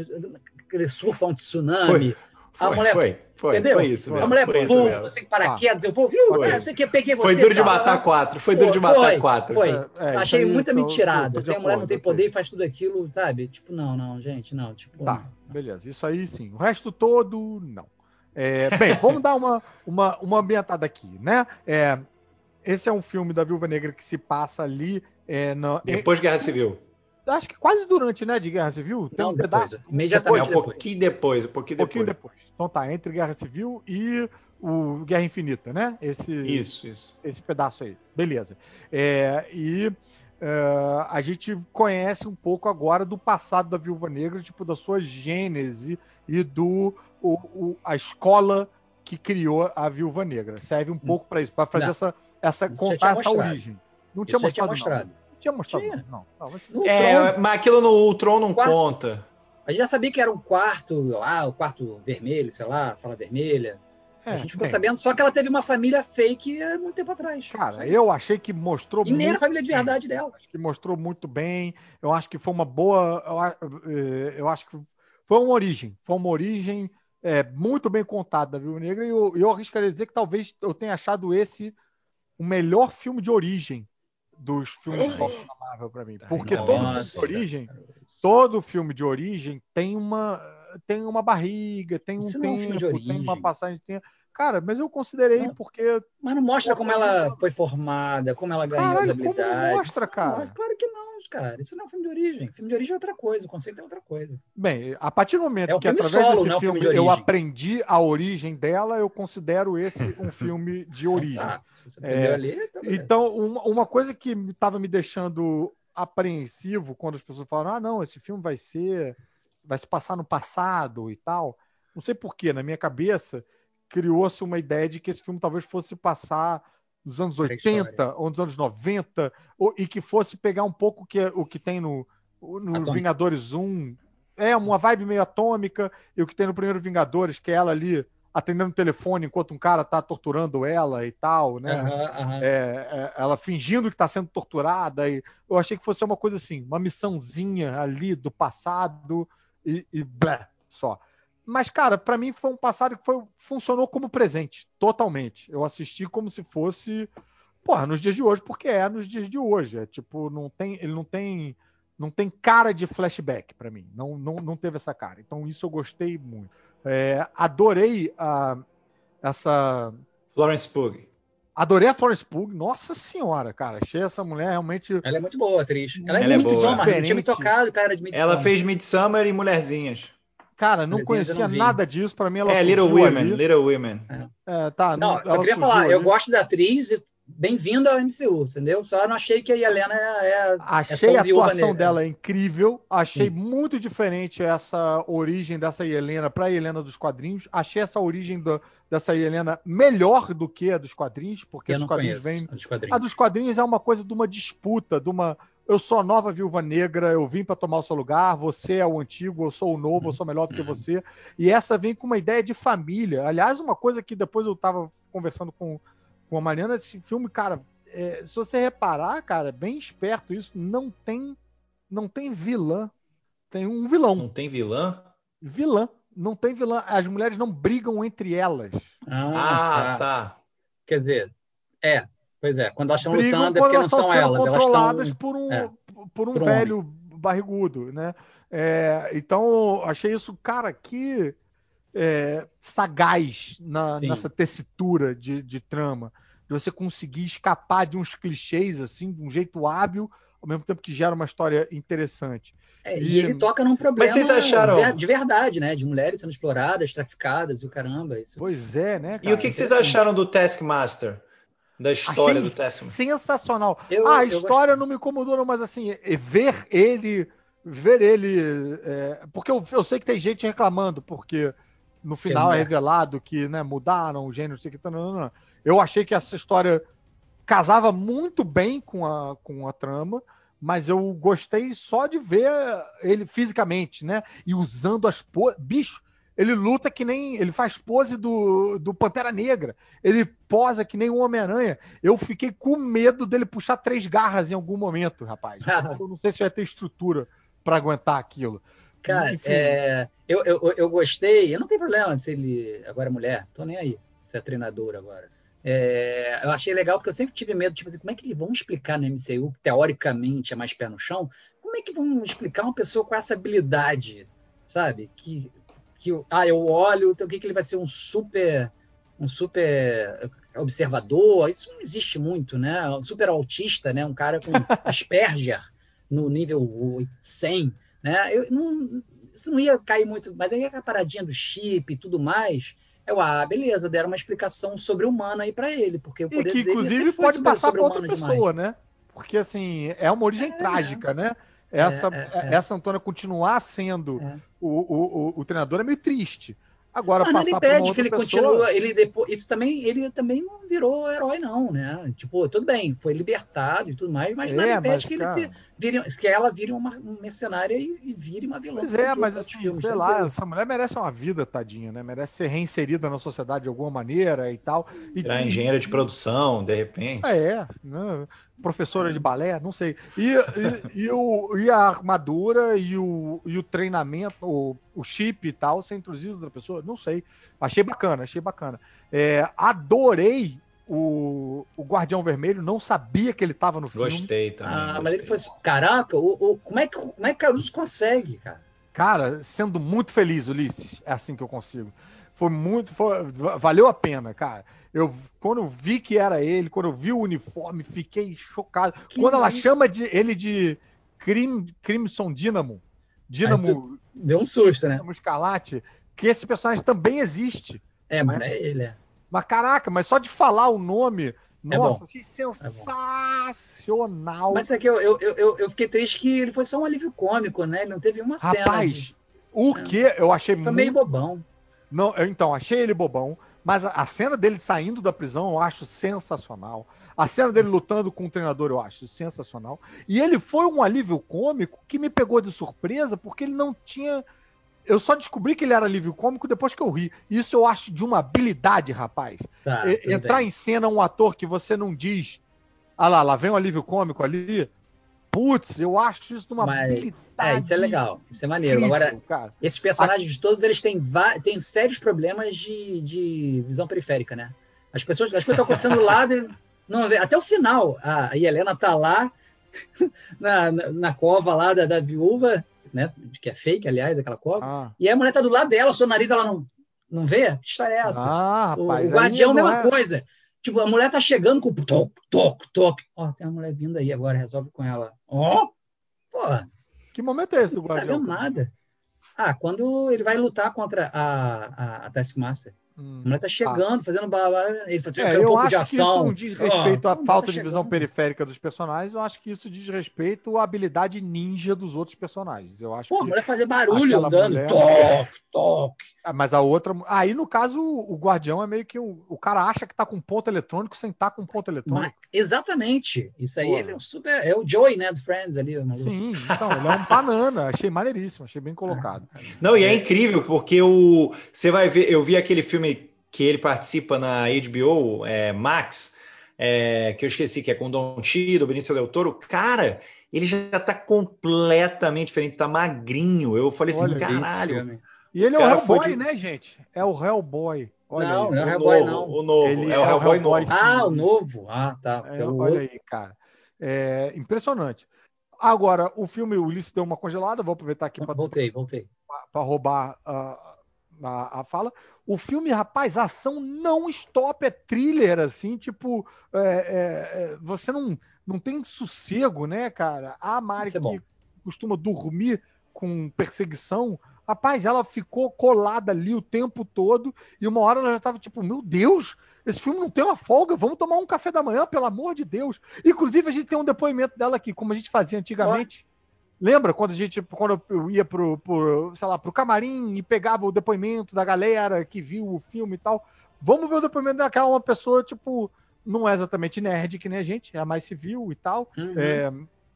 ele surfa um tsunami. Foi, a mulher- foi, foi, entendeu? foi isso a mesmo. mulher foi isso pula, mesmo. sem paraquedas, eu vou, viu? Foi. Ah, você que peguei você. Foi duro de tá, matar ah, quatro. Foi duro de matar foi, quatro. Foi. É, é, Achei isso aí, muita mentirada. Se a mulher não tem poder e faz tudo aquilo, sabe? Tipo, não, não, gente, não. Tipo, Tá, beleza. Isso aí sim. O resto todo, não. É, bem, vamos dar uma, uma, uma ambientada aqui, né? É, esse é um filme da Viúva Negra que se passa ali é, na- Depois Guerra Civil. acho que quase durante, né, de Guerra Civil. Tem Não, um depois, pedaço. Imediatamente um depois. pouquinho depois, um pouquinho Um pouquinho depois. depois. Então tá, entre Guerra Civil e o Guerra Infinita, né? Esse, Isso, isso. esse pedaço aí. Beleza. É, e é, a gente conhece um pouco agora do passado da Viúva Negra, tipo, da sua gênese e do o, o- a escola que criou a Viúva Negra. Serve um pouco para isso, para fazer Não. essa, essa Isso contar essa mostrado. origem. Não Isso tinha já tinha mostrado, mostrado. não. Não tinha mostrado, Tinha. não. não mas- Tron, É, mas aquilo no Ultron não Quarto. conta. a gente já sabia que era o quarto lá, o quarto vermelho, sei lá, sala vermelha. A é, gente ficou bem, sabendo só que ela teve uma família fake há muito tempo atrás. Cara, eu achei que mostrou E nem era a muito família de bem. verdade dela. Acho que mostrou muito bem. Eu acho que foi uma boa. Eu, eh, acho que foi uma origem. Foi uma origem é, muito bem contada da Viúva Negra. E eu, eu arriscaria dizer que talvez eu tenha achado esse o melhor filme de origem dos filmes da Marvel para mim. Porque Nossa. todo filme de origem, todo filme de origem tem uma tem uma barriga, tem um não é um filme tempo, tem uma passagem. Tem... Cara, mas eu considerei Não. porque Mas não mostra como ela foi formada, como ela ganhou as Caralho, como não habilidades. mostra, não cara? mostra. Claro que não, cara. Isso não é um filme de origem. Filme de origem é outra coisa, o conceito é outra coisa. Bem, a partir do momento É que filme através solo, desse não é filme, filme de eu aprendi a origem dela, eu considero esse um filme de origem. Tá, se você aprendeu É, ali, então beleza. Então, uma, uma coisa que estava me deixando apreensivo quando as pessoas falam, ah, não, esse filme vai ser, vai se passar no passado e tal. Não sei porquê, na minha cabeça criou-se uma ideia de que esse filme talvez fosse passar nos anos 80 ou nos anos 90, ou, e que fosse pegar um pouco o que, o que tem no, no. Vingadores 1. É, uma vibe meio atômica, e o que tem no primeiro Vingadores, que é ela ali atendendo o telefone enquanto um cara tá torturando ela e tal, né? Aham, aham. É, é, ela fingindo que está sendo torturada. E eu achei que fosse uma coisa assim, uma missãozinha ali do passado e, e blé, só. Mas, cara, para mim foi um passado que foi, funcionou como presente, totalmente. Eu assisti como se fosse, porra, nos dias de hoje, porque é nos dias de hoje. É tipo, não tem, ele não tem, não tem cara de flashback para mim. Não, não, não teve essa cara. Então isso eu gostei muito. É, adorei a, essa Florence Pugh. Adorei a Florence Pugh. Nossa senhora, cara. Achei essa mulher realmente. Ela é muito boa, atriz. Ela é Ela é de boa. Midsommar, não tinha me tocado, cara, de Midsommar. Ela fez Midsummer e Mulherzinhas. Cara, não Mas conhecia não nada disso. Pra mim, ela é, Little Women, ali. Little Women. É, tá, Não, ela só queria falar, eu ali. gosto da atriz, e bem-vinda ao MCU, entendeu? Só não achei que a Helena é. é Achei tão a atuação negra. dela incrível. Achei Sim. muito diferente essa origem dessa Helena para a Helena dos quadrinhos. Achei essa origem do- dessa Helena melhor do que a dos quadrinhos, porque a Eu dos não quadrinhos vem a dos A quadrinhos. dos quadrinhos é uma coisa de uma disputa, de uma. Eu sou a nova viúva negra, eu vim para tomar o seu lugar, você é o antigo, eu sou o novo, eu sou melhor do que você. E essa vem com uma ideia de família. Aliás, uma coisa que depois eu estava conversando com, com a Mariana, esse filme, cara, é, se você reparar, cara, bem esperto isso, não tem, não tem vilã. Tem um vilão. Não tem vilã? Vilã. Não tem vilã. As mulheres não brigam entre elas. Ah, tá. tá. Quer dizer, é. Pois é, quando elas estão brigam lutando é porque não são elas, elas controladas estão... por um, é, por um por um velho barrigudo, né? É, então, achei isso, cara, que é, sagaz na- nessa tessitura de, de trama. De você conseguir escapar de uns clichês, assim, de um jeito hábil, ao mesmo tempo que gera uma história interessante. É, E- e ele toca num problema vocês acharam- de verdade, né? De mulheres sendo exploradas, traficadas e o caramba. Isso... Pois é, né, E cara? o que, que vocês acharam do Taskmaster? Da história Achei do Taskmaster? sensacional. Eu- ah, a história não me incomodou, não, mas assim, é- ver ele. Ver ele. é, porque eu, eu sei que tem gente reclamando, porque no final é mulher. revelado que né, mudaram o gênero, não sei o que. tá, não, não, não. Eu achei que essa história casava muito bem com a, com a trama, mas eu gostei só de ver ele fisicamente, né? E usando as. Bicho, ele luta que nem. Ele faz pose do, do Pantera Negra. Ele posa que nem o Homem-Aranha. Eu fiquei com medo dele puxar três garras em algum momento, rapaz. eu não sei se vai ter estrutura pra aguentar aquilo. Cara, é, eu, eu, eu gostei. Eu não tenho problema se ele agora é mulher, tô nem aí. Se é treinador agora. É, eu achei legal porque eu sempre tive medo, tipo assim, como é que eles vão explicar no MCU, que teoricamente é mais pé no chão, como é que vão explicar uma pessoa com essa habilidade, sabe? Que, que ah, eu olho, então o que, que ele vai ser um super um super observador? Isso não existe muito, né? Um super autista, né? Um cara com Asperger no nível 100, né? Eu não, isso não ia cair muito, mas aí a paradinha do chip e tudo mais, eu, ah, beleza, deram uma explicação sobre-humana aí pra ele, porque o E poder que, dele inclusive, pode passar para outra pessoa, né? Porque, assim, é uma origem trágica, né? Essa, É, é, é. essa Antônia continuar sendo É. o, o, o, o treinador é meio triste. Agora, Mas nada passar uma impede que ele pessoa... continua, ele depois, isso também, ele também não virou herói não, né? Tipo, tudo bem, foi libertado e tudo mais, mas É, nada impede mas, que ele cara- se vire, que ela vire uma, mercenária e, e vire uma vilã. Pois é, mas assim, filmes, sei tranquilo. lá, essa mulher merece uma vida, tadinha, né? Merece ser reinserida na sociedade de alguma maneira e tal. E, Virar engenheira de produção, de repente. É, né? Professora de balé, não sei. E, e, e o, e a armadura e o, e o treinamento, o, o chip e tal, ser introduzido da pessoa, não sei. Achei bacana, achei bacana. É, adorei o, o Guardião Vermelho, não sabia que ele tava no filme. Gostei também. Ah, mas gostei. ele foi. Caraca, o, o- como, é que, como é que Caruso consegue, cara? Cara, sendo muito feliz, Ulisses, é assim que eu consigo. Foi muito, foi- valeu a pena, cara. Eu quando eu vi que era ele, quando eu vi o uniforme, fiquei chocado. Que quando ela isso? chama de, ele de Crim, Crimson Dynamo, Dynamo, Deu um susto, né? Dynamo Escarlate, que esse personagem também existe. É, mas não é ele, é. Mas caraca, mas só de falar o nome, É nossa, bom. achei sensacional. Mas é que eu, eu, eu, eu fiquei triste que ele foi só um alívio cômico, né? Ele não teve uma cena. Rapaz, de- o É. que eu achei Foi muito meio bobão. Não, eu, então, achei ele bobão, mas a, a cena dele saindo da prisão eu acho sensacional. A cena dele lutando com o treinador eu acho sensacional. E ele foi um alívio cômico que me pegou de surpresa, porque ele não tinha. Eu só descobri que ele era alívio cômico depois que eu ri. Isso eu acho de uma habilidade, rapaz. Tá, E- entrar em cena um ator que você não diz. Ah lá, lá vem um alívio cômico ali. Putz, eu acho isso uma Mas- habilidade. É, isso é legal. Isso é maneiro. incrível, Agora, cara. esses personagens todos, eles têm, têm sérios problemas de, de visão periférica, né? As pessoas, as coisas estão acontecendo do lado e não vê. Até o final, a, Helena tá lá na, na, na cova lá da, da viúva, né? Que é fake, aliás, aquela cova. Ah, E a mulher tá do lado dela, seu nariz ela não, não vê? Que história é essa? ah, o, rapaz. o guardião, aí não mesma é- coisa. Tipo, a mulher tá chegando com toque, toque, toque. Ó, tem uma mulher vindo aí agora, resolve com ela. Ó, porra, Que momento é esse do não tá Guardião? nada. Ah, quando ele vai lutar contra a, a, a Taskmaster. Hum. Mulher tá chegando, fazendo blá, ele fala, eu É, quero um eu pouco acho de que isso não diz respeito Ah, à não, falta tá de visão periférica dos personagens, eu acho que isso diz respeito à habilidade ninja dos outros personagens. Eu acho Pô, que... mulher fazer barulho andando. mulher- Toque, toque. Ah, Mas a outra. Aí, no caso, o Guardião é meio que um... o cara acha que tá com ponto eletrônico sem estar com ponto Mas- eletrônico. exatamente. Isso aí é um super. É o Joey, né? Do Friends ali. o maluco. Sim, então, ele é um banana. Achei maneiríssimo, achei bem colocado. Não, e é incrível, porque o. Você vai ver, eu vi aquele filme que ele participa na HBO, é, Max, é, que eu esqueci, que é com o Don Cheadle, Benício Del Toro. Cara, ele já tá completamente diferente, tá magrinho. Eu falei assim, Olha, esse caralho. E ele é o Hellboy, de- né, gente? É o Hellboy. Olha não, aí. não é o Hellboy, novo, não. o novo. Ele é o Hellboy novo. sim. Ah, o novo. Ah, tá. É, É o olha outro. aí, cara. É impressionante. Agora, o filme, o Ulisses deu uma congelada, vou aproveitar aqui para Voltei, voltei. roubar a, a, a fala. O filme, rapaz, a ação não stop, é thriller, assim, tipo, é, é, é, você não, não tem sossego, né, cara? A Mari é bom. que costuma dormir com perseguição, rapaz, ela ficou colada ali o tempo todo e uma hora ela já tava tipo, meu Deus, esse filme não tem uma folga, vamos tomar um café da manhã, pelo amor de Deus. Inclusive, a gente tem um depoimento dela aqui, como a gente fazia antigamente. Lembra quando a gente, quando eu ia pro, pro, sei lá, pro camarim e pegava o depoimento da galera que viu o filme e tal? Vamos ver o depoimento daquela uma pessoa, tipo, não é exatamente nerd que nem a gente, é a mais civil e tal. Uhum. É,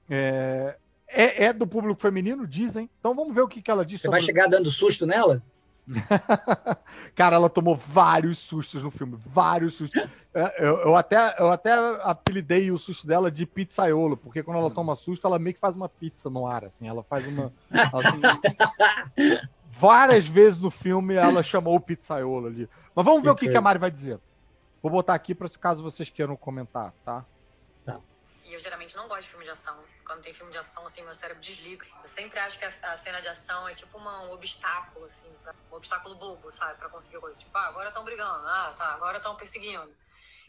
é, é- é do público feminino, dizem. Então vamos ver o que, que ela diz Você vai chegar dando susto nela? Cara, ela tomou vários sustos no filme, vários sustos. É, Eu, eu até, eu até apelidei o susto dela de pizzaiolo, porque quando ela toma susto, ela meio que faz uma pizza no ar, assim. Ela faz uma. ela várias vezes no filme ela chamou o pizzaiolo ali. Mas vamos ver o que, que a Mari vai dizer. Vou botar aqui para caso vocês queiram comentar, tá? E eu geralmente não gosto de filme de ação. Quando tem filme de ação, assim, meu cérebro desliga. Eu sempre acho que a, a cena de ação é tipo uma- um obstáculo, assim, pra- um obstáculo bobo, sabe? Pra conseguir coisa. Tipo, ah, agora estão brigando. Ah, tá, agora estão perseguindo.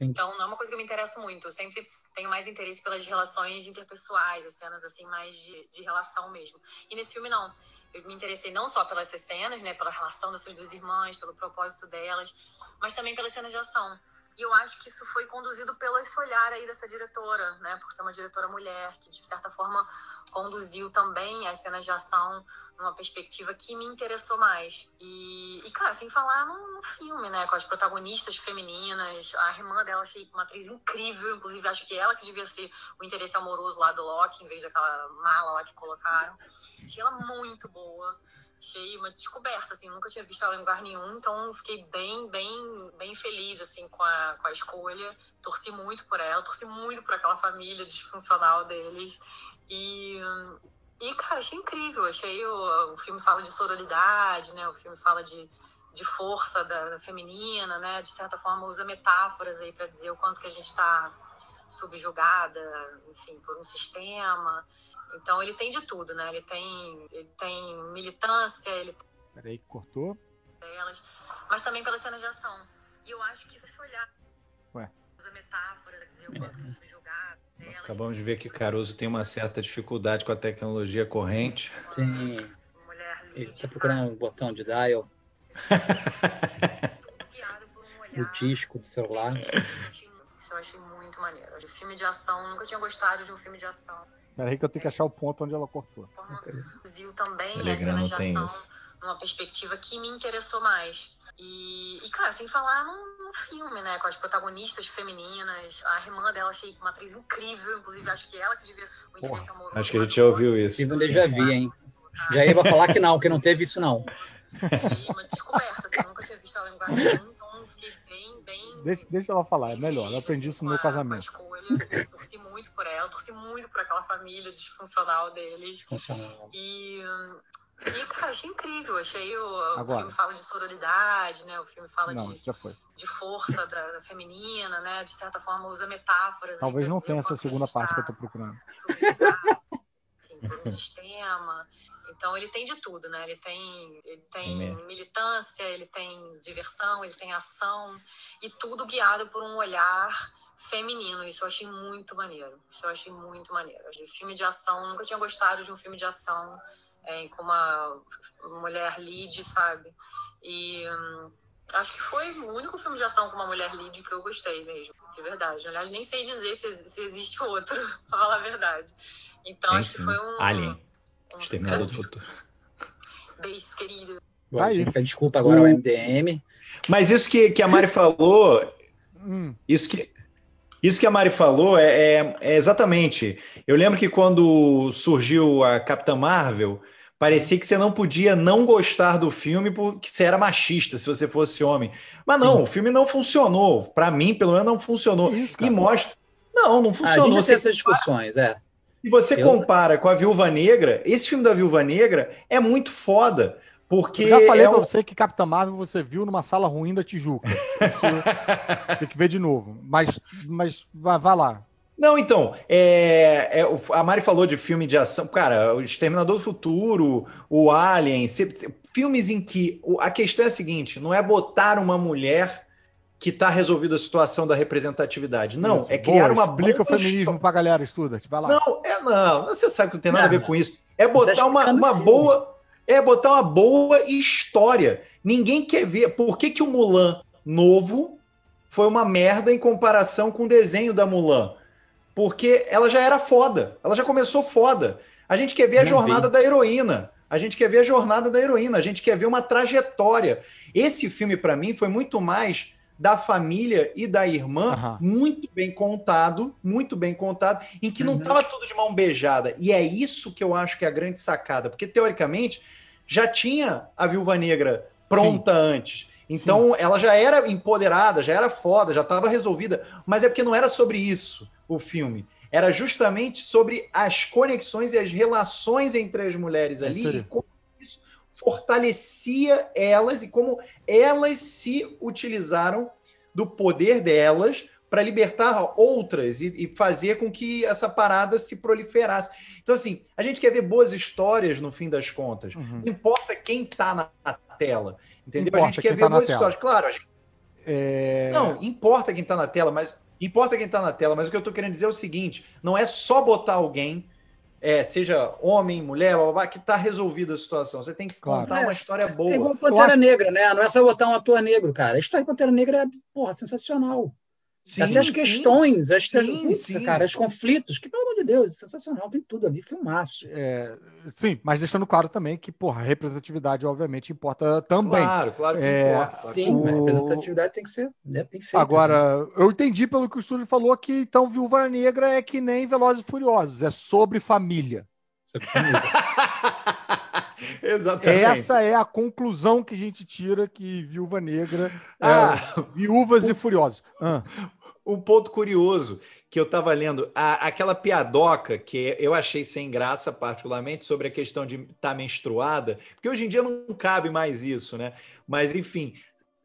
Então não é uma coisa que eu me interesso muito. Eu sempre tenho mais interesse pelas relações interpessoais, as cenas assim mais de, de relação mesmo. E nesse filme não. Eu me interessei não só pelas cenas, né, pela relação dessas duas irmãs, pelo propósito delas, mas também pelas cenas de ação. E eu acho que isso foi conduzido pelo esse olhar aí dessa diretora, né, por ser uma diretora mulher, que de certa forma conduziu também as cenas de ação numa perspectiva que me interessou mais. E, e cara, sem falar no filme, né, com as protagonistas femininas, a irmã dela achei uma atriz incrível, inclusive acho que ela que devia ser o interesse amoroso lá do Loki, em vez daquela mala lá que colocaram. Achei ela muito boa. Achei uma descoberta, assim, nunca tinha visto ela em lugar nenhum, então fiquei bem, bem, bem feliz, assim, com a, com a escolha. Torci muito por ela, torci muito por aquela família disfuncional deles. E, e cara, achei incrível. Achei o, o filme fala de sororidade, né? O filme fala de, de força da, da feminina, né? De certa forma usa metáforas aí para dizer o quanto que a gente está subjugada, enfim, por um sistema. Então ele tem de tudo, né? Ele tem, ele tem militância, ele Peraí, que cortou. elas, mas também pelas cenas de ação. E eu acho que se olhar Ué. usa metáforas dizer o quanto é elas Acabamos de ver que o Caruso tem uma certa dificuldade com a tecnologia corrente. Sim. mulher Ele livre, tá procurando um botão de dial, tudo guiado por um olhar. o disco do celular. Isso eu achei muito maneiro. De filme de ação, nunca tinha gostado de um filme de ação. Peraí que eu tenho que achar o ponto onde ela cortou. Conduziu também as Telegram cenas não de ação isso. numa perspectiva que me interessou mais. E, e cara, sem falar no, no filme, né? Com as protagonistas femininas. A irmã dela achei uma atriz incrível, inclusive acho que ela que devia o interesse amoroso. Acho que a gente já ouviu isso. Um déjà vu, hein? Já ia falar que não, que não teve isso não. E uma descoberta, assim, eu nunca tinha visto ela em lugar nenhum, então fiquei bem. Deixa, deixa ela falar, é melhor. Eu aprendi assim, isso no meu com a- casamento. Com a escolha, torci muito por ela, torci muito por aquela família disfuncional deles. Funcional. E, e cara, achei incrível. Achei o, o filme fala de sororidade, né? O filme fala Não, de, isso já foi. de força da, da feminina, né? De certa forma usa metáforas. aí Talvez pra não tenha essa segunda parte que eu tá tô procurando. Por um sistema. Então ele tem de tudo, né? Ele tem, ele tem mesmo. militância, ele tem diversão, ele tem ação e tudo guiado por um olhar feminino. Isso eu achei muito maneiro. Isso eu achei muito maneiro. De filme de ação, nunca tinha gostado de um filme de ação é, com uma mulher lead, sabe? E hum, acho que foi o único filme de ação com uma mulher lead que eu gostei mesmo, de verdade. Aliás, nem sei dizer se, se existe outro, pra falar a verdade. Então Tem acho que sim. foi um. Alien. um Exterminador do. Futuro. Beijos, querido. Bom, aí. gente, desculpa agora ao MDM. Mas isso que, que a Mari falou, Hum, isso que, isso que a Mari falou é, é- é exatamente. Eu lembro que quando surgiu a Capitã Marvel, parecia que você não podia não gostar do filme porque você era machista se você fosse homem. Mas não, o filme não funcionou. Pra mim, pelo menos, não funcionou. Isso, e mostra. Não, não Ah, a funcionou. gente Você essas discussões, é. Se você Eu- compara com a Viúva Negra, esse filme da Viúva Negra é muito foda. Porque Eu já falei é pra o- você que Capitã Marvel você viu numa sala ruim da Tijuca. Tem que ver de novo. Mas, mas vai, vai lá. Não, então, é, é, a Mari falou de filme de ação. Cara, o Exterminador do Futuro, o Alien, se- filmes em que a questão é a seguinte: não é botar uma mulher que está resolvida a situação da representatividade. Não, Isso. é criar Boa, uma Explica o feminismo pra galera, estuda. Vai lá. Não, não. Você sabe que não tem nada a ver Não, com isso. É botar uma, uma boa. É botar uma boa história. Ninguém quer ver. Por que, que o Mulan novo foi uma merda em comparação com o desenho da Mulan? Porque ela já era foda. Ela já começou foda. A gente quer ver a Não jornada vi. da heroína. A gente quer ver a jornada da heroína. A gente quer ver uma trajetória. Esse filme, pra mim, foi muito mais da família e da irmã, Aham. muito bem contado, muito bem contado, em que não Uhum. estava tudo de mão beijada. E é isso que eu acho que é a grande sacada, porque teoricamente já tinha a Viúva Negra pronta antes. Então ela já era empoderada, já era foda, já estava resolvida, mas é porque não era sobre isso o filme. Era justamente sobre as conexões e as relações entre as mulheres É ali aí. e como fortalecia elas e como elas se utilizaram do poder delas para libertar outras e, e fazer com que essa parada se proliferasse. Então, assim, a gente quer ver boas histórias no fim das contas. Uhum. Não importa quem tá na, na tela. Entendeu? Importa a gente quer quem ver tá boas histórias. Claro, a gente É, não, importa quem tá na tela, mas importa quem tá na tela, mas o que eu tô querendo dizer é o seguinte: não é só botar alguém, é, seja homem, mulher, blá, blá, blá, que tá resolvida a situação. Você tem que Claro. contar É, uma história É boa. igual Pantera acho- Negra, né? Não é só botar um ator negro, cara. A história de Pantera Negra é, porra, sensacional. Sim, Até as sim. questões, as, Sim, putz, sim. cara, os conflitos, que pelo amor de Deus, sensacional, tem tudo ali, filmaço. é, sim, mas deixando claro também que, porra, a representatividade, obviamente, importa também. Claro, claro que É, importa. Sim, o- a representatividade tem que ser né, bem feita. Agora, eu entendi pelo que o estúdio falou que então Viúva Negra é que nem Velozes e Furiosos, é sobre família. Sobre família. Exatamente. Essa é a conclusão que a gente tira que Viúva Negra é Ah, Viúvas e Furiosos. Ah, um ponto curioso que eu estava lendo, a- aquela piadoca que eu achei sem graça, particularmente, sobre a questão de estar menstruada, porque hoje em dia não cabe mais isso, né? Mas, enfim,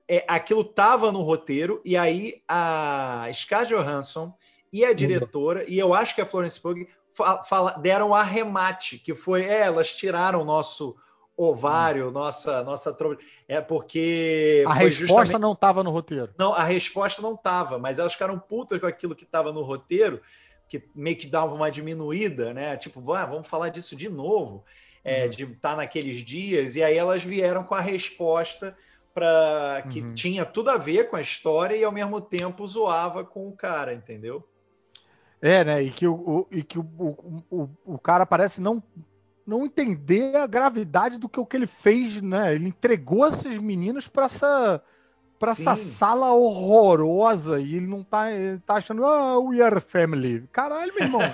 é, aquilo estava no roteiro, e aí a Scarlett Johansson e a diretora, e eu acho que a Florence Pugh fala- deram arremate, que foi, é, elas tiraram o nosso ovário, nossa, nossa tromba. É porque a resposta justamente- não estava no roteiro. não, a resposta não tava, mas elas ficaram putas com aquilo que estava no roteiro, que meio que dava uma diminuída, né? Tipo, "Ah, vamos falar disso de novo, é, Uhum. de estar naqueles dias, e aí elas vieram com a resposta para que Uhum. tinha tudo a ver com a história e ao mesmo tempo zoava com o cara, entendeu? É, né? E que o, o- e que o, o, o, o cara parece não, não entender a gravidade do que o que ele fez, né? Ele entregou essas meninas para essa para essa sala horrorosa e ele não tá, ele tá achando, ah, we are family. Caralho, meu irmão.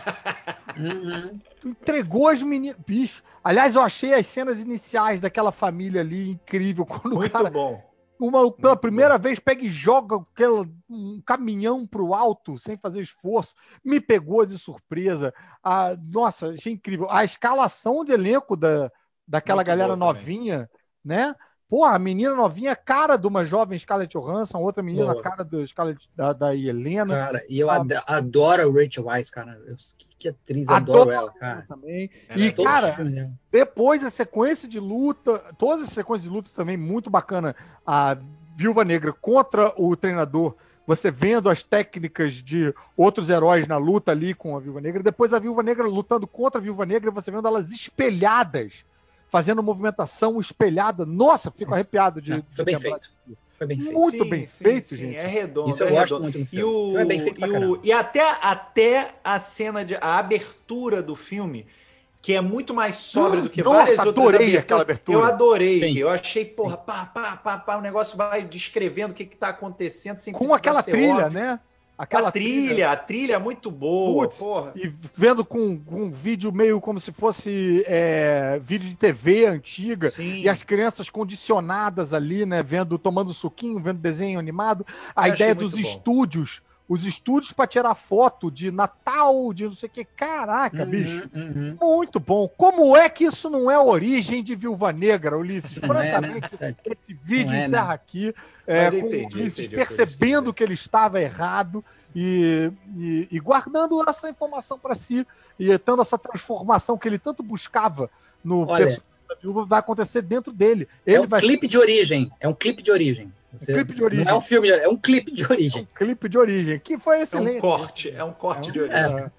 Uhum. Tu entregou as meninas. Bicho. Aliás, eu achei as cenas iniciais daquela família ali incrível. Quando o Muito cara, bom. Uma, pela Muito primeira vez, pega e joga aquela- um caminhão pro alto, sem fazer esforço. Me pegou de surpresa. Ah, nossa, achei incrível. A escalação de elenco da, daquela Muito galera novinha, né? Pô, a menina novinha, cara de uma jovem Scarlett Johansson, outra menina, Boa. cara do Scarlett, da, da Helena. Cara, e eu ad- adoro a Rachel Weisz, cara. Eu- que, que atriz, Adoro adoro ela, cara. também. Ela e, é cara. Depois a sequência de luta, todas as sequências de luta também muito bacana. A Viúva Negra contra o treinador, você vendo as técnicas de outros heróis na luta ali com a Viúva Negra. Depois a Viúva Negra lutando contra a Viúva Negra, você vendo elas espelhadas, fazendo movimentação espelhada. Nossa, fico arrepiado de, Não, de foi bem feito. Foi bem feito. Muito bem feito, gente. É redondo. Isso eu é gosto redondo. muito E. O é bem feito e, o- e até, até a cena de a abertura do filme, que é muito mais sóbria do que Nossa, várias outras adorei aberturas. aquela abertura. Eu adorei. Sim. Eu achei, porra, pá, pá, pá, pá, o negócio vai descrevendo o que, que tá acontecendo sem Com aquela ser trilha, óbvio. né? A trilha, a trilha é muito boa, Putz, porra. E vendo com, com um vídeo meio como se fosse é, vídeo de TV antiga. Sim. E as crianças condicionadas ali, né? Vendo, tomando suquinho, vendo desenho animado. A Eu ideia dos bom. estúdios os estúdios para tirar foto de Natal, de não sei o que. Caraca, Uhum, bicho. uhum. Muito bom. Como é que isso não é a origem de Viúva Negra, Ulisses? Não é, Francamente, né? esse vídeo Não é, encerra né? aqui é, com entendi, o Ulisses entendi percebendo que ele estava errado e, e- e guardando essa informação para si e tendo essa transformação que ele tanto buscava no Olha, personagem da Viúva vai acontecer dentro dele. É Ele um vai clipe de origem. É um clipe de origem. Você- clipe de origem. Não é um filme, de origem, é um clipe de ser um origem. clipe de origem, que foi É excelente. um corte, é um corte de origem. É.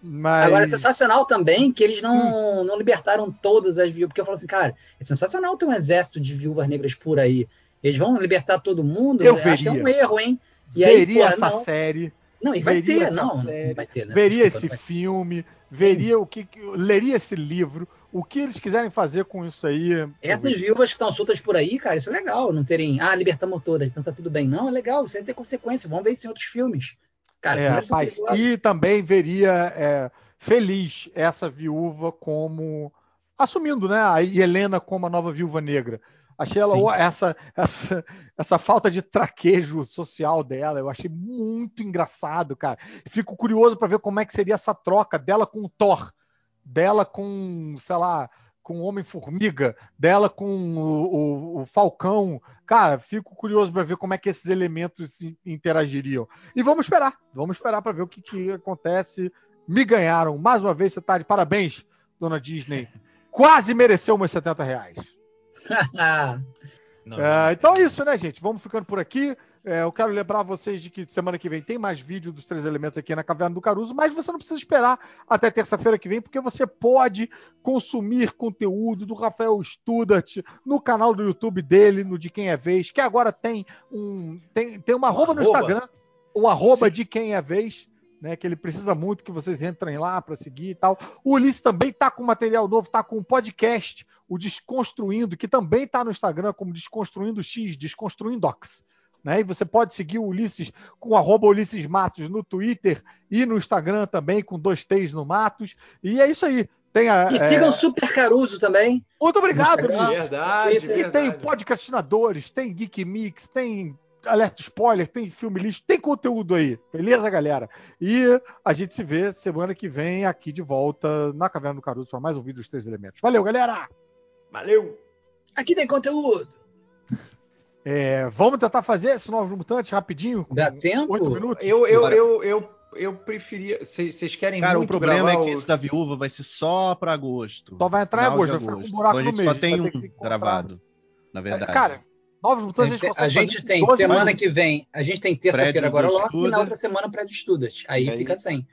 Mas... Agora é sensacional também que eles Hum. não, não libertaram todas as viúvas. Porque eu falo assim, cara, é sensacional ter um exército de viúvas negras por aí. Eles vão libertar todo mundo? Eu acho que é veria. um erro, hein? E aí, veria pô, essa não, série, não, e vai veria ter, não, série, vai ter, né? veria Desculpa, esse vai- filme, veria o que, leria esse livro, o que eles quiserem fazer com isso aí. Essas viúvas que estão soltas por aí, cara, isso é legal. Não terem, ah, libertamos todas, então tá tudo bem. Não, é legal, isso aí tem consequência. Vamos ver isso em outros filmes. Cara, É, rapaz, e também veria é, feliz essa viúva como assumindo, né? A Helena como a nova viúva negra. Achei ela essa, essa essa falta de traquejo social dela, eu achei muito engraçado, cara. Fico curioso para ver como é que seria essa troca dela com o Thor, dela com, sei lá, com o Homem-Formiga, dela com o, o- o Falcão. Cara, fico curioso para ver como é que esses elementos se interagiriam. E vamos esperar, vamos esperar para ver o que, que acontece. Me ganharam. Mais uma vez, você tá de parabéns, dona Disney. Quase mereceu meus 70 reais. Não, É, então é isso, né, gente? Vamos ficando por aqui. É, eu quero lembrar vocês de que semana que vem tem mais vídeo dos três elementos aqui na Caverna do Caruso, mas você não precisa esperar até terça-feira que vem, porque você pode consumir conteúdo do Rafael Studart no canal do YouTube dele, no De Quem é Vez, que agora tem um tem, tem uma arroba no arroba? Instagram, o arroba Sim. de quem é vez, né? Que ele precisa muito que vocês entrem lá para seguir e tal. O Ulisses também tá com material novo, tá com um podcast, o Desconstruindo, que também tá no Instagram como Desconstruindo X, Desconstruindo Docs. Né? E você pode seguir o Ulisses com arroba Ulisses Matos no Twitter e no Instagram também, com dois T's no Matos. E é isso aí. Tem a, E é, sigam o Super Caruso também. Muito obrigado. Ulisses. Verdade, E E verdade. tem podcastinadores, tem Geek Mix, tem alerta spoiler, tem filme lixo, tem conteúdo aí, beleza, galera? E a gente se vê semana que vem aqui de volta na Caverna do Caruso para mais um vídeo dos Três Elementos. Valeu, galera! Valeu! Aqui tem conteúdo. É, vamos tentar fazer esse Novos Mutantes rapidinho? Dá tempo? Oito minutos? Eu, eu, Agora- eu, eu, eu preferia. Vocês querem Cara, o muito problema gravar é que o- esse da viúva vai ser só pra agosto. Só vai entrar em agosto, vai ficar com um buraco Então a no meio. só tem um gravado, na verdade. Cara, Novos Mutantes a gente, a consegue gente tem 12 semana que vem, a gente tem terça-feira agora logo e na outra semana prédio Estudas. Aí, aí- fica sem.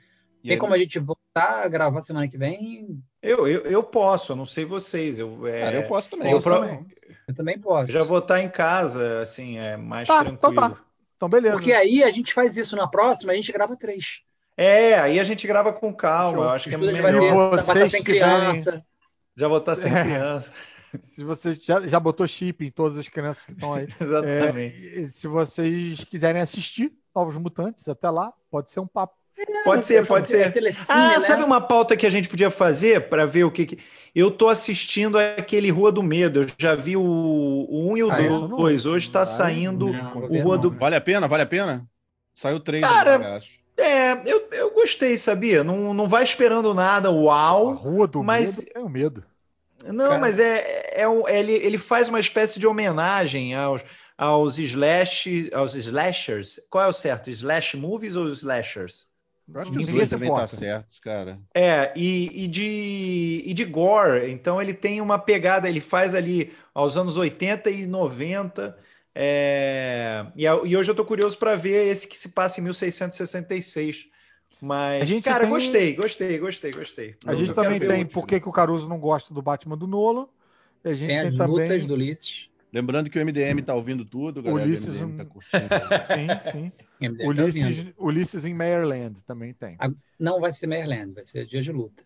E Tem aí- como a gente voltar a gravar semana que vem? Eu, eu, eu posso, eu não sei vocês. Eu, é, Cara, eu posso também. eu eu pro- também. Eu também posso. já vou estar em casa, assim, é mais Tá, tranquilo. então tá. Então, beleza. Porque aí a gente faz isso na próxima, a gente grava três. É, aí a gente grava com calma. Eu acho que é ter, melhor. vai estar vocês sem criança. Já vou estar sem É. criança. Se você já, já botou chip em todas as crianças que estão aí. Exatamente. É, se vocês quiserem assistir Novos Mutantes, até lá, pode ser um papo. Pode ser, pode É ser. Ah, né? sabe uma pauta que a gente podia fazer para ver o que, que. Eu tô assistindo aquele Rua do Medo. Eu já vi o, o 1 e o Ah, isso eu não 2. Hoje tá Vai, saindo não, o Rua não. do. Vale a pena? Vale a pena? Saiu três Cara, agora, acho. É, eu, eu gostei, sabia? Não, não vai esperando nada, A uau. Rua do mas- Medo, eu tenho medo. Não, Cara. mas é, é, um- ele, ele faz uma espécie de homenagem aos, aos slash, aos slashers. Qual é o certo? Slash movies ou slashers? Eu acho que os dois se também tá certos, cara. É, e, e de, e de gore. Então ele tem uma pegada, ele faz ali aos anos 80 e 90. é, e, e hoje eu tô curioso para ver esse que se passa em 1666. Mas, A gente cara, tem- gostei, gostei, gostei, gostei. A Eu gente quero também tem. Por que, que o Caruso não gosta do Batman do Nolan. E a gente Tem tem, as também. lutas do Ulisses. Lembrando que o MDM tá ouvindo tudo, galera. Ulisses, o MDM tá curtindo. Sim, sim. Tá. Ulisses, Ulisses em Maryland também tem. Não vai ser Maryland, vai ser Dia de Luta.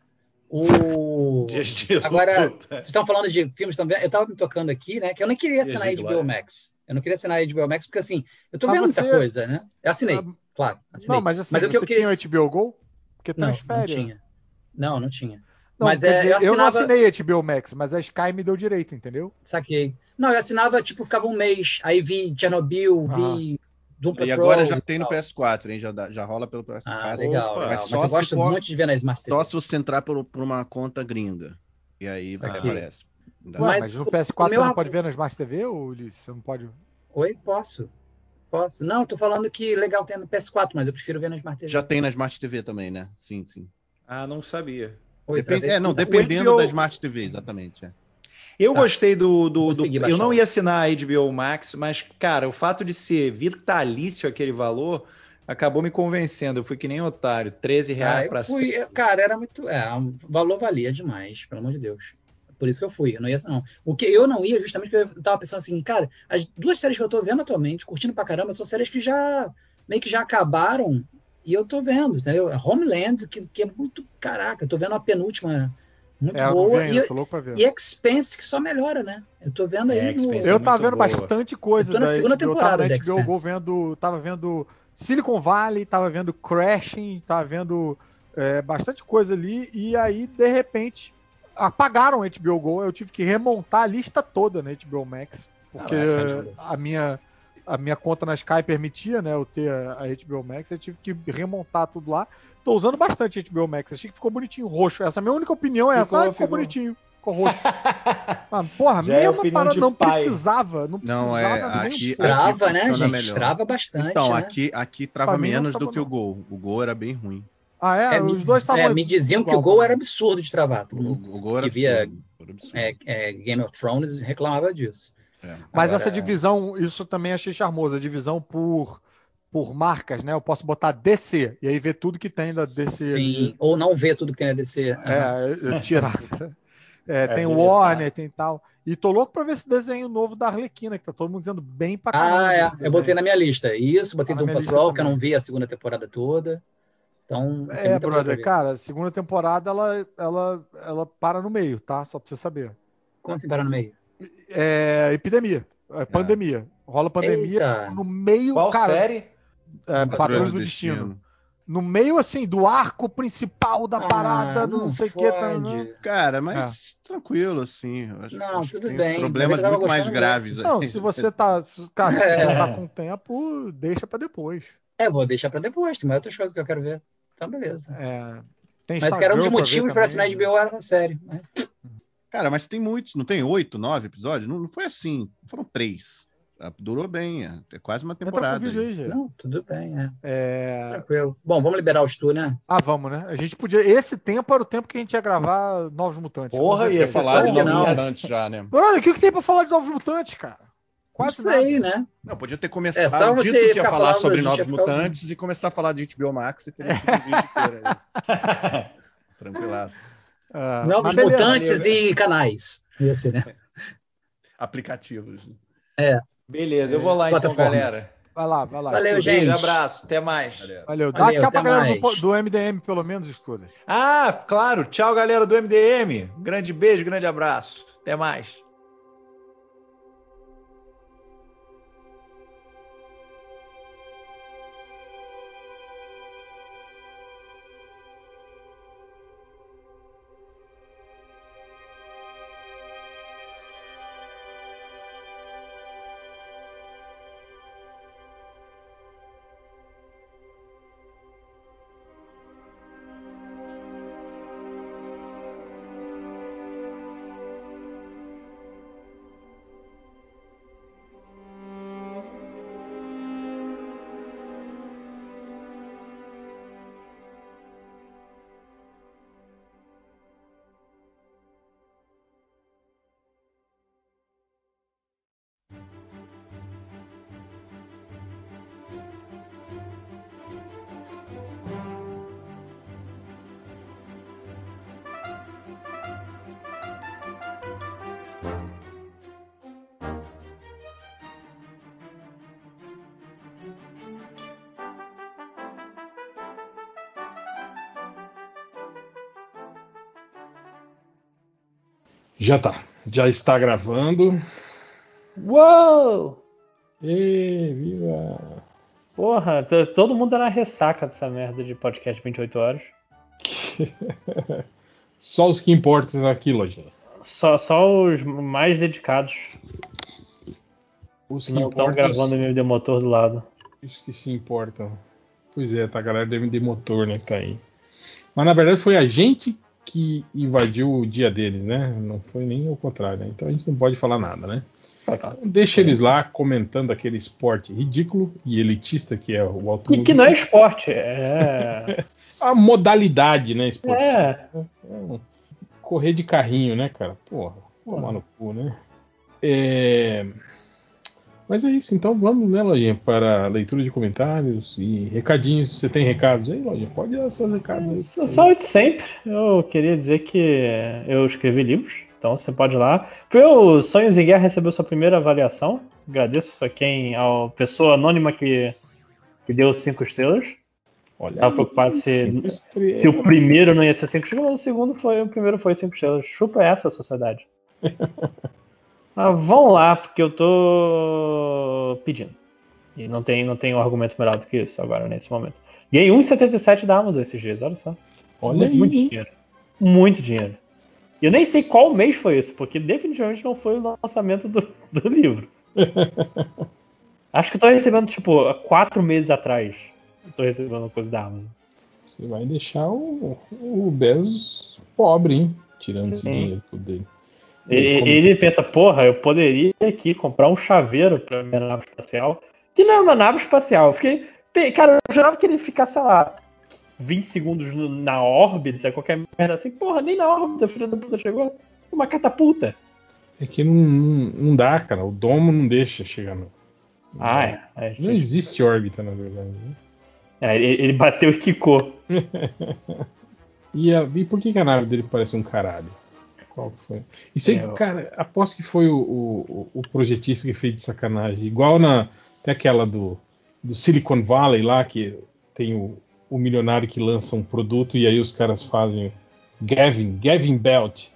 O... Dias de Agora, luta. vocês estão falando de filmes também. Eu tava me tocando aqui, né? Que eu não queria assinar HBO. Max. Eu não queria assinar a HBO Max porque, assim, eu tô Mas vendo você- muita coisa, né? Eu assinei, Ah, claro. Assinei. Não, mas assim, Mas o que eu você queria- tinha o HBO Go? Porque Não, transfere. não tinha. Não, não tinha. Não, Mas é, dizer, eu eu não assinava- assinei HBO Max, mas a Sky me deu direito, entendeu? Saquei. Não, eu assinava, tipo, ficava um mês, aí vi Chernobyl, vi Doom E Patrol agora já tem no tal. PS4, hein? Já, dá- já rola pelo PS4. Ah, legal, Opa, legal. Mas Mas, eu gosto for- muito de ver na Smart TV. Só se você entrar por, por uma conta gringa. E aí Isso aqui. aparece. Ué, Mas mas, no o- PS4 o você meu- não pode ver na Smart TV, ou Ulisses? Você não pode. Oi, posso? Posso? Não, tô falando que legal tem no PS4, mas eu prefiro ver na Smart TV. Já tem na Smart TV também, né? Sim, sim. Ah, não sabia. Oi, Depende- é, não, dependendo HBO da Smart TV, exatamente. é. Eu Tá. gostei do. do, do- eu não ia assinar a HBO Max, mas, cara, o fato de ser vitalício aquele valor acabou me convencendo. Eu fui que nem otário. 13 Ah, reais pra fui, ser. cara, era muito. É, o valor valia demais, pelo amor de Deus. Por isso que eu fui, eu não ia, não. O que eu não ia, justamente porque eu tava pensando assim, cara, as duas séries que eu tô vendo atualmente, curtindo pra caramba, são séries que já meio que já acabaram e eu tô vendo, entendeu? Homeland, que, que é muito. Caraca, eu tô vendo a penúltima muito É, eu não boa. vi E, tô louco pra ver. e Expense, que só melhora, né? Eu tô vendo aí. É, no- é Eu muito tava vendo boa. bastante coisa Eu tô na da segunda HBO, temporada tava HBO Go Expanse. vendo, tava vendo Silicon Valley, tava vendo Crashing, tava vendo é, bastante coisa ali e aí de repente apagaram a HBO Go, eu tive que remontar a lista toda na HBO Max, porque Caraca, a minha a minha conta na Sky permitia, né, eu ter a, HBO Max, eu tive que remontar tudo lá. Tô usando bastante a HBO Max, achei que ficou bonitinho, roxo. Essa é a minha única opinião é Ficou, essa, ah, ficou ficou. bonitinho, ficou roxo. Ah, porra, Já é mesma parada, de não pai. precisava, não precisava Não, é, aqui-. Trava, né, gente? melhor. Trava bastante. Então, né? aqui, aqui trava menos do que o não. Gol. O Gol era bem ruim. Ah, é? É, me, Os dois é, estavam. me diziam que o igual gol era absurdo de travar. Todo O, o Gol era que via absurdo. Era absurdo. é, é, Game of Thrones reclamava disso. É. Mas Agora- essa divisão, isso também achei charmoso. A divisão por, por marcas, né? Eu posso botar DC e aí ver tudo que tem da DC Sim, ali. ou não ver tudo que tem a DC. É, eu tirar. É, tem deletar. Warner, tem tal. E tô louco pra ver esse desenho novo da Arlequina, que tá todo mundo dizendo bem pra caramba. Ah, é. Eu botei na minha lista. Isso, botei Tá lista Patrol, que eu não vi a segunda temporada toda. Então, É, brother, cara, a segunda temporada ela, ela, ela para no meio, tá? Só pra você saber. Como assim parar no meio? É epidemia, é pandemia. Rola pandemia Eita. no meio, Qual cara, série? é, Patrulha do Destino. No meio, assim, do arco principal da parada, Ah, não, não sei o que. Tá, fode. Cara, mas tranquilo, assim. Acho, Não, acho tudo tem bem, Problemas mas eu tava muito mais graves. não, aí. se você tá, se, cara, se É. você tá com tempo, deixa pra depois. É, vou deixar pra depois, tem mais outras coisas que eu quero ver. Então, beleza. É, tem Mas que era um dos motivos pra assinar também. HBO era essa série. né? Cara, mas tem muitos, não tem oito, nove episódios? Não, não foi assim. Foram três. Ah, Durou bem, é, é quase uma temporada. vídeo aí. Não, tudo bem, é. É... Tranquilo. Bom, vamos liberar o Stu, né? Ah, vamos, né? A gente podia. Esse tempo era o tempo que a gente ia gravar Novos Mutantes. Porra, ia falar de novos mutantes já, né? Brother, o que, que tem pra falar de Novos Mutantes, cara? Não Quase sei, nada. né? Não, podia ter começado É só você dito que ia falar falando, sobre novos mutantes e começar a falar de HBO Max e aí. Tranquilaço. Ah, Novos beleza. mutantes e canais. Ia ser, né? Aplicativos. Beleza, eu vou lá então, galera. Vai lá, vai lá. Valeu, gente. Beijo, abraço, até mais. Galera. Valeu. Dá Valeu, tchau pra galera do, do MDM, pelo menos, escudas. Ah, claro. Tchau, galera do MDM. Um grande beijo, grande abraço. Até mais. Já tá. Já está gravando. Uou! Ê, viva! Porra, todo mundo tá na ressaca dessa merda de podcast 28 horas. Só os que importam aqui, Lojinha. Só, só os mais dedicados Os que não estão importam. gravando o MD Motor do lado. Isso que se importam. Pois é, tá a galera do MD Motor, né, que tá aí. Mas na verdade foi a gente que invadiu o dia deles, né? Não foi nem o contrário, né? Então a gente não pode falar nada, né? Então, deixa eles lá comentando aquele esporte ridículo e elitista que é o Que, automobilismo. que não é esporte, é. A modalidade, né, esporte? é. Correr de carrinho, né, cara? Porra, tomar no cu, né? É... Mas é isso, então vamos, né, Lojinha, para a leitura de comentários e recadinhos. Você tem recados aí, Lojinha? Pode dar seus recados aí. Só- o de sempre. Eu queria dizer que eu escrevi livros, então você pode ir lá. O Sonhos em Guerra recebeu sua primeira avaliação. Agradeço a quem, a pessoa anônima que, que deu cinco estrelas. Olha, Tava preocupado se, se o primeiro não ia ser cinco estrelas, mas o segundo foi, o primeiro foi cinco estrelas. Chupa essa, sociedade. Mas vão lá, porque eu tô pedindo. E não tem, não tem um argumento melhor do que isso agora, nesse momento. Ganhei 1,77 da Amazon esses dias, olha só. Olha muito, muito dinheiro. Muito dinheiro. E eu nem sei qual mês foi isso, porque definitivamente não foi o lançamento do, do livro. Acho que eu tô recebendo, tipo, há quatro meses atrás. Eu tô recebendo coisa da Amazon. Você vai deixar o, o Bezos pobre, hein? Tirando esse Sim. dinheiro tudo dele. Ele, pensa, porra, eu poderia aqui comprar um chaveiro pra minha nave espacial. Que não é uma nave espacial. Eu fiquei. Cara, eu jurava que ele ficasse, sei lá, 20 segundos na órbita, qualquer merda assim. Porra, nem na órbita, filho da puta chegou. Uma catapulta. É que não, não, não dá, cara. O domo não deixa chegar no. não Ah, é. é, Não existe órbita, na verdade. né? É, ele, ele bateu e quicou. E, a- e por que, que a nave dele parece um caralho? Qual que foi? Isso aí, É, cara, aposto que foi o, o, o projetista que fez de sacanagem. Igual na. Tem aquela do, do Silicon Valley lá, que tem o, o milionário que lança um produto e aí os caras fazem Gavin, Gavin Belt.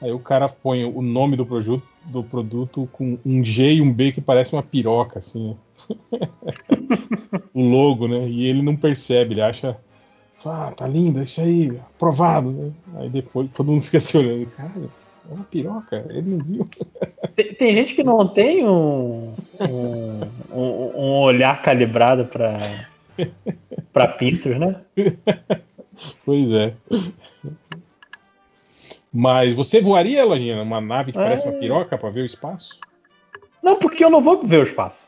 Aí o cara põe o nome do produto, do produto com um G e um B que parece uma piroca, assim. né? o logo, né? E ele não percebe, ele acha. Ah, tá lindo, isso aí, aprovado, né? Aí depois todo mundo fica se olhando, cara, é uma piroca, ele não viu. Tem, tem gente que não tem um, um, um- um olhar calibrado pra, pra pintos, né? Pois é. Mas você voaria, Lojinha, numa nave que parece uma É. piroca pra ver o espaço? Não, porque eu não vou ver o espaço.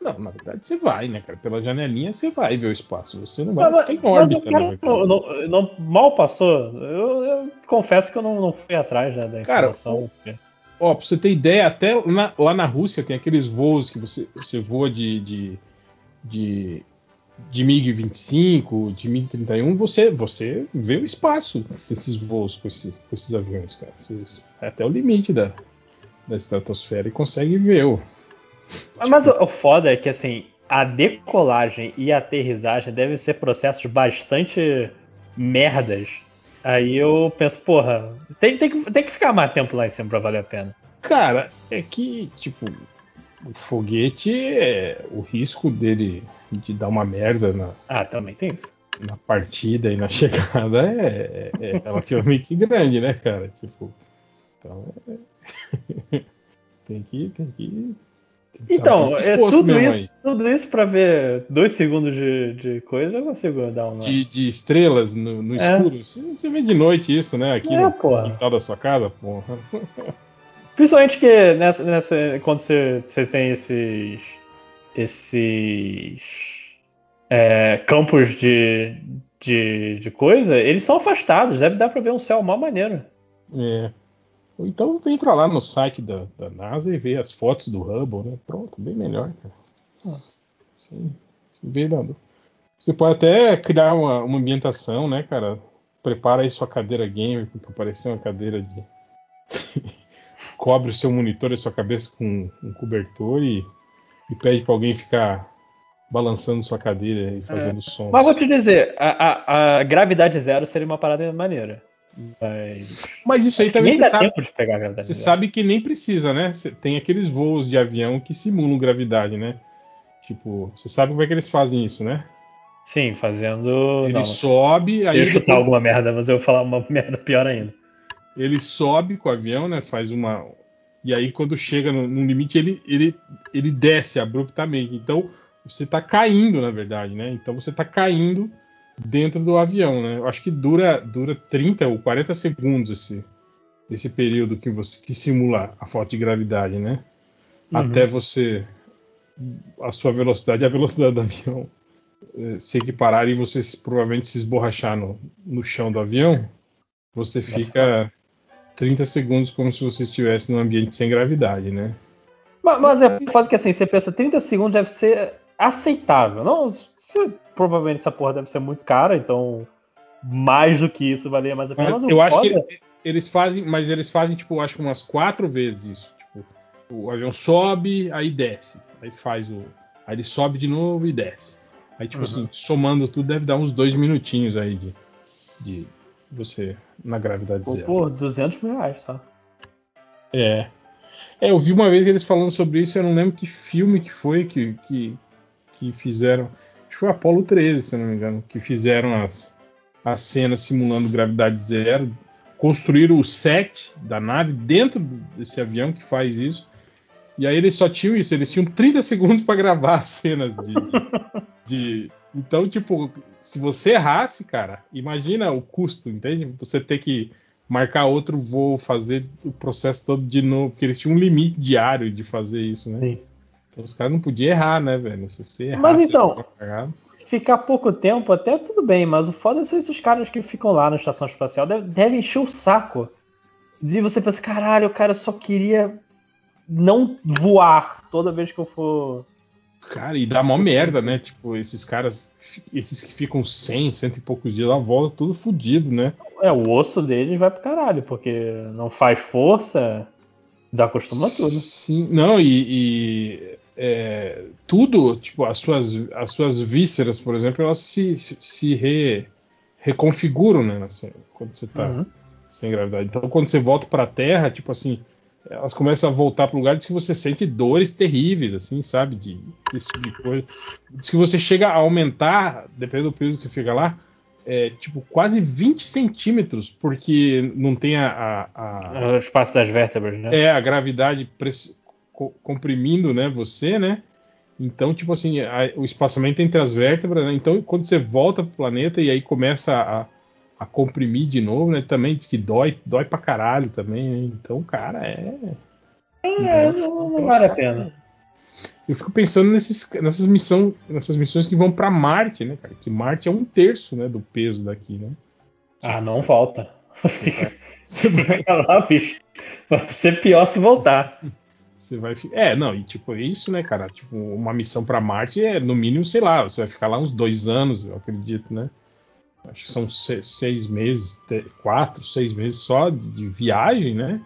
Não, na verdade você vai, né, cara? Pela janelinha você vai ver o espaço. Você não vai Mas- ficar em mas órbita, eu né? não, não- mal passou. Eu, eu confesso que eu não, não fui atrás né, da Cara, informação. Ó, pra você ter ideia, até na- lá na Rússia tem aqueles voos que você, você voa de, de, de, de MiG-25, de MiG-31, você, você vê o espaço desses voos com, esse- com esses aviões, cara. Você, é até o limite da, da estratosfera e consegue ver o. Mas o, o foda é que assim, a decolagem e a aterrissagem devem ser processos bastante merdas. Aí eu penso, porra, tem, tem, que, tem que ficar mais tempo lá em cima pra valer a pena. Cara, é que, tipo, o foguete, é, o risco dele de dar uma merda na, Ah, também tem isso. na partida e na chegada é, é- é relativamente grande, né, cara? Tipo, então é- tem que tem que tá Então, é, tudo, isso, tudo isso pra ver dois segundos de, de coisa, eu consigo dar uma. De, de estrelas no, no É. escuro. Você, você vê de noite isso, né? Aqui É, no porra. quintal da sua casa, porra. Principalmente que nessa, nessa, quando você, você tem esses. esses. é, campos de, de, de coisa, eles são afastados, deve dar pra ver um céu mal maneiro. É. Ou então entra lá no site da, da NASA e vê as fotos do Hubble, né? Pronto, bem melhor, cara. Ah. Sim, não. Você pode até criar uma, uma ambientação, né, cara? Prepara aí sua cadeira gamer para parecer uma cadeira de. Cobre o seu monitor e sua cabeça com um cobertor e, e pede para alguém ficar balançando sua cadeira e fazendo som. É. Mas vou te dizer, a, a, a gravidade zero seria uma parada maneira. Mas. Mas isso aí também nem você dá sabe. tempo de pegar a gravidade Você sabe que nem precisa, né? Tem aqueles voos de avião que simulam gravidade, né? Tipo, você sabe como é que eles fazem isso, né? Sim, fazendo. Ele não, sobe, aí eu ia chutar depois- alguma merda, mas eu vou falar uma merda pior ainda. ele sobe com o avião, né? Faz uma. E aí, quando chega no, no limite, ele, ele, ele desce abruptamente. Então, você está caindo, na verdade, né? Então você está caindo dentro do avião, né? Eu acho que dura, dura 30 ou 40 segundos esse, esse período que você que simula a falta de gravidade, né? Uhum. Até você a sua velocidade e a velocidade do avião eh, se equipararem e você provavelmente se esborrachar no, no chão do avião, você fica 30 segundos como se você estivesse num ambiente sem gravidade, né? Mas, mas é foda que assim, você pensa, 30 segundos deve ser aceitável. Não, se- provavelmente essa porra deve ser muito cara, então mais do que isso valia mais a pena. Mas o eu acho foda- que eles fazem, mas eles fazem tipo, acho que umas quatro vezes isso. Tipo, o avião sobe, aí desce, aí faz o, aí ele sobe de novo e desce. Aí tipo Uhum. assim, somando tudo deve dar uns dois minutinhos aí de, de você na gravidade Pô, zero. por 200 mil reais, tá? É. É, eu vi uma vez eles falando sobre isso, eu não lembro que filme que foi que, que, que fizeram. Acho que foi Apollo 13, se não me engano, que fizeram as, as cenas simulando gravidade zero. Construíram o set da nave dentro desse avião que faz isso. E aí eles só tinham isso, eles tinham 30 segundos para gravar as cenas de, de- de- Então, tipo, se você errasse, cara, imagina o custo, entende? Você ter que marcar outro voo, fazer o processo todo de novo, porque eles tinham um limite diário de fazer isso, né? Sim. Então os caras não podiam errar, né, velho? Se você errasse, Mas então-. Ficar pouco tempo, até tudo bem, mas o foda são esses caras que ficam lá na estação espacial, deve- devem encher o saco. E você pensa, caralho, o cara só queria não voar toda vez que eu for. Cara, e dá mó merda, né? Tipo, esses caras, esses que ficam 100, cento e poucos dias lá, volta tudo fudido, né? É, o osso deles vai pro caralho, porque não faz força, desacostuma tudo. Sim, não, e, e, é, tudo, tipo, as suas, as suas vísceras, por exemplo, elas se, se re- reconfiguram, né? assim, quando você tá Uhum. sem gravidade. Então, quando você volta para a Terra, tipo assim, elas começam a voltar para lugares que você sente dores terríveis, assim, sabe? De, desse tipo de coisa. Diz que você chega a aumentar, dependendo do período que você fica lá, é, tipo, quase 20 centímetros, porque não tem a- a- a, O espaço das vértebras, né? é a gravidade press- comprimindo, né, você, né? Então, tipo assim, a- o espaçamento entre as vértebras, né? Então, quando você volta pro planeta e aí começa a, a comprimir de novo, né? Também diz que dói, dói pra caralho também, né? Então, cara, é. É, não, não vale a pena. Eu fico pensando nesses, nessas, missão, nessas missões que vão pra Marte, né, cara? Que Marte é um terço, né, do peso daqui, né? Ah, não volta. Você vai, lá, bicho. Vai ser pior se voltar. Você vai. É, não, e tipo, é isso, né, cara? Tipo, uma missão pra Marte é, no mínimo, sei lá, você vai ficar lá uns dois anos, eu acredito, né? Acho que são se- seis meses, quatro, seis meses só de viagem, né?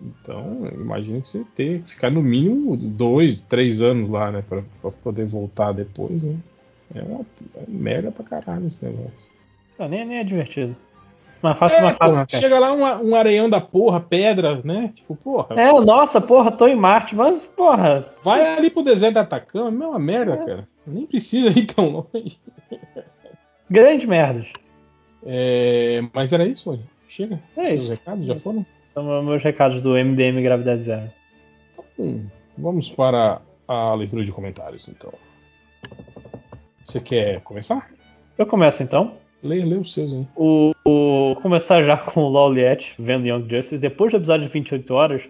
Então, imagino que você tem que ficar no mínimo dois, três anos lá, né? Pra, pra poder voltar depois, né? É uma, é merda pra caralho esse negócio. Ah, nem, nem é divertido. Mas fácil, É, porra, é. chega lá um, um areião da porra, pedra, né? Tipo, porra, É, nossa, porra, tô em Marte, mas, porra. Vai ali pro deserto da Atacama, é uma merda, cara. Nem precisa ir tão longe. Grandes merdas. É, mas era isso, olha. Chega. É Os isso. recados já foram? São meus recados do MDM Gravidade Zero. Hum, vamos para a leitura de comentários, então. Você quer começar? Eu começo então. Leia, lê os seus aí. O, o- começar já com o Loliet vendo Young Justice. Depois do episódio de 28 horas,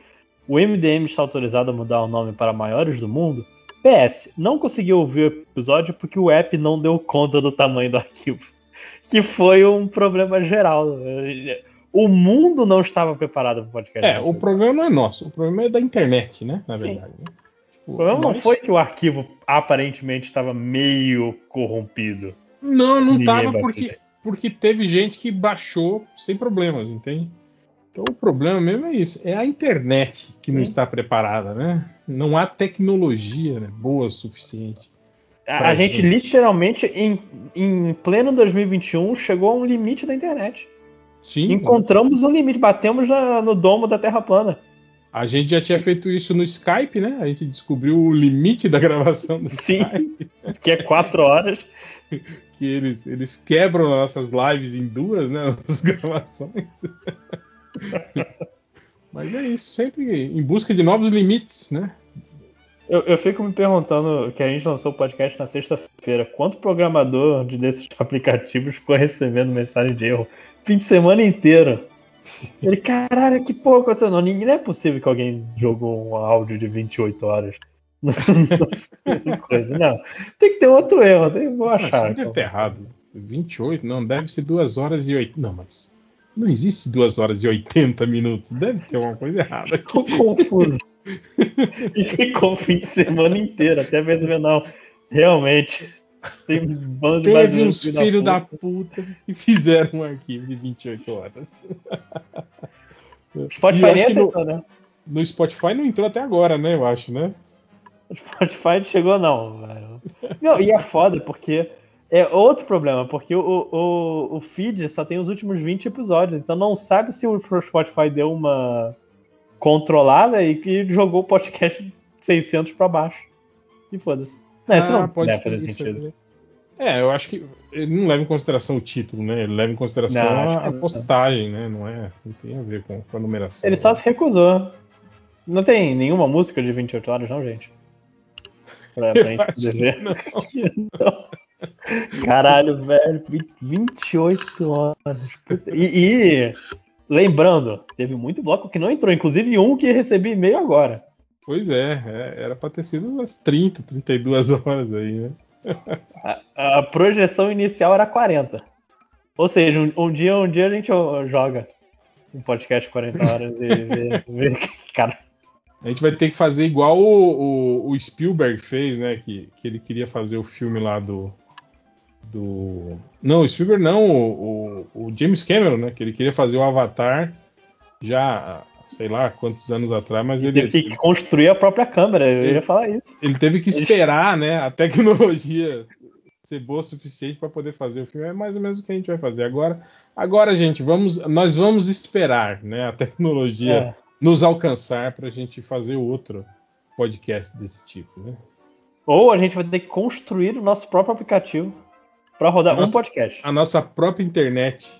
o MDM está autorizado a mudar o nome para Maiores do Mundo. PS, não consegui ouvir o episódio porque o app não deu conta do tamanho do arquivo. Que foi um problema geral. O mundo não estava preparado para o podcast. É, o problema não é nosso, o problema é da internet, né? Na Sim. verdade. né? Tipo, O problema não nós- foi que o arquivo aparentemente estava meio corrompido. Não, não Ninguém tava vai porque, porque teve gente que baixou sem problemas, entende? Então o problema mesmo é isso, é a internet que não Sim. está preparada, né? Não há tecnologia né, boa o suficiente. A gente, gente. literalmente, em, em pleno 2021, chegou a um limite da internet. Sim, Encontramos um limite, batemos na- no domo da Terra plana. a gente já tinha feito isso no Skype, né? A gente descobriu o limite da gravação do Sim. Skype, Que é quatro horas. que eles, eles quebram nossas lives em duas, né? As gravações. Mas é isso, sempre em busca de novos limites, né? Eu, eu fico me perguntando que a gente lançou o podcast na sexta-feira. Quanto programador de desses aplicativos ficou recebendo mensagem de erro? Fim de semana inteiro. Ele, caralho, que pouco aconteceu. Não, ninguém- não é possível que alguém jogou um áudio de 28 horas. Não, coisa, não. Tem que ter outro erro. Tem, vou Não, isso achar. deve então. ter errado. 28? Não, deve ser 2 horas e 8. Não, mas. Não existe 2 horas e 80 minutos. Deve ter alguma coisa errada aqui. Tô confuso. E ficou o fim de semana inteiro, até mesmo não. Realmente. Bando Teve uns filho filhos da puta. puta que fizeram um arquivo de 28 horas. Spotify E nem que no- aceitou, né? No Spotify não entrou até agora, né? Eu acho, né? O Spotify não chegou, não. velho. Não, e é foda, porque é outro problema, porque o, o, o feed só tem os últimos 20 episódios, então não sabe se o Spotify deu uma controlada e que jogou o podcast 600 pra baixo. E foda-se. Não, isso Ah, não pode fazer isso sentido. É, eu acho que ele não leva em consideração o título, né? Ele leva em consideração Não, a, postagem, né? Não é, não tem a ver com, com a numeração. Ele só se recusou. Não tem nenhuma música de 28 horas, não, gente? Pra, pra gente ver. não. Não. Caralho, velho, vi- 28 horas. E, e lembrando, teve muito bloco que não entrou, inclusive um que recebi e-mail agora. Pois é, é, era pra ter sido umas 30, 32 horas aí, né? A, a projeção inicial era 40. Ou seja, um, um dia, um dia a gente joga um podcast 40 horas e vê, vê cara. A gente vai ter que fazer igual o, o- o Spielberg fez, né? Que, que ele queria fazer o filme lá do. do não, o Spielberg não, o, o- o James Cameron, né? Que ele queria fazer o Avatar já, sei lá quantos anos atrás, mas ele, Teve que construir a própria câmera, eu ia falar isso. ele teve que esperar, né? A tecnologia ser boa o suficiente para poder fazer o filme. É mais ou menos o que a gente vai fazer agora. Agora, gente, vamos, nós vamos esperar, né? A tecnologia É. nos alcançar para a gente fazer outro podcast desse tipo, né? Ou a gente vai ter que construir o nosso próprio aplicativo para rodar um Nossa. podcast. A nossa própria internet.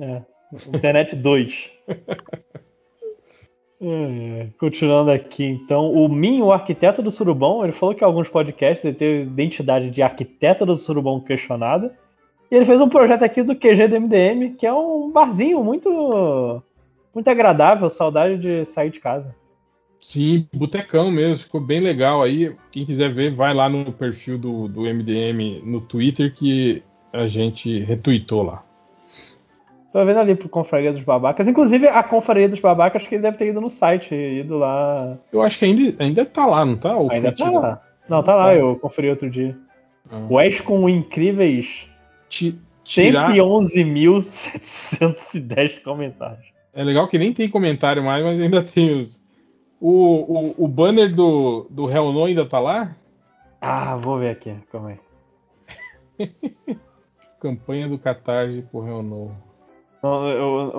É. Internet 2. É, Continuando aqui, então, o Min, o arquiteto do Surubom, ele falou que alguns podcasts ele teve identidade de arquiteto do Surubom questionada. E ele fez um projeto aqui do QG do MDM, que é um barzinho muito muito agradável, saudade de sair de casa. Sim, botecão mesmo, ficou bem legal aí. Quem quiser ver, vai lá no perfil do, do MDM no Twitter que a gente retweetou lá. Tô vendo ali pro Confraria dos Babacas. Inclusive, a Confraria dos Babacas, que ele deve ter ido no site, ido lá. Eu acho que ainda, ainda tá lá, não tá? Ou Ainda tá tirado? lá. Não, tá lá, eu conferi outro dia. Ah. Wes com incríveis Ti- tirar- 111.710 comentários. É legal que nem tem comentário mais, mas ainda tem os. O, o, o banner do, do Hell No ainda tá lá? Ah, vou ver aqui, calma aí. Campanha do Catarse por Hell No. Não, Eu,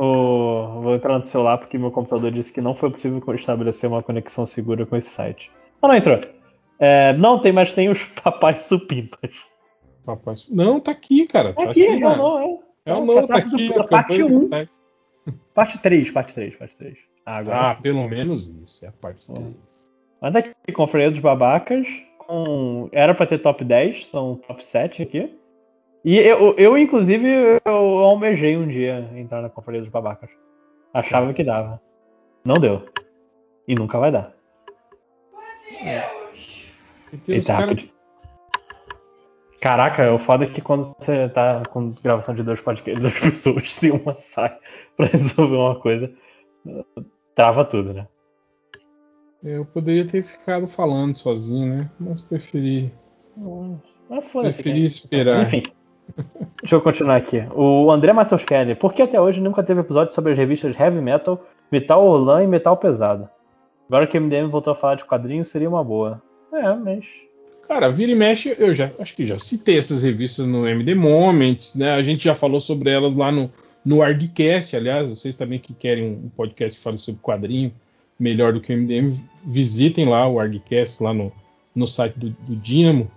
eu vou entrar no celular porque meu computador disse que não foi possível estabelecer uma conexão segura com esse site. Ah, não entrou. É, não, tem, mas tem os papais supimpas. Papai... Não, tá aqui, cara. Tá aqui, aqui, não, não, é. Hell É, No, tá do- aqui. da a parte campanha do 1. Catarse. Parte 3, parte 3, parte 3. Ah, agora Ah, pelo menos isso, é a parte 3. Mas aqui, Confraria dos Babacas, com... era pra ter top 10, são top 7 aqui. E eu, eu, inclusive, eu almejei um dia entrar na Confraria dos Babacas. Achava que dava. Não deu. E nunca vai dar. E tem os Eita, cara-. Caraca, o foda é que quando você tá com gravação de dois podcasts, duas pessoas, se uma sai pra resolver uma coisa, trava tudo, né? Eu poderia ter ficado falando sozinho, né? Mas preferi. Mas foda-se. Preferi esperar. Enfim. Deixa eu continuar aqui. O André Matos Kelly. Por que até hoje nunca teve episódio sobre as revistas Heavy Metal, Metal Orlan e Metal Pesado? Agora que o MDM voltou a falar de quadrinhos, seria uma boa. É, mas. Cara, vira e mexe, eu já acho que já citei essas revistas no MD Moments, né? A gente já falou sobre elas lá no, no ArgCast, aliás, vocês também que querem um podcast que fale sobre quadrinho melhor do que o MDM, visitem lá o ArgCast lá no, no site do, do Dynamo.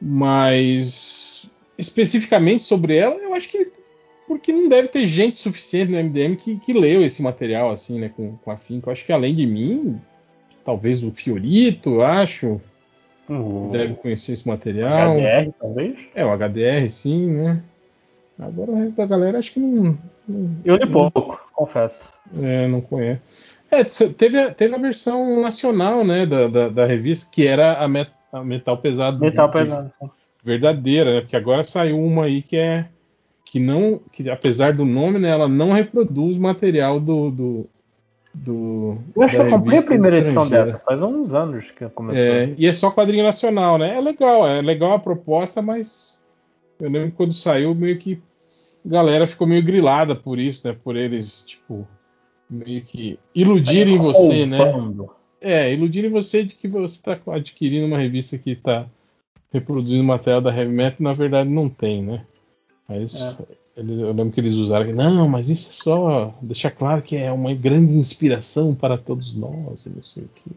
Mas especificamente sobre ela, eu acho que porque não deve ter gente suficiente no MDM que, que leu esse material assim, né, com, com afinco. Eu acho que além de mim, talvez o Fiorito, acho. O Deve conhecer esse material. HDR, talvez? É, o HDR, sim, né? Agora o resto da galera acho que não. não Eu li pouco, confesso. é, não conhece. É, teve, a- teve a versão nacional, né, da, da, da revista, que era a, met- a Metal Pesado. Metal de- pesado. sim. Verdadeira, né? Porque agora saiu uma aí que é que não, que apesar do nome, né, ela não reproduz material do do, do Eu acho que eu comprei a primeira edição dessa, faz uns anos que começou. É, e é só quadrinho nacional, né? É legal, é legal a proposta, mas eu lembro que quando saiu meio que a galera ficou meio grilada por isso, né? Por eles, tipo, meio que iludirem você, né? É, iludirem você de que você está adquirindo uma revista que está reproduzindo material da Heavy Metal na verdade não tem, né? Mas eles- eu lembro que eles usaram que, não, mas isso é só deixar claro que é uma grande inspiração para todos nós, e não sei o que.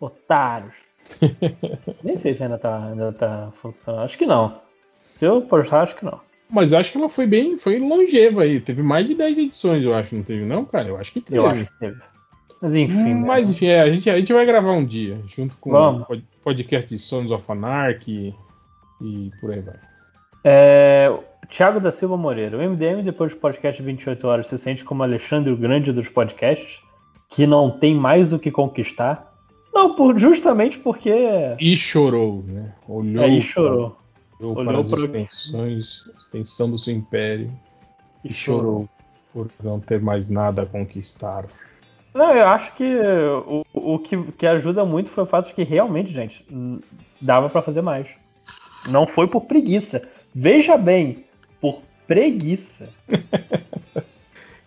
Otários. Nem sei se ainda tá, ainda tá funcionando. Acho que não. Se eu postar, acho que não. Mas acho que ela foi bem, foi longeva aí. Teve mais de 10 edições, eu acho, não teve não, cara? Eu acho que teve. Eu acho que teve. Mas enfim. né? Mas enfim, é, a, gente, a gente vai gravar um dia, junto com Vamos. o pod- podcast de Sons of Anarchy e, e por aí vai. É, Tiago da Silva Moreira. O MDM, depois do podcast 28 horas, se sente como Alexandre o Grande dos podcasts, que não tem mais o que conquistar. Não, por, justamente porque. E chorou, né? Olhou, Aí chorou. olhou Olhou para as pro- extensões, extensão do seu império E e chorou por não ter mais nada a conquistar. Não, eu acho que o, o que, que ajuda muito foi o fato de que realmente, gente, dava pra fazer mais. Não foi por preguiça. Veja bem, por preguiça.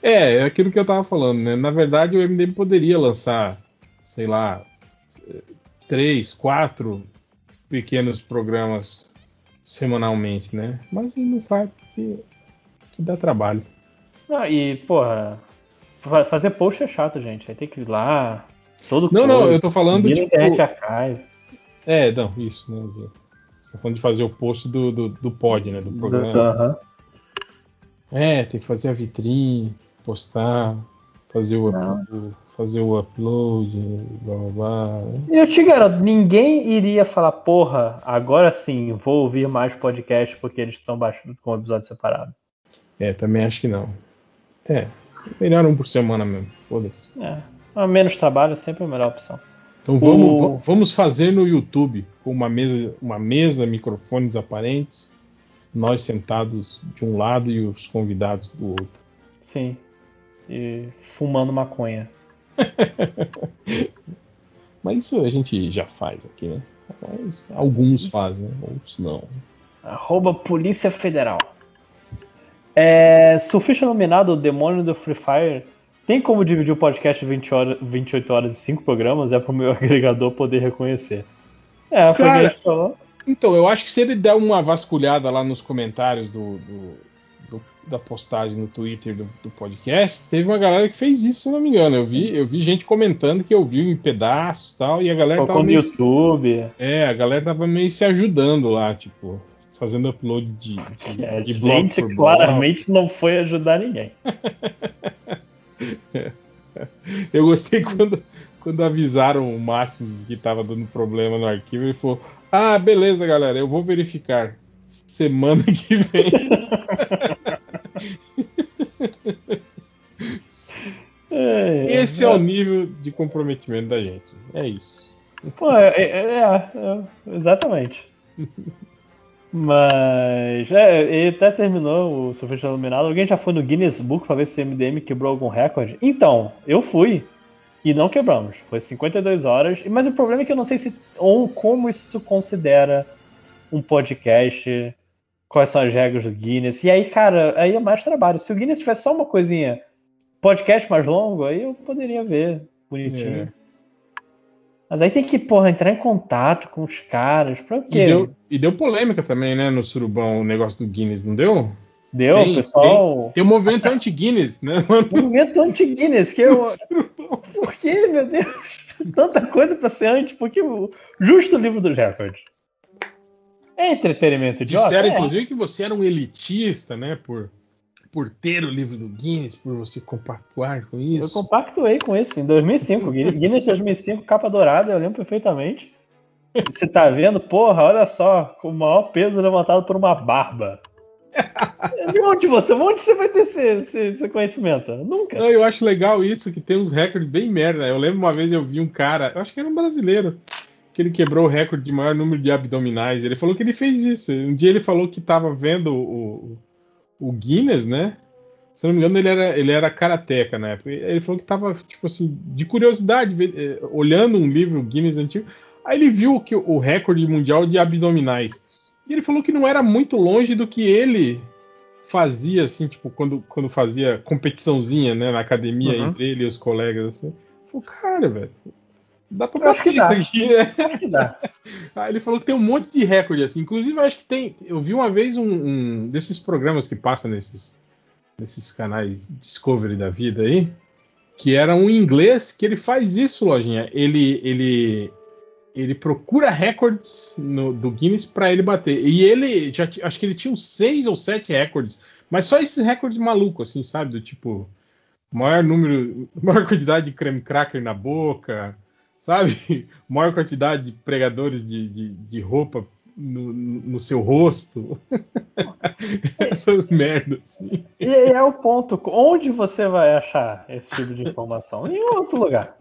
É, é aquilo que eu tava falando, né? Na verdade, o MDM poderia lançar, sei lá, três, quatro pequenos programas semanalmente, né? Mas não faz porque que dá trabalho. Ah, e, porra, fazer post é chato, gente. Aí tem que ir lá, todo Não, não, post, eu tô falando, na tipo-. É, não, isso, né? Você tá falando de fazer o post do, do, do pod, né? Do programa. Aham. É, tem que fazer a vitrine, postar, fazer o, upload, fazer o upload, blá blá blá. E eu te garanto, ninguém iria falar, porra, agora sim, vou ouvir mais podcast porque eles estão baixando com episódio separado. É, também acho que não. É, melhor um por semana mesmo, foda-se. É, mas menos trabalho é sempre a melhor opção. Então vamos, O- va- vamos fazer no YouTube, com uma mesa, uma mesa, microfones aparentes, nós sentados de um lado e os convidados do outro. Sim. E fumando maconha. Mas isso a gente já faz aqui, né? Mas alguns fazem, né? outros não. Arroba Polícia Federal. É, surfista nominado O Demônio do Free Fire. Tem como dividir o podcast 20 horas, 28 horas em 5 programas? É pro meu agregador poder reconhecer. É, foi o que Cara, falou. Então, eu acho que se ele der uma vasculhada lá nos comentários do, do- do- da postagem no Twitter do, do podcast, teve uma galera que fez isso, se não me engano. Eu vi, eu vi gente comentando que ouviu em pedaços e tal, e a galera tava no meio, YouTube. é, a galera tava meio se ajudando lá, tipo, fazendo upload de, de, É, de blog gente por blog. claramente não foi ajudar ninguém. Eu gostei quando, quando avisaram o Máximos que tava dando problema no arquivo, ele falou: Ah, beleza, galera, eu vou verificar. Semana que vem. É, Esse é o nível de comprometimento da gente. É isso. Pô, é, é- é- é, exatamente. Mas, é, ele até terminou o Surfista Iluminado. Alguém já foi no Guinness Book pra ver se o MDM quebrou algum recorde? Então, eu fui. E não quebramos. Foi 52 horas. Mas o problema é que eu não sei se ou como isso considera um podcast. Quais são as regras do Guinness. E aí, cara, aí é mais trabalho. Se o Guinness tivesse só uma coisinha, podcast mais longo, aí eu poderia ver bonitinho. É. Mas aí tem que, porra, entrar em contato com os caras. Pra E quê? deu, e deu polêmica também, né, no Surubão, o negócio do Guinness, não deu? Deu, Tem- pessoal. Tem um movimento anti-Guinness, né? Movimento anti-Guinness, que eu. Por que, meu Deus? Tanta coisa pra ser anti, porque o justo livro dos recordes. É entretenimento idiota? Disseram, É. inclusive, que você era um elitista, né? Por, por ter o livro do Guinness, por você compactuar com Eu isso? compactuei com isso em 2005. Guinness 2005, capa dourada, eu lembro perfeitamente. Você tá vendo? Porra, olha só, com o maior peso levantado por uma barba. De onde você, onde você vai ter esse, esse- esse conhecimento? Nunca. Não, eu acho legal isso, que tem uns recordes bem merda. Eu lembro uma vez eu vi um cara, eu acho que era um brasileiro, que ele quebrou o recorde de maior número de abdominais. Ele falou que ele fez isso. Um dia ele falou que tava vendo o, o Guinness, né? Se eu não me engano, ele era, ele era karateca na época. Ele falou que tava, tipo assim, de curiosidade, eh, olhando um livro Guinness antigo. Aí ele viu que o recorde mundial de abdominais. E ele falou que não era muito longe do que ele fazia, assim, tipo, quando, quando fazia competiçãozinha, né, na academia Uhum. entre ele e os colegas, assim. Falou, cara, velho, dá pra bater isso aqui, né? Acho que dá. Aí ele falou que tem um monte de recorde, assim. Inclusive, eu acho que tem. Eu vi uma vez um, um desses programas que passa nesses, nesses canais Discovery da vida aí, que era um inglês que ele faz isso, lojinha. Ele ele ele procura recordes no- do Guinness para ele bater. E ele já acho que ele tinha uns seis ou sete recordes, mas só esses recordes malucos, assim, sabe? Do tipo maior número, maior quantidade de creme cracker na boca, sabe? Maior quantidade de pregadores de, de, de roupa no, no seu rosto. Essas merdas. Assim. E é o ponto. Onde você vai achar esse tipo de informação? Em outro lugar.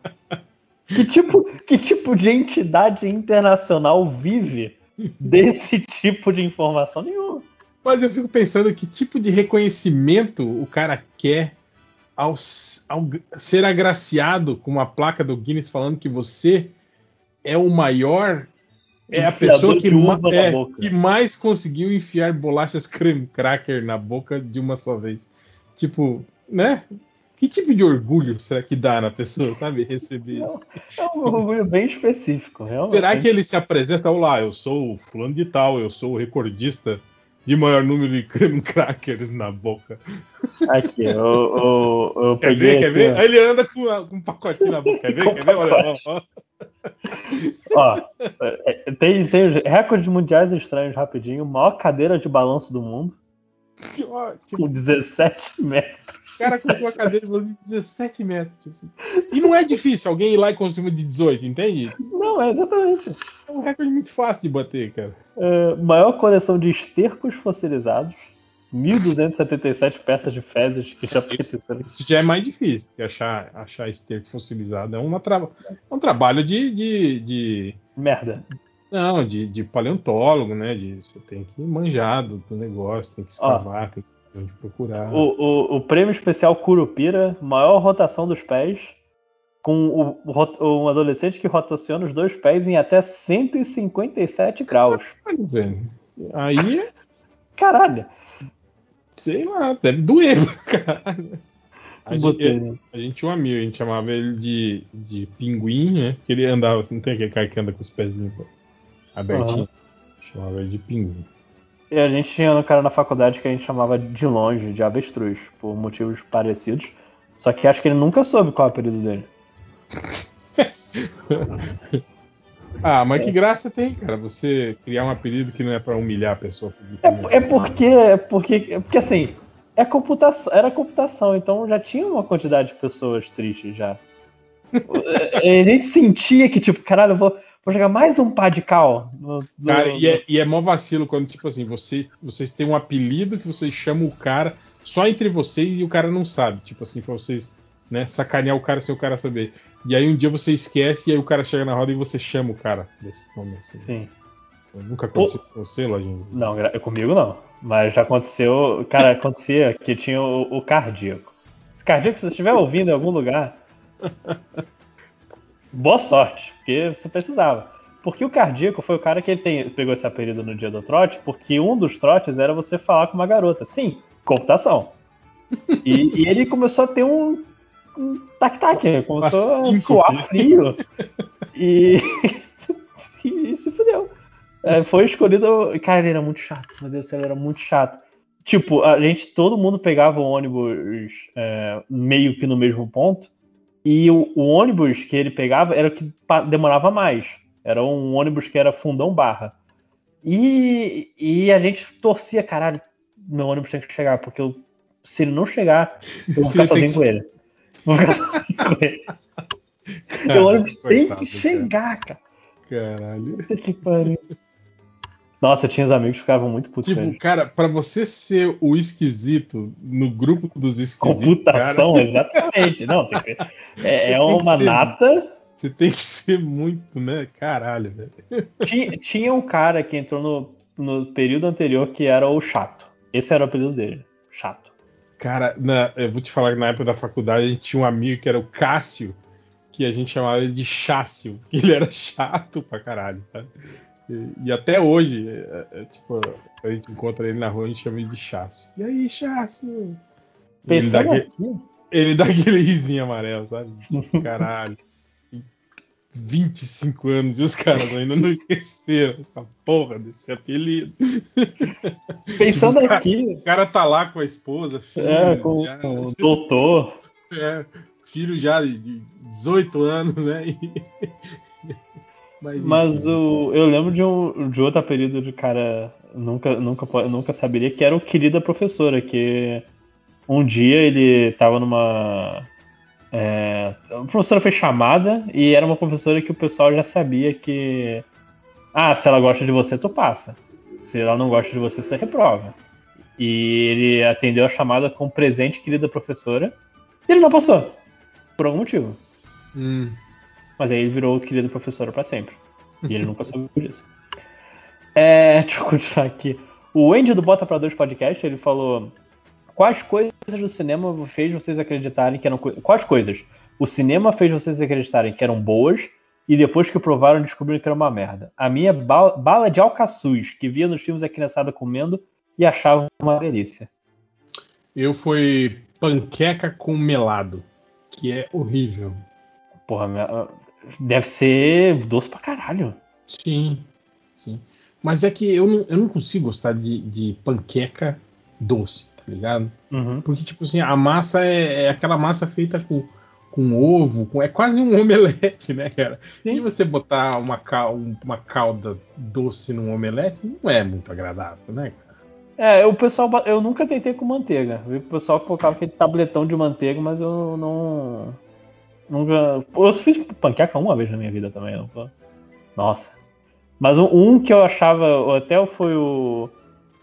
Que tipo, que tipo de entidade internacional vive desse tipo de informação? Nenhum. Mas eu fico pensando que tipo de reconhecimento o cara quer ao, ao ser agraciado com uma placa do Guinness falando que você é o maior. É a pessoa que, ma- é, que mais conseguiu enfiar bolachas creme cracker na boca de uma só vez. Tipo, né? Que tipo de orgulho será que dá na pessoa, sabe? Receber isso. É um orgulho bem específico, realmente. Será que ele se apresenta, olá, eu sou o fulano de tal, eu sou o recordista de maior número de creme crackers na boca. Aqui, eu, eu, eu Quer peguei ver, quer ver? ó. Ele anda com, com um pacotinho na boca, quer ver, quer ver? Olha, ó, ó. Ó, é, tem, tem os recordes mundiais estranhos rapidinho. Maior cadeira de balanço do mundo, Ó, tipo, com 17 metros. O cara com sua cadeira de 17 metros. tipo. E não é difícil alguém ir lá e construir uma de 18, entende? Não, é exatamente. É um recorde muito fácil de bater, cara. É, maior coleção de estercos fossilizados. 1.277 peças de fezes que já pertenceram. Isso já é mais difícil, porque achar, achar esterco fossilizado é, uma tra- é um trabalho de, de, de- Merda. Não, de, de paleontólogo, né? De, você tem que ir manjado do negócio, tem que escavar, tem que saber onde procurar. O, o, o prêmio especial Curupira, maior rotação dos pés, com o, um adolescente que rotaciona os dois pés em até 157 graus. Caralho, velho. Aí, Caralho. sei lá, deve doer, cara. A Botei, gente, né? a gente tinha um amigo, a gente chamava ele de, de pinguim, né? Porque ele andava assim, não tem aquele cara que anda com os pezinhos abertinhos. Chamava ele de pinguim. E a gente tinha um cara na faculdade que a gente chamava de longe de avestruz, por motivos parecidos. Só que acho que ele nunca soube qual é o apelido dele. Ah, mas que graça tem, cara, você criar um apelido que não é pra humilhar a pessoa. É, é porque, é porque, é porque assim, é computação, era computação, então já tinha uma quantidade de pessoas tristes já. É, a gente sentia que, tipo, caralho, eu vou, vou jogar mais um pá de cal. no- no- Cara, e é, e é mó vacilo quando, tipo assim, você, vocês têm um apelido que vocês chamam o cara só entre vocês e o cara não sabe. Tipo assim, pra vocês né, sacanear o cara sem o cara saber. E aí um dia você esquece e aí o cara chega na roda e você chama o cara desse nome assim. Sim. Nunca aconteceu com você, Lojinha? Não, gra- comigo não. Mas já aconteceu. Cara, acontecia que tinha o, o cardíaco. Esse cardíaco, se você estiver ouvindo em algum lugar. Boa sorte, porque você precisava. Porque o cardíaco foi o cara que ele tem- pegou esse apelido no dia do trote, porque um dos trotes era você falar com uma garota. Sim, computação. E, e ele começou a ter um, um tac-tac, começou a suar frio. E, e se fudeu. É, foi escolhido. Cara, ele era muito chato. Meu Deus do céu, ele era muito chato. Tipo, a gente, todo mundo pegava o ônibus é, meio que no mesmo ponto. E o, o ônibus que ele pegava era o que demorava mais. Era um ônibus que era fundão barra. E, e a gente torcia, caralho, meu ônibus tem que chegar, porque eu Se ele não chegar, eu vou ficar sozinho que- com ele. Vou ficar sozinho com ele. Cara, Eu olho, tem que chegar, cara. Caralho. Que pariu. Nossa, eu tinha os amigos que ficavam muito putos Tipo, cara, pra você ser o esquisito no grupo dos esquisitos, Computação, cara, exatamente. Não, tem que- é, é uma ser- nata. você tem que ser muito, né? Caralho, velho. Tinha, tinha um cara que entrou no, no período anterior que era o chato. Esse era o apelido dele. Chato. Cara, na- eu vou te falar que na época da faculdade a gente tinha um amigo que era o Cássio, que a gente chamava ele de Chácio. Ele era chato pra caralho, tá? E, e até hoje, é- é, tipo, a gente encontra ele na rua, a gente chama ele de Chácio. E aí? E Ele dá, aquele, ele dá aquele risinho amarelo, sabe? Caralho. 25 anos e os caras ainda não esqueceram essa porra desse apelido. pensando Tipo, aqui, O cara tá lá com a esposa, filhos, é, com, já- o doutor. é, filho já de de 18 anos, né? E- Mas, Mas enfim. o, eu lembro de, um, de outro apelido de cara, nunca, nunca, nunca saberia, que era o querida professora, que um dia ele tava numa. é, a professora foi chamada e era uma professora que o pessoal já sabia que. Ah, se ela gosta de você, tu passa. Se ela não gosta de você, você reprova. E ele atendeu a chamada com presente, querida professora, e ele não passou. Por algum motivo. Hum, Mas aí ele virou querido professor pra sempre. E ele nunca soube disso. É, deixa eu continuar aqui. O Andy do Bota pra Dois Podcast, ele falou: Quais coisas do cinema fez vocês acreditarem que eram. Quais coisas? O cinema fez vocês acreditarem que eram boas e depois que provaram descobriram que era uma merda. A minha ba- bala de alcaçuz, que via nos filmes a criançada comendo e achava uma delícia. eu fui panqueca com melado, que é horrível. Porra, minha- deve ser doce pra caralho. Sim, sim. Mas é que eu não, eu não consigo gostar de, de panqueca doce, tá ligado? Uhum. Porque, tipo assim, a massa é, é aquela massa feita com, com ovo, com, é quase um omelete, né, cara? Sim. E você botar uma, cal, uma calda doce num omelete não é muito agradável, né, cara? É, o pessoal. Eu nunca tentei com manteiga. O pessoal colocava aquele tabletão de manteiga, mas eu não. Nunca. Eu só fiz panqueca uma vez na minha vida também. Não foi? Nossa. Mas um, que eu achava. Até foi o.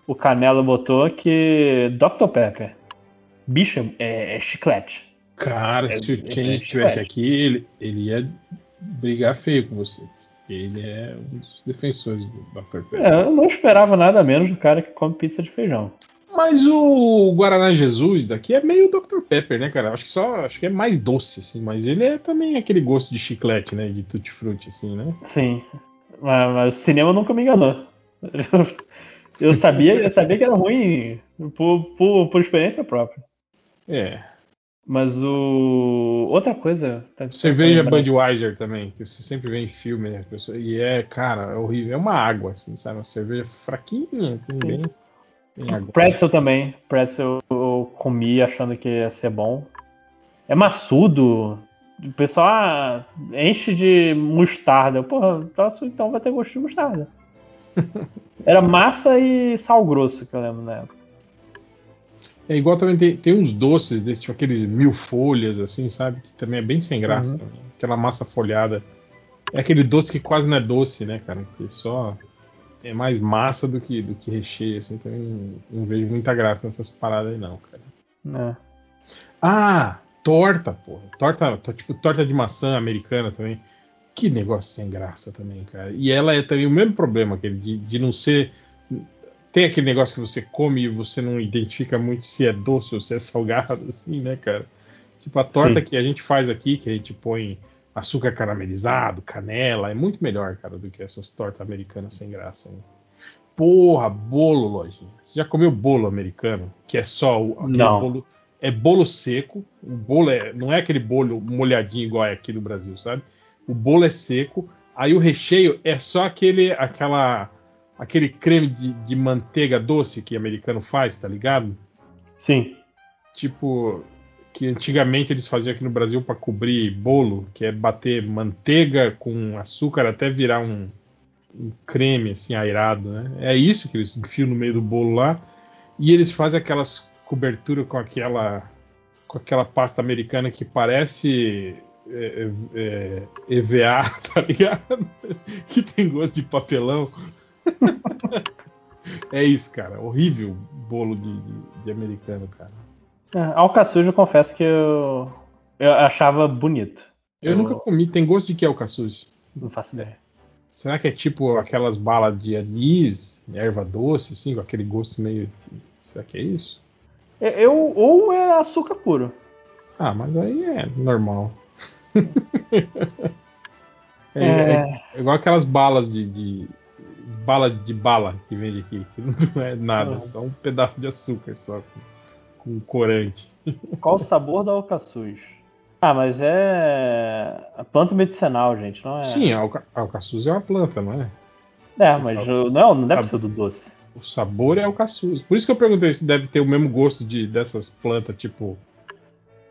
O Canela botou que. Dr. Pepper. Bicho, é, é chiclete. Cara, É- se o é- é estivesse chiclete. aqui, ele, ele ia brigar feio com você. Ele é um dos defensores do Dr. Pepper. É, eu não esperava nada menos do cara que come pizza de feijão. Mas o Guaraná Jesus daqui é meio Dr. Pepper, né, cara? Acho que só acho que é mais doce, assim, mas ele é também aquele gosto de chiclete, né? De tutti-frutti, assim, né? Sim. Mas, mas o cinema nunca me enganou. Eu sabia, eu sabia que era ruim por, por, por experiência própria. É. Mas o. Outra coisa. tá- Cerveja tá lembrando. Budweiser também, que você sempre vê em filme, né? E é, cara, é horrível. É uma água, assim, sabe? Uma cerveja fraquinha, assim, bem, bem. Pretzel também. Pretzel eu comi achando que ia ser bom. É maçudo. O pessoal ah, enche de mostarda. Porra, então vai ter gosto de mostarda. Era massa e sal grosso que eu lembro na época. É igual também tem, tem uns doces desse, tipo aqueles mil folhas, assim, sabe? Que também é bem sem graça. Uhum. Aquela massa folhada. É aquele doce que quase não é doce, né, cara? Que só é mais massa do que, do que recheio, assim. Também não, não vejo muita graça nessas paradas aí, não, cara. É. Ah, torta, porra. Torta, to- tipo, torta de maçã americana também. Que negócio sem graça também, cara. E ela é também o mesmo problema, aquele de, de não ser. Tem aquele negócio que você come e você não identifica muito se é doce ou se é salgado, assim, né, cara? Tipo, a torta Sim. que a gente faz aqui, que a gente põe açúcar caramelizado, canela, é muito melhor, cara, do que essas tortas americanas sem graça. Né? Porra, bolo, lojinha. Você já comeu bolo americano? Que é só o bolo. É bolo seco. O bolo é, não é aquele bolo molhadinho igual é aqui no Brasil, sabe? O bolo é seco. Aí o recheio é só aquele, aquela, aquele creme de, de manteiga doce que americano faz, tá ligado? Sim. Tipo que antigamente eles faziam aqui no Brasil para cobrir bolo, que é bater manteiga com açúcar até virar um, um creme assim airado, né? É isso que eles enfiam no meio do bolo lá. E eles fazem aquelas cobertura com aquela com aquela pasta americana que parece é, é, EVA, tá ligado? que tem gosto de papelão. é isso, cara. Horrível bolo de, de, de americano, cara. É, alcaçuz, eu confesso que eu, eu achava bonito. Eu, eu, nunca comi. Tem gosto de que alcaçuz? Não faço ideia. Será que é tipo aquelas balas de anis, erva doce, assim, com aquele gosto meio. Será que é isso? É, eu, ou é açúcar puro. Ah, mas aí é normal. é, é... é, igual aquelas balas de, de, bala de bala que vende aqui, que não é nada, uhum. só um pedaço de açúcar só com, corante. Qual o sabor da alcaçuz? Ah, mas é planta medicinal, gente, não é? Sim, a alca alcaçuz é uma planta, não é? É, mas não, não deve ser do doce. O sabor é alcaçuz. Por isso que eu perguntei se deve ter o mesmo gosto de dessas plantas, tipo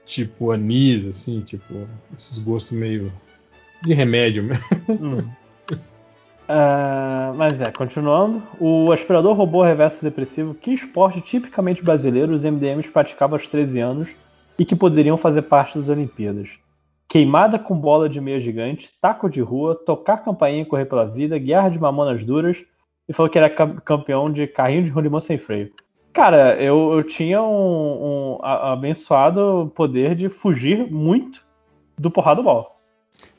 tipo anis, assim, tipo esses gostos meio de remédio mesmo. Hum. Uh, mas é, continuando. O aspirador robô reverso depressivo, que esporte tipicamente brasileiro os MDMs praticavam aos 13 anos e que poderiam fazer parte das Olimpíadas. Queimada com bola de meia gigante, taco de rua, tocar campainha e correr pela vida, guerra de mamonas duras e falou que era campeão de carrinho de rolimã sem freio. Cara, eu, eu tinha um, um abençoado poder de fugir muito do porrada bola.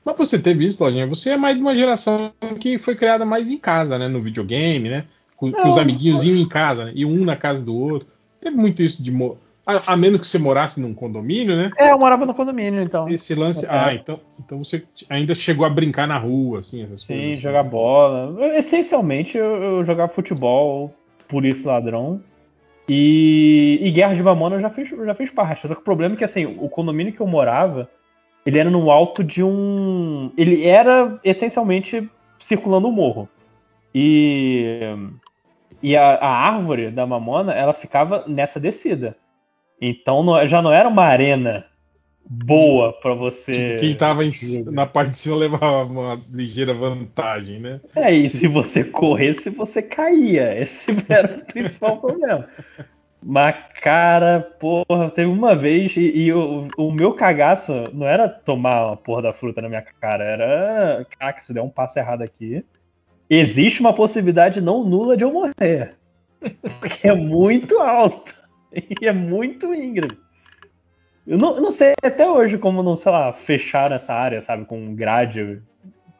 Mas você teve isso, Lojinha? Você é mais de uma geração que foi criada mais em casa, né? No videogame, né? Com, com os amiguinhos iam em casa, né? E um na casa do outro. Teve muito isso de. A, a, menos que você morasse num condomínio, né? É, eu morava no condomínio, então. Esse lance. Ah, então, então você ainda chegou a brincar na rua, assim, essas Sim, coisas. Sim, jogar bola. Essencialmente, eu, eu jogava futebol, polícia ladrão. E, e Guerra de Mamona eu já fiz, já fiz parte. Só que o problema é que assim, o condomínio que eu morava, ele era no alto de um. Ele era essencialmente circulando o um morro. E, e a, a, árvore da mamona, ela ficava nessa descida. Então não, já não era uma arena boa para você. Tipo, quem tava em, na parte de cima levava uma ligeira vantagem, né? É, e se você corresse, você caía. Esse era o principal problema. Mas, cara, porra, teve uma vez e, e o, o, meu cagaço não era tomar a porra da fruta na minha cara, era. Caraca, se der um passo errado aqui, existe uma possibilidade não nula de eu morrer. Porque é muito alto. E é muito íngreme. Eu não, não sei até hoje como não, sei lá, fechar essa área, sabe, com grade,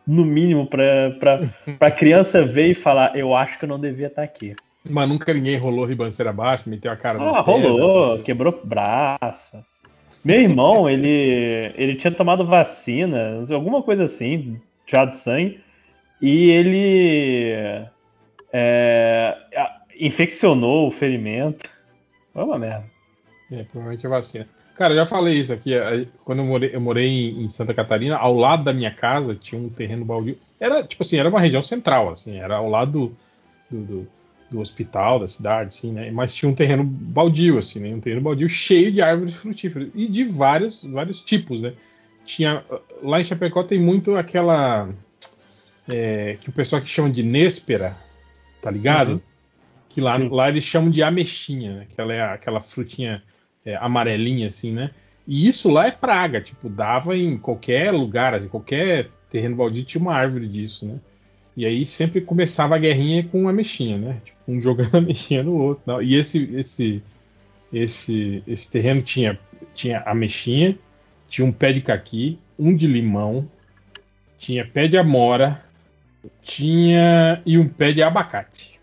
no mínimo, pra, pra, pra criança ver e falar, eu acho que eu não devia estar aqui. Mas nunca ninguém rolou ribanceira abaixo, meteu a cara ah, rolou, quebrou braço. Meu irmão, ele, ele tinha tomado vacina, alguma coisa assim, já de sangue, e ele é, infeccionou o ferimento. Foi uma merda. É, provavelmente a vacina. Cara, eu já falei isso aqui. Quando eu morei, eu morei em Santa Catarina, ao lado da minha casa tinha um terreno baldio. Era, tipo assim, era uma região central, assim, era ao lado do, do do hospital da cidade, assim, né? Mas tinha um terreno baldio, assim, né? Um terreno baldio cheio de árvores frutíferas e de vários, vários tipos, né? Tinha lá em Chapecó tem muito aquela é, que o pessoal que chama de néspera, tá ligado? Uhum. Que lá, lá eles chamam de ameixinha, né? Que ela é aquela frutinha é, amarelinha, assim, né? E isso lá é praga, tipo, dava em qualquer lugar, assim, qualquer terreno baldio tinha uma árvore disso, né? E aí sempre começava a guerrinha com a mexinha, né? Tipo, um jogando a mexinha no outro. Não. E esse, esse, esse, esse terreno tinha, tinha a mexinha, tinha um pé de caqui, um de limão, tinha pé de amora, tinha e um pé de abacate.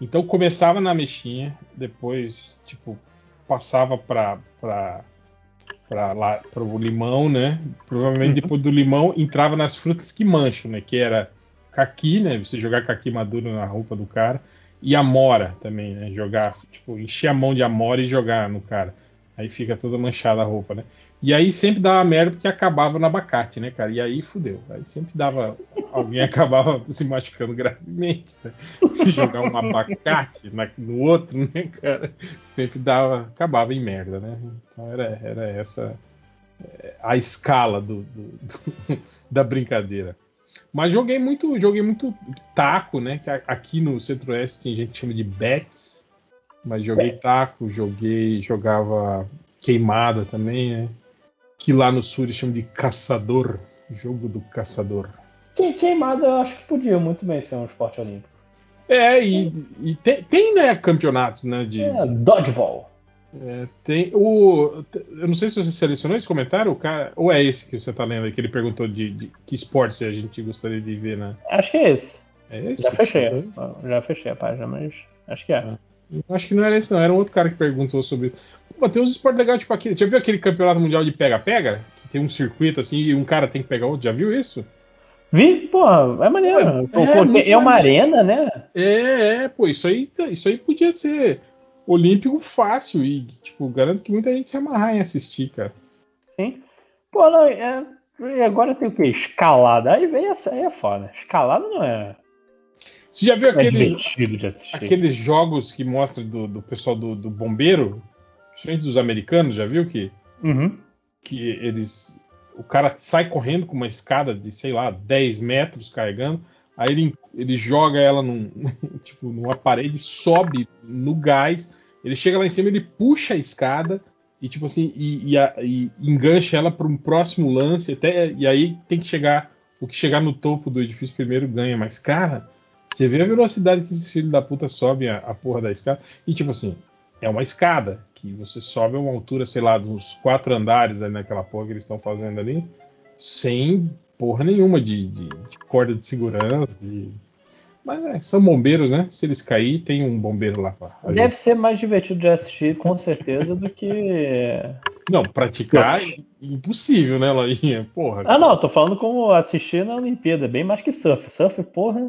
Então começava na mexinha, depois tipo passava para para lá para o limão, né? Provavelmente uhum. depois do limão entrava nas frutas que mancham, né? Que era caqui, né? Você jogar caqui maduro na roupa do cara. E amora também, né? Jogar, tipo, encher a mão de amora e jogar no cara. Aí fica toda manchada a roupa, né? E aí sempre dava merda porque acabava no abacate, né, cara? E aí fudeu. Aí sempre dava. Alguém acabava se machucando gravemente, né? Se jogar um abacate na, no outro, né, cara? Sempre dava. Acabava em merda, né? Então era, era essa é, a escala do, do, do da brincadeira. Mas joguei muito, joguei muito taco, né? Que aqui no Centro-Oeste tem gente que chama de bets. Mas joguei taco, joguei, jogava queimada também, né? Que lá no sul eles chamam de caçador, jogo do caçador. Que- Queimada eu acho que podia muito bem ser um esporte olímpico. É, e, e tem, tem, né, campeonatos, né, de, É, dodgeball. É, tem o. Eu não sei se você selecionou esse comentário, o cara. Ou é esse que você tá lendo aí, que ele perguntou de, de que esporte a gente gostaria de ver, né? Acho que é esse. É esse? Já fechei. Já fechei a página, mas acho que é. Eu acho que não era esse, não. Era um outro cara que perguntou sobre. Pô, tem uns esportes legais, tipo aquele. Já viu aquele campeonato mundial de pega-pega? Que tem um circuito assim e um cara tem que pegar outro. Já viu isso? Vi, porra, é maneiro. Pô, é pô, muito é uma maneiro. arena, né? É, é, pô, isso aí, isso aí podia ser olímpico fácil e, tipo, garanto que muita gente se amarrar em assistir, cara. Sim. Pô, não, é. E agora tem o quê? Escalada. Aí vem essa, aí é foda. Escalada não é. Você já viu é aqueles, assistir. aqueles jogos que mostra do, do pessoal do, do bombeiro, principalmente dos americanos, já viu que, Uhum. que eles. O cara sai correndo com uma escada de, sei lá, 10 metros carregando, aí ele, ele joga ela num, tipo, numa parede, sobe no gás, ele chega lá em cima, ele puxa a escada e tipo assim, e, e, a- e engancha ela para um próximo lance, até, e aí tem que chegar. O que chegar no topo do edifício primeiro ganha, mas, cara, você vê a velocidade que esses filhos da puta sobem a, a porra da escada. E tipo assim, é uma escada que você sobe a uma altura, sei lá, uns quatro andares ali naquela porra que eles estão fazendo ali, sem porra nenhuma de, de- de corda de segurança. de- Mas é, são bombeiros, né? Se eles caírem, tem um bombeiro lá pra. Deve ser mais divertido de assistir, com certeza, do que. Não, praticar é impossível, né, Lojinha? Porra. Ah, não, tô falando como assistir na Olimpíada, bem mais que surf. Surf, porra.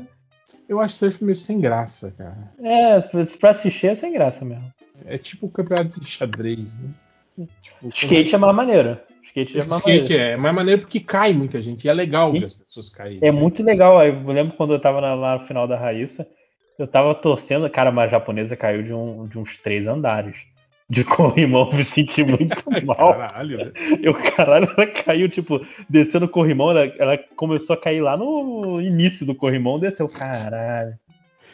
Eu acho surf meio sem graça, cara. É, pra assistir é sem graça mesmo. É tipo o campeonato de xadrez, né? Tipo, Skate é mais maneiro. Skate é mais Skate maneiro. é mais maneiro porque cai muita gente. E é legal ver as pessoas caírem. É muito legal. Eu lembro quando eu tava na, lá no final da Raíssa, eu tava torcendo, cara, uma japonesa caiu de, um- de uns três andares. De corrimão, me senti muito mal. Caralho, né? Eu, caralho, ela caiu, tipo, descendo o corrimão, ela, ela começou a cair lá no início do corrimão, desceu, caralho.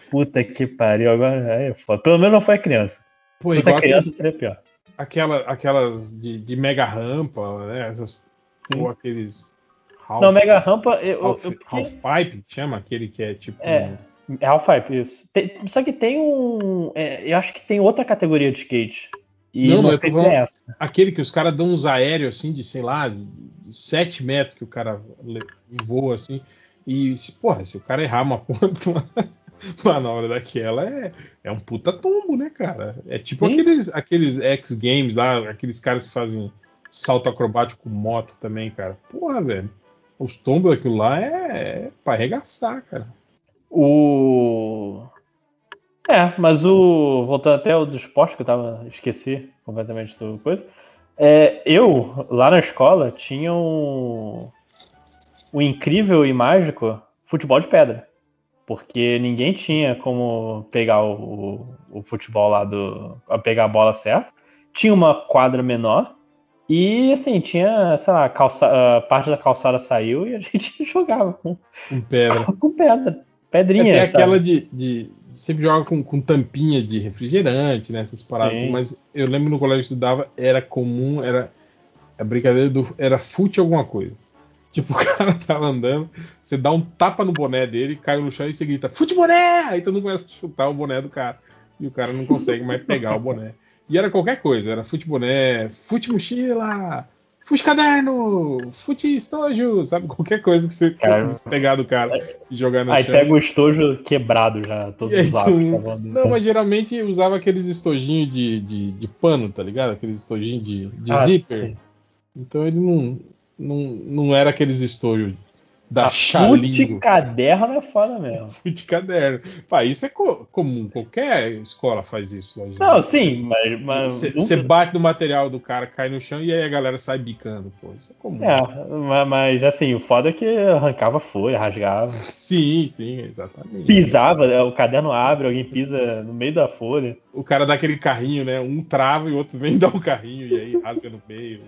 Puta que pariu, agora é foda. Pelo menos não foi a criança. Pô, igual criança, aqueles- seria pior. Aquela, aquelas de, de mega rampa, né? Essas, ou aqueles. Half, Não, mega rampa, eu, half, eu, porque- half pipe, chama aquele que é tipo. É, é Half-Pipe, isso. Tem- só que tem um. é, eu acho que tem outra categoria de skate. E não, tô sei se é essa. Aquele que os caras dão uns aéreos assim de, sei lá, de 7 metros que o cara voa assim. E, porra, se o cara errar uma ponta, manobra daquela, é, é um puta tombo, né, cara? É tipo Sim. aqueles, aqueles X-Games lá, aqueles caras que fazem salto acrobático com moto também, cara. Porra, velho. Os tombos daquilo lá é, é pra arregaçar, cara. O. É, mas o. Voltando até ao do esporte, que eu tava. Esqueci completamente do coisa. É, eu, lá na escola, tinha um. O incrível e mágico futebol de pedra. Porque ninguém tinha como pegar o, o, o futebol lá do. a pegar a bola certa. Tinha uma quadra menor. E assim, tinha, sei lá, calça, a parte da calçada saiu e a gente jogava com, Com pedra. com pedra. Pedrinha. É, sabe? aquela de, de- Sempre joga com, com tampinha de refrigerante, né? Essas paradas. Sim. Mas eu lembro no colégio que eu estudava, era comum, era. A brincadeira do. Era fute alguma coisa. Tipo, o cara tava andando, você dá um tapa no boné dele, cai no chão e você grita, fute boné! Aí todo mundo começa a chutar o boné do cara. E o cara não consegue mais pegar o boné. E era qualquer coisa, era fute boné, fute mochila, fute caderno, fute estojo, sabe? Qualquer coisa que você conseguisse pegar do cara e jogar no Aí chão. pega o estojo quebrado já, todos aí os lados. tu- tá? Não, mas geralmente usava aqueles estojinhos de, de, de pano, tá ligado? Aqueles estojinhos de, de Ah, zíper. sim. Então ele não, não, não era aqueles estojos da A Xalingo. Fute caderno é foda mesmo. Fute caderno. Pá, isso é co- comum, qualquer escola faz isso. Hoje. Não, sim, mas. Você nunca- bate no material do cara, cai no chão e aí a galera sai bicando. Pô, isso é comum. É, mas, mas, assim, o foda é que arrancava folha, rasgava. Sim, sim, exatamente. Pisava, é, o caderno abre, alguém pisa no meio da folha. O cara dá aquele carrinho, né? Um trava e o outro vem dar um carrinho e aí rasga no meio.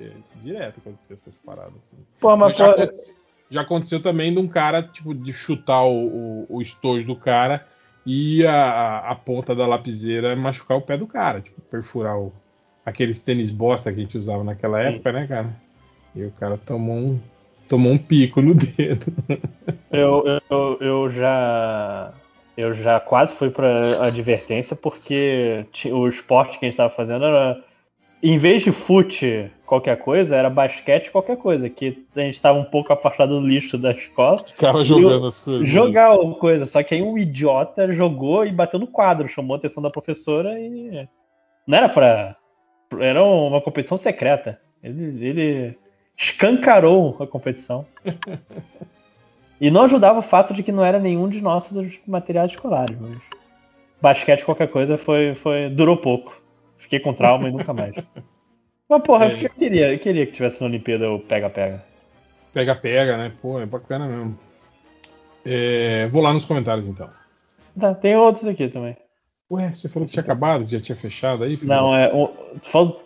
É, direto acontecer essas paradas assim. Pô, mas, Mas já, aconteceu, já aconteceu também de um cara, tipo, de chutar o, o, o estojo do cara e a, a, ponta da lapiseira machucar o pé do cara, tipo, perfurar o, aqueles tênis bosta que a gente usava naquela época, né, cara? E o cara tomou um, tomou um pico no dedo. Eu, eu, eu já. Eu já quase fui pra advertência porque o esporte que a gente tava fazendo era. Em vez de fute qualquer coisa, era basquete qualquer coisa. Que a gente tava um pouco afastado do lixo da escola. Ficava jogando as coisas. né? Jogar o coisa. Só que aí um idiota jogou e bateu no quadro, chamou a atenção da professora e. Não era pra. Era uma competição secreta. Ele, ele escancarou a competição. E não ajudava o fato de que não era nenhum de nossos materiais escolares. Mas basquete, qualquer coisa, foi, foi durou pouco. Fiquei com trauma e nunca mais. Mas, porra, É. eu queria, eu queria que tivesse na Olimpíada o pega-pega. Pega-pega, né? Pô, é bacana mesmo. É, vou lá nos comentários então. Tá, tem outros aqui também. Ué, você falou que tinha acabado, que já tinha fechado aí? filho? Não, é. o-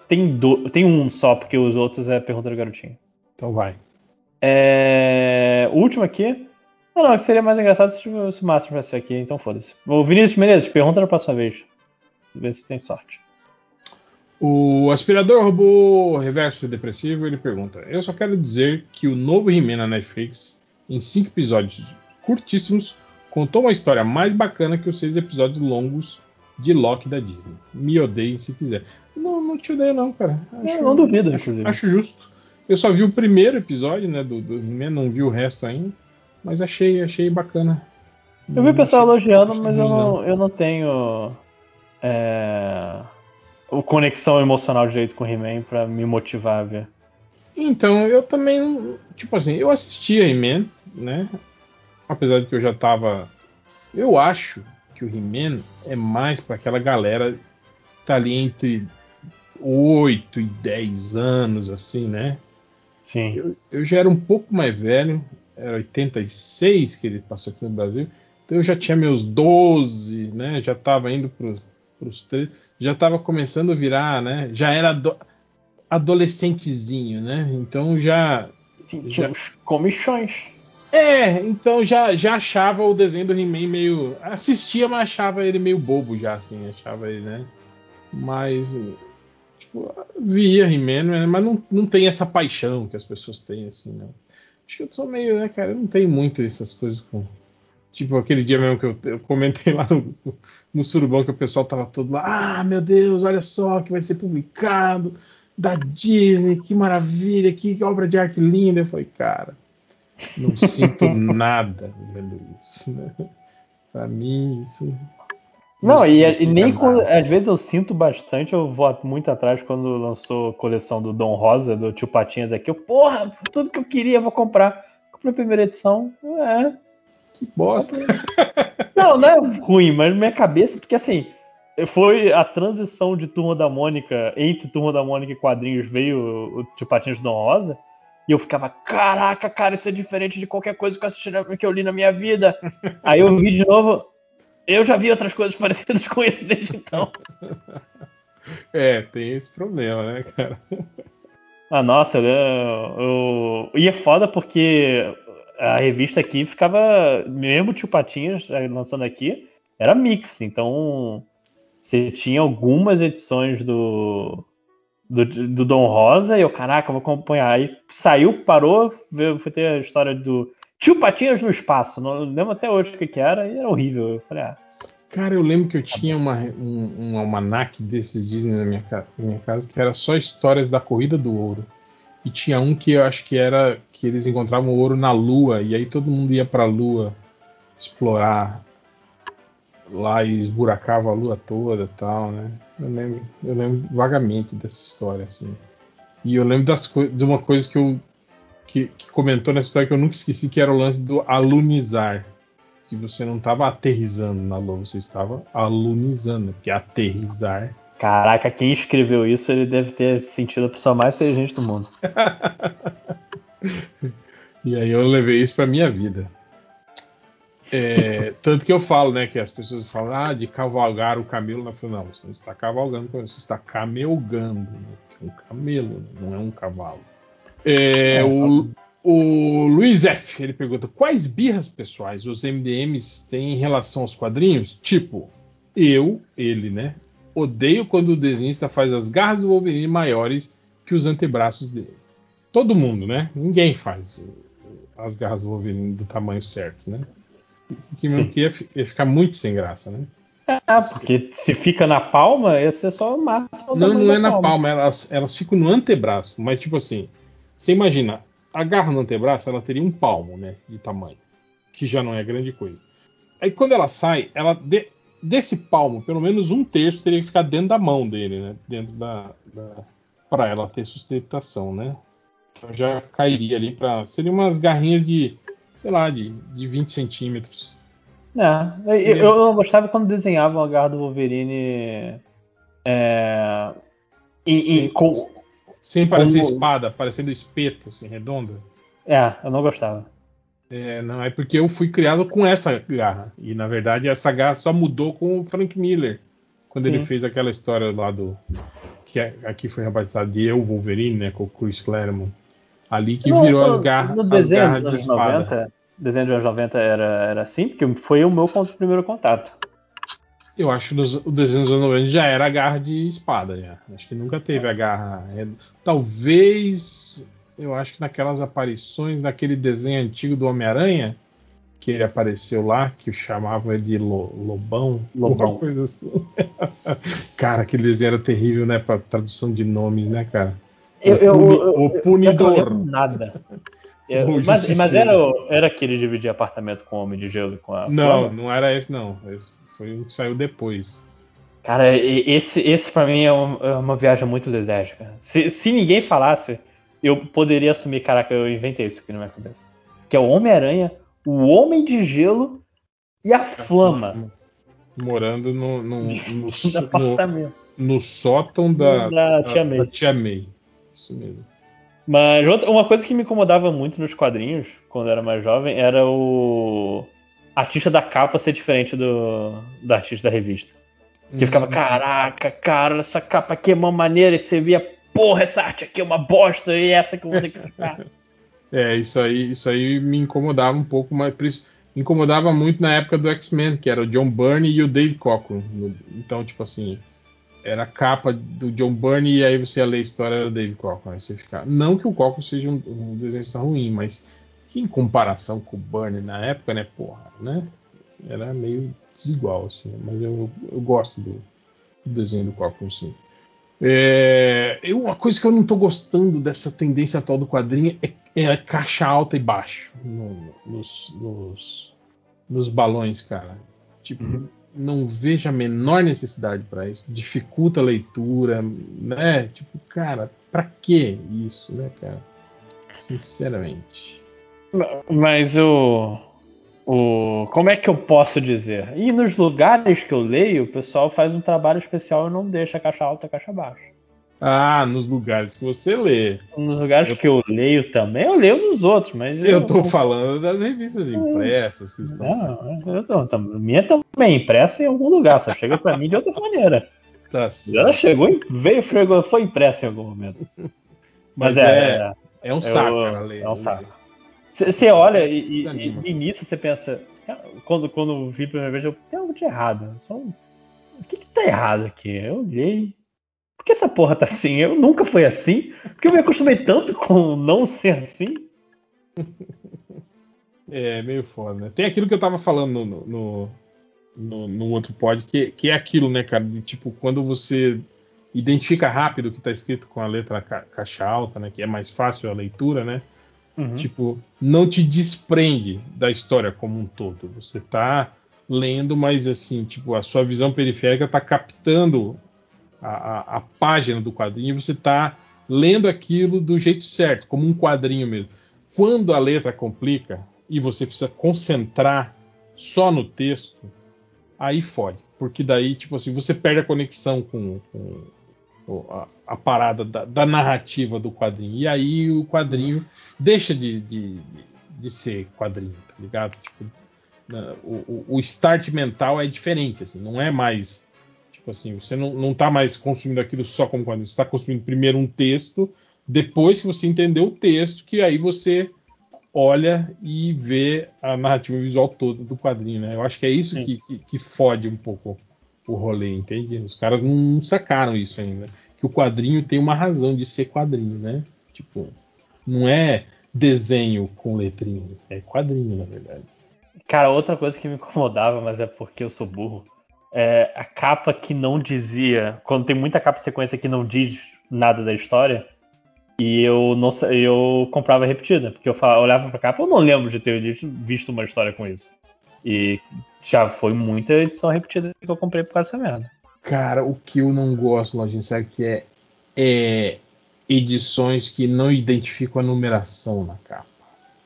tem, do, tem um só, porque os outros é pergunta do garotinho. Então vai. É, o último aqui. Não, não, que seria mais engraçado se, se o Márcio tivesse aqui, então foda-se. O Vinícius Menezes, pergunta na próxima vez. Vê se tem sorte. O aspirador robô reverso depressivo ele pergunta: Eu só quero dizer que o novo He-Man na Netflix, em cinco episódios curtíssimos, contou uma história mais bacana que os seis episódios longos de Loki da Disney. Me odeiem se quiser. Não, não te odeio, não, cara. Eu não duvido, acho, inclusive. acho justo. Eu só vi o primeiro episódio, né, do, do He-Man, não vi o resto ainda, mas achei, achei bacana. Eu vi o pessoal elogiando, mas eu não, eu não tenho. É, o conexão emocional direito com o He-Man pra me motivar a ver. Então, eu também, tipo assim, eu assistia He-Man, né? Apesar de que eu já tava. Eu acho que o He-Man é mais pra aquela galera que tá ali entre 8 e 10 anos, assim, né? Sim. Eu, eu já era um pouco mais velho, era 86 que ele passou aqui no Brasil, então eu já tinha meus 12, né? Já tava indo pros, pros 13, já tava começando a virar, né? Já era ado- adolescentezinho, né? Então já. Tinha já- comichões. é, então já, já achava o desenho do He-Man meio. Assistia, mas achava ele meio bobo já, assim. Achava ele, né? Mas. Tipo, via He-Man, né, mas não, não tem essa paixão que as pessoas têm, assim, né? Acho que eu sou meio, né, cara? Eu não tenho muito essas coisas com. Tipo, aquele dia mesmo que eu, eu comentei lá no, no Surubão que o pessoal tava todo lá. Ah, meu Deus, olha só que vai ser publicado da Disney, que maravilha, que obra de arte linda. Eu falei, cara, não sinto nada vendo isso, né? Pra mim, isso. Não, e, e significa nem quando. Às vezes eu sinto bastante, eu vou muito atrás quando lançou a coleção do Dom Rosa, do Tio Patinhas aqui. Eu, porra, tudo que eu queria, eu vou comprar. Comprei a primeira edição. É. Que bosta. Não, não é ruim, mas na minha cabeça, porque assim, foi a transição de Turma da Mônica, entre Turma da Mônica e quadrinhos, veio o Tio Patinhas do Dom Rosa, e eu ficava, caraca, cara, isso é diferente de qualquer coisa que eu, assisti na- que eu li na minha vida. Aí eu vi de novo, eu já vi outras coisas parecidas com esse desde então. É, tem esse problema, né, cara? Ah, nossa, eu, eu- E é foda porque a revista aqui ficava. Mesmo o Tio Patinhas eh, lançando aqui, era mix. Então você tinha algumas edições do. Do, do Dom Rosa e eu, caraca, vou acompanhar. Aí saiu, parou, foi ter a história do Tio Patinhas no espaço. Não lembro até hoje o que, que era, e era horrível. Eu falei, ah, Cara, eu lembro que eu tinha uma, um, um almanac desses Disney na minha, minha casa que era só histórias da corrida do ouro. E tinha um que eu acho que era que eles encontravam ouro na lua e aí todo mundo ia pra lua explorar lá e esburacava a lua toda tal, né? Eu lembro, eu lembro vagamente dessa história assim. E eu lembro das de uma coisa que eu que, que comentou nessa história que eu nunca esqueci que era o lance do alunizar que você não estava aterrizando na lua, você estava alunizando, porque aterrizar. Caraca, quem escreveu isso, ele deve ter se sentido a pessoa mais inteligente do mundo. E aí eu levei isso para minha vida. É, tanto que eu falo, né, que as pessoas falam, ah, de cavalgar o camelo na final. Você não está cavalgando, você está camelgando. Né? É um camelo, não é um cavalo. É, o, O Luiz F. ele pergunta: quais birras pessoais os MDMs têm em relação aos quadrinhos? Tipo, eu, ele, né? Odeio quando o desenhista faz as garras do Wolverine maiores que os antebraços dele. Todo mundo, né? Ninguém faz as garras do Wolverine do tamanho certo, né? Que mesmo que ia, ia, ficar muito sem graça, né? É, porque se fica na palma, ia ser só o máximo. Não, não é na palma, palma elas, elas ficam no antebraço. Mas, tipo assim, você imagina, a garra no antebraço, ela teria um palmo, né? De tamanho. Que já não é grande coisa. Aí quando ela sai, ela de, desse palmo, pelo menos um terço teria que ficar dentro da mão dele, né? Dentro da. da para ela ter sustentação, né? Então já cairia ali para. Seriam umas garrinhas de, sei lá, de, de 20 centímetros. É, eu, eu, gostava quando desenhavam a garra do Wolverine. É, e, e com, sem parecer como... espada, parecendo espeto, assim, redonda. É, eu não gostava. É, não, é porque eu fui criado com essa garra. E na verdade essa garra só mudou com o Frank Miller. Quando Sim. ele fez aquela história lá do. Que é, aqui foi rebatizado de Eu Wolverine, né? Com o Chris Claremont. Ali que virou as garras. No desenho as garras dos anos 90, desenho dos anos 90 era, era assim, porque foi o meu primeiro contato. Eu acho que o desenho dos anos 90 já era a garra de espada. Já. Acho que nunca teve a garra. Talvez. Eu acho que naquelas aparições, naquele desenho antigo do Homem-Aranha, que ele apareceu lá, que chamavam ele de Lobão. Lobão. coisa assim. cara, aquele desenho era terrível, né? Pra tradução de nomes, né, cara? Eu, o, eu, o punidor. Eu nada. Eu, mas, mas era, era aquele dividir apartamento com o Homem de Gelo com a. Não, não era esse, não. Esse foi o que saiu depois. Cara, esse, esse para mim é uma, é uma, viagem muito desértica. Se, se ninguém falasse, eu poderia assumir, caraca, eu inventei isso aqui na minha cabeça. Que é o Homem-Aranha, o Homem de Gelo e a Flama. Morando no, no, no, no, no sótão da, da, tia May. da Tia May. Isso mesmo. Mas uma coisa que me incomodava muito nos quadrinhos, quando eu era mais jovem, era o artista da capa ser diferente do, do artista da revista. Que ficava, uhum. caraca, cara, essa capa aqui é uma maneira, e você via, porra, essa arte aqui é uma bosta, e essa que eu vou ter que ficar. é, isso aí, isso aí me incomodava um pouco, mas incomodava muito na época do X-Men, que era o John Byrne e o Dave Cockrum. Então, tipo assim, era a capa do John Byrne e aí você ia ler a história do Dave Cockrum. Aí você ficava... Não que o Cockrum seja um, um desenhista ruim, mas que em comparação com o Burnie na época, né, porra, né? Era meio desigual, assim, mas eu, eu gosto do, do desenho do Corpo, sim. É, eu, uma coisa que eu não tô gostando dessa tendência atual do quadrinho é, é caixa alta e baixo no, nos, nos, nos, balões, cara. Tipo, uhum. não vejo a menor necessidade para isso. Dificulta a leitura, né? Tipo, cara, pra que isso, né, cara? Sinceramente. Mas o. O, como é que eu posso dizer? E nos lugares que eu leio, o pessoal faz um trabalho especial e não deixa a caixa alta e a caixa baixa. Ah, nos lugares que você lê. Nos lugares eu... que eu leio também, eu leio nos outros, mas. Eu, eu tô falando das revistas impressas que estão. Não, eu tô, minha também é impressa em algum lugar, só chega para mim de outra maneira. Tá certo. Ela chegou, veio, foi impressa em algum momento. Mas, mas é, é, é, um saco, eu. É um saco. Você olha e, e, e, nisso você pensa, quando, quando vi a primeira vez, eu tem algo de errado. Só, o que, que tá errado aqui? Eu olhei. Por que essa porra tá assim? Eu nunca fui assim. Porque eu me acostumei tanto com não ser assim. É, meio foda, né? Tem aquilo que eu tava falando no, no, no, no outro pod, que, que é aquilo, né, cara? De tipo, quando você identifica rápido o que tá escrito com a letra ca caixa alta, né? Que é mais fácil a leitura, né? Uhum. Tipo, não te desprende da história como um todo. Você tá lendo, mas assim, tipo, a sua visão periférica tá captando a, a, a página do quadrinho e você tá lendo aquilo do jeito certo, como um quadrinho mesmo. Quando a letra complica e você precisa concentrar só no texto, aí fode. Porque daí, tipo assim, você perde a conexão com, com a, a parada da, da, narrativa do quadrinho. E aí o quadrinho deixa de, de, de ser quadrinho, tá ligado? Tipo, o, o, start mental é diferente, assim, não é mais. Tipo assim, você não, não tá mais consumindo aquilo só como quadrinho, você está consumindo primeiro um texto, depois que você entendeu o texto, que aí você olha e vê a narrativa visual toda do quadrinho, né? Eu acho que é isso que, que, que, fode um pouco o rolê, entende? Os caras não sacaram isso ainda. Que o quadrinho tem uma razão de ser quadrinho, né? Tipo, não é desenho com letrinhas, é quadrinho, na verdade. Cara, outra coisa que me incomodava, mas é porque eu sou burro, é a capa que não dizia. Quando tem muita capa sequência que não diz nada da história, e eu não eu comprava repetida, porque eu falava, olhava pra capa, eu não lembro de ter visto uma história com isso. E já foi muita edição repetida que eu comprei por causa dessa merda. Cara, o que eu não gosto, Lojinha, sabe que é, é edições que não identificam a numeração na capa.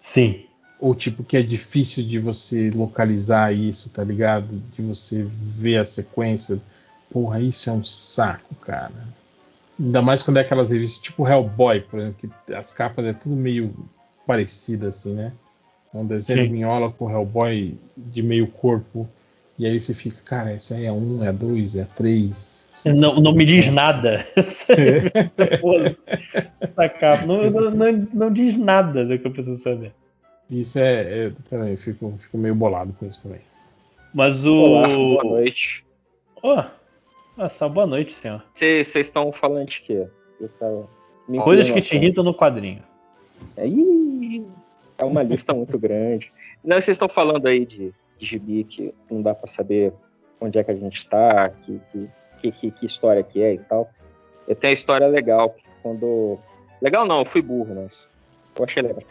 Sim. Ou tipo que é difícil de você localizar isso, tá ligado? De você ver a sequência. Porra, isso é um saco, cara. Ainda mais quando é aquelas revistas tipo Hellboy, por exemplo, que as capas é tudo meio parecidas assim, né? Um desenho de minhola com Hellboy de meio corpo. E aí você fica, cara, essa aí é um, é dois, é três. Não, não me diz nada. Essa capa não, não, não, diz nada do que eu preciso saber. Isso é. é peraí, eu fico, fico meio bolado com isso também. Mas o. Olá, boa noite. Oh, nossa, boa noite, senhor. Vocês estão falando de quê? Coisas que te irritam no quadrinho. Aí é uma lista muito grande. Não, vocês estão falando aí de, de gibi que não dá para saber onde é que a gente está, que, que, que, que, história que é e tal. Eu tenho a história legal. Quando. Legal não, eu fui burro, mas eu achei legal.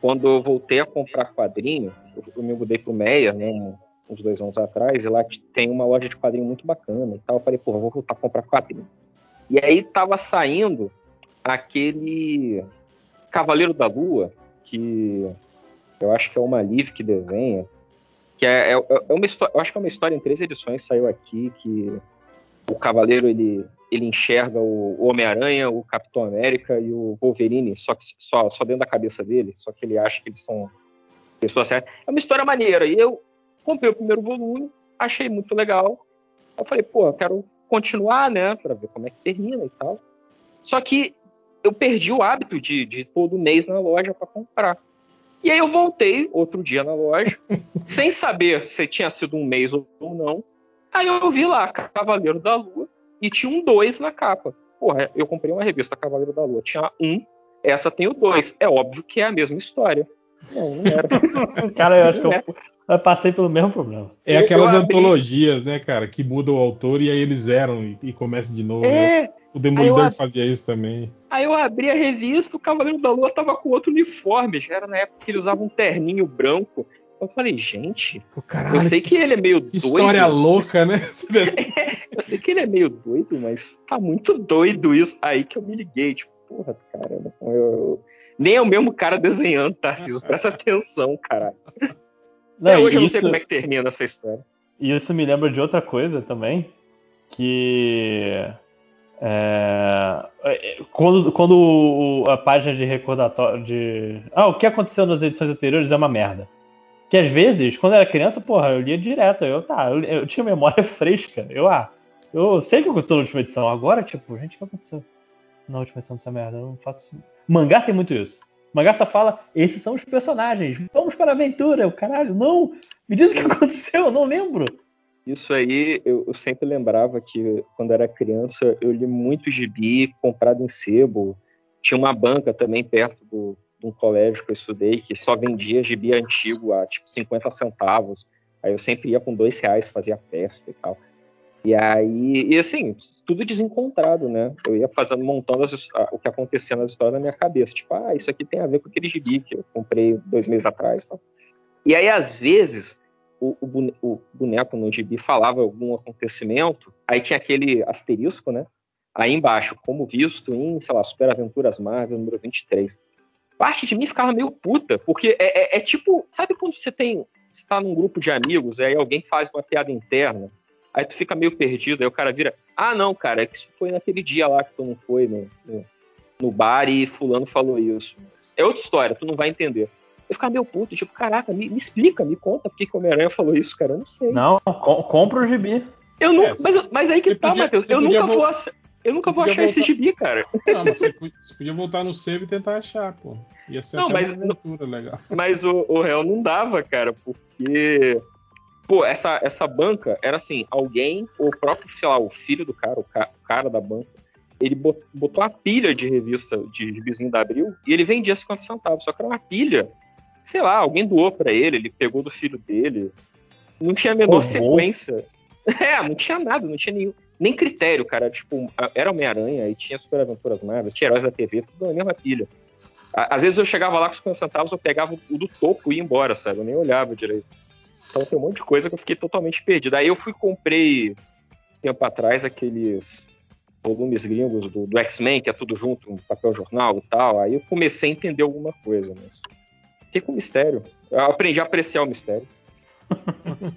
Quando eu voltei a comprar quadrinho, eu me mudei pro Meia, né? uns dois anos atrás, e lá tem uma loja de quadrinho muito bacana e tal. Eu falei, porra, vou voltar a comprar quadrinho. E aí tava saindo aquele Cavaleiro da Lua, que eu acho que é uma Live que desenha, que é, é, é uma história, eu acho que é uma história em três edições, saiu aqui, que o Cavaleiro ele, ele enxerga o Homem-Aranha, o Capitão América e o Wolverine, só, que, só, só dentro da cabeça dele, só que ele acha que eles são pessoas certas. É uma história maneira, e eu comprei o primeiro volume, achei muito legal. Eu falei, pô, eu quero continuar, né, para ver como é que termina e tal. Só que eu perdi o hábito de, de todo mês na loja para comprar. E aí eu voltei outro dia na loja, sem saber se tinha sido um mês ou não. Aí eu vi lá Cavaleiro da Lua e tinha um dois na capa. Porra, eu comprei uma revista Cavaleiro da Lua, tinha um, essa tem o dois. É óbvio que é a mesma história. Não, não era. Cara, eu acho que eu, eu passei pelo mesmo problema. É aquelas antologias, né, cara, que muda o autor e aí eles eram e, e começa de novo. É. Né? O Demolidor ab... fazia isso também. Aí eu abri a revista, o Cavaleiro da Lua tava com outro uniforme. Já era na época que ele usava um terninho branco. Eu falei, gente, Pô, caralho, eu sei que, que, ele é meio doido. História louca, né? eu sei que ele é meio doido, mas tá muito doido isso. Aí que eu me liguei, tipo, porra, caramba, eu, eu... nem é o mesmo cara desenhando, Tarcísio. Presta atenção, cara. Não, Até hoje eu não sei como é que termina essa história. E isso me lembra de outra coisa também, que é, é quando, quando a página de recordatório de ah, o que aconteceu nas edições anteriores é uma merda. Que às vezes, quando eu era criança, porra, eu lia direto. Eu, tá, eu, eu tinha memória fresca. Eu, ah, eu sei o que aconteceu na última edição. Agora, tipo, gente, o que aconteceu na última edição dessa merda? Eu não faço. Mangá tem muito isso. Magassa fala: esses são os personagens, vamos para a aventura. O caralho, não! Me diz o que aconteceu, eu não lembro. Isso aí, eu, eu, sempre lembrava que quando era criança eu li muito gibi comprado em sebo. Tinha uma banca também perto do, de um colégio que eu estudei que só vendia gibi antigo a tipo 50 centavos. Aí eu sempre ia com dois reais, fazia festa e tal. E aí, e assim, tudo desencontrado, né? Eu ia fazendo, montando as, o que acontecia nas histórias na minha cabeça. Tipo, ah, isso aqui tem a ver com aquele gibi que eu comprei dois meses atrás. Tal. E aí, às vezes, o, o, boneco no gibi falava algum acontecimento, aí tinha aquele asterisco, né? Aí embaixo, como visto em, sei lá, Super Aventuras Marvel número 23. Parte de mim ficava meio puta, porque é, é, é tipo, sabe quando você tem, você tá num grupo de amigos, aí alguém faz uma piada interna, Aí tu fica meio perdido, aí o cara vira, ah, não, cara, é que isso foi naquele dia lá que tu não foi no, bar e fulano falou isso. É outra história, tu não vai entender. Eu ficava meio puto, tipo, caraca, me, me explica, me conta por que, que o Homem-Aranha falou isso, cara, eu não sei. Não, com, compra o gibi. Eu não, é, mas, mas aí que tá, Matheus, eu nunca vou Eu nunca vou Podia achar esse voltar- gibi, cara. Não, mas você, podia- você podia voltar no sebo e tentar achar, pô. Ia ser Não, até mas uma aventura legal. Mas o, o réu não dava, cara, porque. Pô, essa, essa banca era assim: alguém, o próprio, sei lá, o filho do cara, o, ca- o cara da banca, ele bot- botou uma pilha de revista de gibizinho da Abril e ele vendia 50 centavos. Só que era uma pilha, sei lá, alguém doou pra ele, ele pegou do filho dele. Não tinha a menor Roubou? sequência. É, não tinha nada, não tinha nenhum, nem critério, cara. Tipo, era Homem-Aranha e tinha Super Aventuras Marvel, tinha Heróis da TV, tudo na mesma pilha. Às vezes eu chegava lá com 50 centavos, eu pegava o do topo e ia embora, sabe? Eu nem olhava direito. Então tem um monte de coisa que eu fiquei totalmente perdido. Aí eu fui e comprei, tempo atrás, aqueles volumes gringos do, do X-Men, que é tudo junto, um papel jornal e tal. Aí eu comecei a entender alguma coisa, mas fiquei com mistério. Eu aprendi a apreciar o mistério.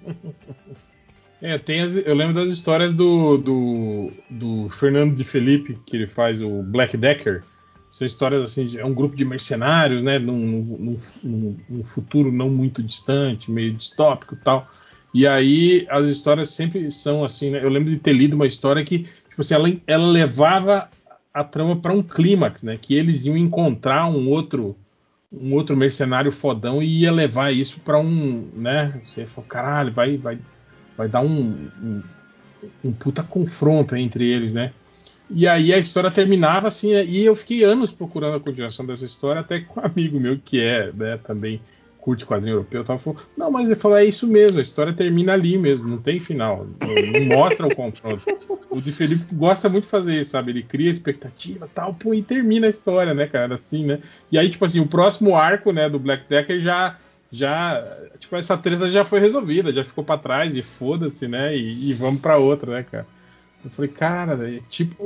É, tem as- eu lembro das histórias do, do, do Fernando de Felipe, que ele faz o Black Decker. São histórias assim, é um grupo de mercenários, né? Num, num- num- num futuro não muito distante, meio distópico tal. E aí as histórias sempre são assim, né? Eu lembro de ter lido uma história que, tipo assim, ela, ela levava a trama para um clímax, né? Que eles iam encontrar um outro um outro mercenário fodão e ia levar isso para um, né? Você falou, caralho, vai, vai, vai dar um, um, um puta confronto entre eles, né? E aí a história terminava assim, e eu fiquei anos procurando a continuação dessa história, até com um amigo meu que é, né, também curte quadrinho europeu, falando, não, mas ele falou, é isso mesmo, a história termina ali mesmo, não tem final, não, mostra o confronto. O de Felipe gosta muito de fazer isso, sabe? Ele cria expectativa tal, pô, e termina a história, né, cara, assim, né? E aí, tipo assim, o próximo arco, né, do Black Decker já já, tipo, essa treta já foi resolvida, já ficou pra trás e foda-se, né? E, e vamos pra outra, né, cara? Eu falei, cara, é tipo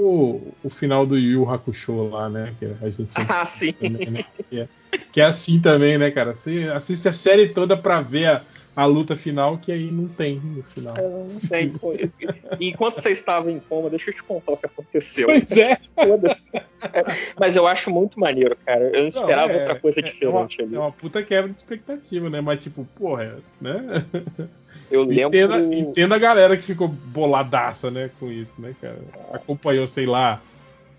o, final do Yu Yu Hakusho lá, né? Que a gente sempre Ah, sim. também, né? que, é, que é assim também, né, cara? Você assiste a série toda pra ver a, a luta final, que aí não tem no final. Não tem. pô. E Enquanto você estava em coma, deixa eu te contar o que aconteceu. Pois é. É, Mas eu acho muito maneiro, cara. Eu não esperava é- outra coisa é- diferente é uma, ali. É uma puta quebra de expectativa, né? Mas, tipo, porra, né? Eu lembro. Entenda, entenda a galera que ficou boladaça, né, com isso, né, cara? Acompanhou, sei lá,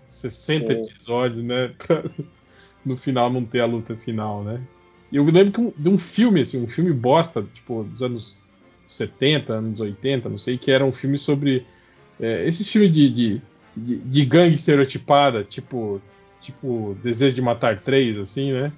60 Sim. episódios, né? Pra no final não ter a luta final, né? Eu me lembro um- de um filme, assim, um filme bosta, tipo, dos anos 70, anos 80, não sei, que era um filme sobre. É, esse filme de, de, de, de gangue estereotipada, tipo, tipo Desejo de Matar Três, assim, né?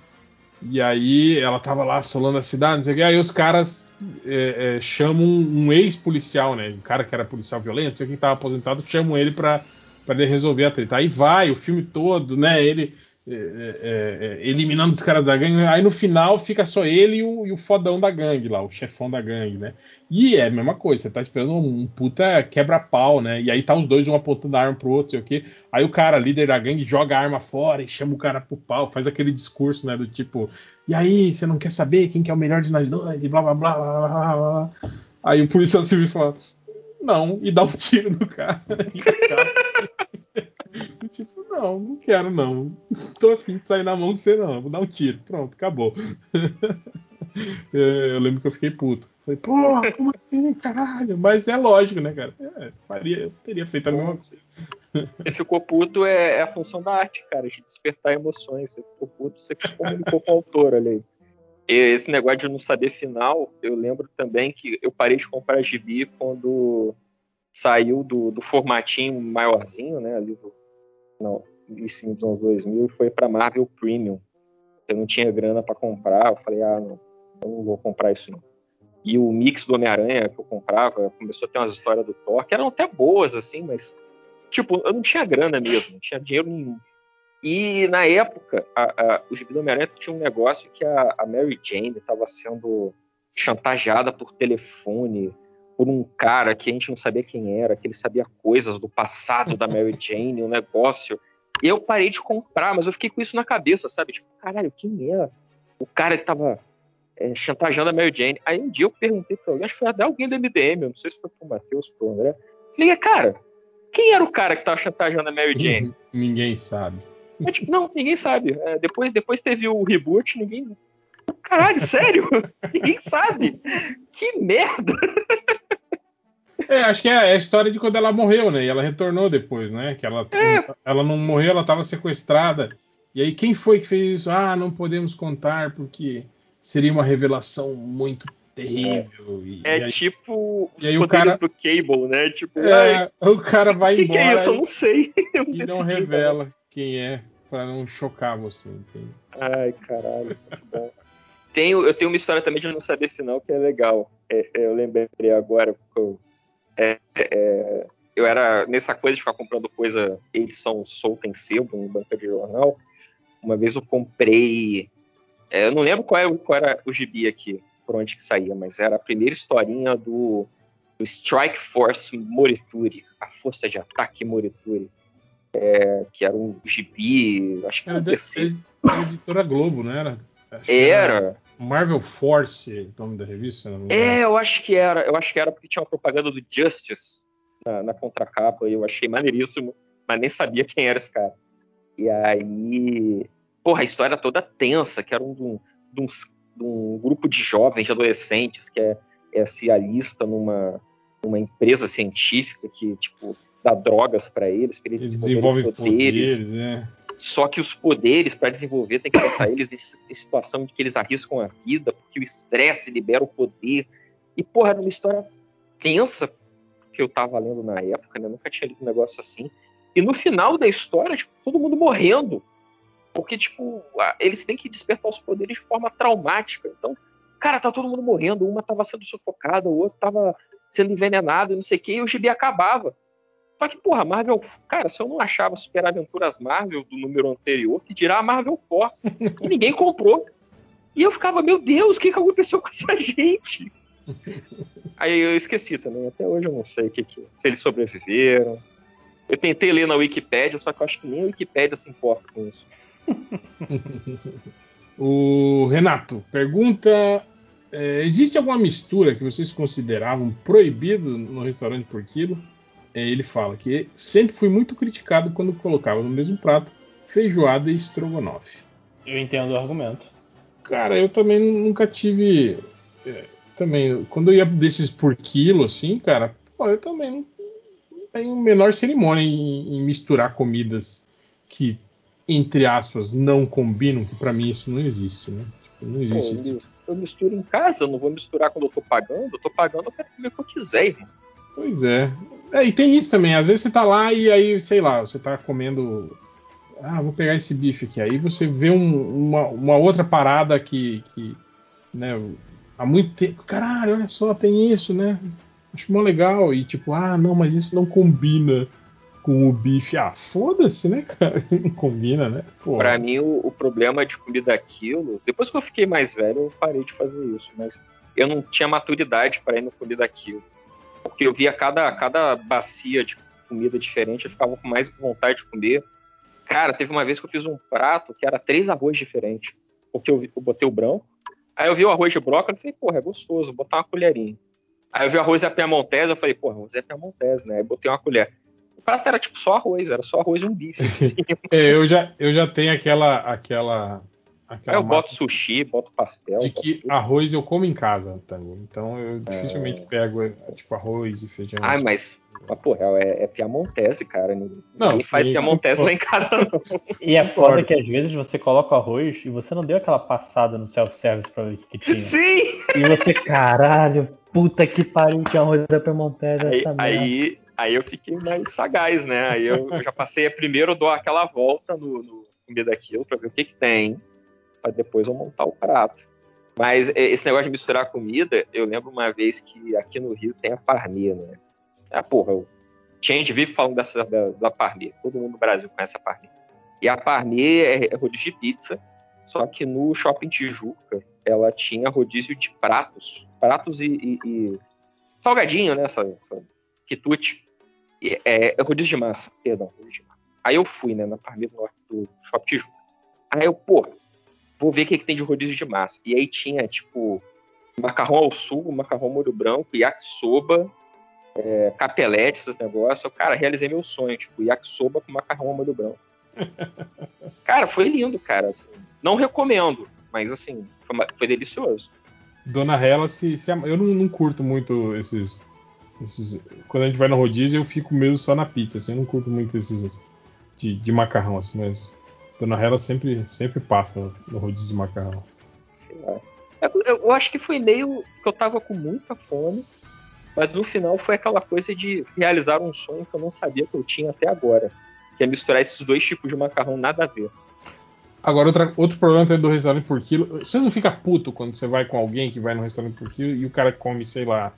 E aí ela tava lá assolando a cidade, não sei o que. Aí os caras é, é, chamam um ex-policial, né? Um cara que era policial violento, não sei o que, tava aposentado, chamam ele pra ele resolver a treta. Aí vai o filme todo, né? Ele é, é, é, eliminando os caras da gangue. Aí no final fica só ele e o, e o fodão da gangue lá, o chefão da gangue, né? E é a mesma coisa, você tá esperando um, um puta quebra-pau, né? E aí tá os dois, um apontando a arma pro outro, sei o quê. Aí o cara, líder da gangue, joga a arma fora e chama o cara pro pau, faz aquele discurso, né? Do tipo, e aí, você não quer saber quem que é o melhor de nós dois? E blá blá blá blá blá blá. Aí o policial civil fala, não, e dá um tiro no cara. Cara- não, não quero não. Tô afim de sair na mão de você não. Vou dar um tiro. Pronto, acabou. É, Eu lembro que eu fiquei puto. Falei, porra, como assim, caralho? Mas é lógico, né, cara? É, faria, eu teria feito a mesma coisa. Você ficou puto é, é a função da arte, cara, de despertar emoções. Você ficou puto, você comunicou com o autor ali. E esse negócio de não saber final, eu lembro também que eu parei de comprar gibi quando saiu do, do formatinho maiorzinho, né, ali do não, início dos anos 2000 e foi para Marvel Premium. Eu não tinha grana para comprar, eu falei, ah, não, eu não vou comprar isso não. E o mix do Homem-Aranha que eu comprava começou a ter umas histórias do Thor, que eram até boas, assim, mas tipo, eu não tinha grana mesmo, não tinha dinheiro nenhum. E na época, a, a, o Gibi do Homem-Aranha tinha um negócio que a, a Mary Jane estava sendo chantageada por telefone por um cara que a gente não sabia quem era, que ele sabia coisas do passado da Mary Jane, um negócio. E eu parei de comprar, mas eu fiquei com isso na cabeça, sabe? Tipo, caralho, quem é o cara que tava é, chantageando a Mary Jane? Aí um dia eu perguntei pra alguém, acho que foi até alguém do MDM, eu não sei se foi pro Matheus, pro André. Falei, cara, quem era o cara que tava chantageando a Mary Jane? Ninguém sabe. É, tipo, não, ninguém sabe. É, depois, depois teve o reboot, ninguém. Caralho, sério? ninguém sabe. Que merda! É, acho que é a história de quando ela morreu, né? E ela retornou depois, né? Que ela, É. ela não morreu, ela estava sequestrada. E aí, quem foi que fez isso? Ah, não podemos contar porque seria uma revelação muito terrível. E, É e aí, tipo os e aí o cara- do Cable, né? Tipo, ai, é, o cara vai o que, que embora é isso? Eu não sei. Eu e não decidi, revela quem é, pra não chocar você, entende? Ai, caralho, muito bom. Tenho, eu tenho uma história também de não saber final que é legal. É, é, eu lembrei agora, porque eu, é, é, eu era nessa coisa de ficar comprando coisa, edição solta em sebo, em banca de jornal. Uma vez eu comprei. é, eu não lembro qual era, qual era o gibi aqui, por onde que saía, mas era a primeira historinha do, do Strike Force Morituri, a Força de Ataque Morituri. É, que era um gibi, acho que era Era um DC. editora Globo, não era? Acho Era. Marvel Force, o nome da revista. É, eu acho que era. Eu acho que era porque tinha uma propaganda do Justice na, na contracapa e eu achei maneiríssimo, mas nem sabia quem era esse cara. E aí. Porra, a história toda tensa, que era um, de um, de uns- de um grupo de jovens, de adolescentes, que é, é se alista numa, numa empresa científica que, tipo, dá drogas pra eles, pra eles Eles desenvolvem poderes, né? Só que os poderes para desenvolver tem que botar eles em, situação de que eles arriscam a vida, porque o estresse libera o poder. E, porra, era uma história tensa que eu tava lendo na época, né? Eu nunca tinha lido um negócio assim. E no final da história, tipo, todo mundo morrendo. Porque, tipo, eles têm que despertar os poderes de forma traumática. Então, cara, tá todo mundo morrendo. Uma tava sendo sufocada, o outro tava sendo envenenado, não sei o quê, e o gibi acabava. Só que, porra, Marvel. Cara, se eu não achava Super Aventuras Marvel do número anterior, que dirá a Marvel Force. e ninguém comprou. E eu ficava, meu Deus, o que, que aconteceu com essa gente? Aí eu esqueci também. Até hoje eu não sei o que, que se eles sobreviveram. Eu tentei ler na Wikipédia, só que eu acho que nem a Wikipédia se importa com isso. O Renato pergunta: é, existe alguma mistura que vocês consideravam proibido no restaurante por quilo? É, ele fala que sempre fui muito criticado quando colocava no mesmo prato feijoada e estrogonofe. Eu entendo o argumento. Cara, eu também nunca tive. é, também, quando eu ia desses por quilo, assim, cara, pô, eu também não, não tenho menor cerimônia em, em misturar comidas que, entre aspas, não combinam, que pra mim isso não existe, né? Tipo, não Pô, existe. eu, mi- eu misturo em casa, eu não vou misturar quando eu tô pagando. Eu tô pagando, eu quero comer o que eu quiser, irmão. Pois é. É, e tem isso também. Às vezes você tá lá e aí, sei lá, você tá comendo. Ah, vou pegar esse bife aqui. Aí você vê um- uma, uma outra parada que, que. né, há muito tempo. Caralho, olha só, tem isso, né? Acho mó legal. E tipo, ah, não, mas isso não combina com o bife. Ah, foda-se, né, cara? Não combina, né? Pô. Pra mim, o, o problema de comida aquilo, depois que eu fiquei mais velho, eu parei de fazer isso, mas eu não tinha maturidade para ir no comida aquilo. Porque eu via cada, cada bacia de comida diferente, eu ficava com mais vontade de comer. Cara, teve uma vez que eu fiz um prato que era três arroz diferentes. Porque eu, eu botei o branco, aí eu vi o arroz de brócolis e falei, porra, é gostoso, vou botar uma colherinha. Aí eu vi o arroz à piamontese, eu falei, porra, arroz é piamontese, né? Aí botei uma colher. O prato era tipo só arroz, era só arroz e um bife. Assim. É, eu já, eu já tenho aquela. aquela, aquela eu boto sushi, boto pastel. de que tudo. arroz eu como em casa, Tango. Então eu dificilmente pego é, tipo arroz e feijão. Ai, mas, mas porra, é, é piamontese, cara. Ninguém Não, faz sim, piamontese eu- lá em casa, não. E é foda que às vezes você coloca o arroz e você não deu aquela passada no self-service pra ver o que, que tinha. Sim! E você, caralho, puta que pariu, tinha arroz da Piemontese Aí, essa merda. aí, aí eu fiquei mais sagaz, né? Aí eu, eu já passei a primeiro dou aquela volta no, no comida daquilo pra ver o que que tem, pra depois eu montar o prato. Mas esse negócio de misturar comida, eu lembro uma vez que aqui no Rio tem a parmê, né? Ah, porra, eu, gente vive falando dessa, da, da parmê. Todo mundo no Brasil conhece a parmê. E a parmê é, é rodízio de pizza, só que no Shopping Tijuca ela tinha rodízio de pratos. Pratos e, e- e salgadinho, né? Essa, essa quitute. E, É, é rodízio de massa, perdão, rodízio de massa. Aí eu fui, né, na parmê do norte do Shopping Tijuca. Aí eu, pô, vou ver o que, que tem de rodízio de massa. E aí tinha, tipo, macarrão ao sugo, macarrão molho branco, yakisoba, é, capelete, esses negócios. Eu, cara, realizei meu sonho, tipo, yakisoba com macarrão ao molho branco. cara, foi lindo, cara. assim. não recomendo, mas assim, foi, foi delicioso. Dona Hela se, se eu não, não curto muito esses esses- quando a gente vai no rodízio, eu fico mesmo só na pizza. Assim, eu não curto muito esses de, de macarrão, assim, mas Dona Hela sempre, sempre passa no rodízio de macarrão. sei lá. Eu, eu- acho que foi meio que eu tava com muita fome, mas no final foi aquela coisa de realizar um sonho que eu não sabia que eu tinha até agora. Que é misturar esses dois tipos de macarrão nada a ver. Agora, outra- outro problema também do restaurante por quilo. Vocês não ficam puto quando você vai com alguém que vai no restaurante por quilo e o cara come, sei lá,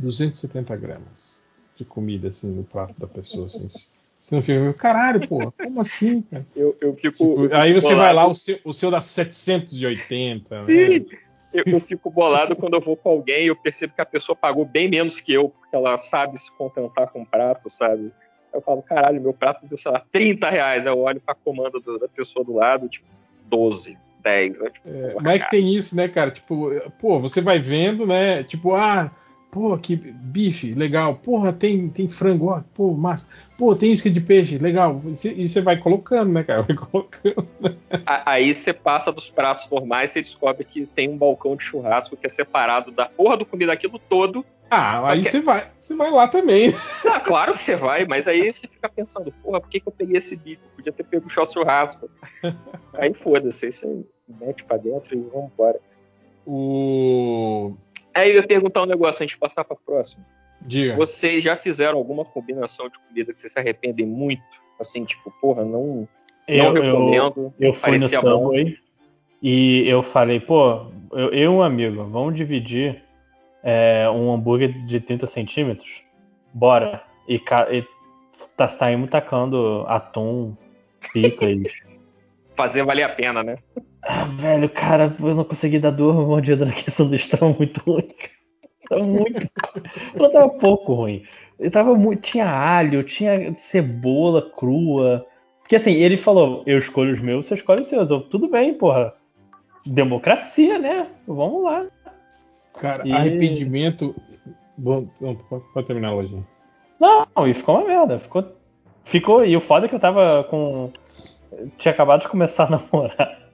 270 gramas de comida, assim, no prato da pessoa, assim. Você não fica, caralho, pô, como assim, cara? Eu, eu fico. Tipo, aí você vai lá, bolado. o seu, o seu dá 780, né? Sim, eu, eu fico bolado quando eu vou com alguém e eu percebo que a pessoa pagou bem menos que eu, porque ela sabe se contentar com o prato, sabe? Eu falo, caralho, meu prato deu, sei lá, 30 reais. Aí Eu olho pra comanda do- da pessoa do lado, tipo, 12, 10. Eu, tipo, É, mas é que tem isso, né, cara? Tipo, pô, você vai vendo, né? Tipo, ah, pô, que bife, legal. Porra, tem, tem frango, ó, pô, massa. Pô, tem isca de peixe, legal. E você- vai colocando, né, cara? Vai colocando. Aí você passa dos pratos normais e você descobre que tem um balcão de churrasco que é separado da porra do comida aquilo todo. Ah, aí Ok. você vai, você vai lá também. Ah, claro que você vai, mas aí você fica pensando, porra, por que, que eu peguei esse bife? Podia ter pego o churrasco. aí foda-se, aí você mete pra dentro e vambora. O. Aí eu ia perguntar um negócio antes de passar pra próxima. Diga. Vocês já fizeram alguma combinação de comida que vocês se arrependem muito? Assim, tipo, porra, não, não Eu, recomendo. eu, eu fui no. Subway e eu falei, pô, eu, eu e um amigo, vamos dividir é, um hambúrguer de 30 centímetros? Bora. E, e tá, saímos tacando atum, picas. Fazer valer a pena, né? Ah, velho, cara, eu não consegui dar duas mordidas naquele sanduíche, tava muito ruim. Tava muito. Não tava pouco ruim. Ele tava muito. Tinha alho, tinha cebola crua. Porque assim, ele falou: eu escolho os meus, você escolhe os seus. Eu, tudo bem, porra. Democracia, né? Vamos lá. Cara, E- arrependimento. Bom, pode terminar a lojinha. Não, e ficou uma merda. Ficou. Ficou. E o foda é que eu tava com. Tinha acabado de começar a namorar.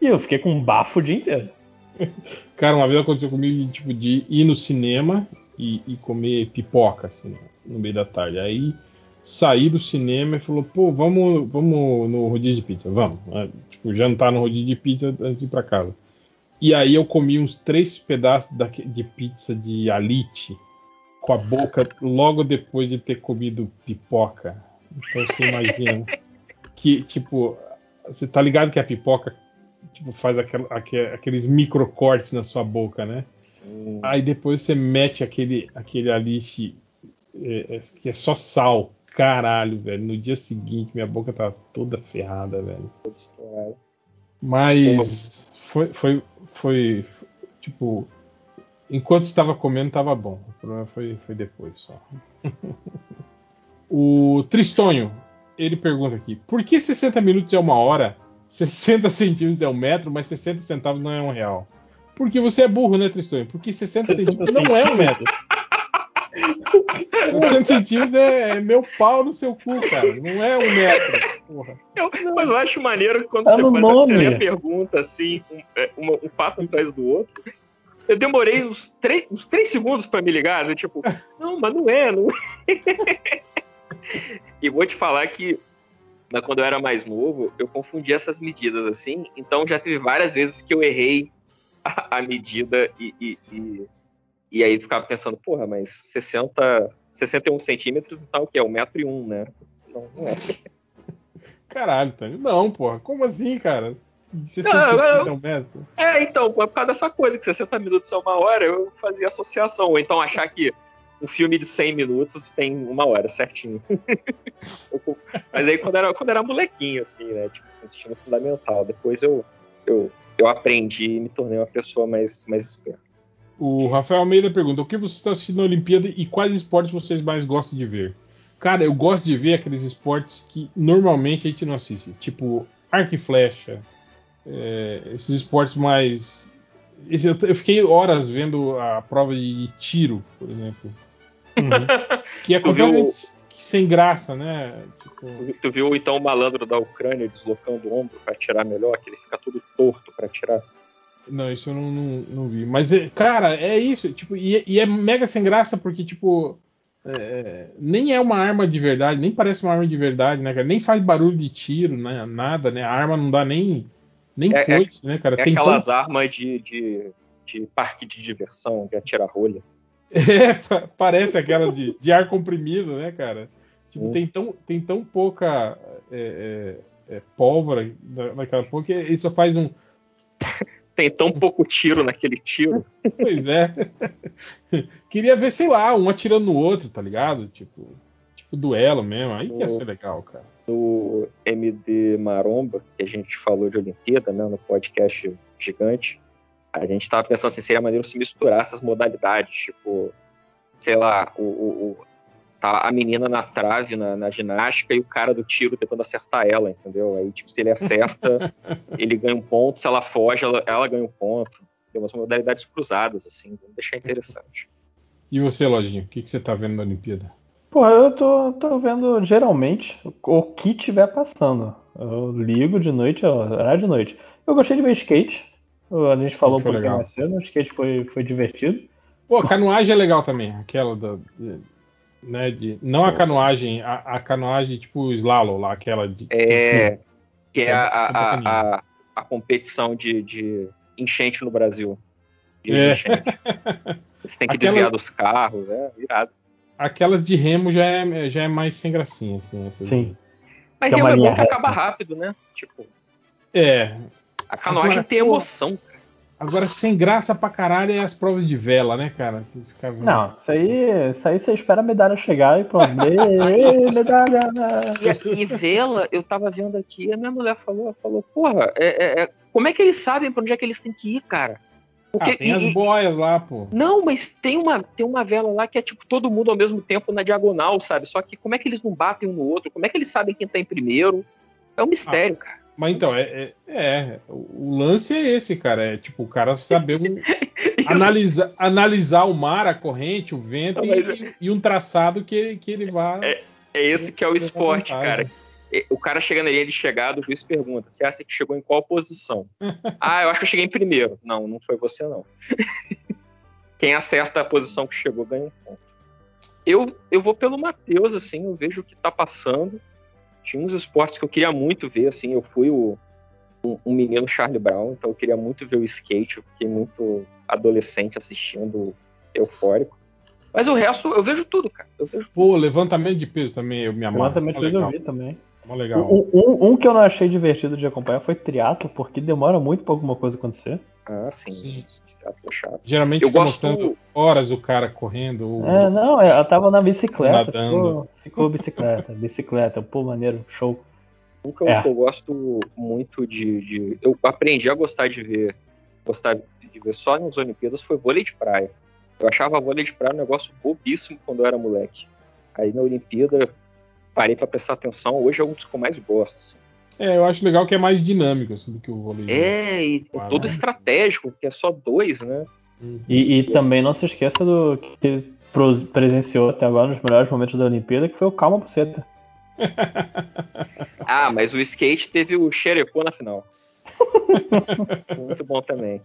E eu fiquei com um bafo o dia inteiro. Cara, uma vez aconteceu comigo tipo, de ir no cinema e, e comer pipoca, assim, no meio da tarde. Aí saí do cinema e falou, pô, vamos, vamos no rodízio de pizza, vamos. É, Tipo, jantar no rodízio de pizza antes de ir pra casa. E aí eu comi uns três pedaços de pizza de alite com a boca logo depois de ter comido pipoca. Então você imagina que, tipo, você tá ligado que a pipoca tipo, faz aquela- aque- aqueles microcortes na sua boca, né? Sim. Aí depois você mete aquele, aquele alite é, é, que é só sal. Caralho, velho. No dia seguinte minha boca tava toda ferrada, velho. Mas foi, foi, foi, tipo, enquanto estava comendo tava bom. O problema foi, foi depois só. o Tristonho, ele pergunta aqui: por que 60 minutos é uma hora, 60 centímetros é um metro, mas 60 centavos não é um real? Porque você é burro, né, Tristonho? Porque 60 centímetros não é um metro. 60 centímetros é, é meu pau no seu cu, cara. Não é um metro. Porra. Eu- mas eu acho maneiro que quando Tá você, no faz, você nome. lê a pergunta assim, um, é, uma- um papo atrás do outro. Eu demorei uns três, uns três segundos pra me ligar, né? tipo, não, mas não é, não é. e vou te falar que mas quando eu era mais novo, eu confundi essas medidas assim, então já teve várias vezes que eu errei a, a medida e, e, e, e aí ficava pensando, porra, mas 60, 61 centímetros, então o que é? Um metro e um, né? Não, não é. Caralho. Não, porra. Como assim, cara? 60 Não, eu- é um metro? É, então, por causa dessa coisa, que 60 minutos é uma hora, eu fazia associação. Ou então achar que um filme de 100 minutos tem uma hora, certinho. Mas aí quando era, quando era molequinho, assim, né? Tipo, ensino fundamental. Depois eu, eu, eu aprendi e me tornei uma pessoa mais, mais esperta. O Rafael Almeida pergunta: o que você está assistindo na Olimpíada e quais esportes vocês mais gostam de ver? Cara, eu gosto de ver aqueles esportes que normalmente a gente não assiste, tipo arco e flecha, é, esses esportes mais. eu fiquei horas vendo a prova de tiro, por exemplo, que é completamente sem graça, né? Tipo, Tu viu então o malandro da Ucrânia deslocando o ombro pra tirar melhor, que ele fica tudo torto pra tirar? Não, isso eu não, não, não vi. Mas, é, cara, é isso. Tipo, e, e é mega sem graça porque, tipo, é, nem é uma arma de verdade, nem parece uma arma de verdade, né, cara? Nem faz barulho de tiro, né? Nada, né? A arma não dá nem, nem É- coice, né, cara? É Tem aquelas tão- armas de, de, de parque de diversão, de atira rolha. É, pa- parece aquelas de, de ar comprimido, né, cara? Tipo, Hum. tem, tão, tem tão pouca é, é, é, pólvora na- naquela porra que ele só faz um. Tem tão pouco tiro naquele tiro. Pois é. Queria ver, sei lá, um atirando no outro, tá ligado? Tipo, tipo duelo mesmo. Aí que ia ser legal, cara. no MD Maromba, que a gente falou de Olimpíada, né, no podcast gigante, a gente tava pensando assim, seria maneiro se misturar essas modalidades, tipo, sei lá, o, o- o- tá a menina na trave na, na ginástica e o cara do tiro tentando acertar ela, entendeu? Aí, tipo, se ele acerta, ele ganha um ponto, se ela foge, ela, ela ganha um ponto. Tem umas modalidades cruzadas, assim, vamos deixar interessante. E você, Lojinho, o que, que você tá vendo na Olimpíada? Pô, eu tô, tô vendo geralmente o que tiver passando. Eu ligo de noite, ó, horário de noite. Eu gostei de ver skate. A gente falou um foi pouquinho mais cedo, o skate foi, foi divertido. Pô, a canoagem é legal também. Aquela da. de- né, de, não a canoagem, a, a canoagem tipo slalom lá, aquela de. É, que Isso é é- a, isso é a, a, a competição de, de enchente no Brasil. De É. enchente. Você tem que Aquela- desviar dos carros, é irado. Aquelas de remo já é, já é mais sem gracinha, assim. essas Sim. Mas Que é remo uma é bom que acaba rápido, né? Tipo, de- É. a canoagem Agora, tem pô, emoção. Agora, sem graça pra caralho é as provas de vela, né, cara? Você fica vendo. Não, isso aí, isso aí você espera a medalha chegar e pronto. Medalha! E, e vela, eu tava vendo aqui, a minha mulher falou, falou, porra, é, é- é- como é que eles sabem pra onde é que eles têm que ir, cara? Porque, Ah, tem e- as boias lá, pô. Não, mas tem uma, tem uma vela lá que é tipo todo mundo ao mesmo tempo na diagonal, sabe? Só que como é que eles não batem um no outro? Como é que eles sabem quem tá em primeiro? É um mistério, cara. Mas então, é, é, é, o lance é esse, cara. É tipo, o cara saber analisar, analisar o mar, a corrente, o vento Não, e, mas e- um traçado que, ele- que ele vá. É esse que é o esporte, cara. É, O cara chega na linha de chegada, o juiz pergunta: você acha que chegou em qual posição? ah, eu acho que eu cheguei em primeiro. Não, não foi você, não. Quem acerta a posição que chegou ganha um ponto. Eu, eu vou pelo Matheus, assim, eu vejo o que tá passando. Tinha uns esportes que eu queria muito ver, assim, eu fui o, um, um menino Charlie Brown, então eu queria muito ver o skate, eu fiquei muito adolescente assistindo, eufórico. Mas o resto, eu vejo tudo, cara. Eu vejo Pô, levantamento de peso também, eu me amarro. Levantamento de peso eu vi também. Mó legal. Um, um- um que eu não achei divertido de acompanhar foi triatlo, porque demora muito pra alguma coisa acontecer. Ah, sim. Teatro é chato. Geralmente Eu gosto- mostrando horas o cara correndo. ou- É, não, ela tava na bicicleta, Nadando. ficou, ficou bicicleta, bicicleta, pô, maneiro, show. Um que eu, É. eu gosto muito de, de- Eu aprendi a gostar de ver. Gostar de ver só nas Olimpíadas foi vôlei de praia. Eu achava vôlei de praia um negócio bobíssimo quando eu era moleque. Aí na Olimpíada parei pra prestar atenção. Hoje é um dos que eu mais gosto. assim. É, eu acho legal que é mais dinâmico assim, do que o vôlei. É, e é Ah, todo né? estratégico, porque é só dois, né? E, e também não se esqueça do que presenciou até agora nos melhores momentos da Olimpíada, que foi o Calma Buceta. Ah, mas o skate teve o Xerecô na final. Muito bom também.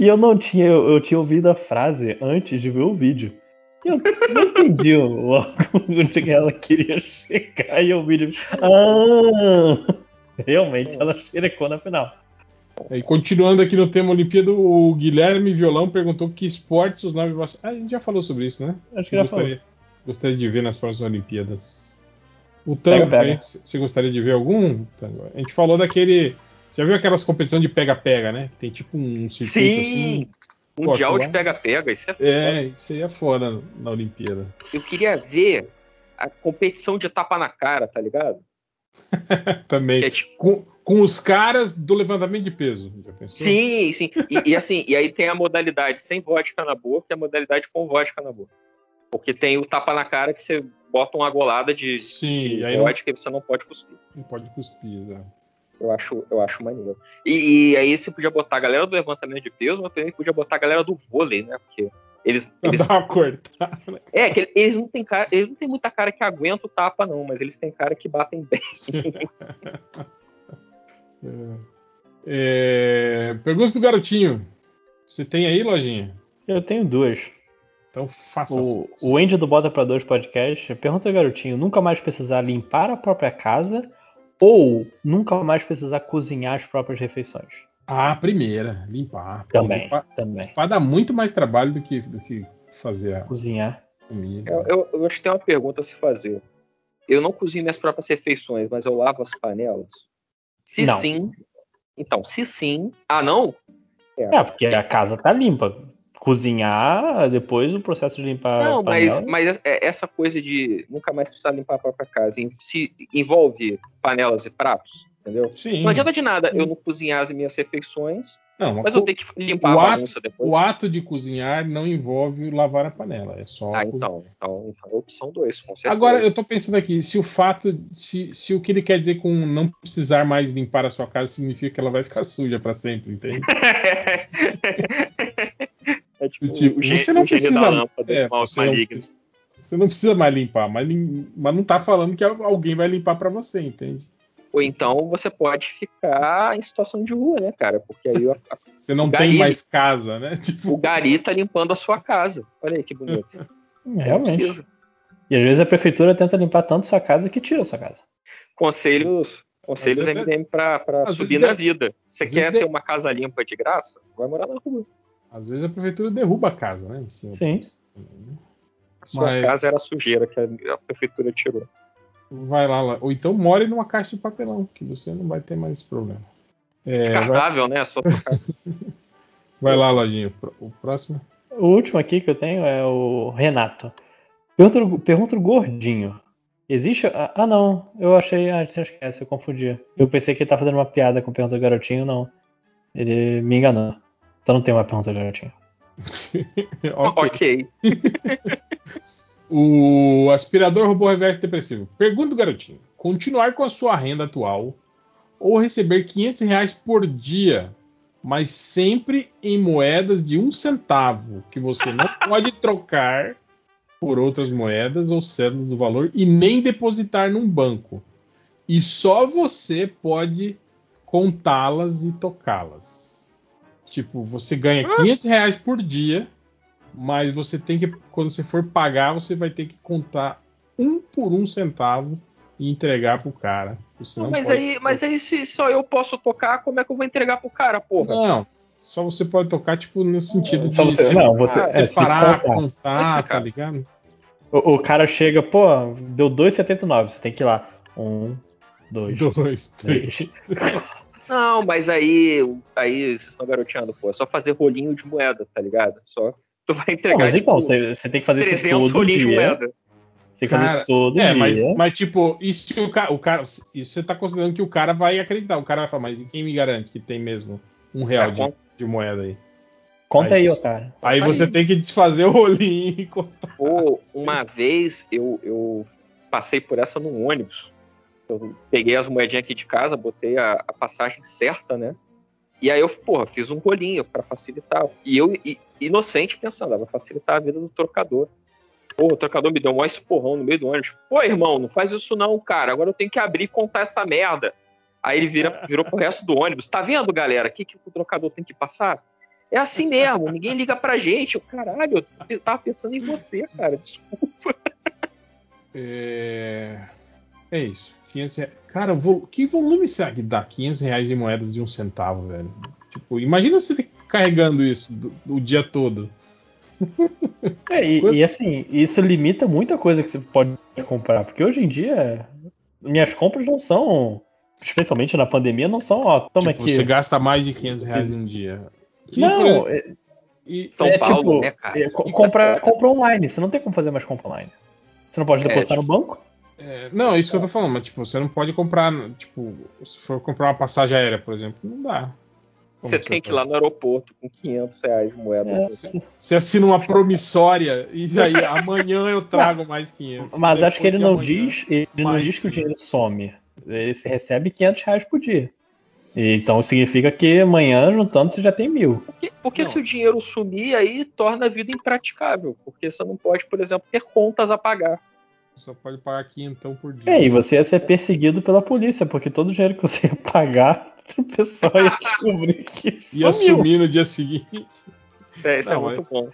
E eu não tinha, eu, eu tinha ouvido a frase antes de ver o vídeo. Eu não entendi o, onde ela queria chegar e o vídeo. Ah! Realmente ela xerecou na final. E continuando aqui no tema Olimpíada, o Guilherme Violão perguntou que esportes os nove. Ah, a gente já falou sobre isso, né? Acho que já gostaria, gostaria de ver nas próximas Olimpíadas. O Tango, Pega, pega. você gostaria de ver algum? Tango? A gente falou daquele. Já viu aquelas competições de pega-pega, né? Que tem tipo um circuito Sim! assim. Mundial de pega-pega, isso é É, isso aí é fora na Olimpíada. Eu queria ver a competição de tapa na cara, tá ligado? Também. Que é tipo- Com, com os caras do levantamento de peso. Já pensou? Sim, sim. E, e assim, e aí tem a modalidade sem vodka na boca e a modalidade com vodka na boca. Porque tem o tapa na cara que você bota uma golada de, Sim, de aí não, vodka e você não pode cuspir. não pode cuspir, exato. Eu acho, eu acho maneiro. E, e aí você podia botar a galera do levantamento de peso, mas também podia botar a galera do vôlei, né? Porque eles. Eles dar uma cortada. é, que eles não têm cara, eles não têm muita cara que aguenta o tapa, não, mas eles têm cara que batem bem. É, pergunta do garotinho. Você tem aí, lojinha? Eu tenho duas. Então faça O, o Andy do Bota pra Dois Podcast pergunta ao garotinho: nunca mais precisar limpar a própria casa ou nunca mais precisar cozinhar as próprias refeições? Ah, a primeira, limpar. Também, Limpar, também. limpar dá muito mais trabalho do que, do que fazer a Cozinhar. comida. Eu, eu- eu acho que tem uma pergunta a se fazer. Eu não cozinho minhas próprias refeições, mas eu lavo as panelas? Se Não. sim. Então, se sim. Ah, não? É, porque a casa tá limpa. Cozinhar, depois o processo de limpar Não, a mas, panela. mas é- essa coisa de nunca mais precisar limpar a própria casa se envolve panelas e pratos, entendeu? Sim. Não adianta de nada eu não cozinhar as minhas refeições, Não, mas eu tenho que limpar o a ato- bagunça depois. O ato de cozinhar não envolve lavar a panela, é só. Ah, então, então, então é opção 2, com certeza. Agora eu tô pensando aqui, se o fato, se, se o que ele quer dizer com não precisar mais limpar a sua casa significa que ela vai ficar suja pra sempre, entende? é tipo, Tipo, o, gê- você não precisa, lâmpada, é, você, não, você não precisa mais limpar, mas, mas não tá falando que alguém vai limpar pra você, entende? Ou então você pode ficar em situação de rua, né, cara? Porque aí a- a- Você não tem gari- mais casa, né? Tipo, o gari tá limpando a sua casa. Olha aí que bonito. É, Não Realmente. E às vezes a prefeitura tenta limpar tanto sua casa que tira a sua casa. Conselhos, conselhos MDM às subir na vida. Você quer ter de- uma casa limpa de graça? Vai morar na rua. Às vezes a prefeitura derruba a casa, né? cima Sim. disso. A sua Mas- casa era sujeira que a, prefeitura tirou. Vai lá, lá. Ou então more numa caixa de papelão, que você não vai ter mais esse problema. É, vai, Descartável, né? Só vai lá, Lojinha. Pro- O próximo. O último aqui que eu tenho é o Renato. Pergunta, pergunta o gordinho. Existe. Ah, ah, não. Eu achei. Ah, você esquece, eu confundi. Eu pensei que ele tá fazendo uma piada com a pergunta do garotinho, não. Ele me enganou. Então não tem uma pergunta garotinho. Ok. O aspirador robô reverso depressivo. Pergunta o garotinho: continuar com a sua renda atual ou receber 500 reais por dia, mas sempre em moedas de um centavo, que você não pode trocar por outras moedas ou cédulas do valor e nem depositar num banco. E só você pode contá-las e tocá-las. Tipo, você ganha 500 reais por dia, mas você tem que, quando você for pagar, você vai ter que contar um por um centavo e entregar pro cara. Você não mas, pode- aí, mas aí, se só eu posso tocar, como é que eu vou entregar pro cara, porra? Não, só você pode tocar, tipo, no sentido de você- se- não, você- é, se separar, contar. tá ligado? O, o cara chega, pô, deu 2,79. Você tem que ir lá. Um, dois, Dois, três. três. Não, mas aí, aí vocês estão garoteando, pô. É só fazer rolinho de moeda, tá ligado? Só tu vai Não, entregar mas então, tipo, você, você tem que fazer isso 300 todo rolinhos de moeda. Você tem que fazer Cara, isso todo É, dia. mas, mas tipo, isso o cara, o cara, isso você tá considerando que o cara vai acreditar. O cara vai falar, mas e quem me garante que tem mesmo um real É, de, de moeda aí? Conta aí aí, otário. Aí Aí. você tem que desfazer o rolinho e contar. Pô, uma vez eu, eu passei por essa num ônibus. Eu peguei as moedinhas aqui de casa, botei a, a passagem certa, né? E aí eu, porra, fiz um rolinho pra facilitar. E eu, i- inocente, pensando, ah, vai facilitar a vida do trocador. Pô, o trocador me deu um maior esporrão no meio do ônibus. Pô, irmão, não faz isso não, cara. Agora eu tenho que abrir e contar essa merda. Aí ele vira, virou pro resto do ônibus. Tá vendo, galera? O que, que o trocador tem que passar? É assim mesmo, ninguém liga pra gente. Eu, caralho, eu tava pensando em você, cara. Desculpa. É, é isso. 500 reais. Cara, vo- que volume será que dá 500 reais em moedas de um centavo, velho? Tipo, imagina você carregando isso do- o dia todo. É, e, e assim, isso limita muita coisa que você pode comprar. Porque hoje em dia, minhas compras não são, especialmente na pandemia, não são, ó, toma Tipo, aqui. você gasta mais de 500 reais em um dia. E, Não, exemplo, é, e- São é Paulo, tipo, né, cara? é, Isso co- fica comprar, foda. compra online. Você não tem como fazer mais compra online. Você não pode É, depositar no tipo- banco? É, não, é isso que eu tô falando, mas tipo, você não pode comprar, tipo, se for comprar uma passagem aérea, por exemplo, não dá. Como Você tem que ir lá no aeroporto com 500 reais moeda. É, Você assina uma promissória e aí amanhã eu trago mais 500. Mas acho que ele não amanhã, diz, ele não diz que o 500. dinheiro some. Ele se recebe 500 reais por dia. Então significa que amanhã, juntando, você já tem mil. Porque, porque se o dinheiro sumir, aí torna a vida impraticável. Porque você não pode, por exemplo, ter contas a pagar. Só pode pagar 500 por dia. É, e você ia ser perseguido pela polícia, porque todo o dinheiro que você ia pagar, o pessoal ia descobrir que E sumiu. assumir no dia seguinte. É, isso Não, é muito bom.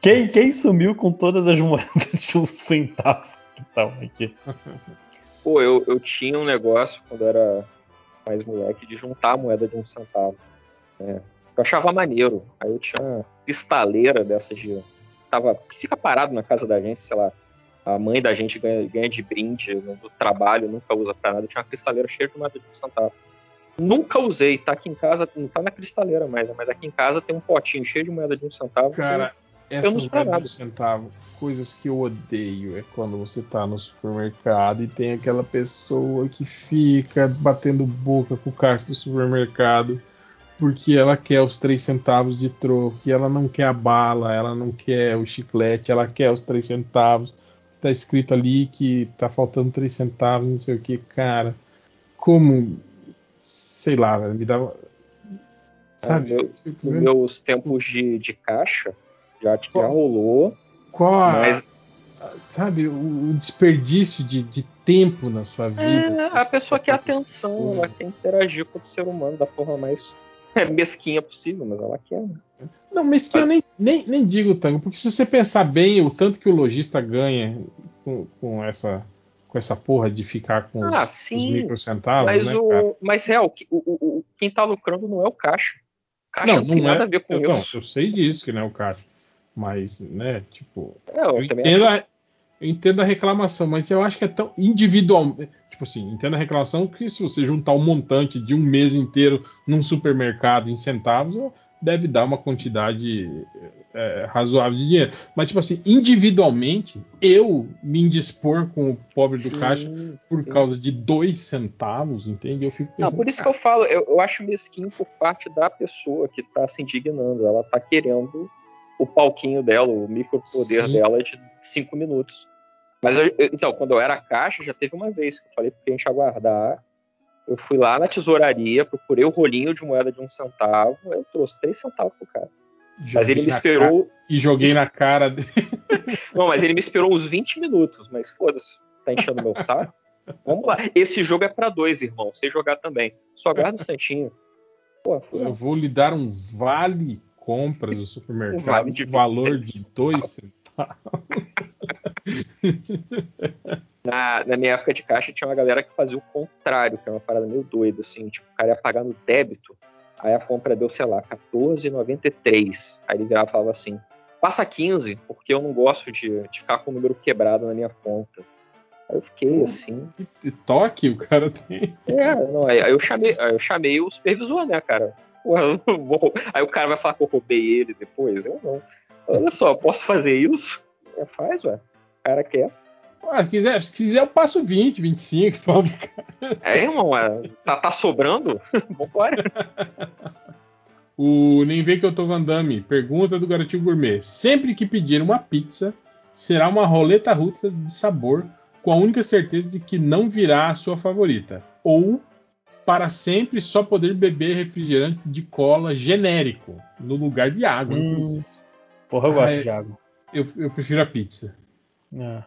Quem, quem sumiu com todas as moedas de um centavo que estavam aqui? Pô, eu, eu tinha um negócio quando eu era mais moleque de juntar a moeda de um centavo. né? Eu achava maneiro. Aí eu tinha uma pistaleira dessas de. Tava, fica parado na casa da gente, sei lá. A mãe da gente ganha, ganha de brinde no, do trabalho, nunca usa pra nada. Eu tinha uma cristaleira cheia de moeda de um centavo. Nunca usei, tá aqui em casa, não tá na cristaleira mais, né? mas aqui em casa tem um potinho cheio de moeda de um centavo. Cara, essas moedas de centavo, coisas que eu odeio é quando você tá no supermercado e tem aquela pessoa que fica batendo boca com o caixa do supermercado porque ela quer os três centavos de troco, e ela não quer a bala, ela não quer o chiclete, ela quer os três centavos. Tá escrito ali que tá faltando três centavos, não sei o que, cara. Como, sei lá, velho, me dá. Sabe? meu- simplesmente- Nos meus tempos de, de caixa, já, já rolou. Qual a, Mas sabe, o, o desperdício de, de tempo na sua vida. é, a pessoa quer atenção, ela quer interagir com o ser humano da forma mais mesquinha possível, mas ela quer. Não, mas que eu nem, nem, nem digo, Tango, porque se você pensar bem, o tanto que o lojista ganha com, com essa com essa porra de ficar com os, Ah, os sim. microcentavos, mas, né, cara? o, mas real, o- o- o- quem tá lucrando não é o caixa. Caixa Não, não, tem não nada é. a ver com eu, não, isso. eu sei disso, que não é o caixa. Mas, né, tipo. É, eu Eu entendo, acho- a, eu entendo a reclamação, mas eu acho que é tão individual. Tipo assim, entendo a reclamação que se você juntar um montante de um mês inteiro num supermercado em centavos, deve dar uma quantidade é, razoável de dinheiro. Mas, tipo assim, individualmente, eu me indispor com o pobre do Sim, caixa por sim. causa de dois centavos, entende? Eu fico Não, pensando. por isso que eu falo, eu, eu acho mesquinho por parte da pessoa que tá se indignando. Ela tá querendo o palquinho dela, o micropoder dela de cinco minutos. Mas eu- então, quando eu era caixa, já teve uma vez que eu falei pra gente aguardar. Eu fui lá na tesouraria, procurei o rolinho de moeda de um centavo, eu trouxe três centavos pro cara. Mas Joguei ele me esperou. cara- e joguei na cara dele. Não, mas ele me esperou uns 20 minutos, mas foda-se, tá enchendo meu saco. Vamos lá. Esse jogo é pra dois, irmão. Você jogar também. Só guarda o santinho. Pô, Eu vou lhe dar um vale compras do supermercado, Um vale de valor de dois centavos. Na, na minha época de caixa tinha uma galera que fazia o contrário, que era uma parada meio doida, assim. Tipo, o cara ia pagar no débito, aí a compra deu, sei lá, R$14,93. Aí ele virava e falava assim: passa 15, porque eu não gosto de, de ficar com o número quebrado na minha conta. Aí eu fiquei assim. E toque o cara tem. É, não, aí, aí eu chamei, aí eu chamei o supervisor, né, cara? Porra, eu não vou- Aí o cara vai falar que eu roubei ele depois? Eu não. Olha só, posso fazer isso? É, faz, ué. O cara quer. Ah, se, quiser, se quiser, eu passo 20, 25. fala pro cara. É, irmão, é, tá, tá sobrando? Vambora. O Nem Vê Que Eu Tô Van Damme pergunta do Garotinho Gourmet. Sempre que pedir uma pizza, será uma roleta russa de sabor, com a única certeza de que não virá a sua favorita. Ou, para sempre, só poder beber refrigerante de cola genérico, no lugar de água, Hum. inclusive. Porra, eu gosto é. de água. Eu, eu prefiro a pizza. É.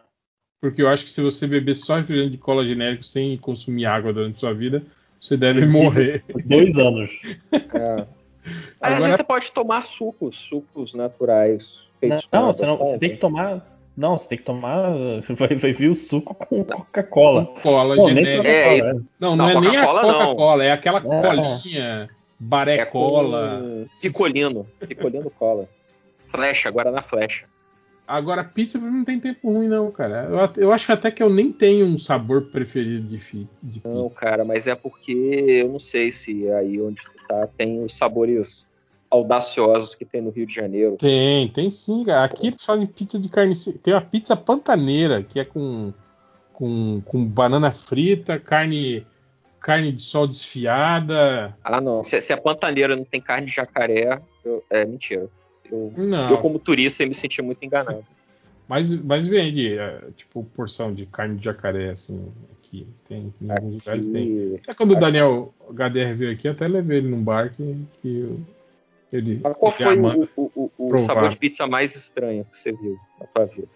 Porque eu acho que se você beber só refrigerante de cola genérico sem consumir água durante sua vida, você deve morrer. Dois anos. É. Aí, às Agora- vezes você pode tomar sucos, sucos naturais Não, feitos você, não, você tem que tomar. Não, você tem que tomar. Vai, vai vir o suco com Coca-Cola. Cola Pô, genérica. É, é. Não, não, Não, é nem a Coca-Cola é aquela É. colinha, baré É picolino. Picolino cola. Flecha, agora na flecha. Agora, pizza não tem tempo ruim, não, cara. Eu, eu acho até que eu nem tenho um sabor preferido de, fi- de Não, pizza. cara, mas é porque eu não sei se aí onde tu tá tem os sabores audaciosos que tem no Rio de Janeiro. Tem, tem sim, cara. Aqui eles fazem pizza de carne. Tem uma pizza pantaneira, que é com, com, com banana frita, carne, carne de sol desfiada. Ah, não. Se, se a pantaneira não tem carne de jacaré, eu- é mentira. Eu, Não. eu, como turista, me senti muito enganado. Mas, mas vende, é, tipo, porção de carne de jacaré, assim, aqui. Tem, em alguns lugares tem. Até quando o Aqui- Daniel HDR veio aqui, até levei ele num bar que, que eu- ele. Mas qual ele foi o, o- o- o sabor de pizza mais estranho que você viu na tua vida?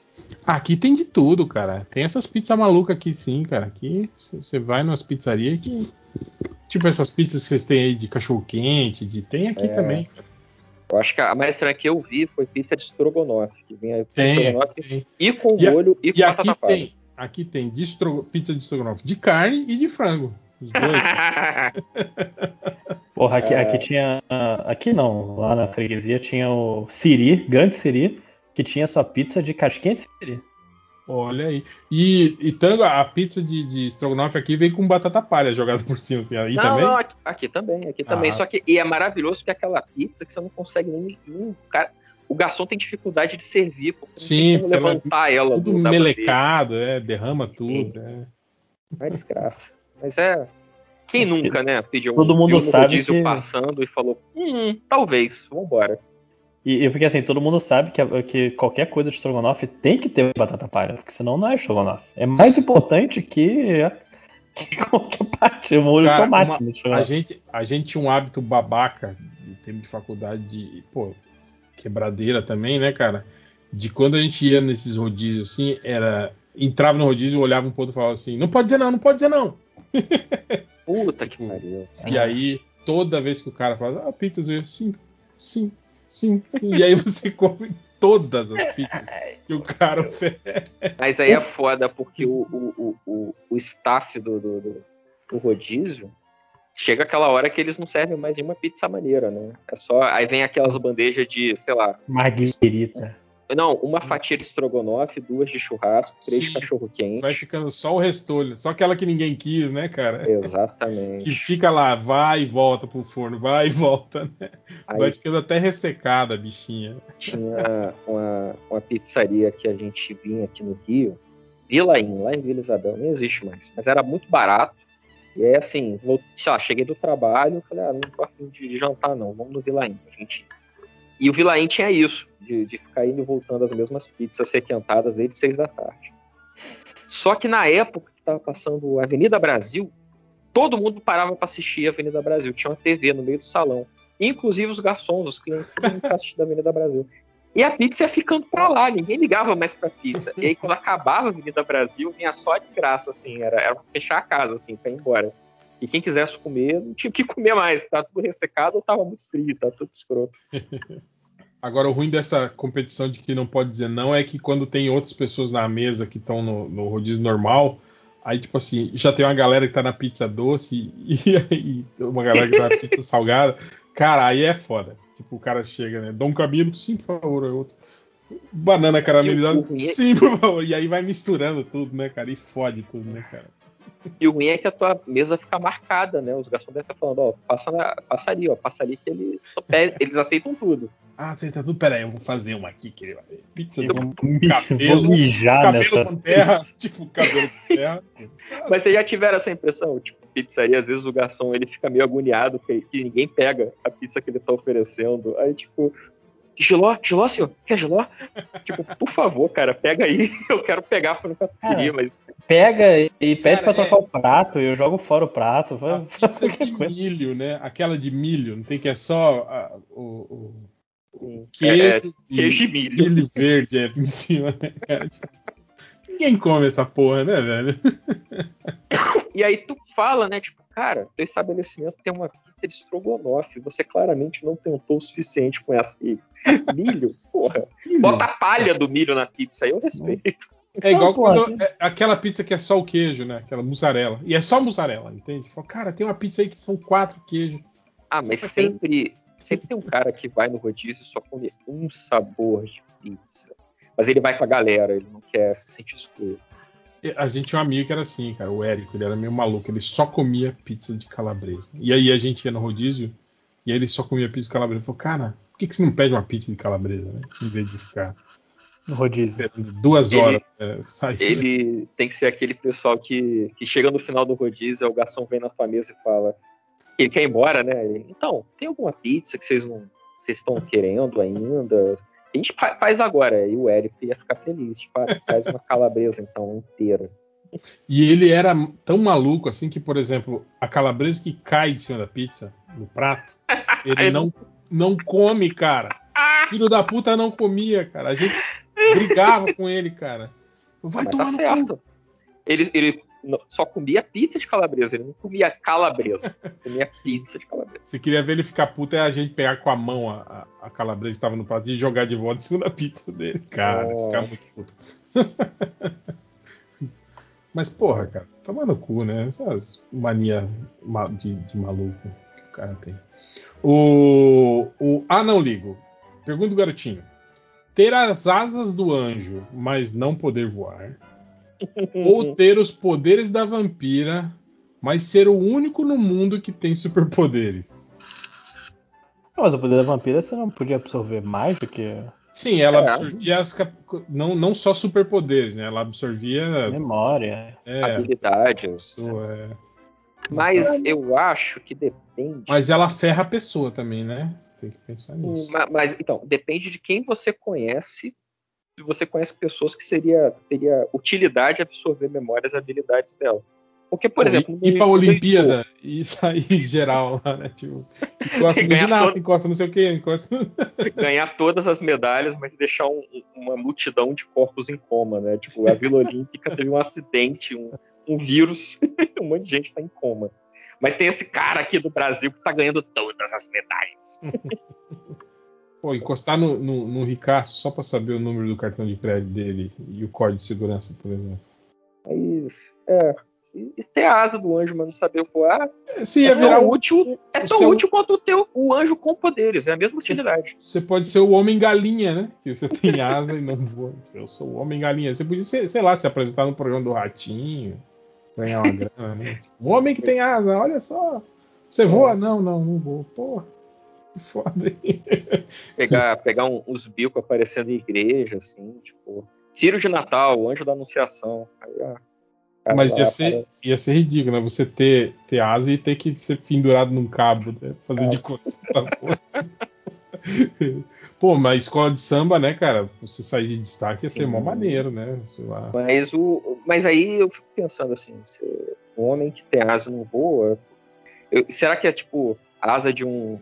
Aqui tem de tudo, cara. Tem essas pizzas malucas aqui sim, cara. Aqui você vai nas pizzarias que. Tipo essas pizzas que vocês têm aí de cachorro quente, de... tem aqui É. também. cara. Eu acho que a mais estranha que eu vi foi pizza de estrogonofe, que vinha com Tem, estrogonofe tem. e com E a- molho e, E com aqui batata palha. tem, aqui tem de estro- pizza de estrogonofe de carne e de frango. Os dois. Porra, aqui, É. aqui tinha. Aqui não, lá na freguesia tinha o Siri, grande Siri, que tinha sua pizza de casquinha de Siri. Olha aí. E, e tango, a pizza de, de estrogonofe aqui vem com batata palha jogada por cima. Assim, aí não, também? não, aqui, aqui também, aqui também. Ah. Só que e é maravilhoso que é aquela pizza que você não consegue nem. nem- cara, o garçom tem dificuldade de servir, porque não Sim, tem como levantar ela. Tudo melecado, é, derrama tudo. É. É desgraça. Mas é. Quem nunca, né? Pediu Todo um, mundo no sabe que- passando e falou: Hum, talvez, vambora. E, e porque assim, todo mundo sabe que, que qualquer coisa de estrogonofe tem que ter batata palha, porque senão não é estrogonofe. É mais importante que, que qualquer parte, o molho Cara, tomate uma- no a, estrogonofe. gente, a gente tinha um hábito babaca de tempo de faculdade de, pô, quebradeira também, né, cara? De quando a gente ia nesses rodízios assim, era. Entrava no rodízio, olhava um pouco e falava assim: não pode dizer não, não pode dizer não. Puta que pariu. E aí, toda vez que o cara fala, ah, pizzas, eu, sim, sim, sim, sim. E aí você come todas as pizzas que o cara oferece. Mas aí é foda, porque o, o, o, o, o staff do, do, do- do rodízio chega aquela hora que eles não servem mais nenhuma pizza maneira, né? É só. Aí vem aquelas bandejas de, sei lá. Marguerita. Não, uma fatia de estrogonofe, duas de churrasco, três Sim. cachorro-quente. Vai ficando só o restolho, só aquela que ninguém quis, né, cara? Exatamente. Que fica lá, vai e volta pro forno, vai e volta, né? Aí Vai ficando até ressecada a bichinha. tinha uma, uma pizzaria que a gente vinha aqui no Rio, Vilaim, lá em Vila Isabel, nem existe mais, mas era muito barato. E aí, assim, vou, sei lá, cheguei do trabalho, falei, ah, não tô afim de, de jantar, não, vamos no Vilaim, a gente. E o Vilaim tinha isso, de, de ficar indo e voltando as mesmas pizzas requentadas desde seis da tarde. Só que na época que tava passando Avenida Brasil, todo mundo parava para assistir Avenida Brasil. Tinha uma TV no meio do salão. Inclusive os garçons, os clientes, todo mundo assistindo a Avenida Brasil. E a pizza ia ficando pra lá, ninguém ligava mais pra pizza. E aí, quando acabava a Avenida Brasil, vinha só a desgraça, assim, era, era fechar a casa, assim, pra ir embora. E quem quisesse comer, não tinha o que comer mais, tava tudo ressecado ou tava muito frio, tava tudo escroto. Agora, o ruim dessa competição de que não pode dizer não é que quando tem outras pessoas na mesa que estão no, no rodízio normal, aí, tipo assim, já tem uma galera que tá na pizza doce e, e uma galera que tá na pizza salgada. Cara, aí é foda. Tipo, o cara chega, né? Dom Camilo, sim, por favor. Aí outro. Banana caramelizada, é- sim, por favor. E aí vai misturando tudo, né, cara? E fode tudo, né, cara? E o ruim é que a tua mesa fica marcada, né? Os garçons devem estar falando, ó, passa, na, passa ali, ó, passa ali que eles, eles aceitam tudo. Ah, tá tudo. Pera aí, eu vou fazer uma aqui, que pizza Eu do vou, cabelo, vou mijar cabelo nessa. com terra, tipo cabelo com terra. Mas vocês já tiveram essa impressão? Tipo, pizzaria, às vezes o garçom ele fica meio agoniado que, que ninguém pega a pizza que ele tá oferecendo. Aí, tipo, giló, giló, senhor? Quer giló? tipo, por favor, cara, pega aí. Eu quero pegar, foi nunca queria, mas. Pega e pede Cara, pra trocar o prato, e eu jogo fora o prato. A Faz pizza qualquer de coisa. milho, né? Aquela de milho, não tem que é só a- o, o- Sim. queijo, É, queijo e milho. milho verde é, em cima, né, cara? Ninguém come essa porra, né, velho? E aí tu fala, né? Tipo, cara, teu estabelecimento tem uma pizza de estrogonofe. Você claramente não tentou o suficiente com essa. E milho, porra. Bota a palha do milho na pizza aí, eu respeito. É igual quando é aquela pizza que é só o queijo, né? Aquela mussarela. E é só mussarela, entende? Fala, cara, tem uma pizza aí que são quatro queijos. Ah, mas Você sempre, sempre tem um cara que vai no rodízio e só come um sabor de pizza. Mas ele vai com a galera, ele não quer se sentir excluído. A gente tinha um amigo que era assim, cara, o Érico, ele era meio maluco, ele só comia pizza de calabresa. E aí a gente ia no rodízio e aí ele só comia pizza de calabresa. Ele falou, cara, por que, que você não pede uma pizza de calabresa, né? Em vez de ficar No rodízio. esperando duas Ele- horas é, sair. Ele tem que ser aquele pessoal que, que chega no final do rodízio, o garçom vem na tua mesa e fala. Ele quer ir embora, né? Ele, então, tem alguma pizza que vocês não. Vocês estão querendo ainda? A gente fa- faz agora. E o Érico ia ficar feliz. Tipo, ah, faz uma calabresa, então, inteira. E ele era tão maluco assim que, por exemplo, a calabresa que cai de cima da pizza, no prato, ele não, não come, cara. Filho da puta não comia, cara. A gente brigava com ele, cara. Vai Mas tomar tá certo. Ele, ele não- só comia pizza de calabresa, ele não comia calabresa, comia pizza de calabresa. Se queria ver ele ficar puto, é a gente pegar com a mão a, a, calabresa que estava no prato e jogar de volta em cima da pizza dele. Cara, ficar muito puto. Mas, porra, cara, toma no cu, né? Essas mania ma- de, de maluco que o cara tem. O, o. Ah, não ligo. Pergunta do garotinho. Ter as asas do anjo, mas não poder voar. Ou ter os poderes da vampira, mas ser o único no mundo que tem superpoderes. Ah, Mas o poder da vampira você não podia absorver mais do que Sim, ela É. absorvia as cap- não, não só superpoderes, né? Ela absorvia. memória. É, Habilidades. pessoa, é. Mas eu acho que depende. Mas ela ferra a pessoa também, né? Tem que pensar nisso. Ma- Mas, então, depende de quem você conhece. Você conhece pessoas que seria, teria utilidade absorver memórias e habilidades dela. Porque, por Pô, exemplo, ir, pra no Olimpíada e sair geral lá, né? Tipo, encosta no ginasta, todo- encosta não sei o que, encosta. ganhar todas as medalhas, mas deixar um- uma multidão de corpos em coma, né? Tipo, a Vila Olímpica teve um acidente, um, um vírus, um monte de gente tá em coma. Mas tem esse cara aqui do Brasil que tá ganhando todas as medalhas. Pô, encostar no, no, no ricaço só pra saber o número do cartão de crédito dele e o código de segurança, por exemplo. Mas, é. Ter a asa do anjo, mas não saber voar, Se é ia virar tão útil, é tão seu- útil quanto o, o anjo com poderes, é a mesma utilidade. Você pode ser o homem galinha, né? Que você tem asa e não voa. Eu sou o homem galinha. Você podia, ser, sei lá, se apresentar no programa do Ratinho, ganhar uma grana, né? O homem que tem asa, olha só. Você voa? Não, não, não vou. Porra, foda aí. Pegar, pegar um- uns bicos aparecendo em igreja, assim, tipo. Círio de Natal, o anjo da Anunciação. Aí, Mas ia ser, aparece. ia ser ridículo, né? Você ter, ter asa e ter que ser pendurado num cabo, né? Fazer de você tá voando. Pô, mas escola de samba, né, cara? Você sair de destaque ia ser mó Sim. maneiro, né? Mas, o, mas aí eu fico pensando assim, o homem que tem asa não voa, eu- será que é tipo asa de um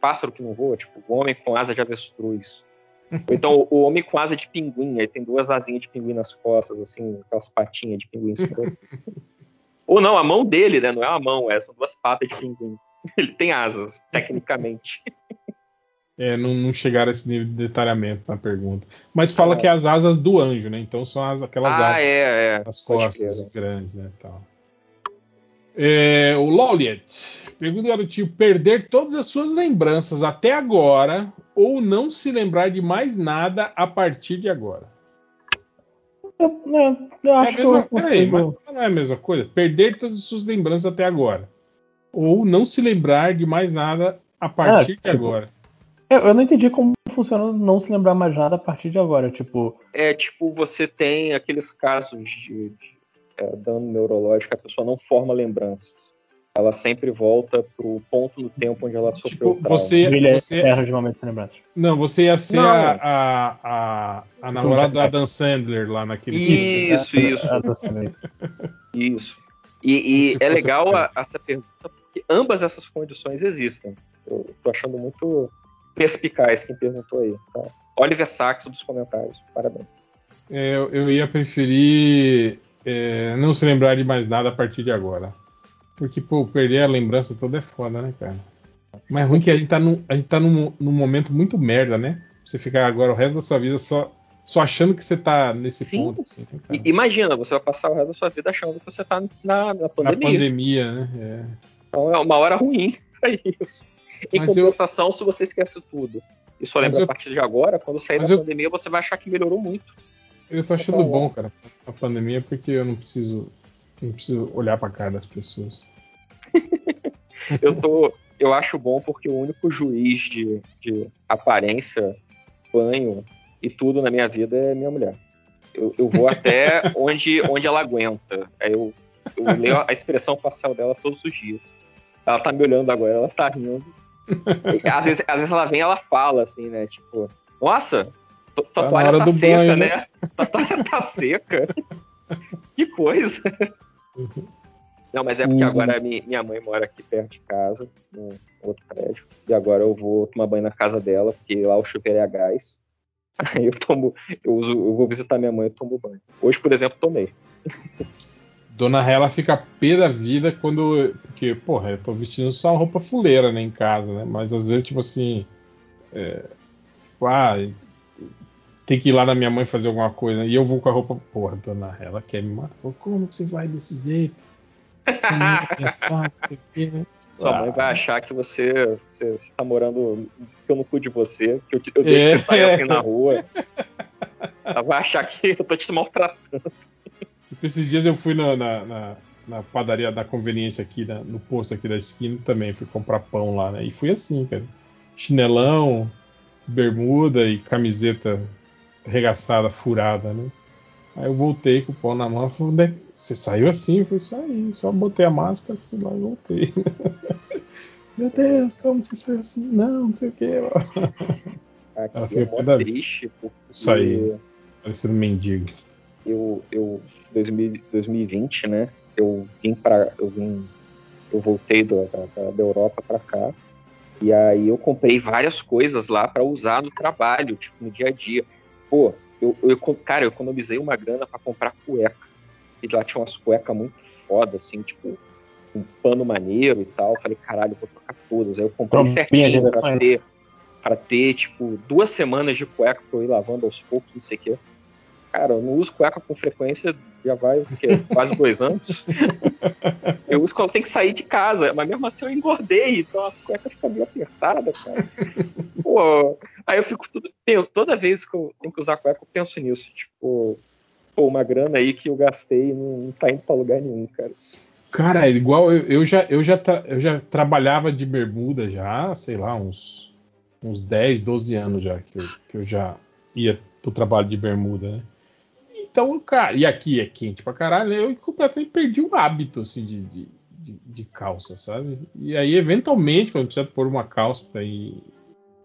pássaro que não voa? Tipo, o homem com asa de avestruz. Ou então o homem com asa de pinguim, aí tem duas asinhas de pinguim nas costas, assim, aquelas patinhas de pinguim. Ou não, a mão dele, né? Não é uma mão, é, são duas patas de pinguim. Ele tem asas, tecnicamente. É, não, não chegaram a esse nível de detalhamento na pergunta. Mas fala Ah. que é as asas do anjo, né? Então são as, aquelas ah, asas é, é. Pode costas né? grandes, né? Tal. É, o Loliet pergunta ao garotinho: perder todas as suas lembranças até agora ou não se lembrar de mais nada a partir de agora? Eu, não, eu É a acho que mesma, eu peraí, mas não é a mesma coisa? Perder todas as suas lembranças até agora. Ou não se lembrar de mais nada a partir de tipo, agora. Eu, eu não entendi como funciona não se lembrar mais nada a partir de agora. Tipo, é tipo, você tem aqueles casos de, de, é, dano neurológico, a pessoa não forma lembranças. Ela sempre volta pro ponto no tempo onde ela sofreu Tipo, o trauma. você, milha você, erros de momentos sem lembranças. Não, você ia ser Não. a, a, a, a namorada do Adam Sandler lá naquele filme. Isso, isso, sendo isso. isso. E, e é legal a- essa pergunta, porque ambas essas condições existem. Eu tô achando muito perspicaz quem perguntou aí. Tá? Oliver Sacks dos comentários. Parabéns. É, eu, eu ia preferir é, não se lembrar de mais nada a partir de agora. Porque, pô, perder a lembrança toda é foda, né, cara? Mas é ruim que a gente tá, num, a gente tá num, num momento muito merda, né? Você ficar agora o resto da sua vida só, só achando que você tá nesse Sim. ponto. assim, né, imagina, você vai passar o resto da sua vida achando que você tá na, na Na pandemia. pandemia, né? É. Então é uma hora ruim pra isso. Em Mas eu- compensação, se você esquece tudo e só lembra eu- a partir de agora, quando sair Mas da eu- pandemia, você vai achar que melhorou muito. Eu tô achando bom, cara, a pandemia, porque eu não preciso, não preciso olhar pra cara das pessoas. Eu tô. Eu acho bom porque o único juiz de, de aparência, banho e tudo na minha vida é minha mulher. Eu, eu vou até onde, onde ela aguenta. Aí eu, eu leio a expressão facial dela todos os dias. Ela tá me olhando agora, ela tá rindo. E, às, vezes, às vezes ela vem e ela fala assim, né? Tipo, nossa, tua Tá toalha tá seca, banho, né? né? Tua toalha tá seca. que coisa. Não, mas é porque Uhum. agora mi- minha mãe mora aqui perto de casa, num outro prédio. E agora eu vou tomar banho na casa dela, porque lá o chuveiro é a gás. Aí eu tomo, eu uso, eu vou visitar minha mãe e tomo banho. Hoje, por exemplo, tomei. Dona Hela fica pé da vida quando. Porque, porra, eu tô vestindo só uma roupa fuleira, né, em casa, né? Mas às vezes, tipo assim. É, ah, tem que ir lá na minha mãe fazer alguma coisa. E eu vou com a roupa. Porra, Dona Hela quer me matar. Falou, como que você vai desse jeito? Você não vai pensar, não sei o quê, né? Sua mãe vai achar que você, você, você tá morando não cuido de você, que eu, eu deixo é. você sair assim na rua. Ela vai achar que eu tô te maltratando. Tipo, esses dias eu fui na, na, na, na padaria da conveniência aqui, na, no posto aqui da esquina também, fui comprar pão lá, né? E fui assim, cara. Chinelão, bermuda e camiseta arregaçada, furada, né? Aí eu voltei com o pão na mão e falei, você saiu assim? Eu falei, saí, só botei a máscara, fui lá e voltei. Meu Deus, como você saiu assim? Não, não sei o que. Aqui Ela é triste porque... Saí, parecendo mendigo. Eu, eu 2020, né? Eu vim para, eu vim, eu voltei do, da, da Europa para cá e aí eu comprei várias coisas lá para usar no trabalho, tipo no dia a dia. Pô, eu, eu cara, eu economizei uma grana para comprar cueca. E lá tinha umas cuecas muito foda, assim, tipo um pano maneiro e tal. Eu falei, caralho, vou trocar todas. Aí eu comprei certinho para ter, pra ter, tipo, duas semanas de cueca pra eu ir lavando aos poucos, não sei o quê. Cara, eu não uso cueca com frequência, já vai quê? quase dois anos. eu uso quando tem que sair de casa, mas mesmo assim eu engordei, então as cuecas ficam meio apertadas, cara. Pô, aí eu fico tudo. Toda vez que eu tenho que usar cueca, eu penso nisso. Tipo, pô, uma grana aí que eu gastei não, não tá indo pra lugar nenhum, cara. Cara, igual eu, eu já, eu, já tra, eu já trabalhava de bermuda já, sei lá, uns, uns 10, 12 anos já que eu, que eu já ia pro trabalho de bermuda, né? Então, cara, e aqui é quente pra caralho, eu completamente perdi o hábito, assim, de, de, de, de calça, sabe? E aí, eventualmente, quando precisa pôr uma calça pra ir,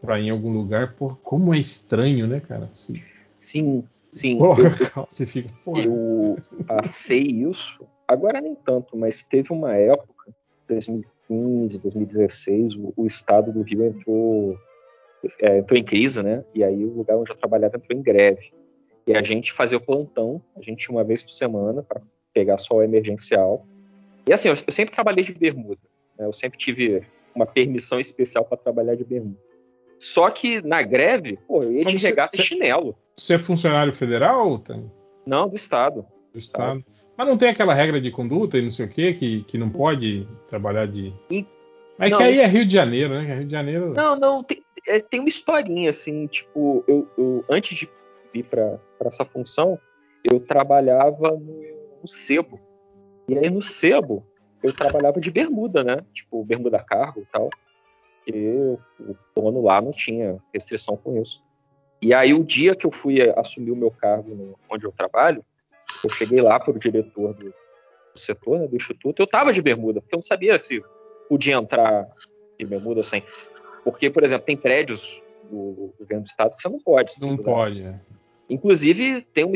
pra ir em algum lugar, pô, como é estranho, né, cara? Assim, sim, sim. Porra, eu, você fica, porra. Eu passei isso, agora nem tanto, mas teve uma época, 2015, 2016, o, o estado do Rio entrou, é, entrou em crise, né? E aí o lugar onde eu trabalhava entrou em greve. E a gente fazia o plantão, a gente uma vez por semana para pegar só o emergencial. E assim, eu, eu sempre trabalhei de bermuda. Né? Eu sempre tive uma permissão especial para trabalhar de bermuda. Só que na greve, pô, eu ia de regata e chinelo. Você é funcionário federal, Tânia? Não, do Estado. Do Estado. Mas não tem aquela regra de conduta e não sei o quê, que, que não pode trabalhar de. E... Mas não, que aí é Rio de Janeiro, né? Rio de Janeiro. Não, não, tem, é, tem uma historinha, assim, tipo, eu, eu antes de vir para essa função, eu trabalhava no, no sebo. E aí no sebo, eu trabalhava de bermuda, né? Tipo, bermuda cargo e tal. E o dono lá não tinha restrição com isso. E aí o dia que eu fui assumir o meu cargo no, onde eu trabalho, eu cheguei lá para o diretor do, do setor, né, do instituto, eu tava de bermuda, porque eu não sabia se podia entrar de bermuda sem. Porque, por exemplo, tem prédios do governo do estado que você não pode. Não pode, é. Inclusive, tem uma,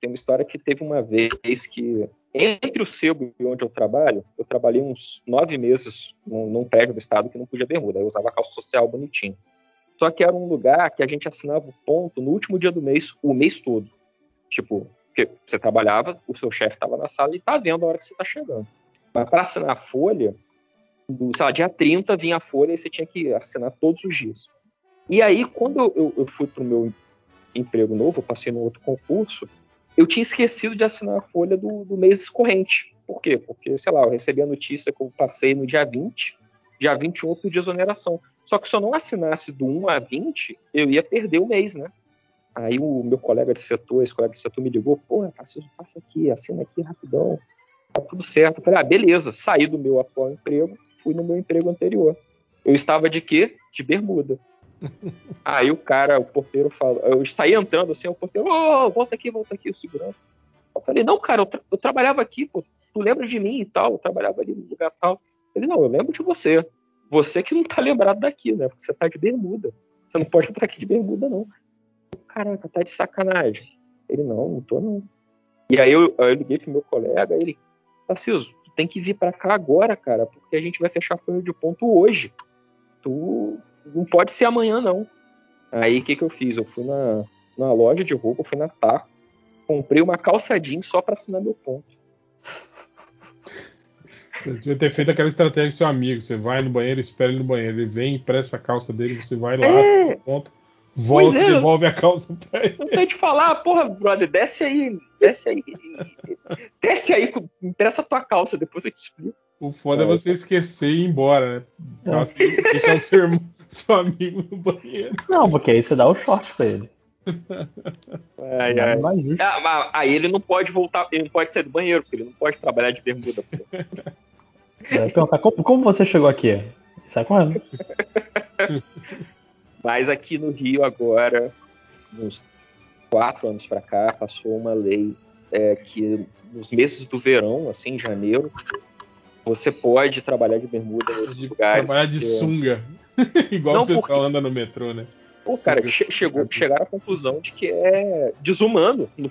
tem uma história que teve uma vez que, entre o sebo e onde eu trabalho, eu trabalhei uns nove meses num, num prédio do estado que não podia bermuda. Eu usava calça social bonitinho. Só que era um lugar que a gente assinava o ponto no último dia do mês, o mês todo. Tipo, você trabalhava, o seu chefe estava na sala e está vendo a hora que você está chegando. Mas para assinar a folha, do, sei lá, dia 30 vinha a folha e você tinha que assinar todos os dias. E aí, quando eu, eu fui para o meu emprego novo, passei no outro concurso, eu tinha esquecido de assinar a folha do, do mês corrente. Por quê? Porque, sei lá, eu recebi a notícia que eu passei no dia 20, dia 21 eu pedi exoneração. Só que se eu não assinasse do 1 a 20, eu ia perder o mês, né? Aí o meu colega de setor, esse colega de setor me ligou, pô, passa aqui, assina aqui rapidão, tá tudo certo. Eu falei, ah, beleza, saí do meu atual emprego, fui no meu emprego anterior. Eu estava de quê? De bermuda. Aí o cara, o porteiro falou, eu saí entrando assim, o porteiro, oh, volta aqui, volta aqui, o segurança. Eu falei, não, cara, eu, tra eu, trabalhava aqui, pô, tu lembra de mim e tal, eu trabalhava ali no lugar tal. Ele, não, eu lembro de você. Você que não tá lembrado daqui, né? Porque você tá de bermuda. Você não pode entrar aqui de bermuda, não. Caraca, tá de sacanagem. Ele, não, não tô não. E aí eu, eu liguei pro meu colega, ele, Tarciso, tu tem que vir para cá agora, cara, porque a gente vai fechar a folha de ponto hoje. Tu não pode ser amanhã, não. Aí o que, que eu fiz? Eu fui na, na loja de roupa, fui na Taco, comprei uma calça jeans só para assinar meu ponto. Você devia ter feito aquela estratégia do seu amigo. Você vai no banheiro, espera ele no banheiro. Ele vem, empresta a calça dele, você vai lá, É. volta, volta é. e devolve a calça pra ele. Não tem de falar, porra, brother, desce aí, desce aí. Desce aí, interessa a tua calça, depois eu te explico. O foda é você esquecer e ir embora, né? Calça, deixar o seu, irmão- seu amigo no banheiro. Não, porque aí você dá o short pra ele. Ai. mais justo. Ah, mas aí ele não pode voltar, ele não pode sair do banheiro, porque ele não pode trabalhar de bermuda. Vai perguntar como, como você chegou aqui? Sai correndo. Mas aqui no Rio agora, uns quatro anos pra cá, passou uma lei é, que nos meses do verão, assim, em janeiro, você pode trabalhar de bermuda nesses lugares. Trabalhar de porque- sunga. Igual Não, o pessoal porque- anda no metrô, né? Pô, cara, che- chegou, chegaram à conclusão de que é desumano no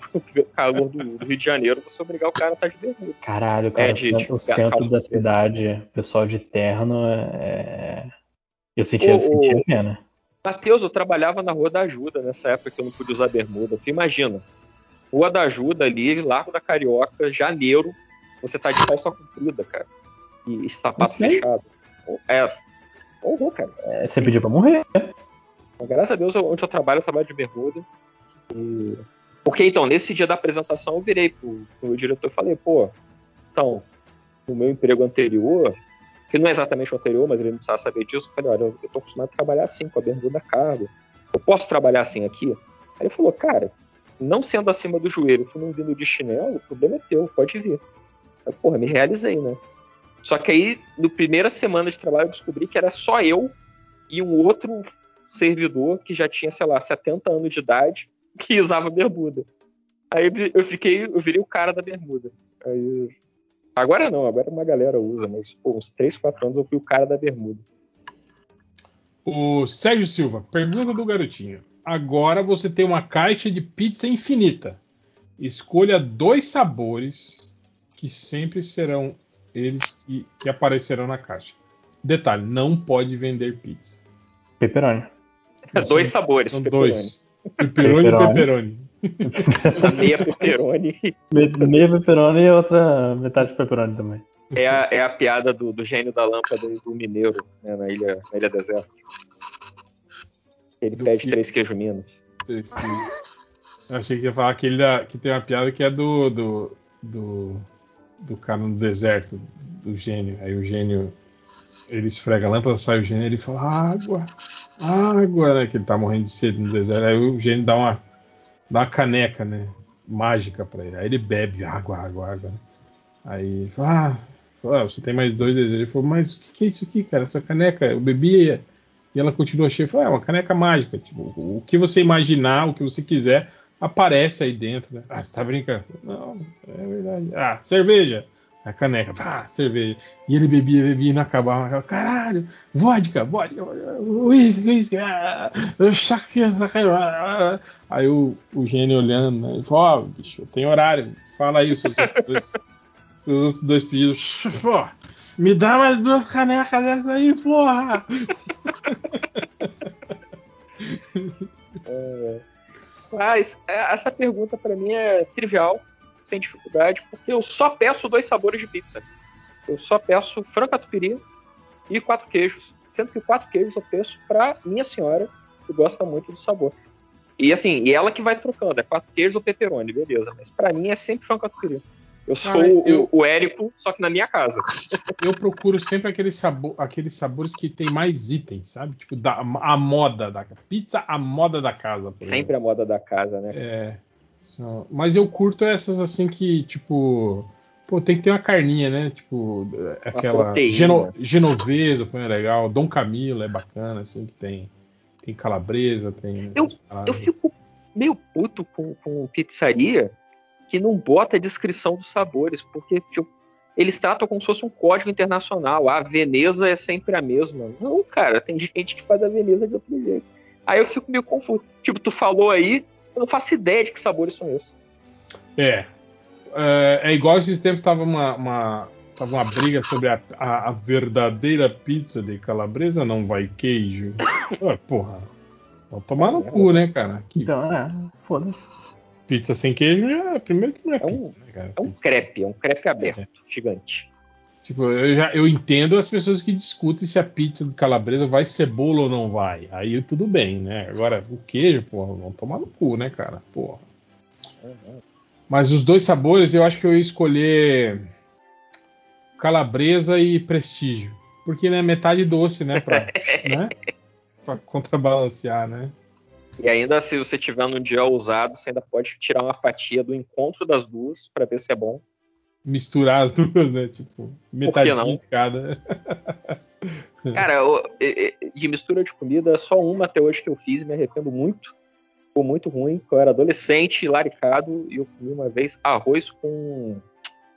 calor do, do Rio de Janeiro você obrigar o cara a estar de bermuda. Caralho, cara, É, o de- cen- de o centro da de cidade, o pessoal de terno, é... eu Ô, eu senti ô, pena. Matheus, eu trabalhava na Rua da Ajuda nessa época que eu não podia usar bermuda. Tu imagina, Rua da Ajuda ali, Largo da Carioca, janeiro, você tá de calça comprida, cara. E Eu sei. fechado. É. Horror, cara. É, você pediu pra morrer. Então, graças a Deus, onde eu trabalho, eu trabalho de bermuda. E- Porque então, nesse dia da apresentação, eu virei pro, pro diretor e falei, pô, então, no meu emprego anterior, que não é exatamente o anterior, mas ele não precisava saber disso, eu falei, olha, eu, eu tô acostumado a trabalhar assim, com a bermuda cargo. Eu posso trabalhar assim aqui? Aí ele falou, cara, não sendo acima do joelho, tu não vindo de chinelo, o problema é teu, pode vir. Aí, porra, me realizei, né? Só que aí, no primeira semana de trabalho, eu descobri que era só eu e um outro servidor que já tinha, sei lá, 70 anos de idade que usava bermuda. Aí eu fiquei, eu virei o cara da bermuda. Aí, agora não, agora uma galera usa, mas pô, uns 3, 4 anos eu fui o cara da bermuda. O Sérgio Silva, pergunta do garotinho. Agora você tem uma caixa de pizza infinita. Escolha dois sabores que sempre serão eles que, que aparecerão na caixa. Detalhe, não pode vender pizza. Pepperoni. dois sabores, São pepperoni. dois. Pepperoni e Pepperoni. pepperoni. Meia pepperoni. Me- Meia pepperoni e outra metade de pepperoni também. É a, é a piada do, do gênio da lâmpada e do mineiro né, na, ilha, na ilha deserta. Ele pede três queijo minas. Esse- Eu achei que ia falar aquele da, que tem uma piada que é do, do, do, do cara no deserto, do gênio. Aí o gênio, ele esfrega a lâmpada, sai o gênio e ele fala, água, água, né? Que ele tá morrendo de sede no deserto. Aí o gênio dá uma, dá uma caneca, né? Mágica pra ele. Aí ele bebe água, água, água. Né? Aí ele fala, ah, "Ah, você tem mais dois desejos. Ele falou, mas o que, que é isso aqui, cara? Essa caneca, eu bebi e- e ela continua cheia. Ele falou, é uma caneca mágica. Tipo, o que você imaginar, o que você quiser, aparece aí dentro, né? Ah, você tá brincando? Não, é verdade. Ah, cerveja. A caneca, pá, cerveja. E ele bebia, bebia e não acabava. acabava. Caralho, vodka, vodka, uísque, uísque. Ah, chaque- chaque- ah. Aí o, o gênio olhando, né? Ele falou, ó, bicho, tem horário. Fala aí os seus outros dois, seus outros dois pedidos. Pô, me dá mais duas canecas dessas aí, porra! É. Mas é, essa pergunta pra mim é trivial, sem dificuldade, porque eu só peço dois sabores de pizza. Eu só peço frango catupiry e quatro queijos. Sendo que quatro queijos eu peço pra minha senhora, que gosta muito do sabor. E assim, e ela que vai trocando, é quatro queijos ou pepperoni, beleza. Mas pra mim é sempre frango catupiry. Eu sou eu- o Érico, só que na minha casa. Eu procuro sempre aqueles, sabor, aqueles sabores que tem mais itens, sabe? Tipo, da, a moda da pizza, a moda da casa. por exemplo. Sempre a moda da casa, né? É. são- mas eu curto essas assim que, tipo. Pô, tem que ter uma carninha, né? Tipo, aquela. Geno, genovesa, põe é legal. Dom Camilo é bacana, assim, que tem. Tem calabresa, tem. Eu- Eu fico meio puto com, com pizzaria que não bota a descrição dos sabores, porque tipo, eles tratam como se fosse um código internacional. A Veneza é sempre a mesma. Não, cara, tem gente que faz a Veneza de outro jeito. Aí eu fico meio confuso. Tipo, tu falou aí, eu não faço ideia de que sabores são esses. É. É, é igual esses tempos tava uma, uma, tava uma briga sobre a, a, a verdadeira pizza de calabresa, não vai queijo. Ué, porra. Vou tomar no cu, né, cara? Que Então, é, foda-se. Pizza sem queijo já, primeiro que não é, É um- pizza, né, cara? É um crepe, é um crepe aberto, gigante. Tipo, eu, já, eu entendo as pessoas que discutem se a pizza de calabresa vai cebola ou não vai. Aí tudo bem, né? Agora, o queijo, porra, vão tomar no cu, né, cara? Porra. Mas os dois sabores, eu acho que eu ia escolher calabresa e prestígio. Porque, né, metade doce, né? Pra, né? pra contrabalancear, né? E ainda, se você tiver num dia ousado, você ainda pode tirar uma fatia do encontro das duas para ver se é bom. Misturar as duas, né? Tipo, metadinha de cada. Cara, de mistura de comida, só uma até hoje que eu fiz e me arrependo muito. Ficou muito ruim. Eu era adolescente, laricado, e eu comi uma vez arroz com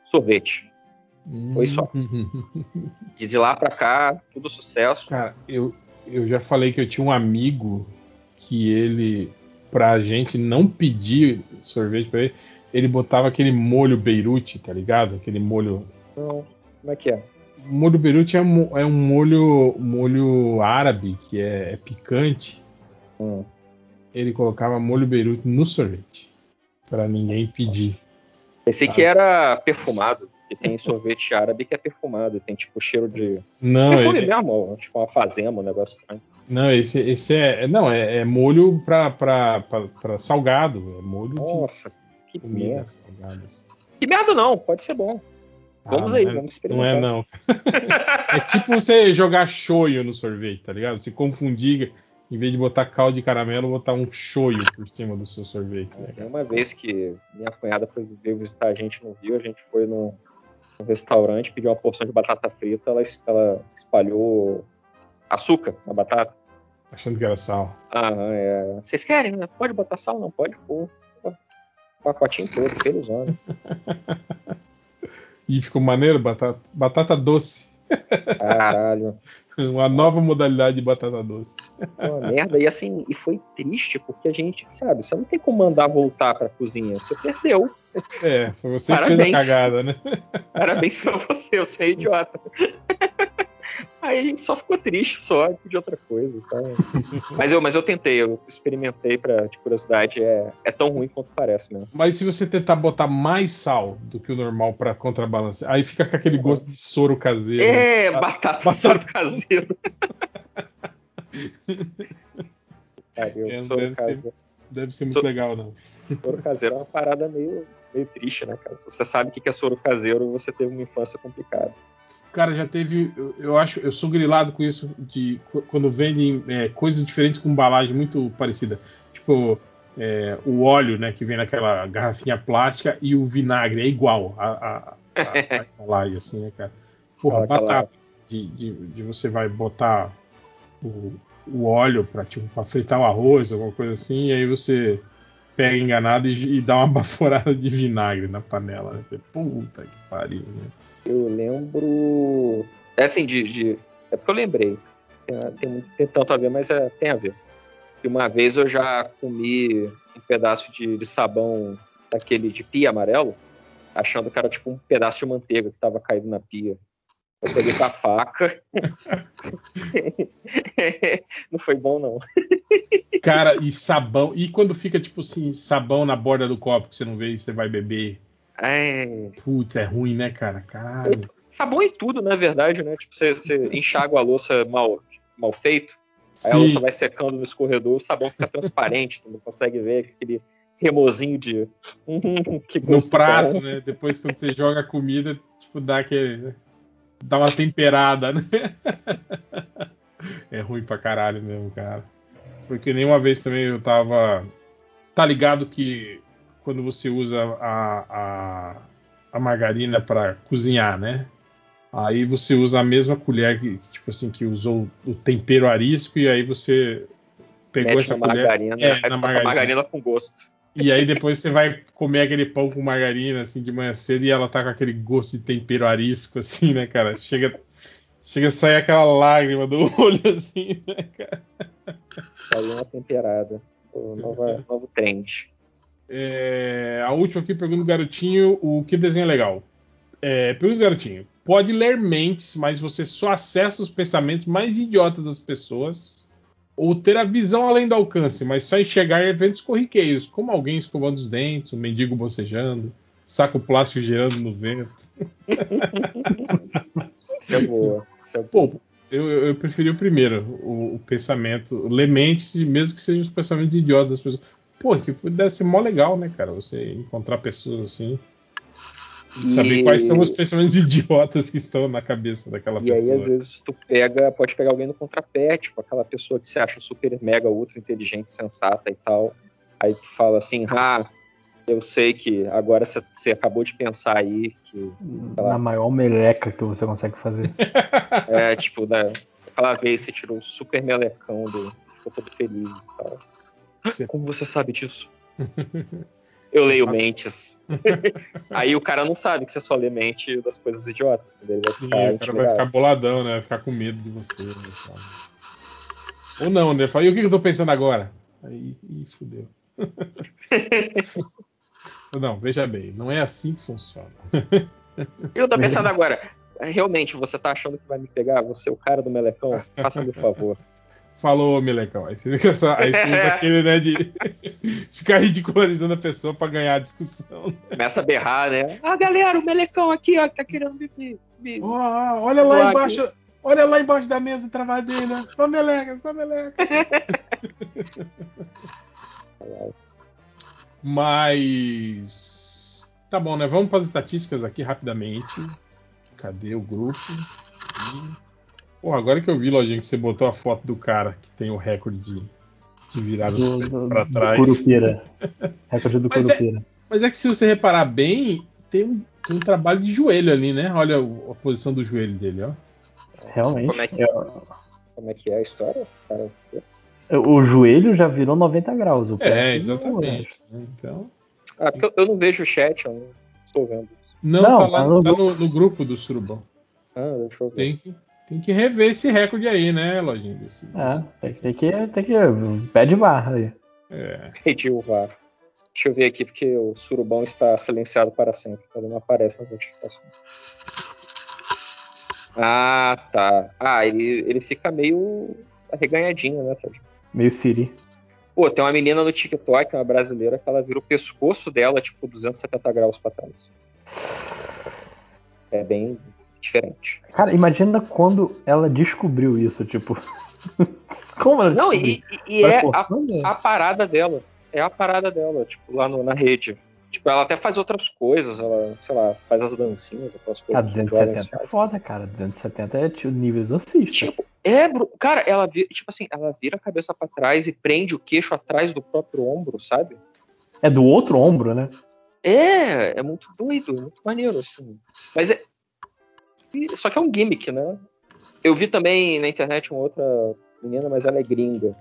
sorvete. Foi só. E de lá pra cá, tudo sucesso. Cara, eu, eu já falei que eu tinha um amigo que ele, pra gente não pedir sorvete pra ele, ele botava aquele molho Beirute, tá ligado? Aquele molho. Não, como é que é? O molho Beirute é um, é um molho, molho árabe, que é, é picante. Hum. Ele colocava molho Beirute no sorvete. para ninguém pedir. Esse aqui era perfumado. E tem sorvete árabe que é perfumado. Tem tipo cheiro de. Não, Perfume ele- mesmo, tipo uma fazenda, um negócio estranho. Não, esse, esse é. Não, é, é molho pra salgado. É molho Nossa, que de merda. comidas salgadas. Que merda não, pode ser bom. Vamos Ah, aí, não é- vamos Não experimentar. é, não. é tipo você jogar shoyu no sorvete, tá ligado? Se confundir, em vez de botar caldo de caramelo, botar um shoyu por cima do seu sorvete. Né, uma vez que minha cunhada foi veio visitar a gente no Rio, a gente foi num, num restaurante, pediu uma porção de batata frita, ela, ela espalhou açúcar na batata. Achando que era sal. Ah, é. Vocês querem, né? Pode botar sal? Não, pode pôr. Pô, Pacotinho todo, pelos olhos. E ficou maneiro, batata, batata doce. Caralho. Uma nova modalidade de batata doce. Uma merda. E assim, e foi triste, porque a gente, sabe, você não tem como mandar voltar pra cozinha. Você perdeu. É, foi você que fez a Parabéns. cagada, né? Parabéns pra você, eu sou idiota. Aí a gente só ficou triste só de outra coisa. Então... mas, eu, mas eu tentei, eu experimentei pra, de curiosidade. É, é tão ruim quanto parece mesmo. Mas se você tentar botar mais sal do que o normal pra contrabalancear, aí fica com aquele gosto de soro caseiro. É, batata soro caseiro. Cara, eu É, soro deve, caseiro. ser, deve ser muito legal, não. Soro caseiro é uma parada meio, meio triste, né, cara? Se você sabe o que que é soro caseiro, você teve uma infância complicada. Cara, já teve. Eu, eu acho, eu sou grilado com isso de qu- quando vendem é, coisas diferentes com embalagem muito parecida. Tipo, é, o óleo, né, que vem naquela garrafinha plástica e o vinagre é igual a, a, a- a embalagem, assim, né, cara? Porra, Aquela- batatas. De, de, de você vai botar o, o óleo pra, tipo, pra fritar o arroz, alguma coisa assim, e aí você pega enganado e, e dá uma baforada de vinagre na panela. Né? Puta que pariu, né? Eu lembro. É assim, de. de- É porque eu lembrei. Tem, tem, tanto a ver, mas é, tem a ver. Que uma vez eu já comi um pedaço de, de sabão daquele de pia amarelo, achando que era tipo um pedaço de manteiga que tava caído na pia. Eu peguei com a faca. não foi bom, não. Cara, e sabão. E quando fica, tipo assim, sabão na borda do copo que você não vê e você vai beber? É, Putz, é ruim, né, cara? Caralho. sabão em tudo, na verdade, né? Tipo, você, você enxágua a louça mal, mal feito, aí a Sim. louça vai secando no escorredor, o sabão fica transparente, tu não consegue ver aquele remozinho de. Que No prato, né? Depois quando você joga a comida, tipo, dá aquele. Dá uma temperada, né? É ruim pra caralho mesmo, cara. Porque nenhuma vez também eu tava. Tá ligado que quando você usa a, a, a margarina pra cozinhar, né? Aí você usa a mesma colher que, tipo assim, que usou o tempero arisco e aí você pegou Mete essa na colher. margarina, é, aí na margarina. margarina com gosto. E aí depois você vai comer aquele pão com margarina, assim, de manhã cedo, e ela tá com aquele gosto de tempero arisco, assim, né, cara? Chega, chega a sair aquela lágrima do olho, assim, né, cara? Aí uma temperada. Pô, nova, novo trend. É, a última aqui, pergunta do garotinho, o que desenho é legal? É, pergunta do garotinho, pode ler mentes, mas você só acessa os pensamentos mais idiotas das pessoas, ou ter a visão além do alcance, mas só enxergar eventos corriqueiros, como alguém escovando os dentes, um mendigo bocejando. saco plástico girando no vento. Isso é boa. Isso é Pô, eu, eu, preferi o primeiro, o, o pensamento, lemente, mesmo que sejam os pensamentos idiotas das pessoas. Pô, que deve ser mó legal, né, cara? Você encontrar pessoas assim. E saber E- quais são os pensamentos idiotas que estão na cabeça daquela E aí, pessoa. às vezes, tu pega, pode pegar alguém no contrapé, tipo, aquela pessoa que se acha super, mega, ultra inteligente, sensata e tal. Aí tu fala assim, ah, eu sei que agora você- acabou de pensar aí que, Na maior meleca que você consegue fazer. é, tipo, da, aquela vez você tirou o super melecão do. ficou todo feliz e tal. Como você sabe disso? Eu leio passa- mentes. aí o cara não sabe que você só lê mente das coisas idiotas. Ele vai Sim, ficar o cara vai ficar boladão, né? Vai ficar com medo de você. Né? Ou não, né? Fala, e o que que eu tô pensando agora? Aí, ih, fudeu. não, veja bem, não é assim que funciona. Eu tô pensando agora, realmente você tá achando que vai me pegar? Você é o cara do melecão? Faça-me o favor. Falou, Melecão. Aí você, fica só- aí você usa aquele, né, de ficar ridicularizando a pessoa pra ganhar a discussão. Começa a berrar, né? Ah, galera, o melecão aqui, ó, que tá querendo me. me, ó, olha lá aqui. embaixo. Olha lá embaixo da mesa travadeira. Só meleca, só meleca. Mas. Tá bom, né? Vamos para as estatísticas aqui rapidamente. Cadê o grupo? Ih. Pô, agora que eu vi, Lojinha, que você botou a foto do cara que tem o recorde de, de virar os Do, pés do, pra do trás. Curupira. Recorde do Mas é-. Mas é que se você reparar bem, tem um, tem um trabalho de joelho ali, né? Olha a posição do joelho dele, ó. Realmente. Como é que, Eu- como é, que é a história? Cara, o joelho já virou 90 graus. O pé É, aqui não exatamente. né? Então. Ah, porque eu, eu não vejo o chat, eu não estou vendo. Não, Não, tá lá tá no tá no, no grupo do Surubão. Ah, deixa eu ver. Tem que, tem que rever esse recorde aí, né, Lojinha? Desse- É, tem, que- tem que. Tem que. Pé de barra aí. É. Perdi o VAR. Deixa eu ver aqui, porque o surubão está silenciado para sempre. Ele não aparece nas notificações. Ah, tá. Ah, ele, ele fica meio arreganhadinho, né, Fred? Meio Siri. Pô, tem uma menina no TikTok, uma brasileira, que ela vira o pescoço dela, tipo, 270 graus para trás. É bem diferente. Cara, imagina quando ela descobriu isso, tipo. Como ela Não, descobriu? e, e é a, forçando? a parada dela. É a parada dela, tipo, lá no- na rede. Tipo, ela até faz outras coisas, ela, sei lá, faz as dancinhas, aquelas coisas jovens 270 é foda, cara. 270 é tipo nível exorcista. Tipo, é, bro, cara, ela vira, tipo assim, ela vira a cabeça pra trás e prende o queixo atrás do próprio ombro, sabe? É do outro ombro, né? É, é muito doido, é muito maneiro, assim. Mas é. E- Só que é um gimmick, né? Eu vi também na internet uma outra menina, mas ela é gringa.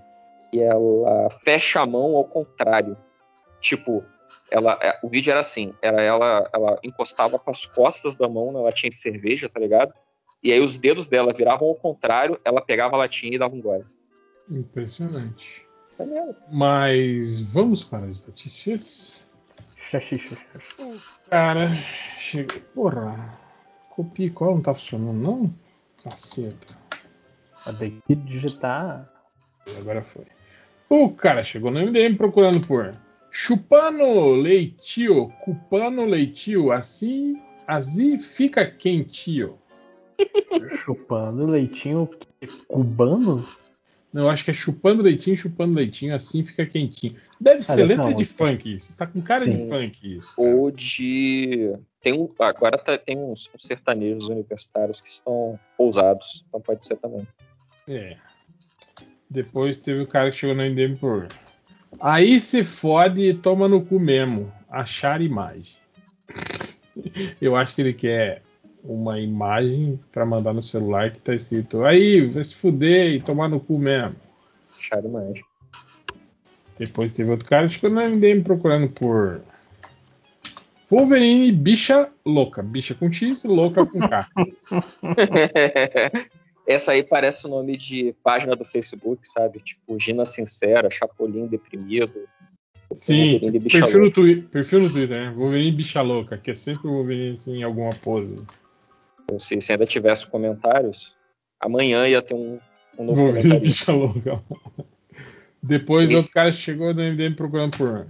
E ela fecha a mão ao contrário. Tipo, ela, é, o vídeo era assim: era ela, ela encostava com as costas da mão na latinha de cerveja, tá ligado? E aí os dedos dela viravam ao contrário, ela pegava a latinha e dava um gole. Impressionante. Maneiro. Mas vamos para as estatísticas. Xaxixi. Cara, chega. Porra. Copia qual não tá funcionando, não? Caceta. Tem que digitar. Agora foi. O cara chegou no MDM procurando por chupando leitio, cupando leitio, assim, assim fica quentio. Chupando leitinho cubano? Não, eu acho que é chupando leitinho, chupando leitinho, assim fica quentinho. Deve ser deve ser letra uma de funk isso. Está com cara de Sim. funk isso. cara. Ou de. Tem um, agora tá- tem uns, uns sertanejos universitários que estão ousados, então pode ser também. É. Depois teve o cara que chegou no MDM por. Aí se fode e toma no cu mesmo. Achar imagem. Eu acho que ele quer uma imagem pra mandar no celular que tá escrito aí, vai se fuder e tomar no cu mesmo. Achar imagem. Depois teve outro cara que chegou no MDM procurando por. Wolverine bicha louca. Bicha com X, louca com K. Essa aí parece o nome de página do Facebook, sabe? Tipo, Gina Sincera, Chapolin Deprimido. Sim, perfil no, Louca. twi perfil no Twitter, né? Wolverine bicha louca, que é sempre o Wolverine assim, em alguma pose. Então, Se, se ainda tivesse comentários, amanhã ia ter um, um novo comentário. bicha louca. Depois Esse- outro cara chegou no MDM procurando por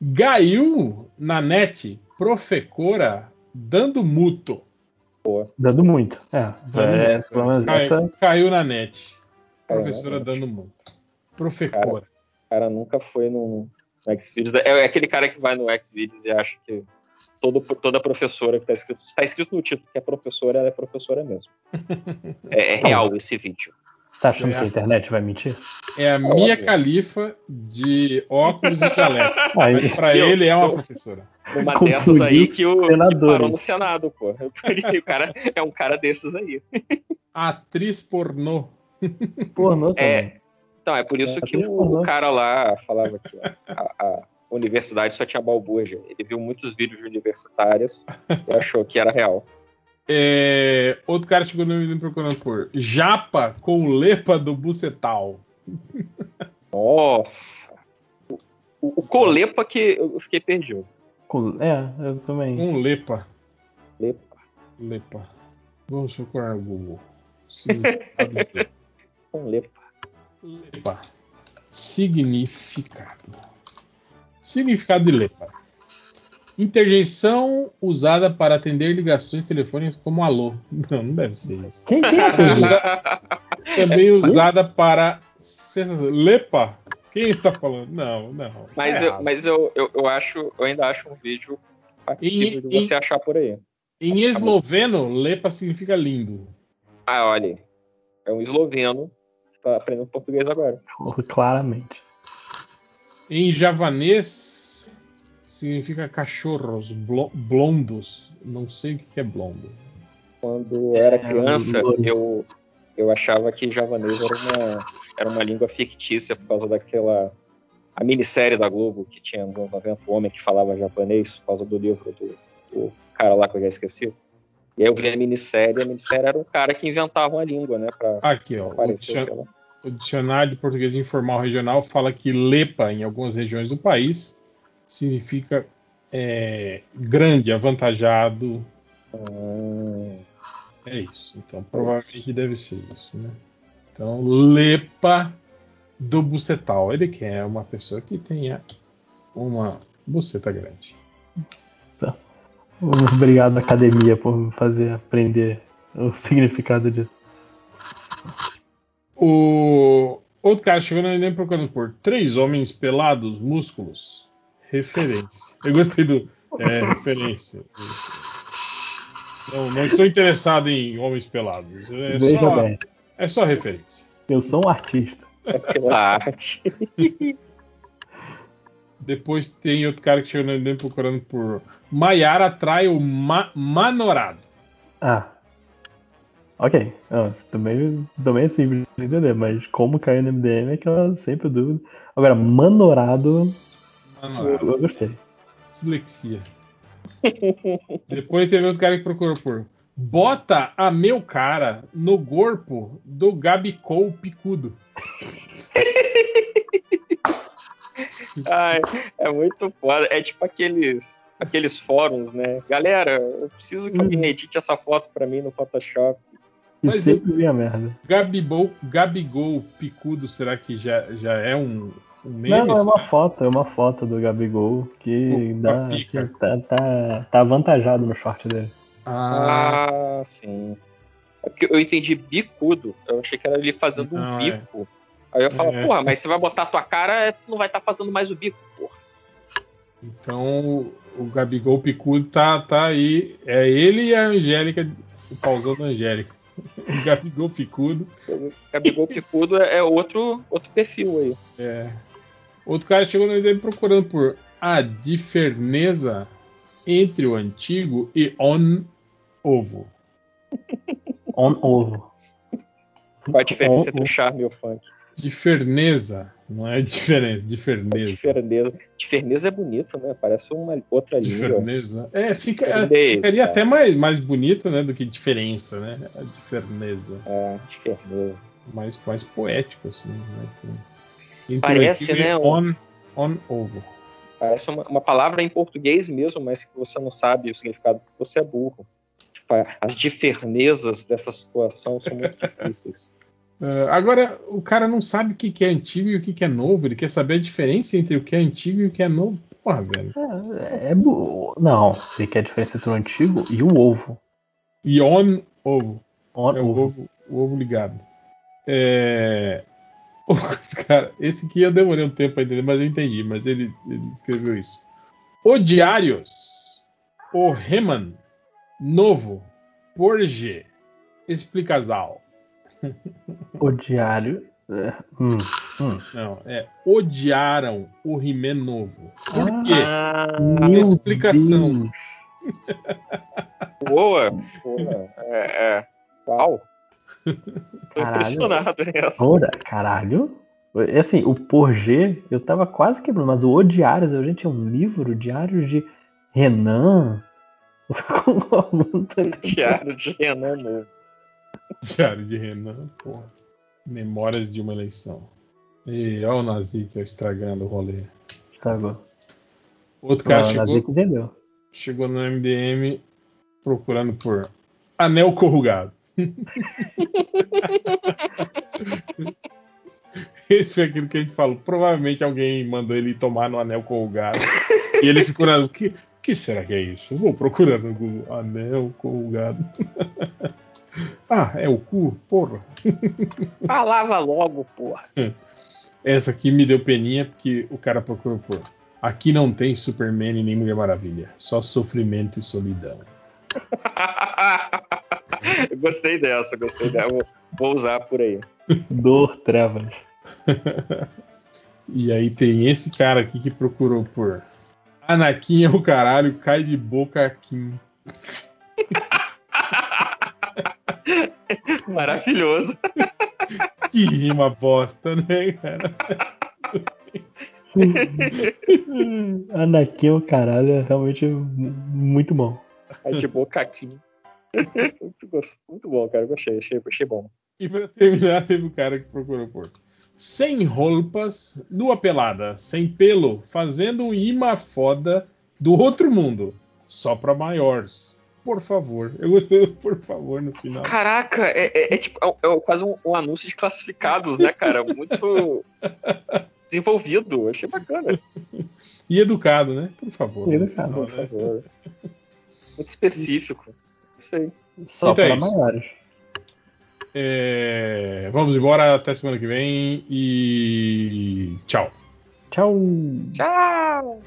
Gaiu na net, profecora, dando muto. Dando muito. É, Dando é, muito, pelo menos Cai- essa. Caiu na net. Caiu na Professora net. dando muito. Profecora. O cara nunca foi no, no Xvideos. É, é aquele cara que vai no Xvideos e acha que todo, toda professora que tá escrito. Está escrito no título que é professora, ela é professora mesmo. É, é real esse vídeo. Você tá achando É. que a internet vai mentir? É a Mia Califa de óculos e jaleco. Aí, Mas pra Eu- ele é uma professora. Uma Confundiu dessas aí que o que parou no Senado, pô. O cara é um cara desses aí. Atriz pornô. pornô também. É, então, é por isso É, que o, o cara lá falava que a, a universidade só tinha balbúrdia. Ele viu muitos vídeos de universitárias e achou que era real. É, outro cara chegou no me procurando por Japa com lepa do bucetal. Nossa. O, o Colepa que eu fiquei perdido. Com- É, eu também. Um lepa. Lepa. Lepa. Vamos procurar no Google. Com lepa. Lepa. Significado. Significado de lepa. Interjeição usada para atender ligações telefônicas como alô. Não, não deve ser isso. Quem tem Também, essa? usa- também usada para. Lepa? Quem está falando? Não, não. Mas, É eu, mas eu, eu, eu acho, eu ainda acho um vídeo factível Em- de você achar por aí. Em esloveno, lepa significa lindo. Ah, olha. É um esloveno. Tá aprendendo português agora. Claramente. Em javanês, significa cachorros blo- blondos. Não sei o que é blondo. Quando era criança, eu, eu achava que javanês era uma, era uma língua fictícia por causa daquela. A minissérie da Globo que tinha nos anos 90, o homem que falava japonês, por causa do livro do, do cara lá que eu já esqueci. E aí eu vi a minissérie, e a minissérie era um cara que inventava uma língua, né? Pra Aqui, ó. O, aparecer, lá. O dicionário de português informal regional fala que lepa, em algumas regiões do país, significa é, grande, avantajado. Hum, É isso. Então, provavelmente deve ser isso, né? Então, lepa do bucetal. Ele quer uma pessoa que tenha uma buceta grande. Obrigado, academia, por fazer aprender o significado disso. O outro cara chegou na INEM procurando por três homens pelados, músculos. Referência. Eu gostei do. É, referência. Não, não estou interessado em homens pelados. É Veja só, bem, é só referência. eu sou um artista. é pela arte. Depois tem outro cara que chegou na procurando por. Maiara atrai o ma Manorado. Ah. Ok. Ah, também, também é simples de entender, mas como caiu no MDM é que eu sempre dúvida. Agora, manorado, eu, Manorado. eu gostei. Dislexia. Depois teve outro cara que procurou por. Bota a meu cara no corpo do Gabicol picudo. Ai, é muito foda. É tipo aqueles, aqueles fóruns, né? Galera, eu preciso que alguém edite essa foto pra mim no Photoshop. Mas sempre vi a merda. Gabibol, Gabigol picudo, será que já, já é um, um meme? Não, não, é uma foto, é uma foto do Gabigol que, Com dá, que tá, tá, tá avantajado no short dele. Ah, Ah, sim. É porque eu entendi bicudo. Eu achei que era ele fazendo um Não, é. bico. Aí eu falo, É. porra, mas você vai botar a tua cara, tu não vai estar fazendo mais o bico, porra. então o Gabigol picudo tá, tá aí. É ele e a Angélica, o pauzão da Angélica. O Gabigol picudo. O Gabigol picudo é é outro, outro perfil aí. É. Outro cara chegou no IDM procurando por a diferença entre o antigo e on ovo. On ovo. Qual a diferença entre o charme e o funk? Diferença, não é diferença, diferença. Difereneza. Difereneza é bonito, né? Parece uma outra língua. Diferença. É, fica, Diferença. ficaria até mais, mais bonito, né, do que diferença, né? A diferença. É, difereneza. Mais, mais poético, assim, né? Entre o Parece, né, On, on ovo. Parece uma, uma palavra em português mesmo, mas que você não sabe o significado porque você é burro. Tipo, as diferenças dessa situação são muito difíceis. Uh, agora, o cara não sabe o que, que é antigo e o que, que é novo. Ele quer saber a diferença entre o que é antigo e o que é novo. Porra, velho. É, é não, ele quer a diferença entre o antigo e o ovo. E on ovo. On É o ovo. ovo, o ovo ligado. É. Cara, esse aqui eu demorei um tempo pra entender, mas eu entendi. Mas ele, ele escreveu isso. O Diários. O Reman. Novo. Porge. Explicasal. O diário. é, hum, hum. Não, é odiaram o He-Man novo. Por Ah, quê? Ah, Meu explicação. Deus. boa. boa. É, é. Uau. Tô Caralho. impressionado nessa. Ora, caralho. É assim, o Porgê, eu tava quase quebrando, mas o O Diários, gente, é um livro, Diários de Renan. Entendendo. Diário de Renan novo. Diário de Renan, porra. Memórias de uma eleição. E olha o Nazi que estragando o rolê. Estragou. Outro cara Não, chegou, Nazik chegou no MDM procurando por anel corrugado. Esse foi aquilo que a gente falou. Provavelmente alguém mandou ele tomar no anel corrugado. e ele ficou na. O que, que será que é isso? Eu vou procurando no Google. Anel corrugado. ah, é o cu? Porra. Falava logo, porra. Essa aqui me deu peninha porque o cara procurou por. Aqui não tem Superman e nem Mulher Maravilha. Só sofrimento e solidão. Eu gostei dessa, gostei dessa. Vou, vou usar por aí. Dor, trevas. E aí tem esse cara aqui que procurou por. Anakin é o caralho, cai de boca aqui. Maravilhoso. Que rima bosta, né, cara? Anakin, o caralho, é realmente muito bom. Aí de boca. Muito, muito bom, cara. Gostei, achei, achei bom. E pra terminar, teve o cara que procurou por. Sem roupas, nua pelada, sem pelo, fazendo um imã foda do outro mundo. Só pra maiores. Por favor. Eu gostei do por favor no final. Caraca, é, é- é tipo é, é quase um, um anúncio de classificados, né, cara? Muito desenvolvido. Achei bacana. E educado, né? Por favor. E educado, final, Por né? favor. Muito específico. Sei. Só Então é para isso. maiores. É, Vamos embora até semana que vem e tchau. Tchau. Tchau!